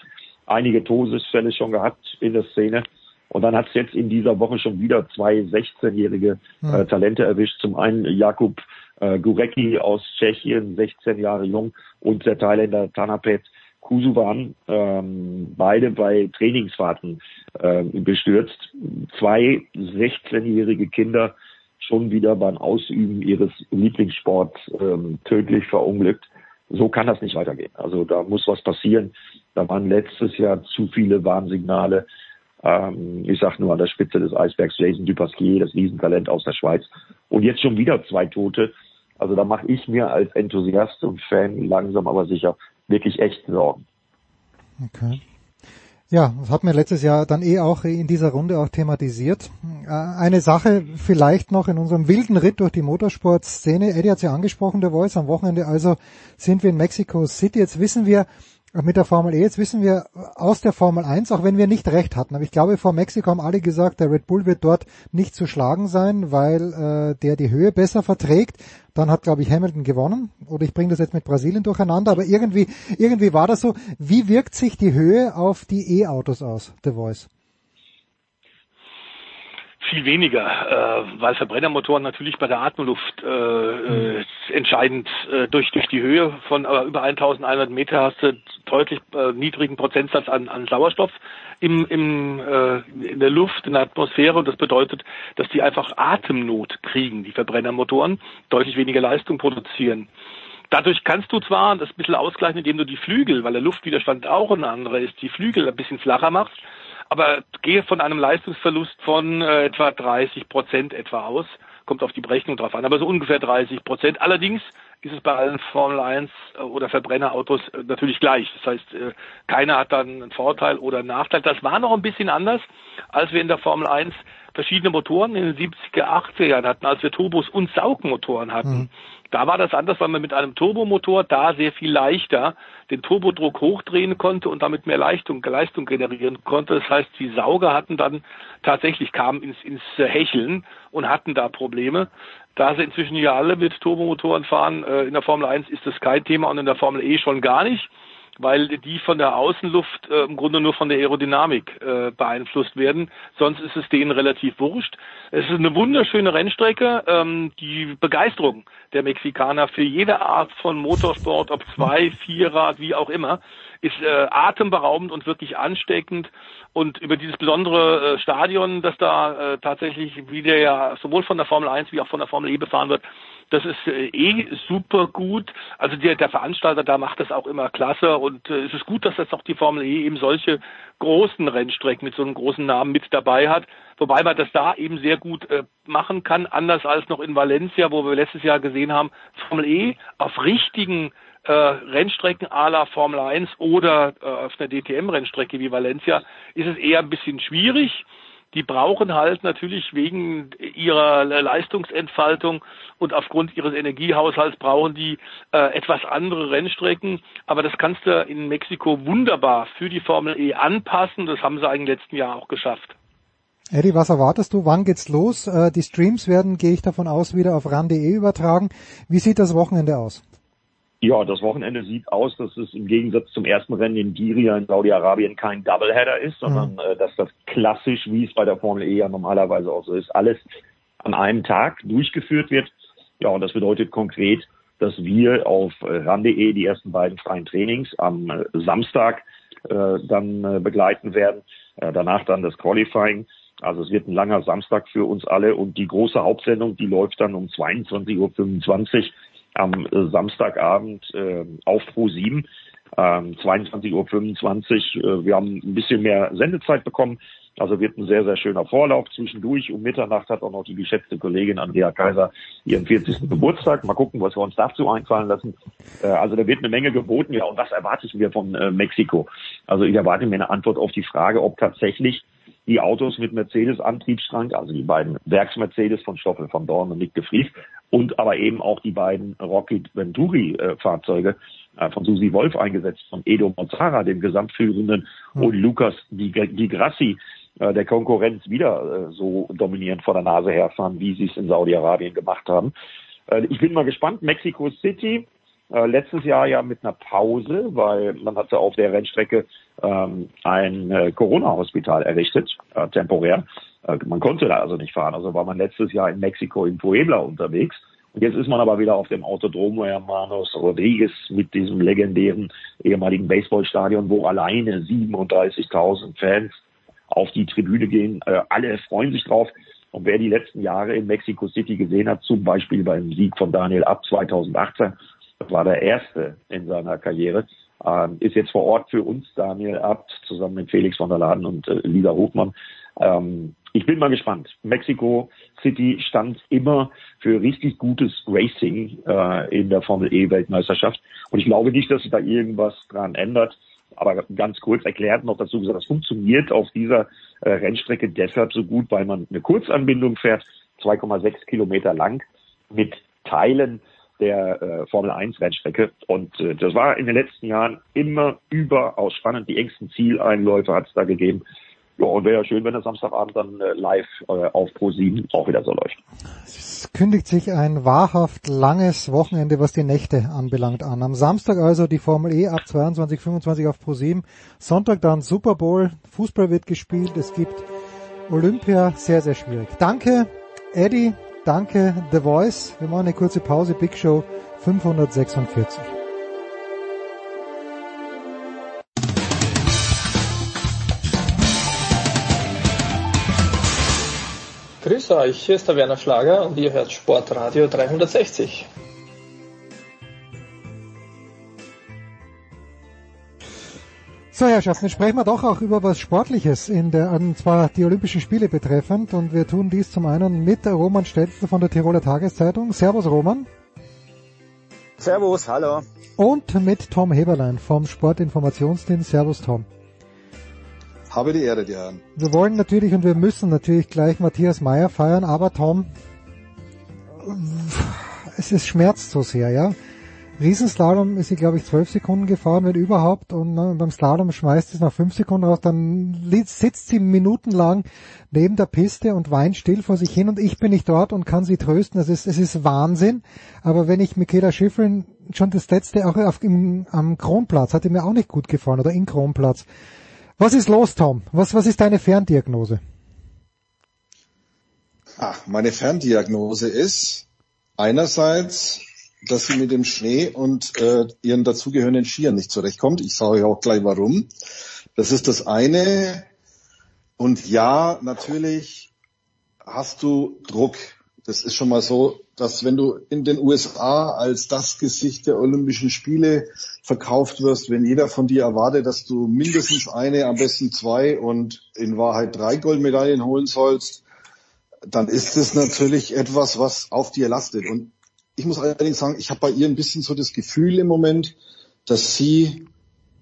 einige Todesfälle schon gehabt in der Szene. Und dann hat es jetzt in dieser Woche schon wieder zwei 16-jährige hm. äh, Talente erwischt. Zum einen Jakub äh, Gurecki aus Tschechien, 16 Jahre jung, und der Thailänder Tanapet Kusuvan, ähm, beide bei Trainingsfahrten äh, bestürzt. Zwei 16-jährige Kinder schon wieder beim Ausüben ihres Lieblingssports ähm, tödlich verunglückt. So kann das nicht weitergehen. Also da muss was passieren. Da waren letztes Jahr zu viele Warnsignale. Ähm, ich sage nur an der Spitze des Eisbergs Jason Dupasquier, das Riesentalent aus der Schweiz. Und jetzt schon wieder zwei Tote. Also da mache ich mir als Enthusiast und Fan langsam aber sicher wirklich echt Sorgen. Okay. Ja, das hat mir letztes Jahr dann eh auch in dieser Runde auch thematisiert. Äh, eine Sache vielleicht noch in unserem wilden Ritt durch die Motorsportszene. Eddie hat sie ja angesprochen, der Voice. Am Wochenende also sind wir in Mexico City. Jetzt wissen wir, mit der Formel E, jetzt wissen wir aus der Formel 1, auch wenn wir nicht recht hatten, aber ich glaube, vor Mexiko haben alle gesagt, der Red Bull wird dort nicht zu schlagen sein, weil äh, der die Höhe besser verträgt. Dann hat, glaube ich, Hamilton gewonnen. Oder ich bringe das jetzt mit Brasilien durcheinander, aber irgendwie, irgendwie war das so. Wie wirkt sich die Höhe auf die E-Autos aus, The Voice? Viel weniger, äh, weil Verbrennermotoren natürlich bei der Atemluft äh, äh, entscheidend äh, durch durch die Höhe von äh, über 1100 Meter hast du deutlich äh, niedrigen Prozentsatz an, an Sauerstoff im, im äh, in der Luft in der Atmosphäre und das bedeutet, dass die einfach Atemnot kriegen, die Verbrennermotoren deutlich weniger Leistung produzieren. Dadurch kannst du zwar das ein bisschen ausgleichen, indem du die Flügel, weil der Luftwiderstand auch ein anderer ist, die Flügel ein bisschen flacher machst, aber gehe von einem Leistungsverlust von äh, etwa 30 Prozent etwa aus. Kommt auf die Berechnung drauf an, aber so ungefähr 30 Prozent. Allerdings ist es bei allen Formel 1 äh, oder Verbrennerautos äh, natürlich gleich. Das heißt, äh, keiner hat dann einen Vorteil oder einen Nachteil. Das war noch ein bisschen anders, als wir in der Formel 1 verschiedene Motoren in den 70er, 80er Jahren hatten, als wir Turbos und Saugmotoren hatten. Mhm. Da war das anders, weil man mit einem Turbomotor da sehr viel leichter den Turbodruck hochdrehen konnte und damit mehr Leistung, Leistung generieren konnte. Das heißt, die Sauger hatten dann tatsächlich kamen ins, ins Hecheln und hatten da Probleme. Da sie inzwischen ja alle mit Turbomotoren fahren, äh, in der Formel 1 ist das kein Thema und in der Formel E schon gar nicht weil die von der Außenluft äh, im Grunde nur von der Aerodynamik äh, beeinflusst werden. Sonst ist es denen relativ wurscht. Es ist eine wunderschöne Rennstrecke. Ähm, die Begeisterung der Mexikaner für jede Art von Motorsport, ob zwei, Vierrad, wie auch immer, ist äh, atemberaubend und wirklich ansteckend. Und über dieses besondere äh, Stadion, das da äh, tatsächlich wieder ja sowohl von der Formel 1 wie auch von der Formel E befahren wird, das ist äh, eh super gut. Also der, der Veranstalter da macht das auch immer klasse und äh, es ist gut, dass jetzt auch die Formel E eben solche großen Rennstrecken mit so einem großen Namen mit dabei hat. Wobei man das da eben sehr gut äh, machen kann, anders als noch in Valencia, wo wir letztes Jahr gesehen haben, Formel E auf richtigen äh, Rennstrecken à la Formel 1 oder äh, auf einer DTM-Rennstrecke wie Valencia ist es eher ein bisschen schwierig die brauchen halt natürlich wegen ihrer Leistungsentfaltung und aufgrund ihres Energiehaushalts brauchen die äh, etwas andere Rennstrecken. Aber das kannst du in Mexiko wunderbar für die Formel E anpassen. Das haben sie eigentlich im letzten Jahr auch geschafft. Eddie, was erwartest du? Wann geht's los? Äh, die Streams werden, gehe ich davon aus, wieder auf ran.de übertragen. Wie sieht das Wochenende aus? Ja, das Wochenende sieht aus, dass es im Gegensatz zum ersten Rennen in Diria in Saudi-Arabien kein Doubleheader ist, sondern mhm. äh, dass das klassisch, wie es bei der Formel E ja normalerweise auch so ist, alles an einem Tag durchgeführt wird. Ja, und das bedeutet konkret, dass wir auf äh, RAN.de die ersten beiden freien Trainings am äh, Samstag äh, dann äh, begleiten werden. Äh, danach dann das Qualifying. Also es wird ein langer Samstag für uns alle und die große Hauptsendung, die läuft dann um 22.25 Uhr am äh, Samstagabend äh, auf Pro 7. Ähm, 22.25 Uhr. Äh, wir haben ein bisschen mehr Sendezeit bekommen. Also wird ein sehr, sehr schöner Vorlauf. Zwischendurch um Mitternacht hat auch noch die geschätzte Kollegin Andrea Kaiser ihren 40. Geburtstag. Mal gucken, was wir uns dazu einfallen lassen. Äh, also da wird eine Menge geboten. Ja, und was erwarte ich mir von äh, Mexiko? Also ich erwarte mir eine Antwort auf die Frage, ob tatsächlich die Autos mit Mercedes-Antriebsstrang, also die beiden Werks-Mercedes von Stoffel von Dorn und Nick de Vries und aber eben auch die beiden Rocket Venturi-Fahrzeuge äh, von Susi Wolf eingesetzt, von Edo Mozzara, dem Gesamtführenden, mhm. und Lukas Di, Di Grassi, äh, der Konkurrenz wieder äh, so dominierend vor der Nase herfahren, wie sie es in Saudi-Arabien gemacht haben. Äh, ich bin mal gespannt. Mexico City, äh, letztes Jahr ja mit einer Pause, weil man hatte auf der Rennstrecke ähm, ein äh, Corona-Hospital errichtet, äh, temporär. Äh, man konnte da also nicht fahren. Also war man letztes Jahr in Mexiko in Puebla unterwegs. Und jetzt ist man aber wieder auf dem Autodromo Hermanos Rodriguez mit diesem legendären ehemaligen Baseballstadion, wo alleine 37.000 Fans auf die Tribüne gehen. Äh, alle freuen sich drauf. Und wer die letzten Jahre in Mexico City gesehen hat, zum Beispiel beim Sieg von Daniel Ab 2018, das war der erste in seiner Karriere, ähm, ist jetzt vor Ort für uns Daniel Abt zusammen mit Felix von der Laden und äh, Lisa Hofmann. Ähm, ich bin mal gespannt. Mexico City stand immer für richtig gutes Racing äh, in der Formel E Weltmeisterschaft. Und ich glaube nicht, dass sich da irgendwas dran ändert. Aber ganz kurz erklärt noch dazu gesagt, das funktioniert auf dieser äh, Rennstrecke deshalb so gut, weil man eine Kurzanbindung fährt, 2,6 Kilometer lang, mit Teilen der äh, Formel 1 Rennstrecke. Und äh, das war in den letzten Jahren immer überaus spannend. Die engsten Zieleinläufe hat es da gegeben. Ja, und wäre ja schön, wenn das Samstagabend dann äh, live äh, auf Pro7 auch wieder so läuft. Es kündigt sich ein wahrhaft langes Wochenende, was die Nächte anbelangt, an. Am Samstag also die Formel E ab 22, 25 auf Pro7. Sonntag dann Super Bowl. Fußball wird gespielt. Es gibt Olympia. Sehr, sehr schwierig. Danke, Eddie. Danke, The Voice. Wir machen eine kurze Pause. Big Show 546. Grüß euch, hier ist der Werner Schlager und ihr hört Sportradio 360. So, Herrschaften, jetzt sprechen wir doch auch über was Sportliches, in der, und zwar die Olympischen Spiele betreffend. Und wir tun dies zum einen mit Roman Stelzl von der Tiroler Tageszeitung. Servus, Roman. Servus, hallo. Und mit Tom Heberlein vom Sportinformationsdienst. Servus, Tom. Habe die Ehre, die Herren. Wir wollen natürlich und wir müssen natürlich gleich Matthias Meyer feiern, aber Tom, es ist schmerzt so sehr, ja. Riesenslalom ist sie, glaube ich, zwölf Sekunden gefahren, wenn überhaupt, und ne, beim Slalom schmeißt es nach fünf Sekunden raus, dann sitzt sie minutenlang neben der Piste und weint still vor sich hin und ich bin nicht dort und kann sie trösten. Das ist, es ist Wahnsinn. Aber wenn ich Michaela Schiffeln schon das letzte auch auf, im, am Kronplatz, hatte mir auch nicht gut gefallen, oder in Kronplatz. Was ist los, Tom? Was, was ist deine Ferndiagnose? Ach, meine Ferndiagnose ist einerseits dass sie mit dem Schnee und äh, ihren dazugehörenden Skiern nicht zurechtkommt. Ich sage euch auch gleich warum. Das ist das eine. Und ja, natürlich hast du Druck. Das ist schon mal so, dass wenn du in den USA als das Gesicht der Olympischen Spiele verkauft wirst, wenn jeder von dir erwartet, dass du mindestens eine, am besten zwei und in Wahrheit drei Goldmedaillen holen sollst, dann ist es natürlich etwas, was auf dir lastet. Und ich muss allerdings sagen, ich habe bei ihr ein bisschen so das Gefühl im Moment, dass sie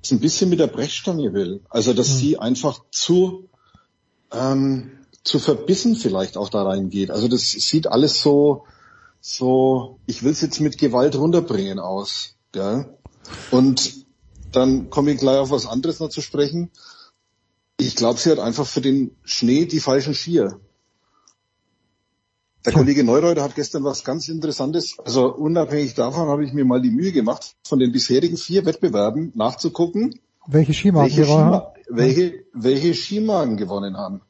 es ein bisschen mit der Brechstange will. Also dass mhm. sie einfach zu ähm, zu verbissen vielleicht auch da reingeht. Also das sieht alles so so, ich will es jetzt mit Gewalt runterbringen aus. Gell? Und dann komme ich gleich auf was anderes noch zu sprechen. Ich glaube, sie hat einfach für den Schnee die falschen Skier. Der Kollege Neureuter hat gestern was ganz Interessantes, also unabhängig davon habe ich mir mal die Mühe gemacht, von den bisherigen vier Wettbewerben nachzugucken, welche Skimagen welche, Skima welche, welche Skimagen gewonnen haben.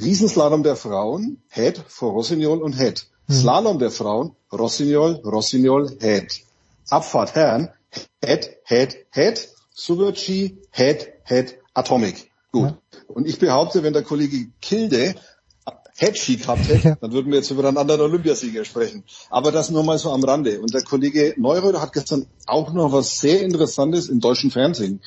Riesenslalom der Frauen, Head vor Rossignol und Head. Hm. Slalom der Frauen, Rossignol, Rossignol, Head. Abfahrt Herren, Head, Head, Head. Super-G, Head, Head, Atomic. Gut. Ja. Und ich behaupte, wenn der Kollege Kilde Hedgy gehabt hätte, dann würden wir jetzt über einen anderen Olympiasieger sprechen. Aber das nur mal so am Rande. Und der Kollege Neureuter hat gestern auch noch was sehr Interessantes im deutschen Fernsehen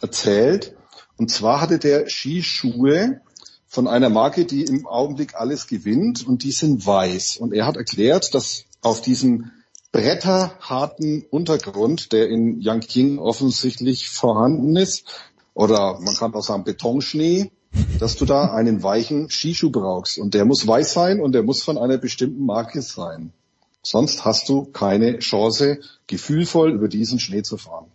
erzählt. Und zwar hatte der Skischuhe von einer Marke, die im Augenblick alles gewinnt und die sind weiß. Und er hat erklärt, dass auf diesem bretterharten Untergrund, der in Yangqing offensichtlich vorhanden ist, oder man kann auch sagen Betonschnee, dass du da einen weichen Skischuh brauchst. Und der muss weiß sein und der muss von einer bestimmten Marke sein. Sonst hast du keine Chance, gefühlvoll über diesen Schnee zu fahren.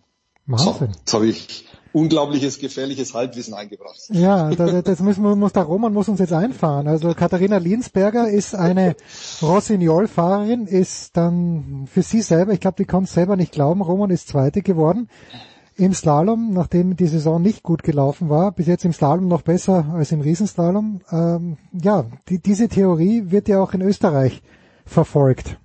Wahnsinn. So, jetzt habe ich unglaubliches, gefährliches Halbwissen eingebracht. Ja, das, das müssen muss der Roman muss uns jetzt einfahren. Also Katharina Liensberger ist eine Rossignol-Fahrerin, ist dann für sie selber, ich glaube, die kann es selber nicht glauben, Roman ist Zweite geworden im Slalom, nachdem die Saison nicht gut gelaufen war, bis jetzt im Slalom noch besser als im Riesenslalom. Ähm, ja, die, diese Theorie wird ja auch in Österreich verfolgt.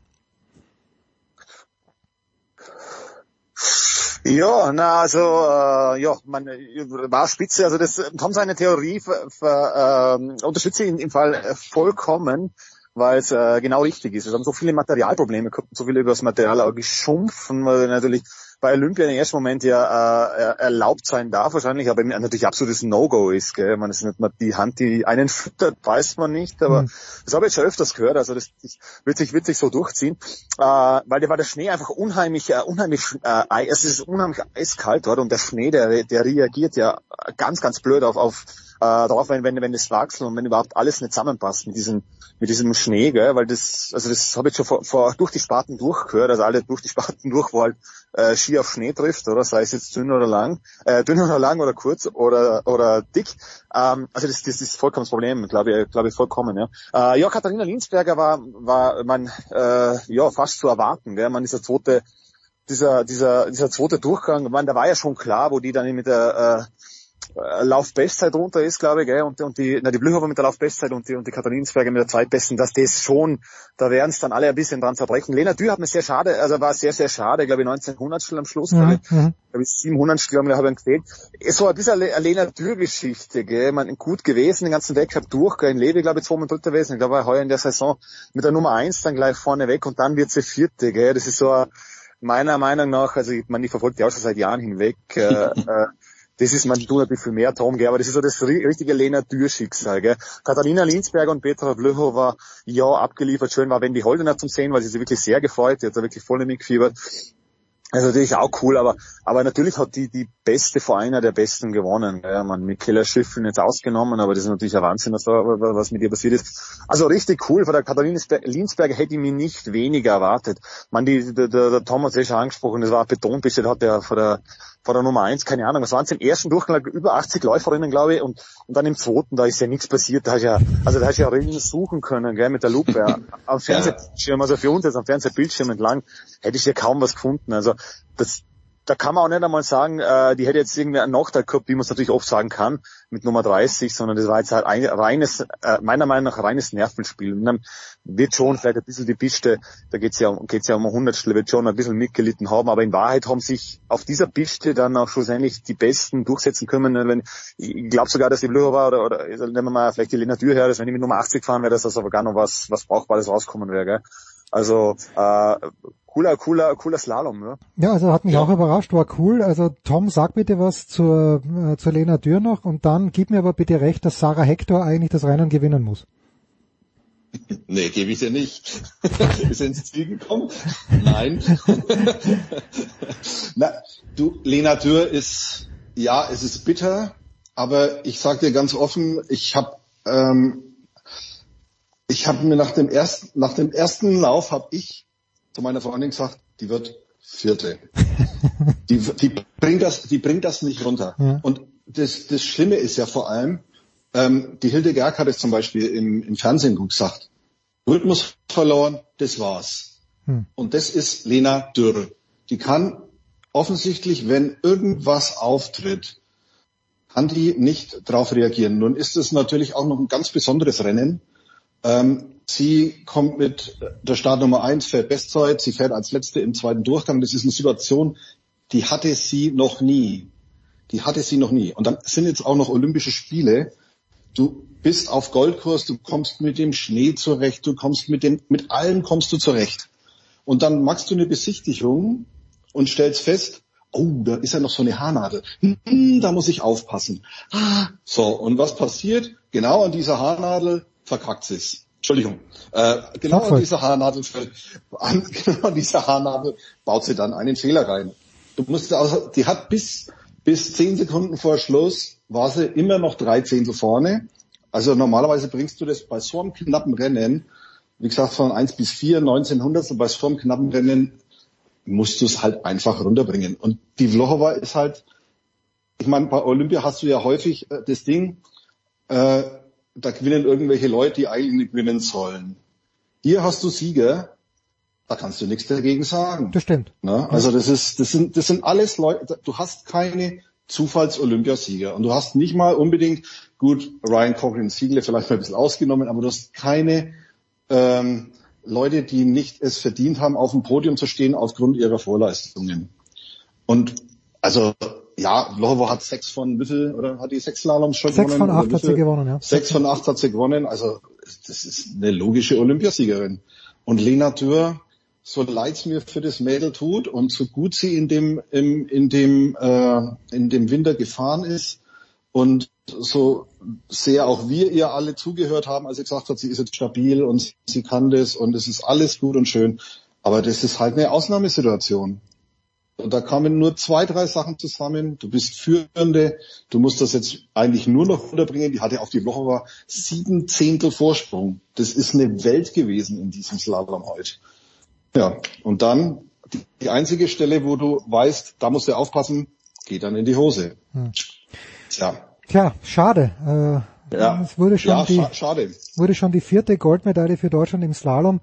Ja, na also äh, ja, man war spitze. Also das Tom seine Theorie ver, ver, äh, unterstütze ich im Fall vollkommen, weil es äh, genau richtig ist. Wir haben so viele Materialprobleme, so viele über das Material auch geschumpfen, weil natürlich bei Olympia im ersten Moment ja äh, erlaubt sein darf wahrscheinlich, aber natürlich absolutes No-Go ist. Gell? Man ist nicht mal die Hand, die einen füttert, weiß man nicht, aber mhm. das habe ich schon öfters gehört, also das, das wird sich wird sich so durchziehen, äh, weil der war der Schnee einfach unheimlich, äh, unheimlich, äh, es ist unheimlich eiskalt dort und der Schnee, der, der reagiert ja ganz, ganz blöd auf, auf äh, darauf, wenn, wenn, wenn das Wachsel und wenn überhaupt alles nicht zusammenpasst mit diesem, mit diesem Schnee, gell, weil das, also das habe ich schon vor, vor, durch die Spaten durchgehört, also alle durch die Spaten [laughs] durch, wo halt äh, Ski auf Schnee trifft, oder sei es jetzt dünn oder lang, äh, dünn oder lang oder kurz oder oder dick. Ähm, also das, das ist vollkommen das Problem, glaube ich, glaube ich vollkommen. Ja, äh, ja Katharina Linsberger war war man äh, ja fast zu erwarten, gell, man ist der zweite dieser, dieser, dieser zweite Durchgang, man, da war ja schon klar, wo die dann mit der äh, Laufbestzeit runter ist, glaube ich, gell? und, und die, na, die Blühofer mit der Laufbestzeit und die, und die Katharinsberger mit der Zweitbesten, dass das schon, da werden es dann alle ein bisschen dran zerbrechen. Lena Dürr hat mir sehr schade, also war sehr, sehr schade, glaube ich, 1900 am Schluss, mhm. glaube ich, mhm. glaube ich 700 glaube ich, habe ich. Es war ein bisschen eine Lena Dürr-Geschichte, gell, man gut gewesen, den ganzen Weltcup durch, gell, in Levi, glaube ich, zweimal dritter gewesen, ich glaube, heuer in der Saison mit der Nummer eins dann gleich vorne weg und dann wird sie vierte, gell, das ist so ein, meiner Meinung nach, also ich meine, ich verfolge die auch schon seit Jahren hinweg, äh, [laughs] äh, das ist, man tut ein bisschen mehr Tom, gell, aber das ist so das richtige Lena Dürr-Schicksal. Katharina Linsberger und Petra Blöchowa, ja, abgeliefert, schön war Wendy Holdener zum Sehen, weil sie sich wirklich sehr gefreut, die hat da wirklich voll mitgefiebert. Also natürlich auch cool, aber, aber natürlich hat die, die beste vor einer der besten gewonnen. Ja, man, mit Keller Schiffen jetzt ausgenommen, aber das ist natürlich ein Wahnsinn, was, da, was mit ihr passiert ist. Also richtig cool. Von der Katharina Linsberger hätte ich mir nicht weniger erwartet. Man, die, der, der, der es eh schon angesprochen, das war ein Betonbisch, hat der von der, vor der Nummer eins, keine Ahnung, was waren es im ersten Durchgang über 80 Läuferinnen, glaube ich, und, und dann im zweiten, da ist ja nichts passiert, da hast ja, also da hast ja Rennen suchen können, gell, mit der Lupe, ja. [laughs] am Fernsehbildschirm, also für uns jetzt am Fernsehbildschirm entlang, hätte ich ja kaum was gefunden, also das, da kann man auch nicht einmal sagen, äh, die hätte jetzt irgendwie einen Nachteil gehabt, wie man es natürlich oft sagen kann, mit Nummer 30, sondern das war jetzt halt ein reines, äh, meiner Meinung nach reines Nervenspiel. Und dann wird schon vielleicht ein bisschen die Piste, da geht's ja, geht's ja um Hundertstel, wird schon ein bisschen mitgelitten haben, aber in Wahrheit haben sich auf dieser Piste dann auch schlussendlich die Besten durchsetzen können. Wenn, ich glaube sogar, dass die Blöcher war, oder, oder nehmen wir mal vielleicht die Lena Tür her, dass wenn ich mit Nummer 80 fahren wäre, dass das aber gar noch was, was Brauchbares rauskommen wäre. Gell? Also äh, cooler, cooler, cooler Slalom. Ne? Ja, also hat mich ja. auch überrascht, war cool. Also Tom, sag bitte was zur, äh, zur Lena Dürr noch und dann gib mir aber bitte recht, dass Sarah Hector eigentlich das Rennen gewinnen muss. [laughs] Nee, gebe ich dir nicht. [laughs] Ist ins Ziel gekommen? Nein. [laughs] Na, du, Lena Dürr ist, ja, es ist bitter, aber ich sag dir ganz offen, ich habe ähm, ich habe mir nach dem ersten, nach dem ersten Lauf habe ich zu meiner Freundin gesagt, die wird Vierte. [laughs] die, die bringt das, die bringt das nicht runter. Ja. Und das, das Schlimme ist ja vor allem, ähm, die Hilde Gerg hat es zum Beispiel im, im Fernsehen gut gesagt. Rhythmus verloren, das war's. Hm. Und das ist Lena Dürr. Die kann offensichtlich, wenn irgendwas auftritt, kann die nicht darauf reagieren. Nun ist es natürlich auch noch ein ganz besonderes Rennen. Ähm, Sie kommt mit der Startnummer eins, fährt Bestzeit, sie fährt als Letzte im zweiten Durchgang. Das ist eine Situation, die hatte sie noch nie. Die hatte sie noch nie. Und dann sind jetzt auch noch Olympische Spiele. Du bist auf Goldkurs, du kommst mit dem Schnee zurecht, du kommst mit dem, mit allem kommst du zurecht. Und dann machst du eine Besichtigung und stellst fest, oh, da ist ja noch so eine Haarnadel. Hm, da muss ich aufpassen. Ah, so, und was passiert? Genau an dieser Haarnadel verkackt es. Entschuldigung, äh, genau an dieser Haarnadel, an, genau an dieser Haarnadel baut sie dann einen Fehler rein. Du musst also, die hat bis bis zehn Sekunden vor Schluss war sie immer noch drei Zehntel vorne. Also normalerweise bringst du das bei so einem knappen Rennen, wie gesagt von 1 bis 4, 1900, bei so einem knappen Rennen musst du es halt einfach runterbringen. Und die Vlhova ist halt, ich meine, bei Olympia hast du ja häufig äh, das Ding, äh, da gewinnen irgendwelche Leute, die eigentlich nicht gewinnen sollen. Hier hast du Sieger, da kannst du nichts dagegen sagen. Das stimmt. Ne? Also das ist, das sind, das sind alles Leute, du hast keine Zufalls-Olympiasieger und du hast nicht mal unbedingt, gut, Ryan Cochran Siegler vielleicht mal ein bisschen ausgenommen, aber du hast keine ähm, Leute, die nicht es verdient haben, auf dem Podium zu stehen aufgrund ihrer Vorleistungen. Und also ja, Lohovo hat sechs von viel, oder hat die sechs Slaloms schon sechs gewonnen? Sechs von acht hat sie gewonnen, ja. Sechs von acht hat sie gewonnen, also das ist eine logische Olympiasiegerin. Und Lena Dürr, so leid's mir für das Mädel tut und so gut sie in dem, im, in dem, äh, in dem Winter gefahren ist und so sehr auch wir ihr alle zugehört haben, als sie gesagt hat, sie ist jetzt stabil und sie kann das und es ist alles gut und schön. Aber das ist halt eine Ausnahmesituation. Und da kamen nur zwei, drei Sachen zusammen. Du bist Führende, du musst das jetzt eigentlich nur noch unterbringen. Die hatte auf die Woche war sieben Zehntel Vorsprung. Das ist eine Welt gewesen in diesem Slalom heute. Ja, und dann die, die einzige Stelle, wo du weißt, da musst du aufpassen, geht dann in die Hose. Hm. Tja. Tja, schade. Äh, ja. Es wurde schon, ja, die, schade. wurde schon die vierte Goldmedaille für Deutschland im Slalom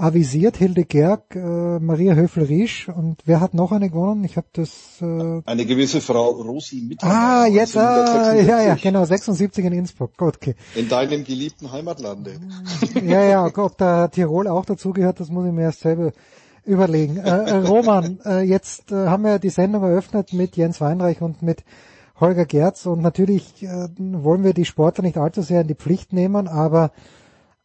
avisiert. Hilde Gerg, äh, Maria Höfel-Riesch und wer hat noch eine gewonnen? Ich habe das... Äh eine gewisse Frau Rosi Mittermeier. Ah, jetzt, ah, ja, ja, genau, 76 in Innsbruck. Gut, okay. In deinem geliebten Heimatlande. ja, ja, ob da Tirol auch dazugehört, das muss ich mir erst selber überlegen. Äh, äh, Roman, äh, jetzt äh, haben wir die Sendung eröffnet mit Jens Weinreich und mit Holger Gerz und natürlich äh, wollen wir die Sportler nicht allzu sehr in die Pflicht nehmen, aber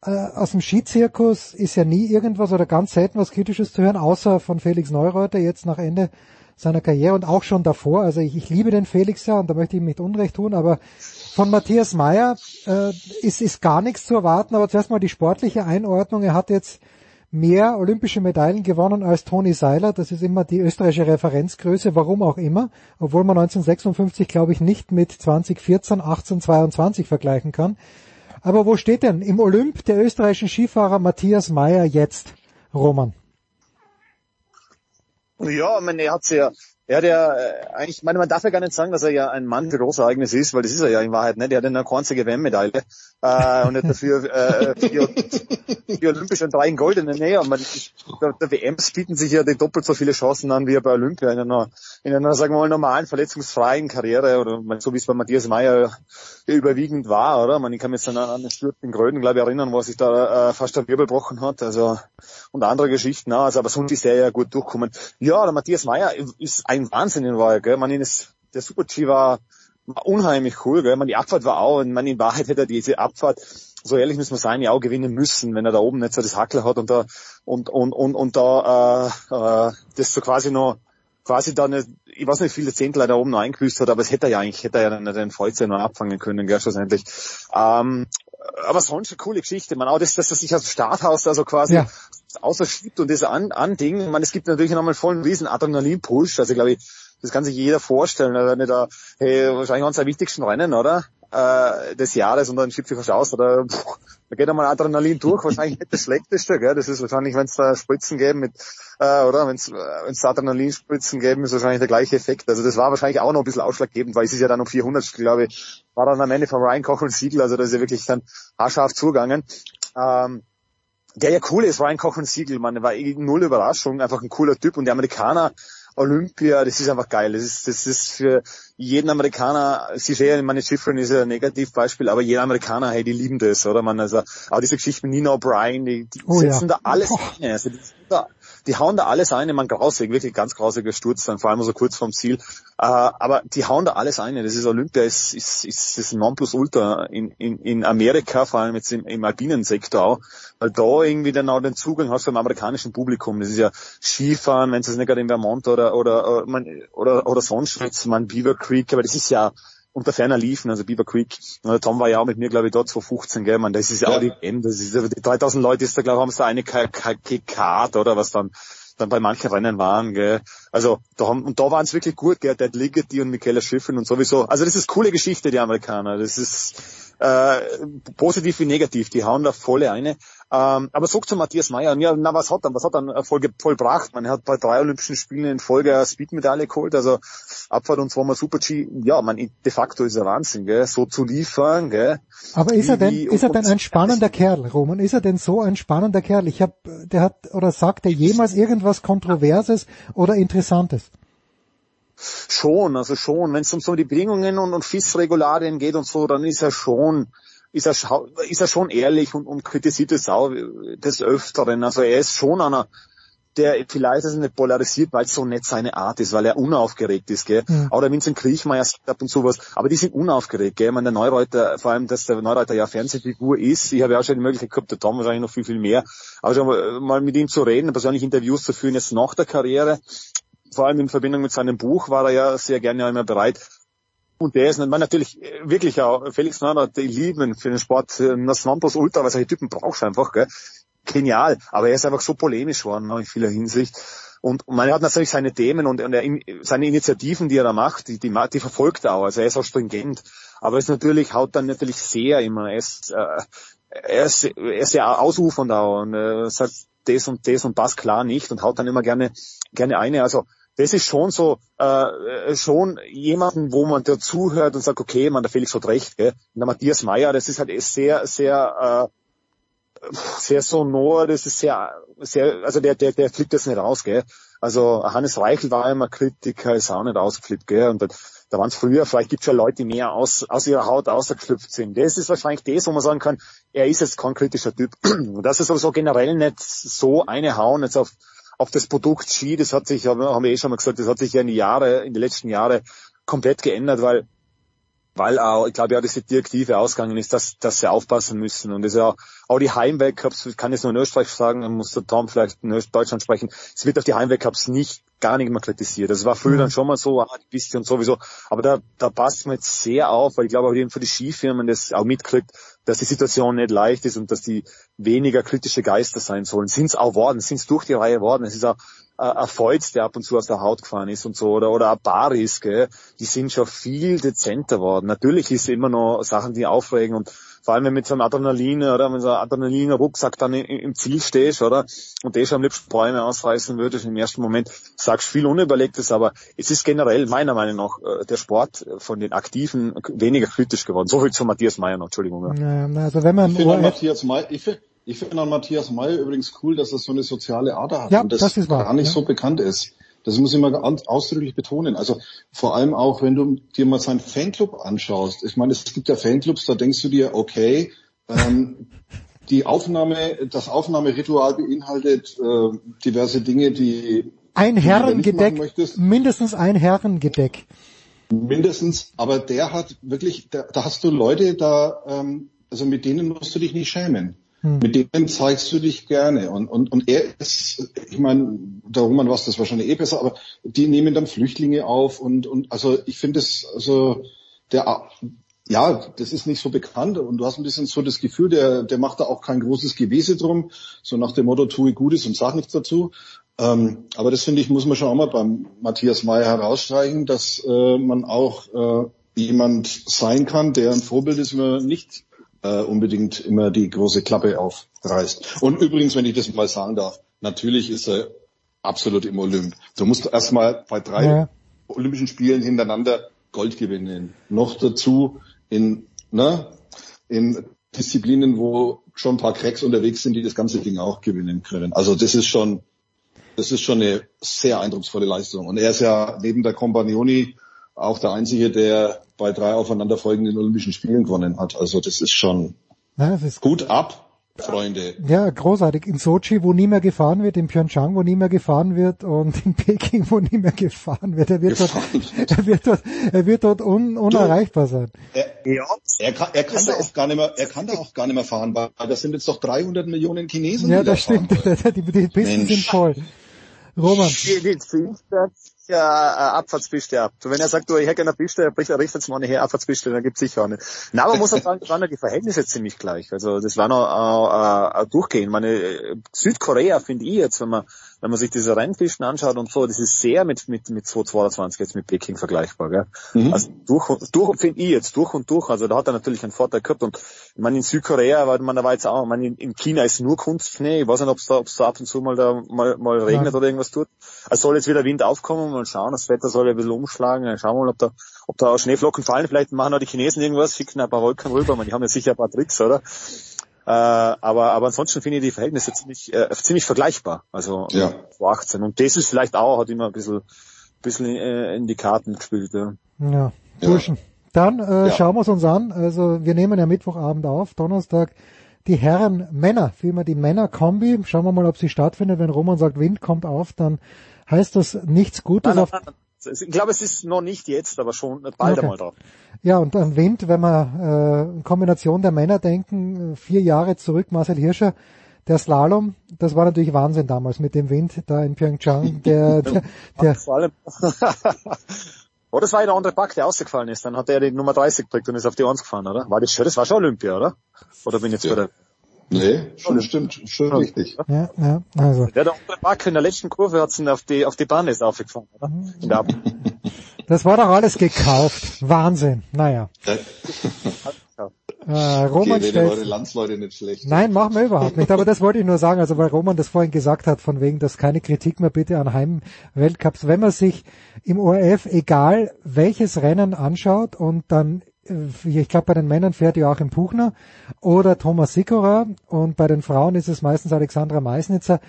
äh, aus dem Skizirkus ist ja nie irgendwas oder ganz selten was Kritisches zu hören, außer von Felix Neureuter jetzt nach Ende seiner Karriere und auch schon davor. Also ich, ich liebe den Felix ja und da möchte ich ihm nicht Unrecht tun, aber von Matthias Meyer äh, ist, ist gar nichts zu erwarten, aber zuerst mal die sportliche Einordnung. Er hat jetzt mehr olympische Medaillen gewonnen als Toni Seiler. Das ist immer die österreichische Referenzgröße, warum auch immer. Obwohl man 1956, glaube ich, nicht mit 2014, 18, 22 vergleichen kann. Aber wo steht denn im Olymp der österreichischen Skifahrer Matthias Meyer jetzt, Roman? Ja, ich meine, er hat ja er hat ja äh, eigentlich, ich meine, man darf ja gar nicht sagen, dass er ja ein Mann für Großereignisse ist, weil das ist er ja in Wahrheit nicht. Er hat eine einzige WM-Medaille äh, und hat dafür äh, vier, vier olympische und drei in goldene. Nee, und man, der, der WMs bieten sich ja die doppelt so viele Chancen an wie bei Olympia in einer, in einer, sagen wir mal, normalen, verletzungsfreien Karriere oder so wie es bei Matthias Meyer überwiegend war, oder? Man, ich kann mich jetzt an, den Sturz in Gröden, glaube ich, erinnern, wo er sich da äh, fast der Wirbel gebrochen hat, also und andere Geschichten, also aber sonst ist er ja gut durchgekommen. Ja, der Matthias Meyer ist ein Wahnsinn in Wahrheit, gell? Man, ist, der Super-G war, war unheimlich cool, gell? Man, die Abfahrt war auch, und man, in Wahrheit hätte er diese Abfahrt, so ehrlich muss man sein, ja auch gewinnen müssen, wenn er da oben nicht so das Hackel hat und da, und, und, und, und da, äh, äh, das so quasi noch, quasi da nicht, ich weiß nicht, wie viele Zehntel da oben noch eingebüßt hat, aber es hätte er ja eigentlich, hätte er ja dann den Feuze noch abfangen können, gell, schlussendlich. Ähm, aber sonst eine coole Geschichte, man, auch das, dass er sich aus dem Starthaus also quasi ja. außerschiebt und das an, an Ding. Man, es gibt natürlich nochmal vollen riesen Adrenalin-Push, also glaube ich, das kann sich jeder vorstellen, wenn da, hey, wahrscheinlich eines der wichtigsten Rennen, oder? Äh, des Jahres und dann schiebt sich was aus, oder, pff, da geht einmal Adrenalin durch, wahrscheinlich nicht das schlechteste, gell? Das ist wahrscheinlich, wenn es da Spritzen geben mit, äh, oder? Wenn es Adrenalinspritzen geben, ist wahrscheinlich der gleiche Effekt. Also das war wahrscheinlich auch noch ein bisschen ausschlaggebend, weil es ist ja dann um 400, glaube ich, war dann am Ende von Ryan Koch und Siegel, also das ist ja wirklich dann haarscharf zugegangen. Ähm, der ja cool ist, Ryan Koch und Siegel, man, war eh null Überraschung, einfach ein cooler Typ und die Amerikaner, Olympia, das ist einfach geil. Das ist, das ist für jeden Amerikaner, Sie sehen, meine Schifferin ist ja ein Negativbeispiel, aber jeder Amerikaner, hey, die lieben das, oder? Man, also, auch diese Geschichte mit Nina O'Brien, die, die oh, setzen ja. da alles rein. Also, die, da, die hauen da alles ein, man grausig, wirklich ganz grausiger Sturz, dann vor allem so kurz vorm Ziel. Äh, aber die hauen da alles ein. Das ist Olympia, ist, ist, ist, ist Nonplusultra in, in, in Amerika, vor allem jetzt im, im alpinen Sektor auch, weil da irgendwie dann auch den Zugang hast zum amerikanischen Publikum. Das ist ja Skifahren, wenn es nicht gerade in Vermont oder, oder, oder, oder, oder sonst was, man Beaver Creek, aber das ist ja unter ferner liefen, also Beaver Creek. Und Tom war ja auch mit mir, glaube ich, dort 2015, gell, man, das ist ja, ja. auch die M, das ist, die 3000 Leute ist da, glaube ich, haben sie da eine Karte oder was dann dann bei manchen Rennen waren. Gell. Also da haben, und da waren es wirklich gut, gell, Ted Ligety und Michaela Schiffrin und sowieso. Also das ist coole Geschichte, die Amerikaner. Das ist äh, positiv wie negativ, die hauen da volle eine. Ähm, aber so zu Matthias Meyer, ja, na was hat er, was hat er voll, vollbracht? Man hat bei drei Olympischen Spielen in Folge eine Speedmedaille geholt, also Abfahrt und zweimal Super-G, ja, man, de facto ist er Wahnsinn, gell, so zu liefern, gell. Aber ist er denn, wie, ist er denn ein spannender Kerl, Roman? Ist er denn so ein spannender Kerl? Ich habe, der hat, oder sagt er jemals irgendwas Kontroverses oder Interessantes? Schon, also schon. Wenn es um so die Bedingungen und, und FIS-Regularien geht und so, dann ist er schon, ist er, ist er schon ehrlich und, und kritisiert es auch des Öfteren. Also er ist schon einer, der vielleicht also nicht polarisiert, weil es so nicht seine Art ist, weil er unaufgeregt ist, gell. Mhm. Auch der Vincent Kriechmeier sagt ab und zu was, aber die sind unaufgeregt, gell. Ich meine, der Neureuter, vor allem, dass der Neureuter ja Fernsehfigur ist, ich habe ja auch schon die Möglichkeit gehabt, der Tom wahrscheinlich noch viel, viel mehr, aber schon mal mit ihm zu reden, persönlich Interviews zu führen, jetzt nach der Karriere, vor allem in Verbindung mit seinem Buch war er ja sehr gerne immer bereit. Und der ist man natürlich wirklich auch, Felix die lieben für den Sport, das Ultra, weil solche Typen brauchst du einfach, gell genial, aber er ist einfach so polemisch worden in vieler Hinsicht. Und man hat natürlich seine Themen und, und er, seine Initiativen, die er da macht, die, die, die verfolgt er auch. Also er ist auch stringent. Aber es natürlich haut dann natürlich sehr immer. Er ist, äh, er ist, er ist sehr ausufernd auch und äh, sagt das und das und passt klar nicht und haut dann immer gerne gerne eine. Also das ist schon so äh, schon jemanden, wo man dazuhört und sagt, okay, man, der Felix hat recht. Gell? Und der Matthias Meyer, das ist halt sehr, sehr äh, sehr sonor, das ist sehr, sehr, also der, der, der flippt das nicht raus, gell. Also Hannes Reichel war immer Kritiker, ist auch nicht ausgeflippt, gell. Und da, da waren es früher, vielleicht gibt es ja Leute, die mehr aus, aus ihrer Haut ausgeschlüpft sind. Das ist wahrscheinlich das, wo man sagen kann, er ist jetzt kein kritischer Typ. [clears throat] Und das ist sowieso generell nicht so eine Hauen jetzt auf, auf das Produkt Ski, das hat sich, haben wir eh schon mal gesagt, das hat sich ja in die Jahre, in den letzten Jahren komplett geändert, weil weil auch, ich glaube ja, diese Direktive ausgegangen ist, dass, dass sie aufpassen müssen. Und das ist ja auch die Heimweltcups, ich kann jetzt nur in Österreich sagen, dann muss der Tom vielleicht in Deutschland sprechen, es wird auf die Heimweltcups nicht gar nicht mehr kritisiert. Das war früher mhm. dann schon mal so, ah, die Piste und sowieso. Aber da, da passt man jetzt sehr auf, weil ich glaube auch eben für die Skifirmen das auch mitkriegt, dass die Situation nicht leicht ist und dass die weniger kritische Geister sein sollen. Sind es auch worden, sind es durch die Reihe worden. Es ist auch ein Feuz, der ab und zu aus der Haut gefahren ist und so, oder, oder ein Baris, gell, die sind schon viel dezenter worden. Natürlich ist immer noch Sachen, die aufregen und vor allem wenn mit so einem Adrenalin oder mit so einem Adrenalin-Rucksack dann im Ziel stehst, oder, und der schon am liebsten Bäume ausreißen würdest im ersten Moment, sagst viel Unüberlegtes, aber es ist generell meiner Meinung nach äh, der Sport von den Aktiven weniger kritisch geworden. So viel zu Matthias Meyer noch, Entschuldigung. Ja. also wenn man ich finde Matthias Meyer, ich finde ich finde an Matthias Meyer übrigens cool, dass er so eine soziale Ader hat ja, und das, das ist wahr, gar nicht ja. so bekannt ist. Das muss ich mal ausdrücklich betonen. Also vor allem auch, wenn du dir mal seinen Fanclub anschaust. Ich meine, es gibt ja Fanclubs, da denkst du dir, okay, ähm, die Aufnahme, das Aufnahmeritual beinhaltet äh, diverse Dinge, die ein Herrengedeck, mindestens ein Herrengedeck. Mindestens, aber der hat wirklich, da, da hast du Leute, da, ähm, also mit denen musst du dich nicht schämen. Hm. Mit denen zeigst du dich gerne. Und, und, und er ist, ich meine, der Roman weiß das wahrscheinlich eh besser, aber die nehmen dann Flüchtlinge auf und, und also ich finde es, also der ja, das ist nicht so bekannt und du hast ein bisschen so das Gefühl, der, der macht da auch kein großes Gewese drum, so nach dem Motto, tue Gutes und sag nichts dazu. Ähm, aber das finde ich, muss man schon auch mal beim Matthias Mayer herausstreichen, dass äh, man auch äh, jemand sein kann, der ein Vorbild ist, wenn man nicht äh, unbedingt immer die große Klappe aufreißt. Und übrigens, wenn ich das mal sagen darf, natürlich ist er absolut im Olymp. Du musst erstmal bei drei ja. Olympischen Spielen hintereinander Gold gewinnen. Noch dazu in, ne, in Disziplinen, wo schon ein paar Cracks unterwegs sind, die das ganze Ding auch gewinnen können. Also das ist schon, das ist schon eine sehr eindrucksvolle Leistung. Und er ist ja neben der Compagnoni auch der Einzige, der bei drei aufeinanderfolgenden Olympischen Spielen gewonnen hat. Also das ist schon ja, das ist gut ab. Freunde. Ja, großartig. In Sochi, wo nie mehr gefahren wird, in Pyeongchang, wo nie mehr gefahren wird und in Peking, wo nie mehr gefahren wird. Er wird dort, er wird dort, er wird dort un, unerreichbar sein. Er, er kann, er kann da auch gar nicht mehr, er kann da auch gar nicht mehr fahren, weil das sind jetzt doch 300 Millionen Chinesen. Ja, das stimmt. Die, [laughs] die Pisten sind voll. Roman ja äh, Abfahrtspiste ab. Wenn er sagt, du, ich hätte eine Piste, er richtet jetzt mal eine Abfahrtspiste, dann gibt's sicher nicht. Na, aber man muss auch sagen, waren ja die Verhältnisse ziemlich gleich. Also das war noch äh, äh, durchgehen. Meine Südkorea finde ich jetzt, wenn man wenn man sich diese Rennpisten anschaut und so, das ist sehr mit, mit, mit 222 jetzt mit Peking vergleichbar, gell? Mhm. Also durch, durch, finde ich jetzt, durch und durch, also da hat er natürlich einen Vorteil gehabt und ich meine, in Südkorea, weil man da war jetzt auch, ich meine, in, in China ist nur Kunstschnee, ich weiß nicht, ob es da, ob's da ab und zu mal da mal, mal regnet ja. oder irgendwas tut. Es soll jetzt wieder Wind aufkommen, mal schauen, das Wetter soll ein bisschen umschlagen, schauen wir mal, ob da, ob da Schneeflocken fallen, vielleicht machen auch die Chinesen irgendwas, schicken ein paar Wolken rüber, man, die haben ja sicher ein paar Tricks, oder? Äh, aber, aber ansonsten finde ich die Verhältnisse ziemlich, äh, ziemlich vergleichbar. Also ja. 18. Und das ist vielleicht auch, hat immer ein bisschen, bisschen äh, in die Karten gespielt. Ja, ja. Burschen. Dann äh, ja. schauen wir es uns an. Also wir nehmen ja Mittwochabend auf, Donnerstag die Herren Männer, vielmehr die Männer-Kombi. Schauen wir mal, ob sie stattfindet. Wenn Roman sagt, Wind kommt auf, dann heißt das nichts Gutes. Nein, nein, nein, ich glaube, es ist noch nicht jetzt, aber schon bald okay. einmal drauf. Ja, und am Wind, wenn wir äh, Kombination der Männer denken, vier Jahre zurück, Marcel Hirscher, der Slalom, das war natürlich Wahnsinn damals mit dem Wind da in Pyeongchang. Der, [laughs] der, der Vor allem. oh, das war ja der andere Pack, der ausgefallen ist. Dann hat er die Nummer 30 gekriegt und ist auf die 1 gefahren, oder? War das schon, das war schon Olympia, oder? Oder bin ich jetzt ja. bei der Nee, schon stimmt, schon richtig. Ja, ja, also. Der, der andere Back in der letzten Kurve hat ihn auf die, auf die Bahn ist aufgefahren, oder? Das war doch alles gekauft. Wahnsinn. Naja. Äh, Roman okay, stellt, eure Landsleute nicht schlecht. Nein, machen wir überhaupt nicht. Aber das wollte ich nur sagen, also weil Roman das vorhin gesagt hat, von wegen, dass keine Kritik mehr bitte an Heimweltcups. Wenn man sich im ORF, egal welches Rennen anschaut und dann äh, ich glaube, bei den Männern fährt ja auch im Buchner oder Thomas Sikora und bei den Frauen ist es meistens Alexandra Meisnitzer.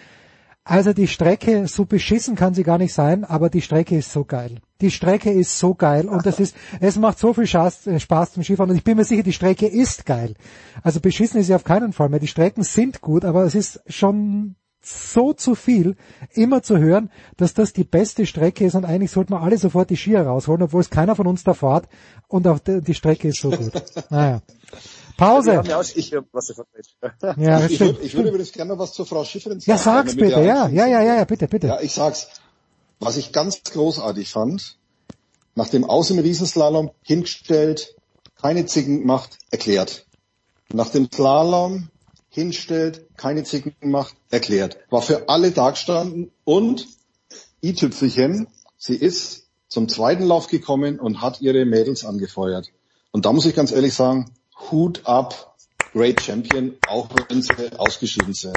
Also die Strecke, so beschissen kann sie gar nicht sein, aber die Strecke ist so geil. Die Strecke ist so geil und das [laughs] ist, es macht so viel Spaß, äh, Spaß zum Skifahren und ich bin mir sicher, die Strecke ist geil. Also beschissen ist sie auf keinen Fall mehr. Die Strecken sind gut, aber es ist schon so zu viel, immer zu hören, dass das die beste Strecke ist und eigentlich sollten wir alle sofort die Skier rausholen, obwohl es keiner von uns da fährt und auch die, die Strecke ist so gut. [laughs] Naja. Pause. Ja, ich, ja, ich, würde, ich würde übrigens gerne noch was zur Frau Schifferin sagen. Ja, sag's bitte, ja, ja, ja, ja, bitte, bitte. Ja, ich sag's. Was ich ganz großartig fand, nach dem Aus im Riesenslalom hingestellt, keine Zicken gemacht, erklärt. Nach dem Slalom hinstellt, keine Zicken macht, erklärt. War für alle dagestanden und i-Tüpfelchen, sie ist zum zweiten Lauf gekommen und hat ihre Mädels angefeuert. Und da muss ich ganz ehrlich sagen, Hut ab, Great Champion, auch wenn sie ausgeschieden sind.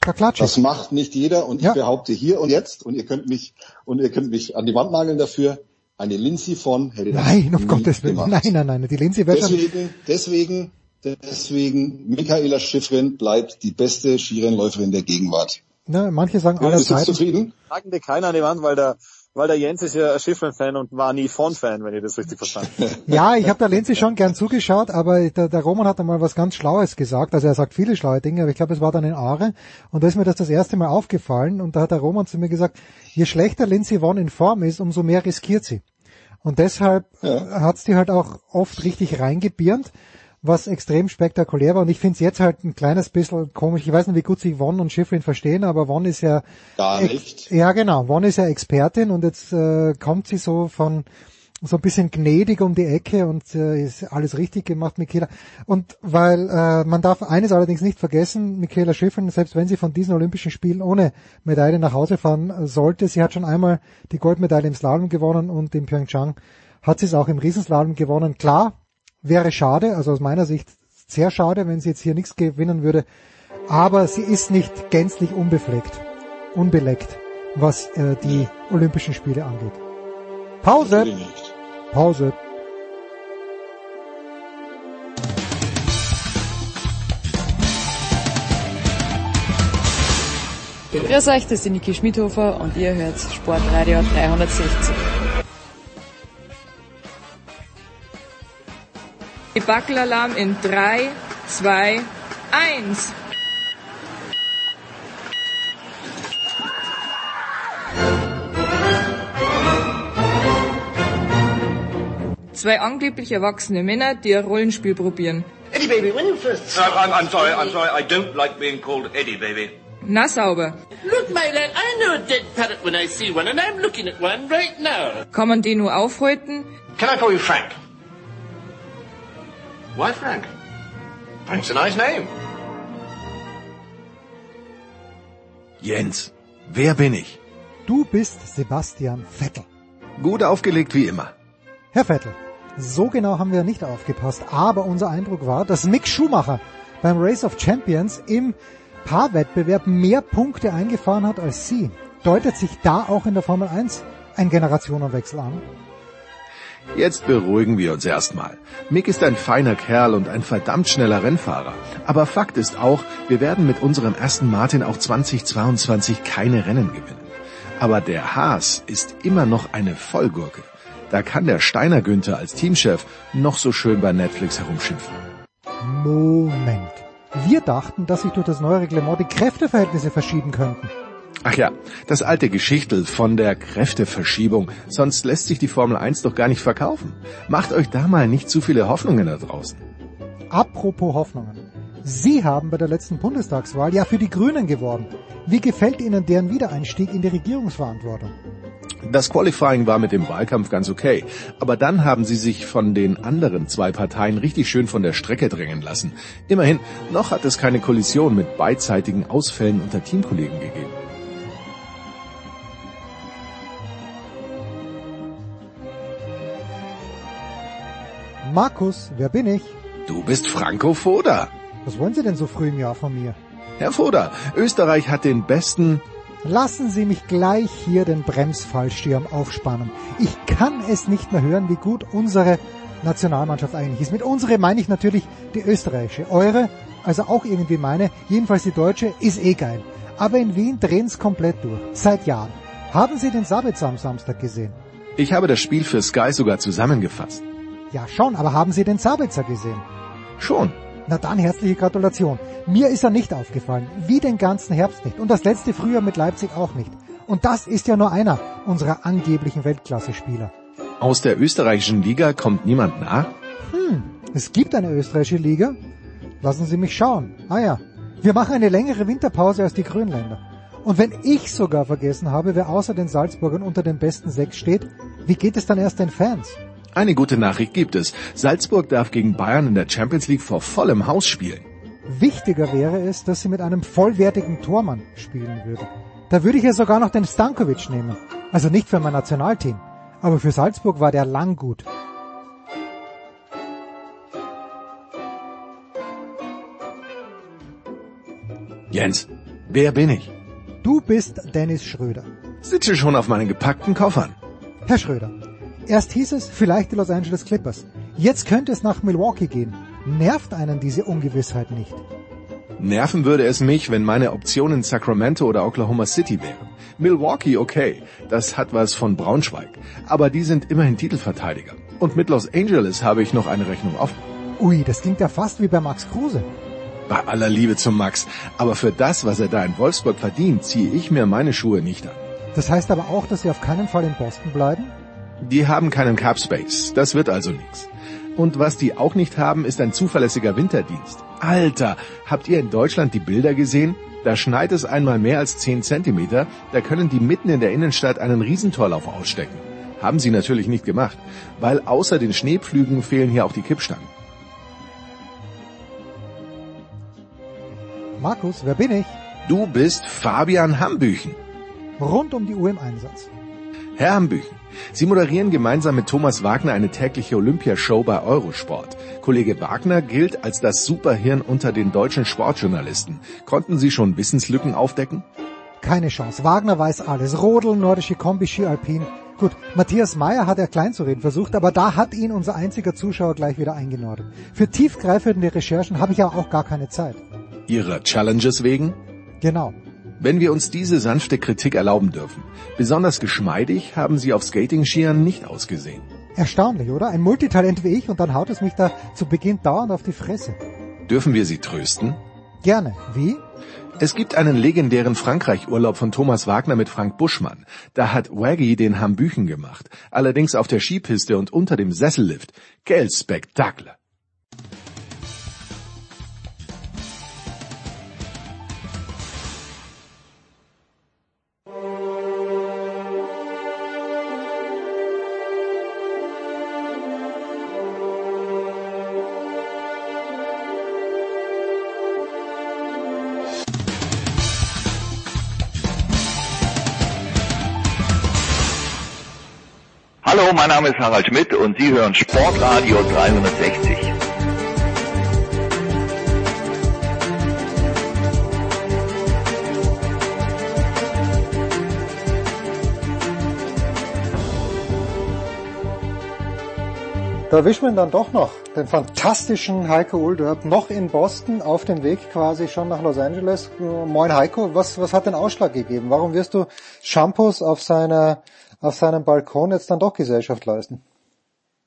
Da klatsche Das macht nicht jeder und ja. ich behaupte hier und jetzt und ihr könnt mich und ihr könnt mich an die Wand nageln dafür. Eine Lindsay von hätte das Nein, um Gottes Willen. Nein, nein, nein. Die Lindsay wäre deswegen, deswegen Deswegen, Michaela Schiffrin bleibt die beste Skirennläuferin der Gegenwart. Ja, manche sagen alle Zeiten. zufrieden? Sagen dir keiner an die Wand, weil der, weil der Jens ist ja Schiffrin-Fan und war nie Von-Fan, wenn ich das richtig verstanden habe. [laughs] ja, ich habe der Lenzi schon gern zugeschaut, aber der, der Roman hat einmal was ganz Schlaues gesagt. Also er sagt viele schlaue Dinge, aber ich glaube, es war dann in Aare. Und da ist mir das das erste Mal aufgefallen. Und da hat der Roman zu mir gesagt, je schlechter Lindsay Vonn in Form ist, umso mehr riskiert sie. Und deshalb ja. hat's die halt auch oft richtig reingebirnt was extrem spektakulär war. Und ich finde es jetzt halt ein kleines bisschen komisch. Ich weiß nicht, wie gut sich Won und Schifrin verstehen, aber Won ist ja... Gar nicht. Ja, genau. Won ist ja Expertin und jetzt äh, kommt sie so von so ein bisschen gnädig um die Ecke und äh, ist alles richtig gemacht, Michaela. Und weil äh, man darf eines allerdings nicht vergessen, Michaela Schifrin, selbst wenn sie von diesen Olympischen Spielen ohne Medaille nach Hause fahren sollte, sie hat schon einmal die Goldmedaille im Slalom gewonnen und in Pyeongchang hat sie es auch im Riesenslalom gewonnen. Klar, Wäre schade, also aus meiner Sicht sehr schade, wenn sie jetzt hier nichts gewinnen würde. Aber sie ist nicht gänzlich unbefleckt, unbeleckt, was äh, die Olympischen Spiele angeht. Pause. Pause. Grüß euch, das ist Niki Schmidhofer und ihr hört Sportradio 360. Wackelalarm in 3, 2, 1. Zwei angeblich erwachsene Männer, die ein Rollenspiel probieren. Eddie Baby, when you first... Uh, I'm, I'm sorry, I'm sorry, I don't like being called Eddie Baby. Na sauber. Look, my lad, I know a dead parrot when I see one, and I'm looking at one right now. Kann man den nur aufhalten? Can I call you Frank? Why Frank? Frank's a nice name. Jens, Wer bin ich? Du bist Sebastian Vettel. Gut aufgelegt wie immer. Herr Vettel, so genau haben wir nicht aufgepasst, aber unser Eindruck war, dass Mick Schumacher beim Race of Champions im Paarwettbewerb mehr Punkte eingefahren hat als Sie. Deutet sich da auch in der Formel 1 ein Generationenwechsel an? Jetzt beruhigen wir uns erstmal. Mick ist ein feiner Kerl und ein verdammt schneller Rennfahrer. Aber Fakt ist auch, wir werden mit unserem ersten Martin auch 2022 keine Rennen gewinnen. Aber der Haas ist immer noch eine Vollgurke. Da kann der Steiner Günther als Teamchef noch so schön bei Netflix herumschimpfen. Moment. Wir dachten, dass sich durch das neue Reglement die Kräfteverhältnisse verschieben könnten. Ach ja, das alte Geschichtel von der Kräfteverschiebung. Sonst lässt sich die Formel 1 doch gar nicht verkaufen. Macht euch da mal nicht zu viele Hoffnungen da draußen. Apropos Hoffnungen. Sie haben bei der letzten Bundestagswahl ja für die Grünen geworden. Wie gefällt Ihnen deren Wiedereinstieg in die Regierungsverantwortung? Das Qualifying war mit dem Wahlkampf ganz okay, aber dann haben sie sich von den anderen zwei Parteien richtig schön von der Strecke drängen lassen. Immerhin, noch hat es keine Kollision mit beidseitigen Ausfällen unter Teamkollegen gegeben. Markus, wer bin ich? Du bist Franco Foda. Was wollen Sie denn so früh im Jahr von mir? Herr Foda, Österreich hat den besten... Lassen Sie mich gleich hier den Bremsfallschirm aufspannen. Ich kann es nicht mehr hören, wie gut unsere Nationalmannschaft eigentlich ist. Mit unsere meine ich natürlich die österreichische. Eure, also auch irgendwie meine, jedenfalls die deutsche, ist eh geil. Aber in Wien drehen's komplett durch. Seit Jahren. Haben Sie den Sabitzer am Samstag gesehen? Ich habe das Spiel für Sky sogar zusammengefasst. Ja schon, aber haben Sie den Sabitzer gesehen? Schon. Na dann herzliche Gratulation. Mir ist er nicht aufgefallen, wie den ganzen Herbst nicht und das letzte Frühjahr mit Leipzig auch nicht. Und das ist ja nur einer unserer angeblichen Weltklasse-Spieler. Aus der österreichischen Liga kommt niemand nach? Hm, es gibt eine österreichische Liga. Lassen Sie mich schauen. Ah ja, wir machen eine längere Winterpause als die Grönländer. Und wenn ich sogar vergessen habe, wer außer den Salzburgern unter den besten sechs steht, wie geht es dann erst den Fans? Eine gute Nachricht gibt es. Salzburg darf gegen Bayern in der Champions League vor vollem Haus spielen. Wichtiger wäre es, dass sie mit einem vollwertigen Tormann spielen würde. Da würde ich ja sogar noch den Stankovic nehmen. Also nicht für mein Nationalteam. Aber für Salzburg war der lang gut. Jens, wer bin ich? Du bist Dennis Schröder. Sitze schon auf meinen gepackten Koffern. Herr Schröder, Erst hieß es vielleicht die Los Angeles Clippers. Jetzt könnte es nach Milwaukee gehen. Nervt einen diese Ungewissheit nicht? Nerven würde es mich, wenn meine Optionen Sacramento oder Oklahoma City wären. Milwaukee, okay, das hat was von Braunschweig. Aber die sind immerhin Titelverteidiger. Und mit Los Angeles habe ich noch eine Rechnung offen. Ui, das klingt ja fast wie bei Max Kruse. Bei aller Liebe zum Max. Aber für das, was er da in Wolfsburg verdient, ziehe ich mir meine Schuhe nicht an. Das heißt aber auch, dass Sie auf keinen Fall in Boston bleiben? Die haben keinen Cap Space. Das wird also nichts. Und was die auch nicht haben, ist ein zuverlässiger Winterdienst. Alter, habt ihr in Deutschland die Bilder gesehen? Da schneit es einmal mehr als 10 Zentimeter, da können die mitten in der Innenstadt einen Riesentorlauf ausstecken. Haben sie natürlich nicht gemacht, weil außer den Schneepflügen fehlen hier auch die Kippstangen. Markus, wer bin ich? Du bist Fabian Hambüchen. Rund um die Uhr im Einsatz. Herr Hambüchen, Sie moderieren gemeinsam mit Thomas Wagner eine tägliche Olympiashow bei Eurosport. Kollege Wagner gilt als das Superhirn unter den deutschen Sportjournalisten. Konnten Sie schon Wissenslücken aufdecken? Keine Chance. Wagner weiß alles. Rodel, nordische Kombi, Ski Alpin. Gut, Matthias Meyer hat er klein zu reden versucht, aber da hat ihn unser einziger Zuschauer gleich wieder eingenordet. Für tiefgreifende Recherchen habe ich aber auch gar keine Zeit. Ihrer Challenges wegen? Genau. Wenn wir uns diese sanfte Kritik erlauben dürfen. Besonders geschmeidig haben sie auf Skating-Skiern nicht ausgesehen. Erstaunlich, oder? Ein Multitalent wie ich und dann haut es mich da zu Beginn dauernd auf die Fresse. Dürfen wir Sie trösten? Gerne. Wie? Es gibt einen legendären Frankreich-Urlaub von Thomas Wagner mit Frank Buschmann. Da hat Waggy den Hambüchen gemacht. Allerdings auf der Skipiste und unter dem Sessellift. Quel Spektakel. Hallo, mein Name ist Harald Schmidt und Sie hören Sportradio 360. Da erwischt man dann doch noch den fantastischen Heiko Ulderb noch in Boston auf dem Weg quasi schon nach Los Angeles. Moin Heiko, was, was hat den Ausschlag gegeben? Warum wirst du Shampoos auf seiner, auf seinem Balkon jetzt dann doch Gesellschaft leisten?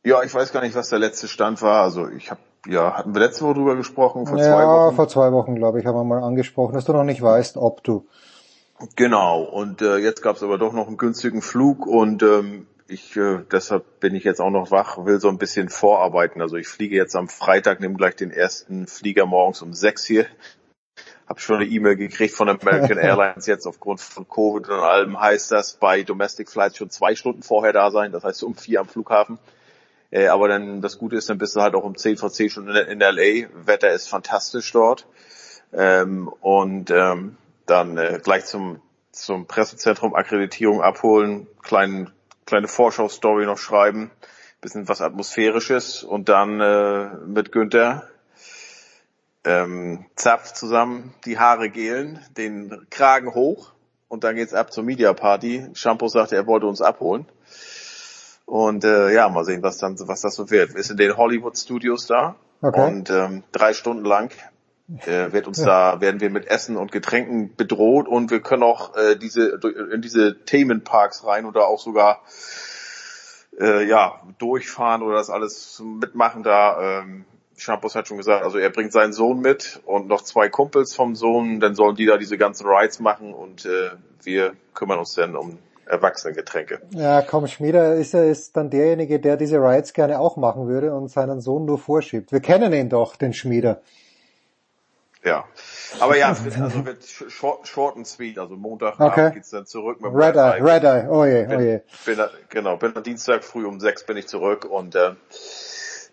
Ja, ich weiß gar nicht, was der letzte Stand war. Also ich habe, ja, hatten wir letzte Woche drüber gesprochen, vor ja, zwei Wochen? vor zwei Wochen, glaube ich, haben wir mal angesprochen, dass du noch nicht weißt, ob du. Genau, und äh, jetzt gab es aber doch noch einen günstigen Flug und ähm, ich äh, deshalb bin ich jetzt auch noch wach, will so ein bisschen vorarbeiten. Also ich fliege jetzt am Freitag, nehme gleich den ersten Flieger morgens um sechs hier. Hab schon eine E-Mail gekriegt von American [laughs] Airlines jetzt aufgrund von Covid und allem heißt das bei Domestic Flights schon zwei Stunden vorher da sein, das heißt um vier am Flughafen. Äh, aber dann das Gute ist, dann bist du halt auch um zehn vor zehn schon in, in LA. Wetter ist fantastisch dort. Ähm, und ähm, dann äh, gleich zum zum Pressezentrum Akkreditierung abholen, kleinen kleine Vorschau-Story noch schreiben, bisschen was Atmosphärisches und dann äh, mit Günther ähm, Zapf zusammen die Haare gelen, den Kragen hoch und dann geht's ab zur Media Party. Shampoo sagte, er wollte uns abholen. Und äh, ja, mal sehen, was dann was das so wird. Wir sind in den Hollywood Studios da okay. und ähm, drei Stunden lang äh, wird uns da werden wir mit Essen und Getränken bedroht und wir können auch äh, diese in diese Themenparks rein oder auch sogar äh, ja durchfahren oder das alles mitmachen da. Ähm, Schampus hat schon gesagt, also er bringt seinen Sohn mit und noch zwei Kumpels vom Sohn, dann sollen die da diese ganzen Rides machen und äh, wir kümmern uns dann um Erwachsenengetränke. Ja, komm, Schmieder ist ja ist dann derjenige, der diese Rides gerne auch machen würde und seinen Sohn nur vorschiebt. Wir kennen ihn doch, den Schmieder. Ja. Aber ja, also wird short, short and sweet. Also Montag okay. geht's dann zurück mit Red Eye, Red Eye, oh je, oh je. Bin, bin, genau, bin am Dienstag früh um sechs bin ich zurück und äh,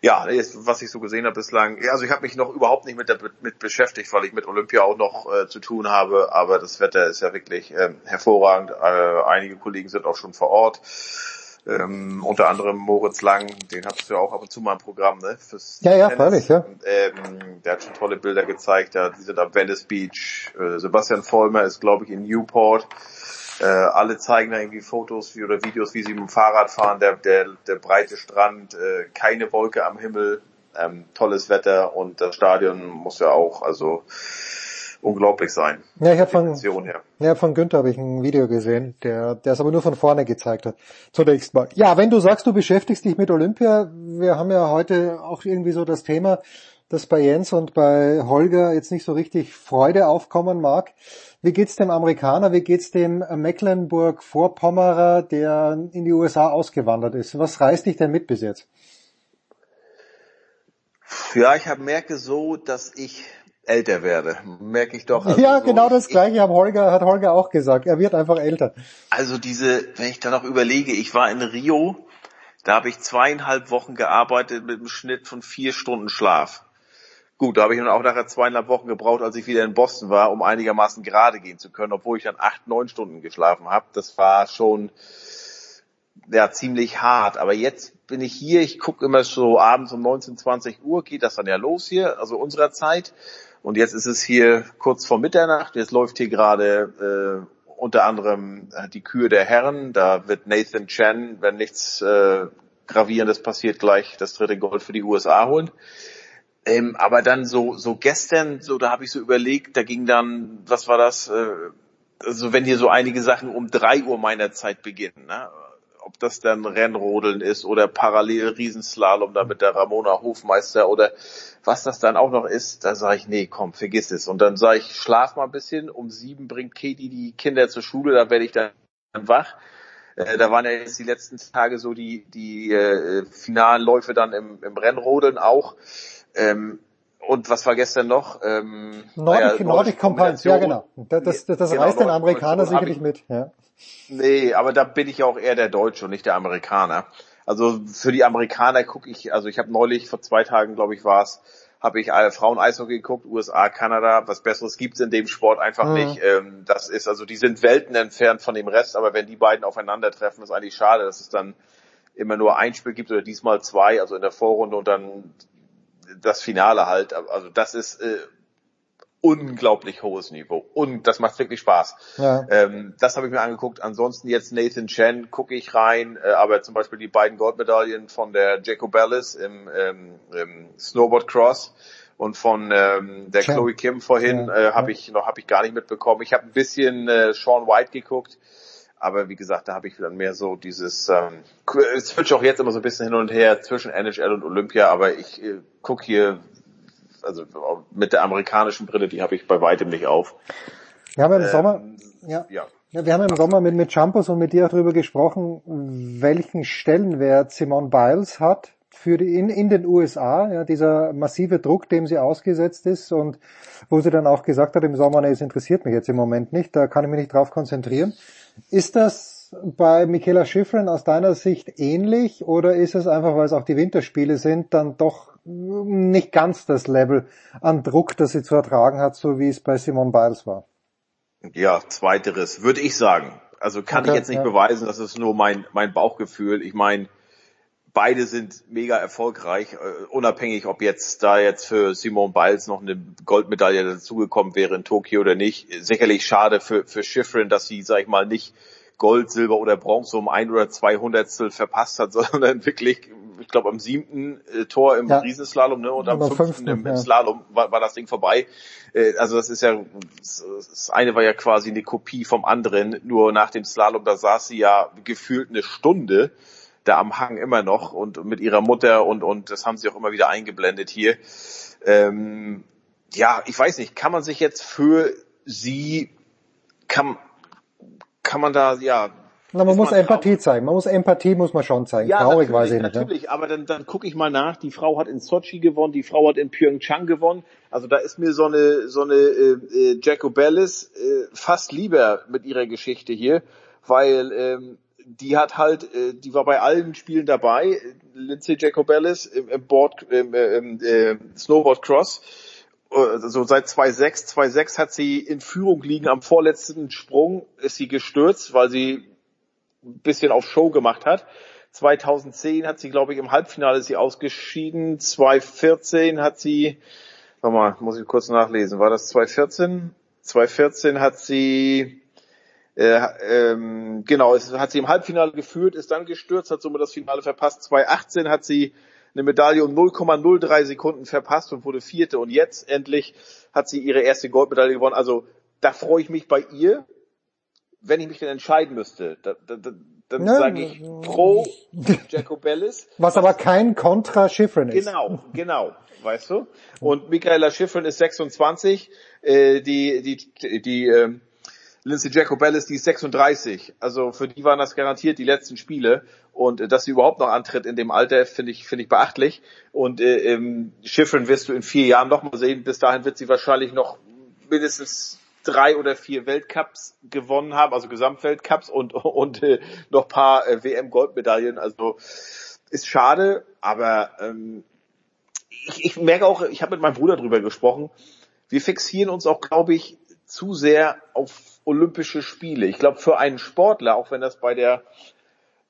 ja, was ich so gesehen habe bislang, ja, also ich habe mich noch überhaupt nicht mit, der, mit beschäftigt, weil ich mit Olympia auch noch äh, zu tun habe, aber das Wetter ist ja wirklich äh, hervorragend. Äh, einige Kollegen sind auch schon vor Ort. Ähm, unter anderem Moritz Lang, den hattest du ja auch ab und zu mal im Programm, ne? Fürs ja, ja, freilich, ja. Ähm, der hat schon tolle Bilder gezeigt, ja, die sind am Venice Beach. Äh, Sebastian Vollmer ist, glaube ich, in Newport. Äh, alle zeigen da irgendwie Fotos wie, oder Videos, wie sie mit dem Fahrrad fahren, der, der, der breite Strand, äh, keine Wolke am Himmel, ähm, tolles Wetter und das Stadion muss ja auch, also unglaublich sein. Ja, ich habe von, ja, von Günther habe ich ein Video gesehen, der, der es aber nur von vorne gezeigt hat. Zunächst mal. Ja, wenn du sagst, du beschäftigst dich mit Olympia, wir haben ja heute auch irgendwie so das Thema, dass bei Jens und bei Holger jetzt nicht so richtig Freude aufkommen mag. Wie geht's dem Amerikaner? Wie geht's dem Mecklenburg-Vorpommerer, der in die USA ausgewandert ist? Was reißt dich denn mit bis jetzt? Ja, ich hab, merke so, dass ich älter werde, merke ich doch. Also ja, so, genau das gleiche hat Holger, hat Holger auch gesagt. Er wird einfach älter. Also diese, wenn ich da noch überlege, ich war in Rio, da habe ich zweieinhalb Wochen gearbeitet mit einem Schnitt von vier Stunden Schlaf. Gut, da habe ich dann auch nachher zweieinhalb Wochen gebraucht, als ich wieder in Boston war, um einigermaßen gerade gehen zu können, obwohl ich dann acht, neun Stunden geschlafen habe. Das war schon ja ziemlich hart. Aber jetzt bin ich hier, ich gucke immer so abends um 19, 20 Uhr, geht das dann ja los hier, also unserer Zeit. Und jetzt ist es hier kurz vor Mitternacht. Jetzt läuft hier gerade äh, unter anderem äh, die Kühe der Herren. Da wird Nathan Chen, wenn nichts äh, Gravierendes passiert, gleich das dritte Gold für die USA holen. Ähm, aber dann so, so gestern, so da habe ich so überlegt, da ging dann, was war das? Äh, also wenn hier so einige Sachen um drei Uhr meiner Zeit beginnen, ne? ob das dann Rennrodeln ist oder parallel Riesenslalom da mit der Ramona Hofmeister oder was das dann auch noch ist, da sage ich, nee, komm, vergiss es. Und dann sage ich, schlaf mal ein bisschen, um sieben bringt Katie die Kinder zur Schule, da werde ich dann wach. Äh, da waren ja jetzt die letzten Tage so die, die äh, finalen Läufe dann im, im Rennrodeln auch. Ähm, und was war gestern noch? Ähm, Nordic, naja, Nordic Compliance, ja genau. Das, das, das genau, reißt den Amerikaner sicherlich mit. Ja. Nee, aber da bin ich ja auch eher der Deutsche und nicht der Amerikaner. Also für die Amerikaner gucke ich, also ich habe neulich vor zwei Tagen, glaube ich, war es, habe ich Frauen Eishockey geguckt, USA, Kanada, was Besseres gibt's in dem Sport einfach mhm. nicht. Ähm, das ist, also die sind Welten entfernt von dem Rest, aber wenn die beiden aufeinandertreffen, ist eigentlich schade. Das ist dann immer nur ein Spiel gibt oder diesmal zwei, also in der Vorrunde und dann das Finale halt. Also das ist äh, unglaublich hohes Niveau und das macht wirklich Spaß. Ja. Ähm, das habe ich mir angeguckt. Ansonsten jetzt Nathan Chen gucke ich rein, äh, aber zum Beispiel die beiden Goldmedaillen von der Jacobellis im, ähm, im Snowboard Cross und von ähm, der Chen. Chloe Kim vorhin ja, äh, habe ja. ich noch habe ich gar nicht mitbekommen. Ich habe ein bisschen äh, Sean White geguckt. Aber wie gesagt, da habe ich dann mehr so dieses, ähm, es switch auch jetzt immer so ein bisschen hin und her zwischen NHL und Olympia, aber ich äh, gucke hier also mit der amerikanischen Brille, die habe ich bei weitem nicht auf. Wir haben ja im ähm, Sommer, ja. ja. Ja, wir haben im Sommer mit, mit Champos und mit dir auch darüber gesprochen, welchen Stellenwert Simone Biles hat für die, in, in den USA, ja, dieser massive Druck, dem sie ausgesetzt ist und wo sie dann auch gesagt hat im Sommer, nee, es interessiert mich jetzt im Moment nicht, da kann ich mich nicht drauf konzentrieren. Ist das bei Michaela Schifrin aus deiner Sicht ähnlich oder ist es einfach, weil es auch die Winterspiele sind, dann doch nicht ganz das Level an Druck, das sie zu ertragen hat, so wie es bei Simon Biles war. Ja, zweiteres, würde ich sagen. Also kann okay, ich jetzt nicht ja. beweisen, das ist nur mein, mein Bauchgefühl. Ich meine, beide sind mega erfolgreich, uh, unabhängig, ob jetzt da jetzt für Simon Biles noch eine Goldmedaille dazugekommen wäre in Tokio oder nicht. Sicherlich schade für, für Schifrin, dass sie, sag ich mal, nicht Gold, Silber oder Bronze um ein oder zwei Hundertstel verpasst hat, [laughs] sondern wirklich ich glaube, am siebten äh, Tor im ja. Riesenslalom ne, und am fünften im, im Slalom war, war das Ding vorbei. Äh, also das ist ja, das eine war ja quasi eine Kopie vom anderen, nur nach dem Slalom, da saß sie ja gefühlt eine Stunde da am Hang immer noch und mit ihrer Mutter und, und das haben sie auch immer wieder eingeblendet hier. Ähm, ja, ich weiß nicht, kann man sich jetzt für sie, kann, kann man da, ja, na, man muss Empathie traurig. zeigen. Man muss Empathie muss man schon zeigen. Ja, Traurig weiß ich nicht. Natürlich, ne? aber dann, dann gucke ich mal nach. Die Frau hat in Sochi gewonnen, die Frau hat in Pyeongchang gewonnen. Also da ist mir so eine so eine äh, äh, Jacobellis äh, fast lieber mit ihrer Geschichte hier, weil ähm, die hat halt, äh, die war bei allen Spielen dabei. Lindsay Jacobellis im, im Board, im, äh, im äh, Snowboard Cross so seit 2.6, 2.6 hat sie in Führung liegen am vorletzten Sprung, ist sie gestürzt, weil sie ein bisschen auf Show gemacht hat. 2010 hat sie, glaube ich, im Halbfinale sie ausgeschieden. 2014 hat sie, warte mal, muss ich kurz nachlesen, war das 2014? 2014 hat sie, äh, ähm, genau, es hat sie im Halbfinale geführt, ist dann gestürzt, hat somit das Finale verpasst. 2018 hat sie eine Medaille um 0,03 Sekunden verpasst und wurde Vierte. Und jetzt endlich hat sie ihre erste Goldmedaille gewonnen. Also da freue ich mich bei ihr wenn ich mich denn entscheiden müsste, da, da, da, dann ja, sage ich pro [laughs] Jacobellis. Was aber kein Contra Schifrin ist. Genau, genau, weißt du. Und Michaela Schifrin ist 26, äh, die die die äh, Lindsay Jacobellis, die ist 36. Also für die waren das garantiert die letzten Spiele und äh, dass sie überhaupt noch antritt in dem Alter, finde ich finde ich beachtlich. Und äh, ähm, Schifrin wirst du in vier Jahren noch mal sehen. Bis dahin wird sie wahrscheinlich noch mindestens drei oder vier Weltcups gewonnen haben, also Gesamtweltcups und, [laughs] und äh, noch paar äh, WM-Goldmedaillen. Also ist schade, aber ähm, ich, ich merke auch, ich habe mit meinem Bruder drüber gesprochen, wir fixieren uns auch, glaube ich, zu sehr auf Olympische Spiele. Ich glaube, für einen Sportler, auch wenn das bei der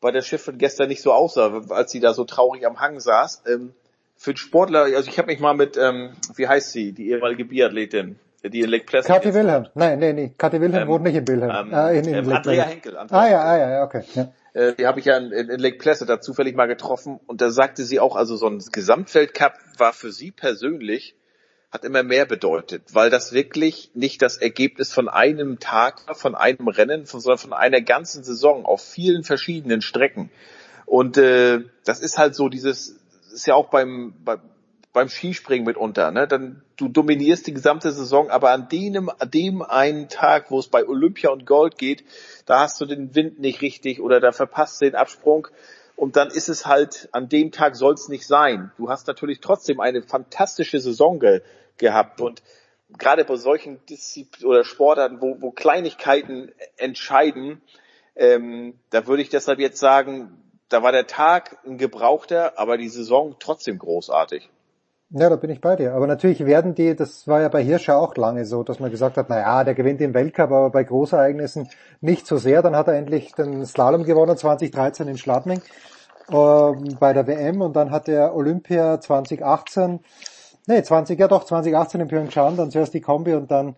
bei der Schiffin gestern nicht so aussah, als sie da so traurig am Hang saß, ähm, für einen Sportler, also ich habe mich mal mit, ähm, wie heißt sie, die ehemalige Biathletin, die in Lake Placid. Kathi Wilhelm. Nein, nee, nee. Kathi Wilhelm ähm, wohnt nicht in Wilhelm. Ähm, äh, in, in ähm, Andrea Henkel. Andrea ah ja, ah ja, okay. Ja. Äh, die habe ich ja in, in Lake Placid da zufällig mal getroffen und da sagte sie auch, also so ein Gesamtfeldcup war für sie persönlich hat immer mehr bedeutet, weil das wirklich nicht das Ergebnis von einem Tag, von einem Rennen, sondern von einer ganzen Saison auf vielen verschiedenen Strecken. Und äh, das ist halt so dieses, ist ja auch beim, bei, beim Skispringen mitunter, ne? Dann du dominierst die gesamte Saison, aber an dem, an dem einen Tag, wo es bei Olympia und Gold geht, da hast du den Wind nicht richtig oder da verpasst du den Absprung und dann ist es halt, an dem Tag soll es nicht sein. Du hast natürlich trotzdem eine fantastische Saison ge gehabt und gerade bei solchen Disziplinen oder Sportarten, wo, wo Kleinigkeiten entscheiden, ähm, da würde ich deshalb jetzt sagen, da war der Tag ein gebrauchter, aber die Saison trotzdem großartig. Ja, da bin ich bei dir. Aber natürlich werden die, das war ja bei Hirscher auch lange so, dass man gesagt hat, na ja, der gewinnt im Weltcup, aber bei Großereignissen nicht so sehr. Dann hat er endlich den Slalom gewonnen, 2013 in Schladming. äh, bei der WM und dann hat er Olympia 2018, nee 20, ja doch 2018 in Pyeongchang, dann zuerst die Kombi und dann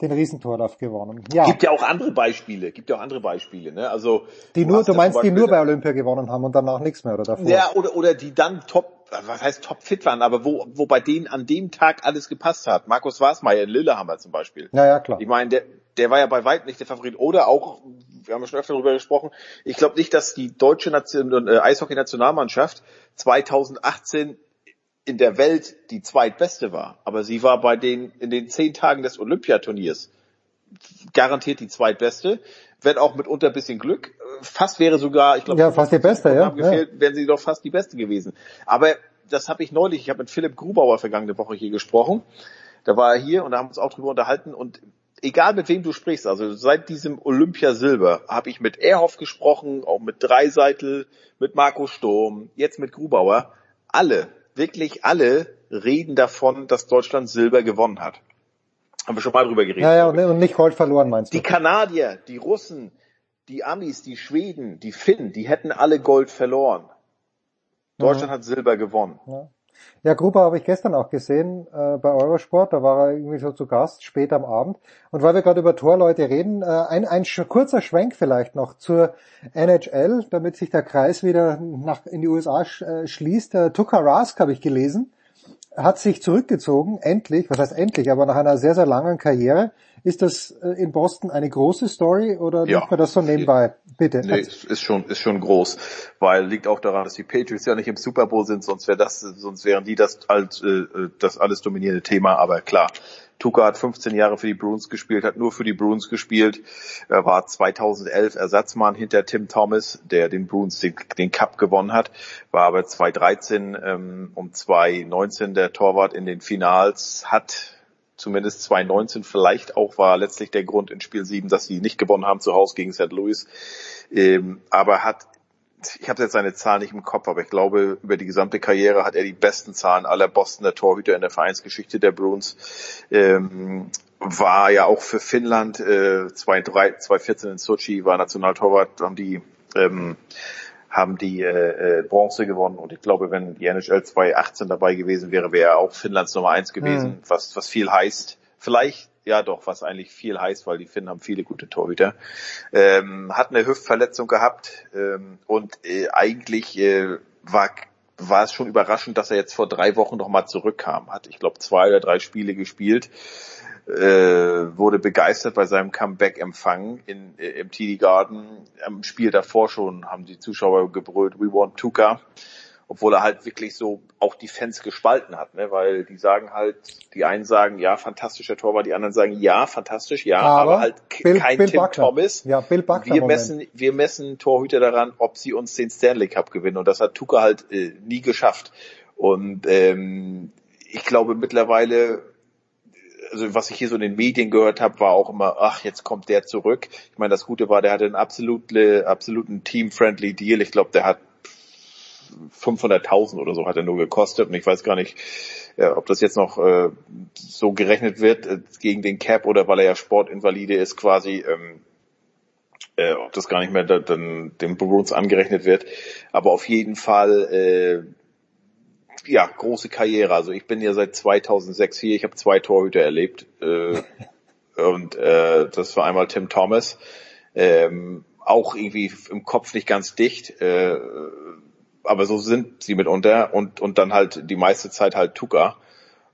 den Riesentorlauf gewonnen. Ja. Gibt ja auch andere Beispiele, gibt ja auch andere Beispiele, ne? Also die nur, du meinst, die nur bei Olympia gewonnen haben und danach nichts mehr oder davor? Ja, oder oder die dann top, was heißt top fit waren, aber wo wo bei denen an dem Tag alles gepasst hat. Markus Wasmeier in Lillehammer zum Beispiel. Ja, ja, klar. Ich meine, der der war ja bei weitem nicht der Favorit oder auch wir haben schon öfter darüber gesprochen. Ich glaube nicht, dass die deutsche Nation, äh, Eishockey-Nationalmannschaft 2018 in der Welt die zweitbeste war. Aber sie war bei den, in den zehn Tagen des Olympiaturniers garantiert die zweitbeste. Wenn auch mitunter ein bisschen Glück. Fast wäre sogar, ich glaube, ja, fast die beste, ja. Gefehlt, ja. wären sie doch fast die beste gewesen. Aber das habe ich neulich, ich habe mit Philipp Grubauer vergangene Woche hier gesprochen. Da war er hier und da haben wir uns auch drüber unterhalten und egal mit wem du sprichst, also seit diesem Olympia Silber habe ich mit Erhoff gesprochen, auch mit Dreiseitel, mit Marco Sturm, jetzt mit Grubauer. Alle wirklich alle reden davon, dass Deutschland Silber gewonnen hat. Haben wir schon mal drüber geredet. Ja, ja, und nicht Gold verloren meinst du? Die Kanadier, die Russen, die Amis, die Schweden, die Finnen, die hätten alle Gold verloren. Deutschland mhm. hat Silber gewonnen. Ja. Ja, Gruber habe ich gestern auch gesehen äh, bei Eurosport, da war er irgendwie so zu Gast, spät am Abend. Und weil wir gerade über Torleute reden, äh, ein, ein kurzer Schwenk vielleicht noch zur NHL, damit sich der Kreis wieder nach in die USA sch, äh, schließt. Äh, Tuka Rask habe ich gelesen, hat sich zurückgezogen, endlich, was heißt endlich, aber nach einer sehr, sehr langen Karriere. Ist das äh, in Boston eine große Story oder ja. nimmt man das so nebenbei? Bitte. Nee, ist schon, ist schon groß, weil liegt auch daran, dass die Patriots ja nicht im Super Bowl sind, sonst wäre das, sonst wären die das halt, äh, das alles dominierende Thema, aber klar. Tuka hat 15 Jahre für die Bruins gespielt, hat nur für die Bruins gespielt. Er war 2011 Ersatzmann hinter Tim Thomas, der den Bruins den, den Cup gewonnen hat, war aber 2013 ähm, um 2019 der Torwart in den Finals, hat zumindest 2019 vielleicht auch war letztlich der Grund in Spiel 7, dass sie nicht gewonnen haben zu Hause gegen St. Louis. Ähm, aber hat, ich habe jetzt seine Zahlen nicht im Kopf, aber ich glaube, über die gesamte Karriere hat er die besten Zahlen aller Bostoner Torhüter in der Vereinsgeschichte der Bruins. Ähm, war ja auch für Finnland äh, 2014 in Sochi, war Nationaltorwart, haben die ähm, haben die äh, äh, Bronze gewonnen und ich glaube, wenn die NHL 2018 dabei gewesen wäre, wäre er auch Finnlands Nummer eins gewesen, mhm. was, was viel heißt. Vielleicht, ja doch, was eigentlich viel heißt, weil die Finnen haben viele gute Torhüter. Ähm, hat eine Hüftverletzung gehabt ähm, und äh, eigentlich äh, war war es schon überraschend, dass er jetzt vor drei Wochen nochmal zurückkam. Hat, ich glaube, zwei oder drei Spiele gespielt äh, wurde begeistert bei seinem Comeback empfangen in, äh, im TD Garden. Am Spiel davor schon haben die Zuschauer gebrüllt, we want Tuka. Obwohl er halt wirklich so auch die Fans gespalten hat, ne? weil die sagen halt, die einen sagen, ja, fantastischer Torwart, die anderen sagen, ja, fantastisch, ja, aber, aber halt Bill, kein Bill Tim Buckner. Thomas. Ja, Bill Buckner wir messen, wir messen Torhüter daran, ob sie uns den Stanley Cup gewinnen und das hat Tuka halt äh, nie geschafft. Und ähm, ich glaube mittlerweile also was ich hier so in den Medien gehört habe, war auch immer, ach, jetzt kommt der zurück. Ich meine, das Gute war, der hatte einen absolute, absoluten Team-friendly Deal. Ich glaube, der hat 500.000 oder so hat er nur gekostet und ich weiß gar nicht, äh, ob das jetzt noch äh, so gerechnet wird äh, gegen den Cap oder weil er ja Sportinvalide ist quasi, ähm, äh, ob das gar nicht mehr da, dann dem Bruins angerechnet wird. Aber auf jeden Fall äh, ja, große Karriere. Also ich bin ja seit 2006 hier. Ich habe zwei Torhüter erlebt. Äh, [laughs] und äh, das war einmal Tim Thomas. Ähm, auch irgendwie im Kopf nicht ganz dicht. Äh, aber so sind sie mitunter. Und, und dann halt die meiste Zeit halt Tuka.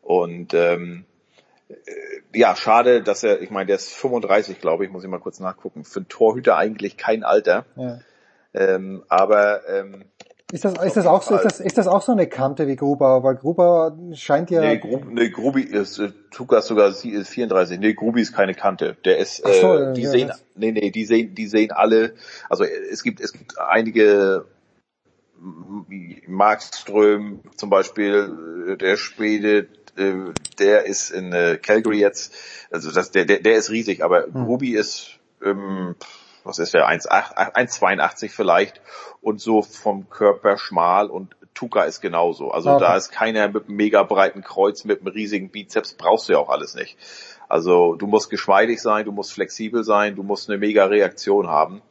Und ähm, äh, ja, schade, dass er, ich meine, der ist 35, glaube ich, muss ich mal kurz nachgucken. Für einen Torhüter eigentlich kein Alter. Ja. Ähm, aber ähm, ist das, ist das auch so, ist das, ist das auch so eine Kante wie Gruber? Weil Gruber scheint ja. Nee, Grub, nee Grubi ist, äh, Tukas sogar ist 34. Nee, Grubi ist keine Kante. Der ist, so, äh, die ja, sehen, nee, nee, die sehen, die sehen alle, also es gibt, es gibt einige, Markström zum Beispiel, äh, der Schwede, äh, der ist in Calgary jetzt, also das, der, der, der ist riesig, aber hm. Grubi ist, ähm, was ist der, 1,82 vielleicht und so vom Körper schmal und Tuka ist genauso. Also okay. da ist keiner mit einem mega breiten Kreuz, mit einem riesigen Bizeps, brauchst du ja auch alles nicht. Also du musst geschmeidig sein, du musst flexibel sein, du musst eine mega Reaktion haben.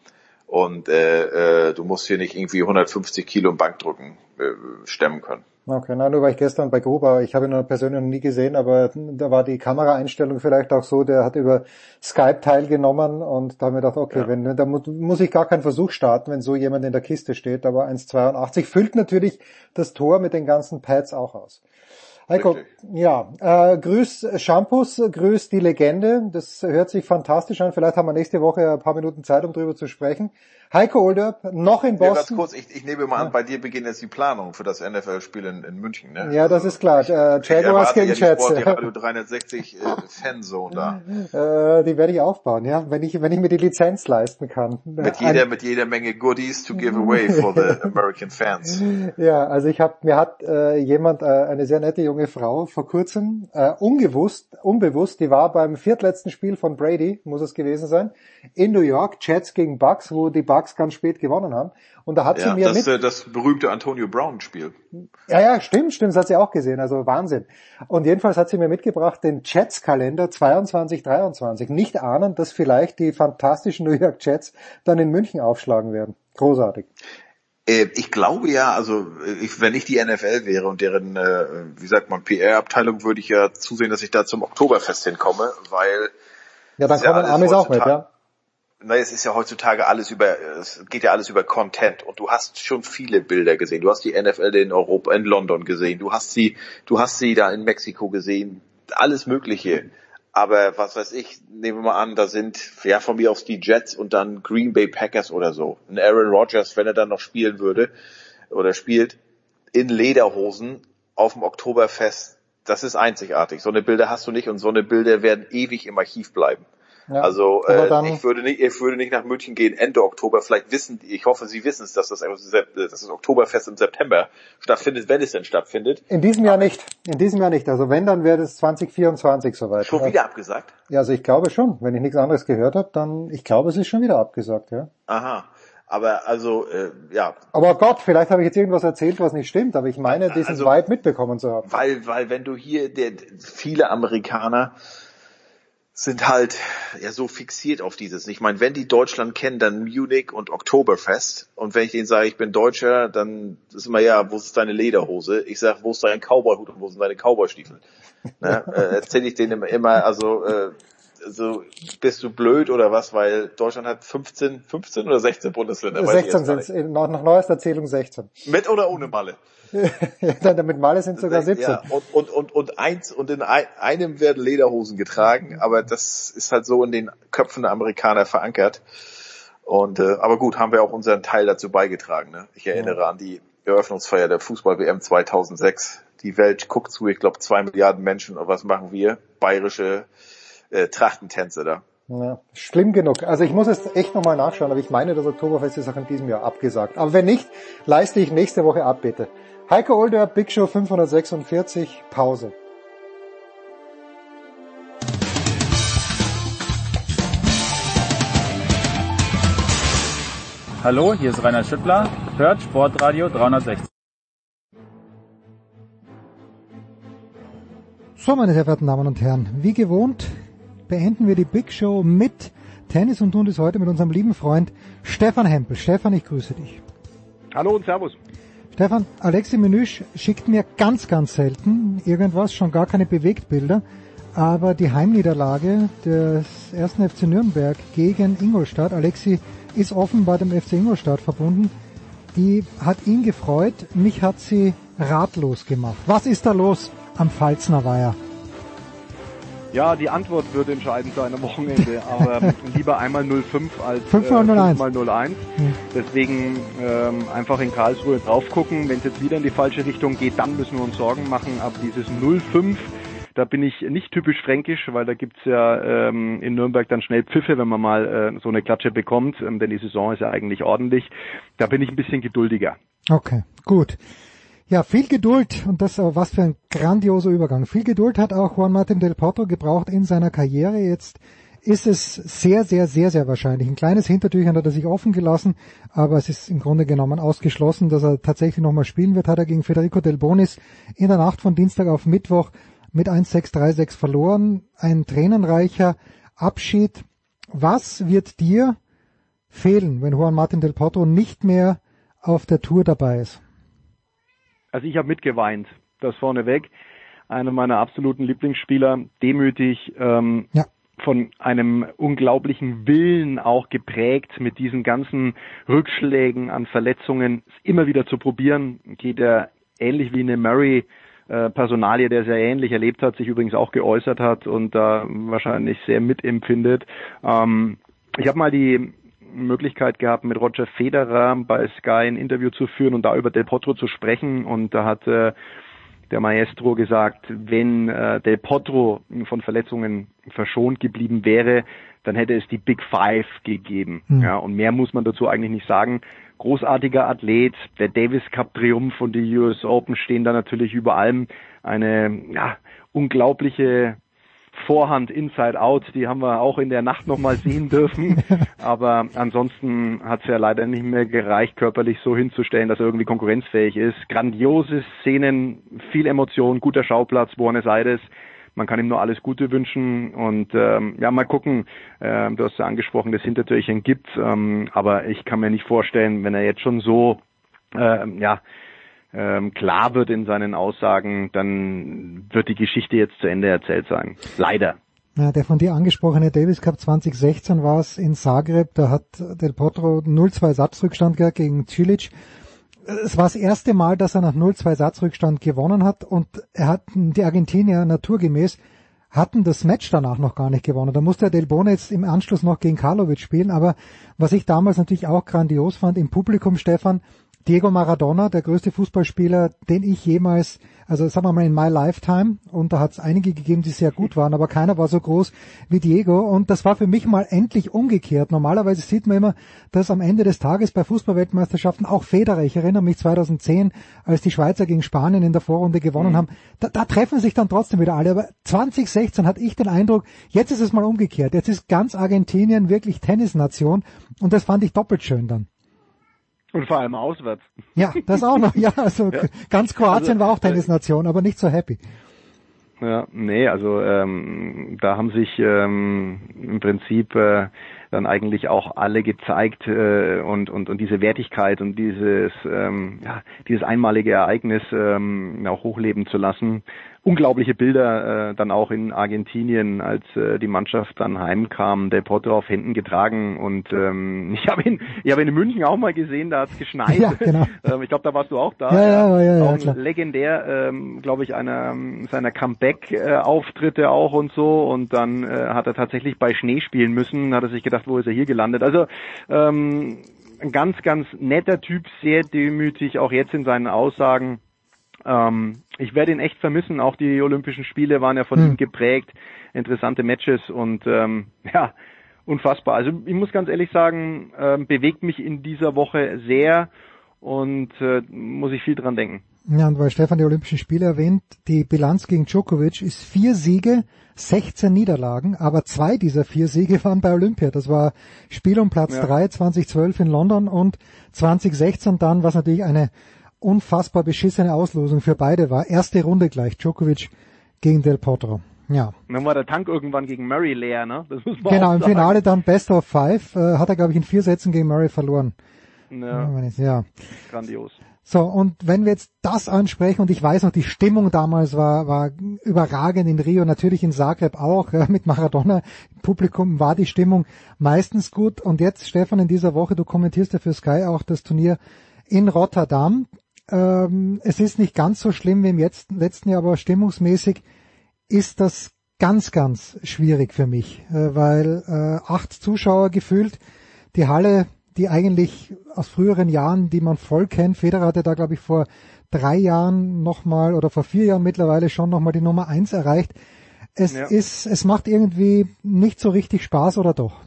Und äh, äh, du musst hier nicht irgendwie 150 Kilo im Bankdrücken äh, stemmen können. Okay, nein, nur war ich gestern bei Gruber, ich habe ihn noch persönlich noch nie gesehen, aber da war die Kameraeinstellung vielleicht auch so, der hat über Skype teilgenommen und da haben wir gedacht, okay, ja. wenn, da muss, muss ich gar keinen Versuch starten, wenn so jemand in der Kiste steht, aber 1,82 füllt natürlich das Tor mit den ganzen Pads auch aus. Heiko, ja, äh, grüß Shampoos, grüß die Legende. Das hört sich fantastisch an. Vielleicht haben wir nächste Woche ein paar Minuten Zeit, um drüber zu sprechen. Heiko Olderb, noch in Boston. Ja, ganz kurz, ich, ich nehme mal an, bei dir beginnt jetzt die Planung für das NFL-Spiel in, in, München, ne? Ja, das ist klar. Äh, Jaguars gegen ja Jets. Die Radio 360 äh, Fanzone da. [laughs] Äh, die werde ich aufbauen, ja, wenn ich, wenn ich mir die Lizenz leisten kann. Mit jeder, Ein, mit jeder Menge Goodies to give away for the [laughs] American Fans. Ja, also ich habe, mir hat äh, jemand, äh, eine sehr nette junge Frau vor kurzem, äh, ungewusst, unbewusst, die war beim viertletzten Spiel von Brady, muss es gewesen sein, in New York, Jets gegen Bucks, wo die Bucks ganz spät gewonnen haben. Und da hat ja, sie mir das, mit... Äh, das berühmte Antonio Brown Spiel. Ja, ja, stimmt, stimmt, das hat sie auch gesehen, also Wahnsinn. Und jedenfalls hat sie mir mitgebracht den Jets-Kalender 22, 23. Nicht ahnen, dass vielleicht die fantastischen New York Jets dann in München aufschlagen werden. Großartig. Äh, ich glaube ja, also ich, wenn ich die NFL wäre und deren, äh, wie sagt man, PR-Abteilung, würde ich ja zusehen, dass ich da zum Oktoberfest hinkomme, weil ja, dann kommen Amis auch mit, ja na, es ist ja heutzutage alles über, es geht ja alles über Content und du hast schon viele Bilder gesehen. Du hast die NFL in Europa, in London gesehen. Du hast sie, du hast sie da in Mexiko gesehen. Alles Mögliche. Aber was weiß ich, nehmen wir mal an, da sind ja von mir aus die Jets und dann Green Bay Packers oder so. Ein Aaron Rodgers, wenn er dann noch spielen würde oder spielt, in Lederhosen auf dem Oktoberfest. Das ist einzigartig. So eine Bilder hast du nicht und so eine Bilder werden ewig im Archiv bleiben. Ja, also äh, ich würde nicht, ich würde nicht nach München gehen Ende Oktober. Vielleicht wissen, ich hoffe, Sie wissen es, dass das, dass das Oktoberfest im September stattfindet, wenn es denn stattfindet. In diesem Jahr nicht. In diesem Jahr nicht. Also wenn, dann wäre es 2024 soweit. Schon wieder abgesagt? Ja, also ich glaube schon. Wenn ich nichts anderes gehört habe, dann ich glaube, es ist schon wieder abgesagt. Ja. Aha. Aber also, äh, ja. Aber Gott, vielleicht habe ich jetzt irgendwas erzählt, was nicht stimmt, aber ich meine, diesen also, Vibe mitbekommen zu haben. Weil, weil wenn du hier, der, viele Amerikaner sind halt ja so fixiert auf dieses. Ich meine, wenn die Deutschland kennen, dann Munich und Oktoberfest. Und wenn ich denen sage, ich bin Deutscher, dann ist immer ja, wo ist deine Lederhose? Ich sage, wo ist dein Cowboyhut und wo sind deine Cowboystiefel? ne? äh, Erzähle ich denen immer, also äh, so bist du blöd oder was, weil Deutschland hat 15, 15 oder 16 Bundesländer. 16 sind es, nach, nach neuester Zählung 16. Mit oder ohne Malle? [laughs] Mit Malle sind sogar 17. Ja, und, und, und, und eins, und in einem werden Lederhosen getragen, aber das ist halt so in den Köpfen der Amerikaner verankert. Und äh, aber gut, haben wir auch unseren Teil dazu beigetragen. Ne? Ich erinnere ja. an die Eröffnungsfeier der Fußball-WM 2006. Die Welt guckt zu, ich glaube zwei Milliarden Menschen. Und was machen wir? Bayerische äh, Trachtentänze da. Ja, schlimm genug. Also ich muss es echt nochmal nachschauen, aber ich meine, das Oktoberfest ist auch in diesem Jahr abgesagt. Aber wenn nicht, leiste ich nächste Woche ab, bitte. Heiko Older, Big Show 546, Pause. Hallo, hier ist Rainer Schüttler, hört Sportradio 360. So, meine sehr verehrten Damen und Herren, wie gewohnt beenden wir die Big Show mit Tennis und tun das heute mit unserem lieben Freund Stefan Hempel. Stefan, ich grüße dich. Hallo und Servus. Stefan, Alexi Menüsch schickt mir ganz, ganz selten irgendwas, schon gar keine Bewegtbilder, aber die Heimniederlage des ersten FC Nürnberg gegen Ingolstadt, Alexi ist offenbar dem FC Ingolstadt verbunden, die hat ihn gefreut, mich hat sie ratlos gemacht. Was ist da los am Pfalzner Weiher? Ja, die Antwort wird entscheidend sein am Wochenende, [laughs] aber lieber einmal 05 als 5 mal 01. Äh, 01. Mhm. Deswegen ähm, einfach in Karlsruhe drauf gucken. Wenn es jetzt wieder in die falsche Richtung geht, dann müssen wir uns Sorgen machen. Aber dieses 05, da bin ich nicht typisch fränkisch, weil da gibt's ja ähm, in Nürnberg dann schnell Pfiffe, wenn man mal äh, so eine Klatsche bekommt, ähm, denn die Saison ist ja eigentlich ordentlich. Da bin ich ein bisschen geduldiger. Okay, gut. Ja, viel Geduld und das was für ein grandioser Übergang. Viel Geduld hat auch Juan Martin del Potro gebraucht in seiner Karriere. Jetzt ist es sehr, sehr, sehr, sehr wahrscheinlich. Ein kleines Hintertürchen hat er sich offen gelassen, aber es ist im Grunde genommen ausgeschlossen, dass er tatsächlich nochmal spielen wird. Hat er gegen Federico Del Bonis in der Nacht von Dienstag auf Mittwoch mit 1-6-3-6 verloren. Ein tränenreicher Abschied. Was wird dir fehlen, wenn Juan Martin del Potro nicht mehr auf der Tour dabei ist? Also ich habe mitgeweint, das vorneweg. Einer meiner absoluten Lieblingsspieler, demütig, ähm, ja. von einem unglaublichen Willen auch geprägt, mit diesen ganzen Rückschlägen an Verletzungen immer wieder zu probieren. Geht er ähnlich wie eine Murray äh, Personalie, der sehr ähnlich erlebt hat, sich übrigens auch geäußert hat und da wahrscheinlich sehr mitempfindet. Ähm, ich habe mal die Möglichkeit gehabt, mit Roger Federer bei Sky ein Interview zu führen und da über Del Potro zu sprechen und da hat äh, der Maestro gesagt, wenn äh, Del Potro von Verletzungen verschont geblieben wäre, dann hätte es die Big Five gegeben. Mhm. Ja, und mehr muss man dazu eigentlich nicht sagen großartiger Athlet. Der Davis Cup Triumph und die US Open stehen da natürlich über allem. Eine ja, unglaubliche Vorhand Inside Out, die haben wir auch in der Nacht nochmal sehen dürfen. [laughs] Aber ansonsten hat es ja leider nicht mehr gereicht, körperlich so hinzustellen, dass er irgendwie konkurrenzfähig ist. Grandiose Szenen, viel Emotion, guter Schauplatz, Buenos Aires man kann ihm nur alles Gute wünschen und ähm, ja, mal gucken. Äh, du hast ja angesprochen, das Hintertürchen gibt, ähm, aber ich kann mir nicht vorstellen, wenn er jetzt schon so äh, ja ähm, klar wird in seinen Aussagen, dann wird die Geschichte jetzt zu Ende erzählt sein. Leider. Ja, der von dir angesprochene Davis Cup 2016 war es in Zagreb, da hat Del Potro 0-2 Satzrückstand gehabt gegen Cilic es war das erste Mal, dass er nach 0-2 Satzrückstand gewonnen hat und er hat die Argentinier naturgemäß hatten das Match danach noch gar nicht gewonnen. Da musste Del Bone jetzt im Anschluss noch gegen Karlovic spielen, aber was ich damals natürlich auch grandios fand im Publikum, Stefan, Diego Maradona, der größte Fußballspieler, den ich jemals, also sagen wir mal in my lifetime, und da hat es einige gegeben, die sehr gut waren, aber keiner war so groß wie Diego und das war für mich mal endlich umgekehrt. Normalerweise sieht man immer, dass am Ende des Tages bei Fußballweltmeisterschaften auch Federer, ich erinnere mich 2010, als die Schweizer gegen Spanien in der Vorrunde gewonnen mhm. haben, da, da treffen sich dann trotzdem wieder alle, aber 2016 hatte ich den Eindruck, jetzt ist es mal umgekehrt, jetzt ist ganz Argentinien wirklich Tennisnation und das fand ich doppelt schön dann. Und vor allem auswärts. Ja, das auch noch. Ja, also [laughs] ja. ganz Kroatien also, war auch Tennisnation, aber nicht so happy. Ja, nee, also ähm, da haben sich ähm, im Prinzip äh, dann eigentlich auch alle gezeigt äh, und, und, und diese Wertigkeit und dieses, ähm, ja, dieses einmalige Ereignis ähm, auch hochleben zu lassen unglaubliche Bilder äh, dann auch in Argentinien, als äh, die Mannschaft dann heimkam, der Potro auf Händen getragen und ähm, [laughs] ich habe ihn, ich habe ihn in München auch mal gesehen, da hat es geschneit. Ja, genau. [laughs] ähm, ich glaube, da warst du auch da. Ja, ja, ja, ja, ja legendär, ähm, glaube ich, einer seiner Comeback-Auftritte auch und so und dann äh, hat er tatsächlich bei Schnee spielen müssen, hat er sich gedacht, wo ist er hier gelandet? Also ähm, ein ganz, ganz netter Typ, sehr demütig, auch jetzt in seinen Aussagen. Ähm, ich werde ihn echt vermissen. Auch die Olympischen Spiele waren ja von mhm. ihm geprägt. Interessante Matches und ähm, [laughs] ja, unfassbar. Also ich muss ganz ehrlich sagen, ähm, bewegt mich in dieser Woche sehr und äh, muss ich viel dran denken. Ja, und weil Stefan die Olympischen Spiele erwähnt, die Bilanz gegen Djokovic ist vier Siege, 16 Niederlagen, aber zwei dieser vier Siege waren bei Olympia. Das war Spiel um Platz ja. drei 2012 in London und 2016 dann, was natürlich eine unfassbar beschissene Auslosung für beide war. Erste Runde gleich, Djokovic gegen Del Potro. Ja. dann war der Tank irgendwann gegen Murray leer, ne? Das muss man genau, im Finale dann Best of Five, äh, hat er, glaube ich, in vier Sätzen gegen Murray verloren. Ja. ja. Grandios. So, und wenn wir jetzt das ansprechen, und ich weiß noch, die Stimmung damals war, war überragend in Rio, natürlich in Zagreb auch, [laughs] ja, mit Maradona. Im Publikum war die Stimmung meistens gut. Und jetzt, Stefan, in dieser Woche, du kommentierst ja für Sky auch das Turnier in Rotterdam. Ähm, es ist nicht ganz so schlimm wie im jetzt, letzten Jahr, aber stimmungsmäßig ist das ganz, ganz schwierig für mich, äh, weil äh, acht Zuschauer gefühlt, die Halle, die eigentlich aus früheren Jahren, die man voll kennt, Federer hatte da, glaube ich, vor drei Jahren nochmal oder vor vier Jahren mittlerweile schon nochmal die Nummer eins erreicht. Es ja. ist, es macht irgendwie nicht so richtig Spaß oder doch?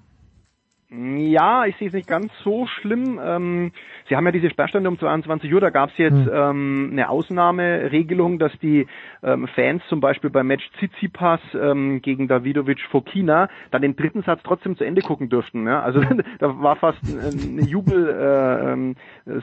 Ja, ich sehe es nicht ganz so schlimm. Ähm, Sie haben ja diese Sperrstände um 22 Uhr, da gab es jetzt mhm. ähm, eine Ausnahmeregelung, dass die ähm, Fans zum Beispiel beim Match Tsitsipas ähm, gegen Davidovic Fokina dann den dritten Satz trotzdem zu Ende gucken dürften. Ja? Also [laughs] da war fast eine Jubelszenerie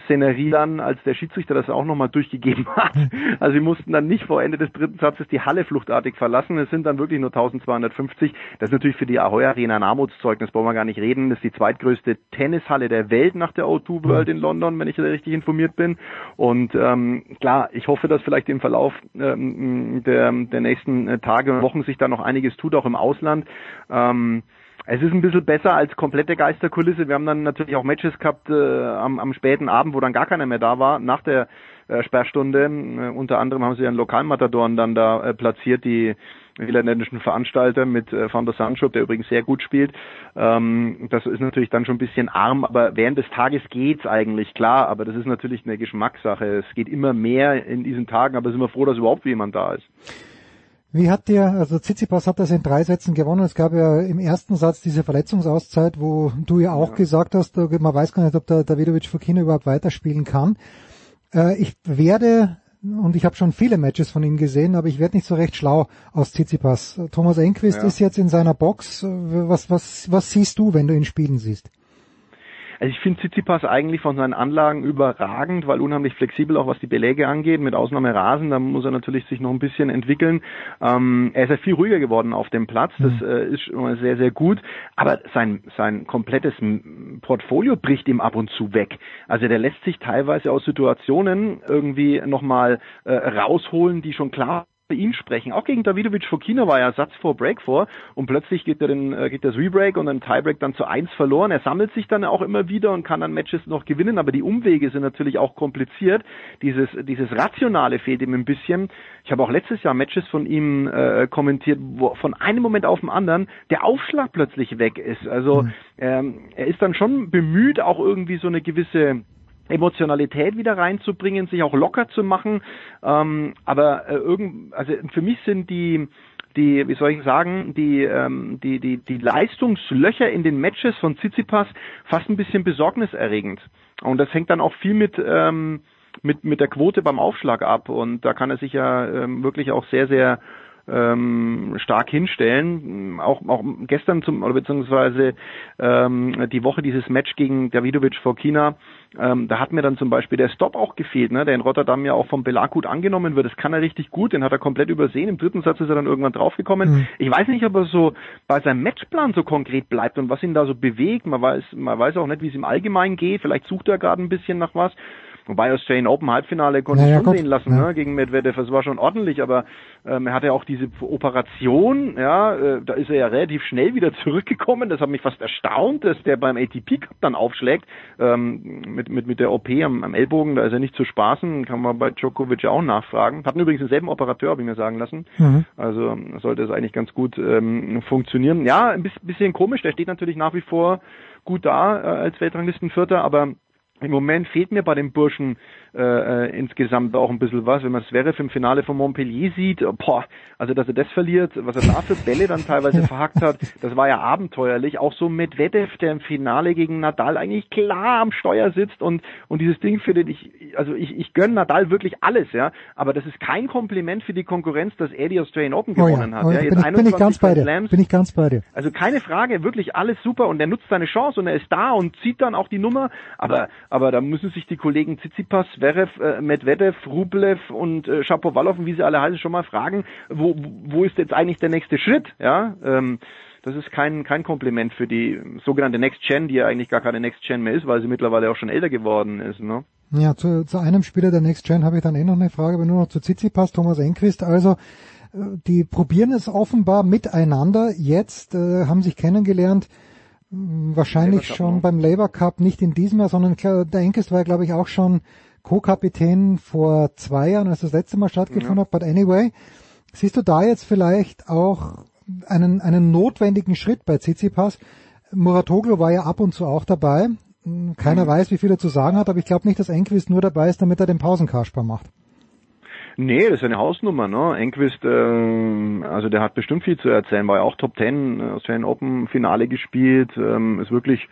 äh, ähm, dann, als der Schiedsrichter das auch nochmal durchgegeben [laughs] hat. Also sie mussten dann nicht vor Ende des dritten Satzes die Halle fluchtartig verlassen. Es sind dann wirklich nur 1250. Das ist natürlich für die Ahoy Arena ein Armutszeugnis, brauchen wir gar nicht reden ist die zweitgrößte Tennishalle der Welt nach der O2 World in London, wenn ich richtig informiert bin. Und ähm, klar, ich hoffe, dass vielleicht im Verlauf ähm, der, der nächsten Tage und Wochen sich da noch einiges tut, auch im Ausland. Ähm, es ist ein bisschen besser als komplette Geisterkulisse. Wir haben dann natürlich auch Matches gehabt äh, am, am späten Abend, wo dann gar keiner mehr da war, nach der äh, Sperrstunde. Äh, unter anderem haben sie einen Lokalmatadoren dann da äh, platziert, die niederländischen Veranstalter mit äh, Van der Sandschop, der übrigens sehr gut spielt. Ähm, das ist natürlich dann schon ein bisschen arm, aber während des Tages geht's eigentlich, klar, aber das ist natürlich eine Geschmackssache. Es geht immer mehr in diesen Tagen, aber sind wir froh, dass überhaupt jemand da ist. Wie hat dir, also Tsitsipas hat das in drei Sätzen gewonnen. Es gab ja im ersten Satz diese Verletzungsauszeit, wo du ja auch ja. gesagt hast, man weiß gar nicht, ob der Davidovic Fokina überhaupt weiterspielen kann. Äh, ich werde, und ich habe schon viele Matches von ihm gesehen, aber ich werde nicht so recht schlau aus Tsitsipas. Thomas Enquist ja. ist jetzt in seiner Box. Was, was, was siehst du, wenn du ihn spielen siehst? Also ich finde Tsitsipas eigentlich von seinen Anlagen überragend, weil unheimlich flexibel auch was die Beläge angeht, mit Ausnahme Rasen, da muss er natürlich sich noch ein bisschen entwickeln. Ähm, er ist ja viel ruhiger geworden auf dem Platz, das mhm. äh, ist schon mal sehr, sehr gut, aber sein, sein komplettes Portfolio bricht ihm ab und zu weg. Also der lässt sich teilweise aus Situationen irgendwie nochmal äh, rausholen, die schon klar ihn sprechen. Auch gegen Davidovic Fokina war ja Satz vor Break vor und plötzlich geht er den, äh, geht das Rebreak und ein Tiebreak dann zu eins verloren. Er sammelt sich dann auch immer wieder und kann dann Matches noch gewinnen, aber die Umwege sind natürlich auch kompliziert. Dieses, dieses Rationale fehlt ihm ein bisschen. Ich habe auch letztes Jahr Matches von ihm äh, kommentiert, wo von einem Moment auf den anderen der Aufschlag plötzlich weg ist. Also mhm. ähm, er ist dann schon bemüht, auch irgendwie so eine gewisse Emotionalität wieder reinzubringen, sich auch locker zu machen. Ähm, aber äh, irgend, also für mich sind die die, wie soll ich sagen, die, ähm, die, die, die Leistungslöcher in den Matches von Tsitsipas fast ein bisschen besorgniserregend. Und das hängt dann auch viel mit, ähm, mit, mit der Quote beim Aufschlag ab. Und da kann er sich ja ähm, wirklich auch sehr, sehr ähm, stark hinstellen. Auch, auch gestern zum oder beziehungsweise ähm, die Woche dieses Match gegen Davidovic vor China, ähm, da hat mir dann zum Beispiel der Stop auch gefehlt, ne, der in Rotterdam ja auch vom Belag gut angenommen wird. Das kann er richtig gut, den hat er komplett übersehen. Im dritten Satz ist er dann irgendwann draufgekommen. Mhm. Ich weiß nicht, ob er so bei seinem Matchplan so konkret bleibt und was ihn da so bewegt. Man weiß, man weiß auch nicht, wie es im Allgemeinen geht. Vielleicht sucht er gerade ein bisschen nach was. Wobei Australian Open Halbfinale konnte ja, ja, schon gut. sehen lassen, ja. ne, gegen Medvedev. Das war schon ordentlich, aber ähm, er hatte auch diese Operation, ja, äh, da ist er ja relativ schnell wieder [laughs] zurückgekommen. Das hat mich fast erstaunt, dass der beim ATP Cup dann aufschlägt, ähm, mit, mit, mit der OP am, am Ellbogen, da ist er nicht zu spaßen, kann man bei Djokovic auch nachfragen. Hatten übrigens denselben Operateur, habe ich mir sagen lassen. Mhm. Also sollte es eigentlich ganz gut ähm, funktionieren. Ja, ein bisschen komisch, der steht natürlich nach wie vor gut da äh, als Weltranglistenvierter, aber im Moment fehlt mir bei den Burschen äh, äh, insgesamt auch ein bisschen was. Wenn man Zverev im Finale von Montpellier sieht, boah, also dass er das verliert, was er da für Bälle dann teilweise [laughs] verhackt hat, das war ja abenteuerlich. Auch so Medvedev, der im Finale gegen Nadal eigentlich klar am Steuer sitzt und und dieses Ding findet ich, also ich, ich gönne Nadal wirklich alles, ja, aber das ist kein Kompliment für die Konkurrenz, dass er die Australian Open gewonnen oh ja, hat. Oh ja. Jetzt bin, ich, bin ich ganz bei dir. Bin ich ganz bei dir. Also keine Frage, wirklich alles super und er nutzt seine Chance und er ist da und zieht dann auch die Nummer, aber aber da müssen sich die Kollegen Tsitsipas, Zverev, äh, Medvedev, Rublev und äh, Shapovalov und wie sie alle heißen schon mal fragen, wo, wo ist jetzt eigentlich der nächste Schritt? Ja, ähm, das ist kein, kein Kompliment für die sogenannte Next Gen, die ja eigentlich gar keine Next Gen mehr ist, weil sie mittlerweile auch schon älter geworden ist. Ne? Ja, zu, zu einem Spieler der Next Gen habe ich dann eh noch eine Frage, aber nur noch zu Tsitsipas, Thomas Enquist. Also äh, die probieren es offenbar miteinander. Jetzt äh, haben sich kennengelernt Wahrscheinlich schon noch. beim Labour Cup, nicht in diesem Jahr, sondern der Enkes war, glaube ich, auch schon Co-Kapitän vor zwei Jahren, als das letzte Mal stattgefunden ja. hat. But anyway, siehst du da jetzt vielleicht auch einen, einen notwendigen Schritt bei Tsitsipas? Muratoglu war ja ab und zu auch dabei. Keiner mhm. weiß, wie viel er zu sagen hat, aber ich glaube nicht, dass Enquist nur dabei ist, damit er den Pausenkasper macht. Nee, das ist eine Hausnummer, ne? Enquist, äh, also der hat bestimmt viel zu erzählen, war ja auch Top Ten, äh, Australian Open Finale gespielt, ähm, ist wirklich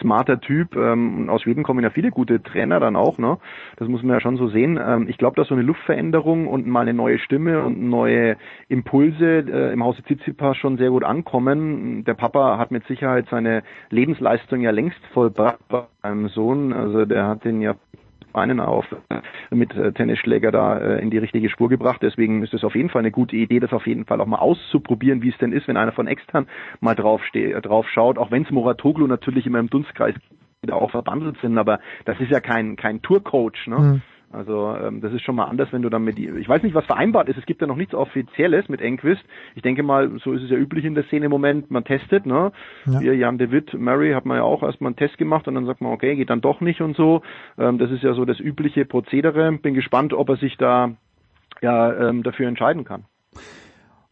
smarter Typ. Ähm, aus Schweden kommen ja viele gute Trainer dann auch, ne? Das muss man ja schon so sehen. Ähm, ich glaube, dass so eine Luftveränderung und mal eine neue Stimme und neue Impulse äh, im Hause Tsitsipas schon sehr gut ankommen. Der Papa hat mit Sicherheit seine Lebensleistung ja längst vollbracht beim Sohn. Also der hat den ja Beinen auf, mit äh, Tennisschläger da äh, in die richtige Spur gebracht. Deswegen ist es auf jeden Fall eine gute Idee, das auf jeden Fall auch mal auszuprobieren, wie es denn ist, wenn einer von extern mal drauf, drauf schaut. Auch wenn es Moratoglu natürlich immer im Dunstkreis auch verbandelt sind, aber das ist ja kein, kein Tourcoach, ne? Mhm. Also ähm, das ist schon mal anders, wenn du dann mit, ich weiß nicht, was vereinbart ist. Es gibt ja noch nichts Offizielles mit Enquist. Ich denke mal, so ist es ja üblich in der Szene im Moment. Man testet, ne? Ja. Hier Jan de Witt, Murray hat man ja auch erstmal einen Test gemacht und dann sagt man, okay, geht dann doch nicht und so. Ähm, das ist ja so das übliche Prozedere. Bin gespannt, ob er sich da ja ähm, dafür entscheiden kann.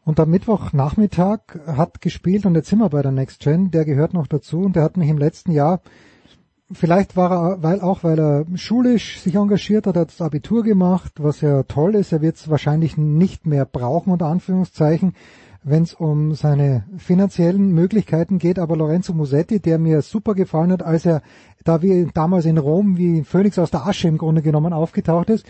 Und am Mittwochnachmittag hat gespielt und jetzt sind wir bei der Next Gen, der gehört noch dazu und der hat mich im letzten Jahr vielleicht war er, weil auch weil er schulisch sich engagiert hat, hat das Abitur gemacht, was ja toll ist. Er wird es wahrscheinlich nicht mehr brauchen, unter Anführungszeichen, wenn es um seine finanziellen Möglichkeiten geht. Aber Lorenzo Musetti, der mir super gefallen hat, als er da wie damals in Rom wie Phoenix aus der Asche im Grunde genommen aufgetaucht ist,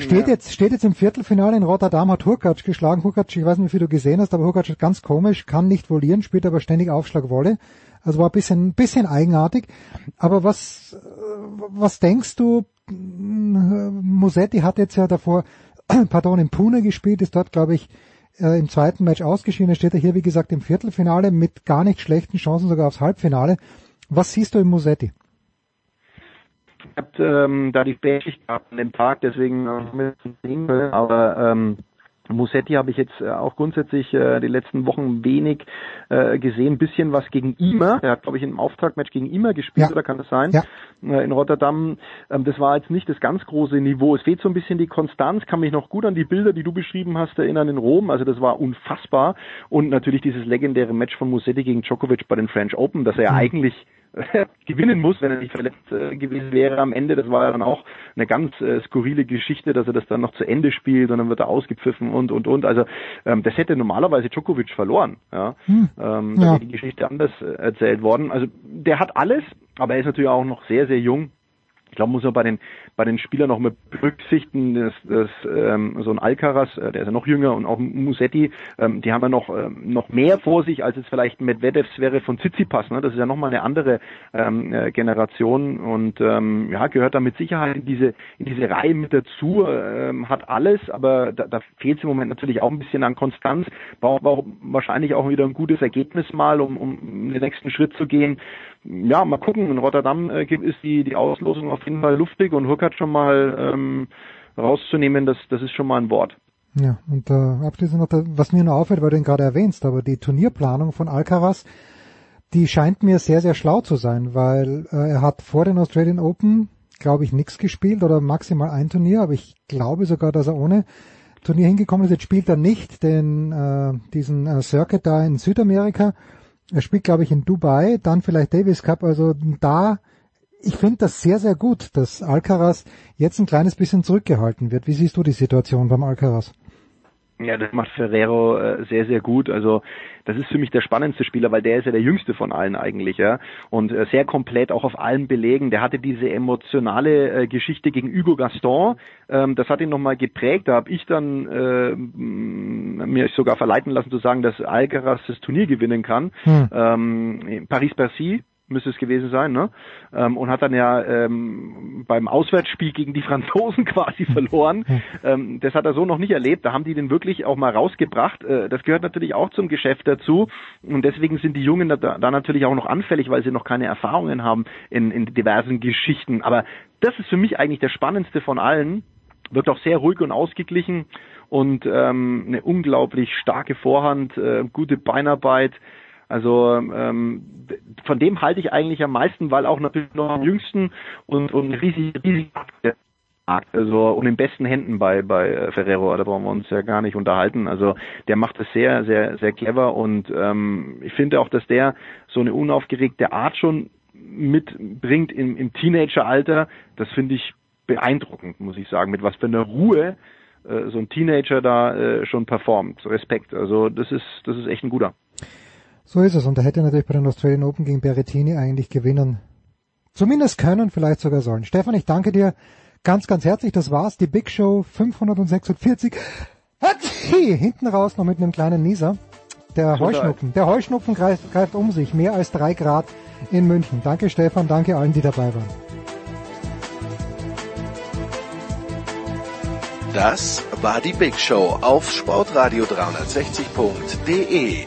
Steht ja. jetzt, steht jetzt im Viertelfinale in Rotterdam, hat Hurkacz geschlagen. Hurkacz, ich weiß nicht, wie viel du gesehen hast, aber Hurkacz ist ganz komisch, kann nicht volieren, spielt aber ständig Aufschlagwolle. Also war ein bisschen, bisschen eigenartig. Aber was, was denkst du? Musetti hat jetzt ja davor, [clears throat] pardon, in Pune gespielt, ist dort, glaube ich, äh, im zweiten Match ausgeschieden. Er steht ja hier, wie gesagt, im Viertelfinale mit gar nicht schlechten Chancen sogar aufs Halbfinale. Was siehst du im Musetti? Ich habe ähm, da die Fähigkeit gehabt an dem Tag, deswegen äh, aber ähm, Musetti habe ich jetzt äh, auch grundsätzlich äh, die letzten Wochen wenig äh, gesehen. Ein bisschen was gegen Ima. Er hat, glaube ich, im Auftaktmatch gegen Ima gespielt, ja. oder kann das sein? Ja. Äh, in Rotterdam. Ähm, das war jetzt nicht das ganz große Niveau. Es fehlt so ein bisschen die Konstanz. Kann mich noch gut an die Bilder, die du beschrieben hast, erinnern in Rom. Also das war unfassbar. Und natürlich dieses legendäre Match von Musetti gegen Djokovic bei den French Open, dass er ja mhm. eigentlich [laughs] gewinnen muss, wenn er nicht verletzt äh, gewesen wäre am Ende. Das war ja dann auch eine ganz äh, skurrile Geschichte, dass er das dann noch zu Ende spielt und dann wird er ausgepfiffen und und und. Also ähm, das hätte normalerweise Djokovic verloren. Ja, hm. ähm, da ja. wäre die Geschichte anders äh, erzählt worden. Also der hat alles, aber er ist natürlich auch noch sehr sehr jung ich glaube, muss man bei den bei den Spielern noch mit berücksichtigen, dass, dass ähm, so ein Alcaraz, äh, der ist ja noch jünger und auch Musetti, ähm, die haben ja noch ähm, noch mehr vor sich, als es vielleicht Medvedevs wäre von Tsitsipas. Ne? Das ist ja nochmal eine andere ähm, äh, Generation und ähm, ja gehört da mit Sicherheit in diese in diese Reihe mit dazu, ähm, hat alles, aber da, da fehlt es im Moment natürlich auch ein bisschen an Konstanz. Braucht auch wahrscheinlich auch wieder ein gutes Ergebnis mal, um um den nächsten Schritt zu gehen ja, mal gucken. In Rotterdam äh, ist die, die Auslosung auf jeden Fall luftig und Huckert schon mal ähm, rauszunehmen, das, das ist schon mal ein Wort. Ja, und äh, abschließend noch, was mir nur auffällt, weil du ihn gerade erwähnst, aber die Turnierplanung von Alcaraz, die scheint mir sehr, sehr schlau zu sein, weil äh, er hat vor den Australian Open, glaube ich, nichts gespielt oder maximal ein Turnier, aber ich glaube sogar, dass er ohne Turnier hingekommen ist. Jetzt spielt er nicht den äh, diesen äh, Circuit da in Südamerika er spielt, glaube ich, in Dubai, dann vielleicht Davis Cup. Also da, ich finde das sehr, sehr gut, dass Alcaraz jetzt ein kleines bisschen zurückgehalten wird. Wie siehst du die Situation beim Alcaraz? Ja, das macht Ferrero äh, sehr, sehr gut. Also das ist für mich der spannendste Spieler, weil der ist ja der jüngste von allen eigentlich, ja. Und äh, sehr komplett auch auf allen Belegen. Der hatte diese emotionale äh, Geschichte gegen Hugo Gaston. Ähm, das hat ihn nochmal geprägt. Da habe ich dann äh, mir sogar verleiten lassen zu sagen, dass Alcaraz das Turnier gewinnen kann. Hm. Ähm, Paris-Bercy müsste es gewesen sein, ne? Ähm, und hat dann ja ähm, beim Auswärtsspiel gegen die Franzosen [laughs] quasi verloren. Ähm, das hat er so noch nicht erlebt. Da haben die den wirklich auch mal rausgebracht. Äh, das gehört natürlich auch zum Geschäft dazu. Und deswegen sind die Jungen da, da natürlich auch noch anfällig, weil sie noch keine Erfahrungen haben in, in diversen Geschichten. Aber das ist für mich eigentlich der spannendste von allen. Wirkt auch sehr ruhig und ausgeglichen und ähm, eine unglaublich starke Vorhand, äh, gute Beinarbeit. Also ähm, von dem halte ich eigentlich am meisten, weil auch natürlich noch am jüngsten und, und riesig, riesig also und in besten Händen bei bei äh, Ferrero, da brauchen wir uns ja gar nicht unterhalten. Also der macht es sehr, sehr, sehr clever und ähm, ich finde auch, dass der so eine unaufgeregte Art schon mitbringt im, im Teenageralter. Das finde ich beeindruckend, muss ich sagen, mit was für einer Ruhe äh, so ein Teenager da äh, schon performt. Respekt. Also das ist das ist echt ein guter. So ist es. Und er hätte natürlich bei den Australian Open gegen Berrettini eigentlich gewinnen. Zumindest können, vielleicht sogar sollen. Stefan, ich danke dir ganz, ganz herzlich. Das war's. Die Big Show 546. Hinten raus noch mit einem kleinen Nieser. Der Heuschnupfen. Der Heuschnupfen greift, greift um sich. Mehr als drei Grad in München. Danke Stefan, danke allen, die dabei waren. Das war die Big Show auf sportradio360.de.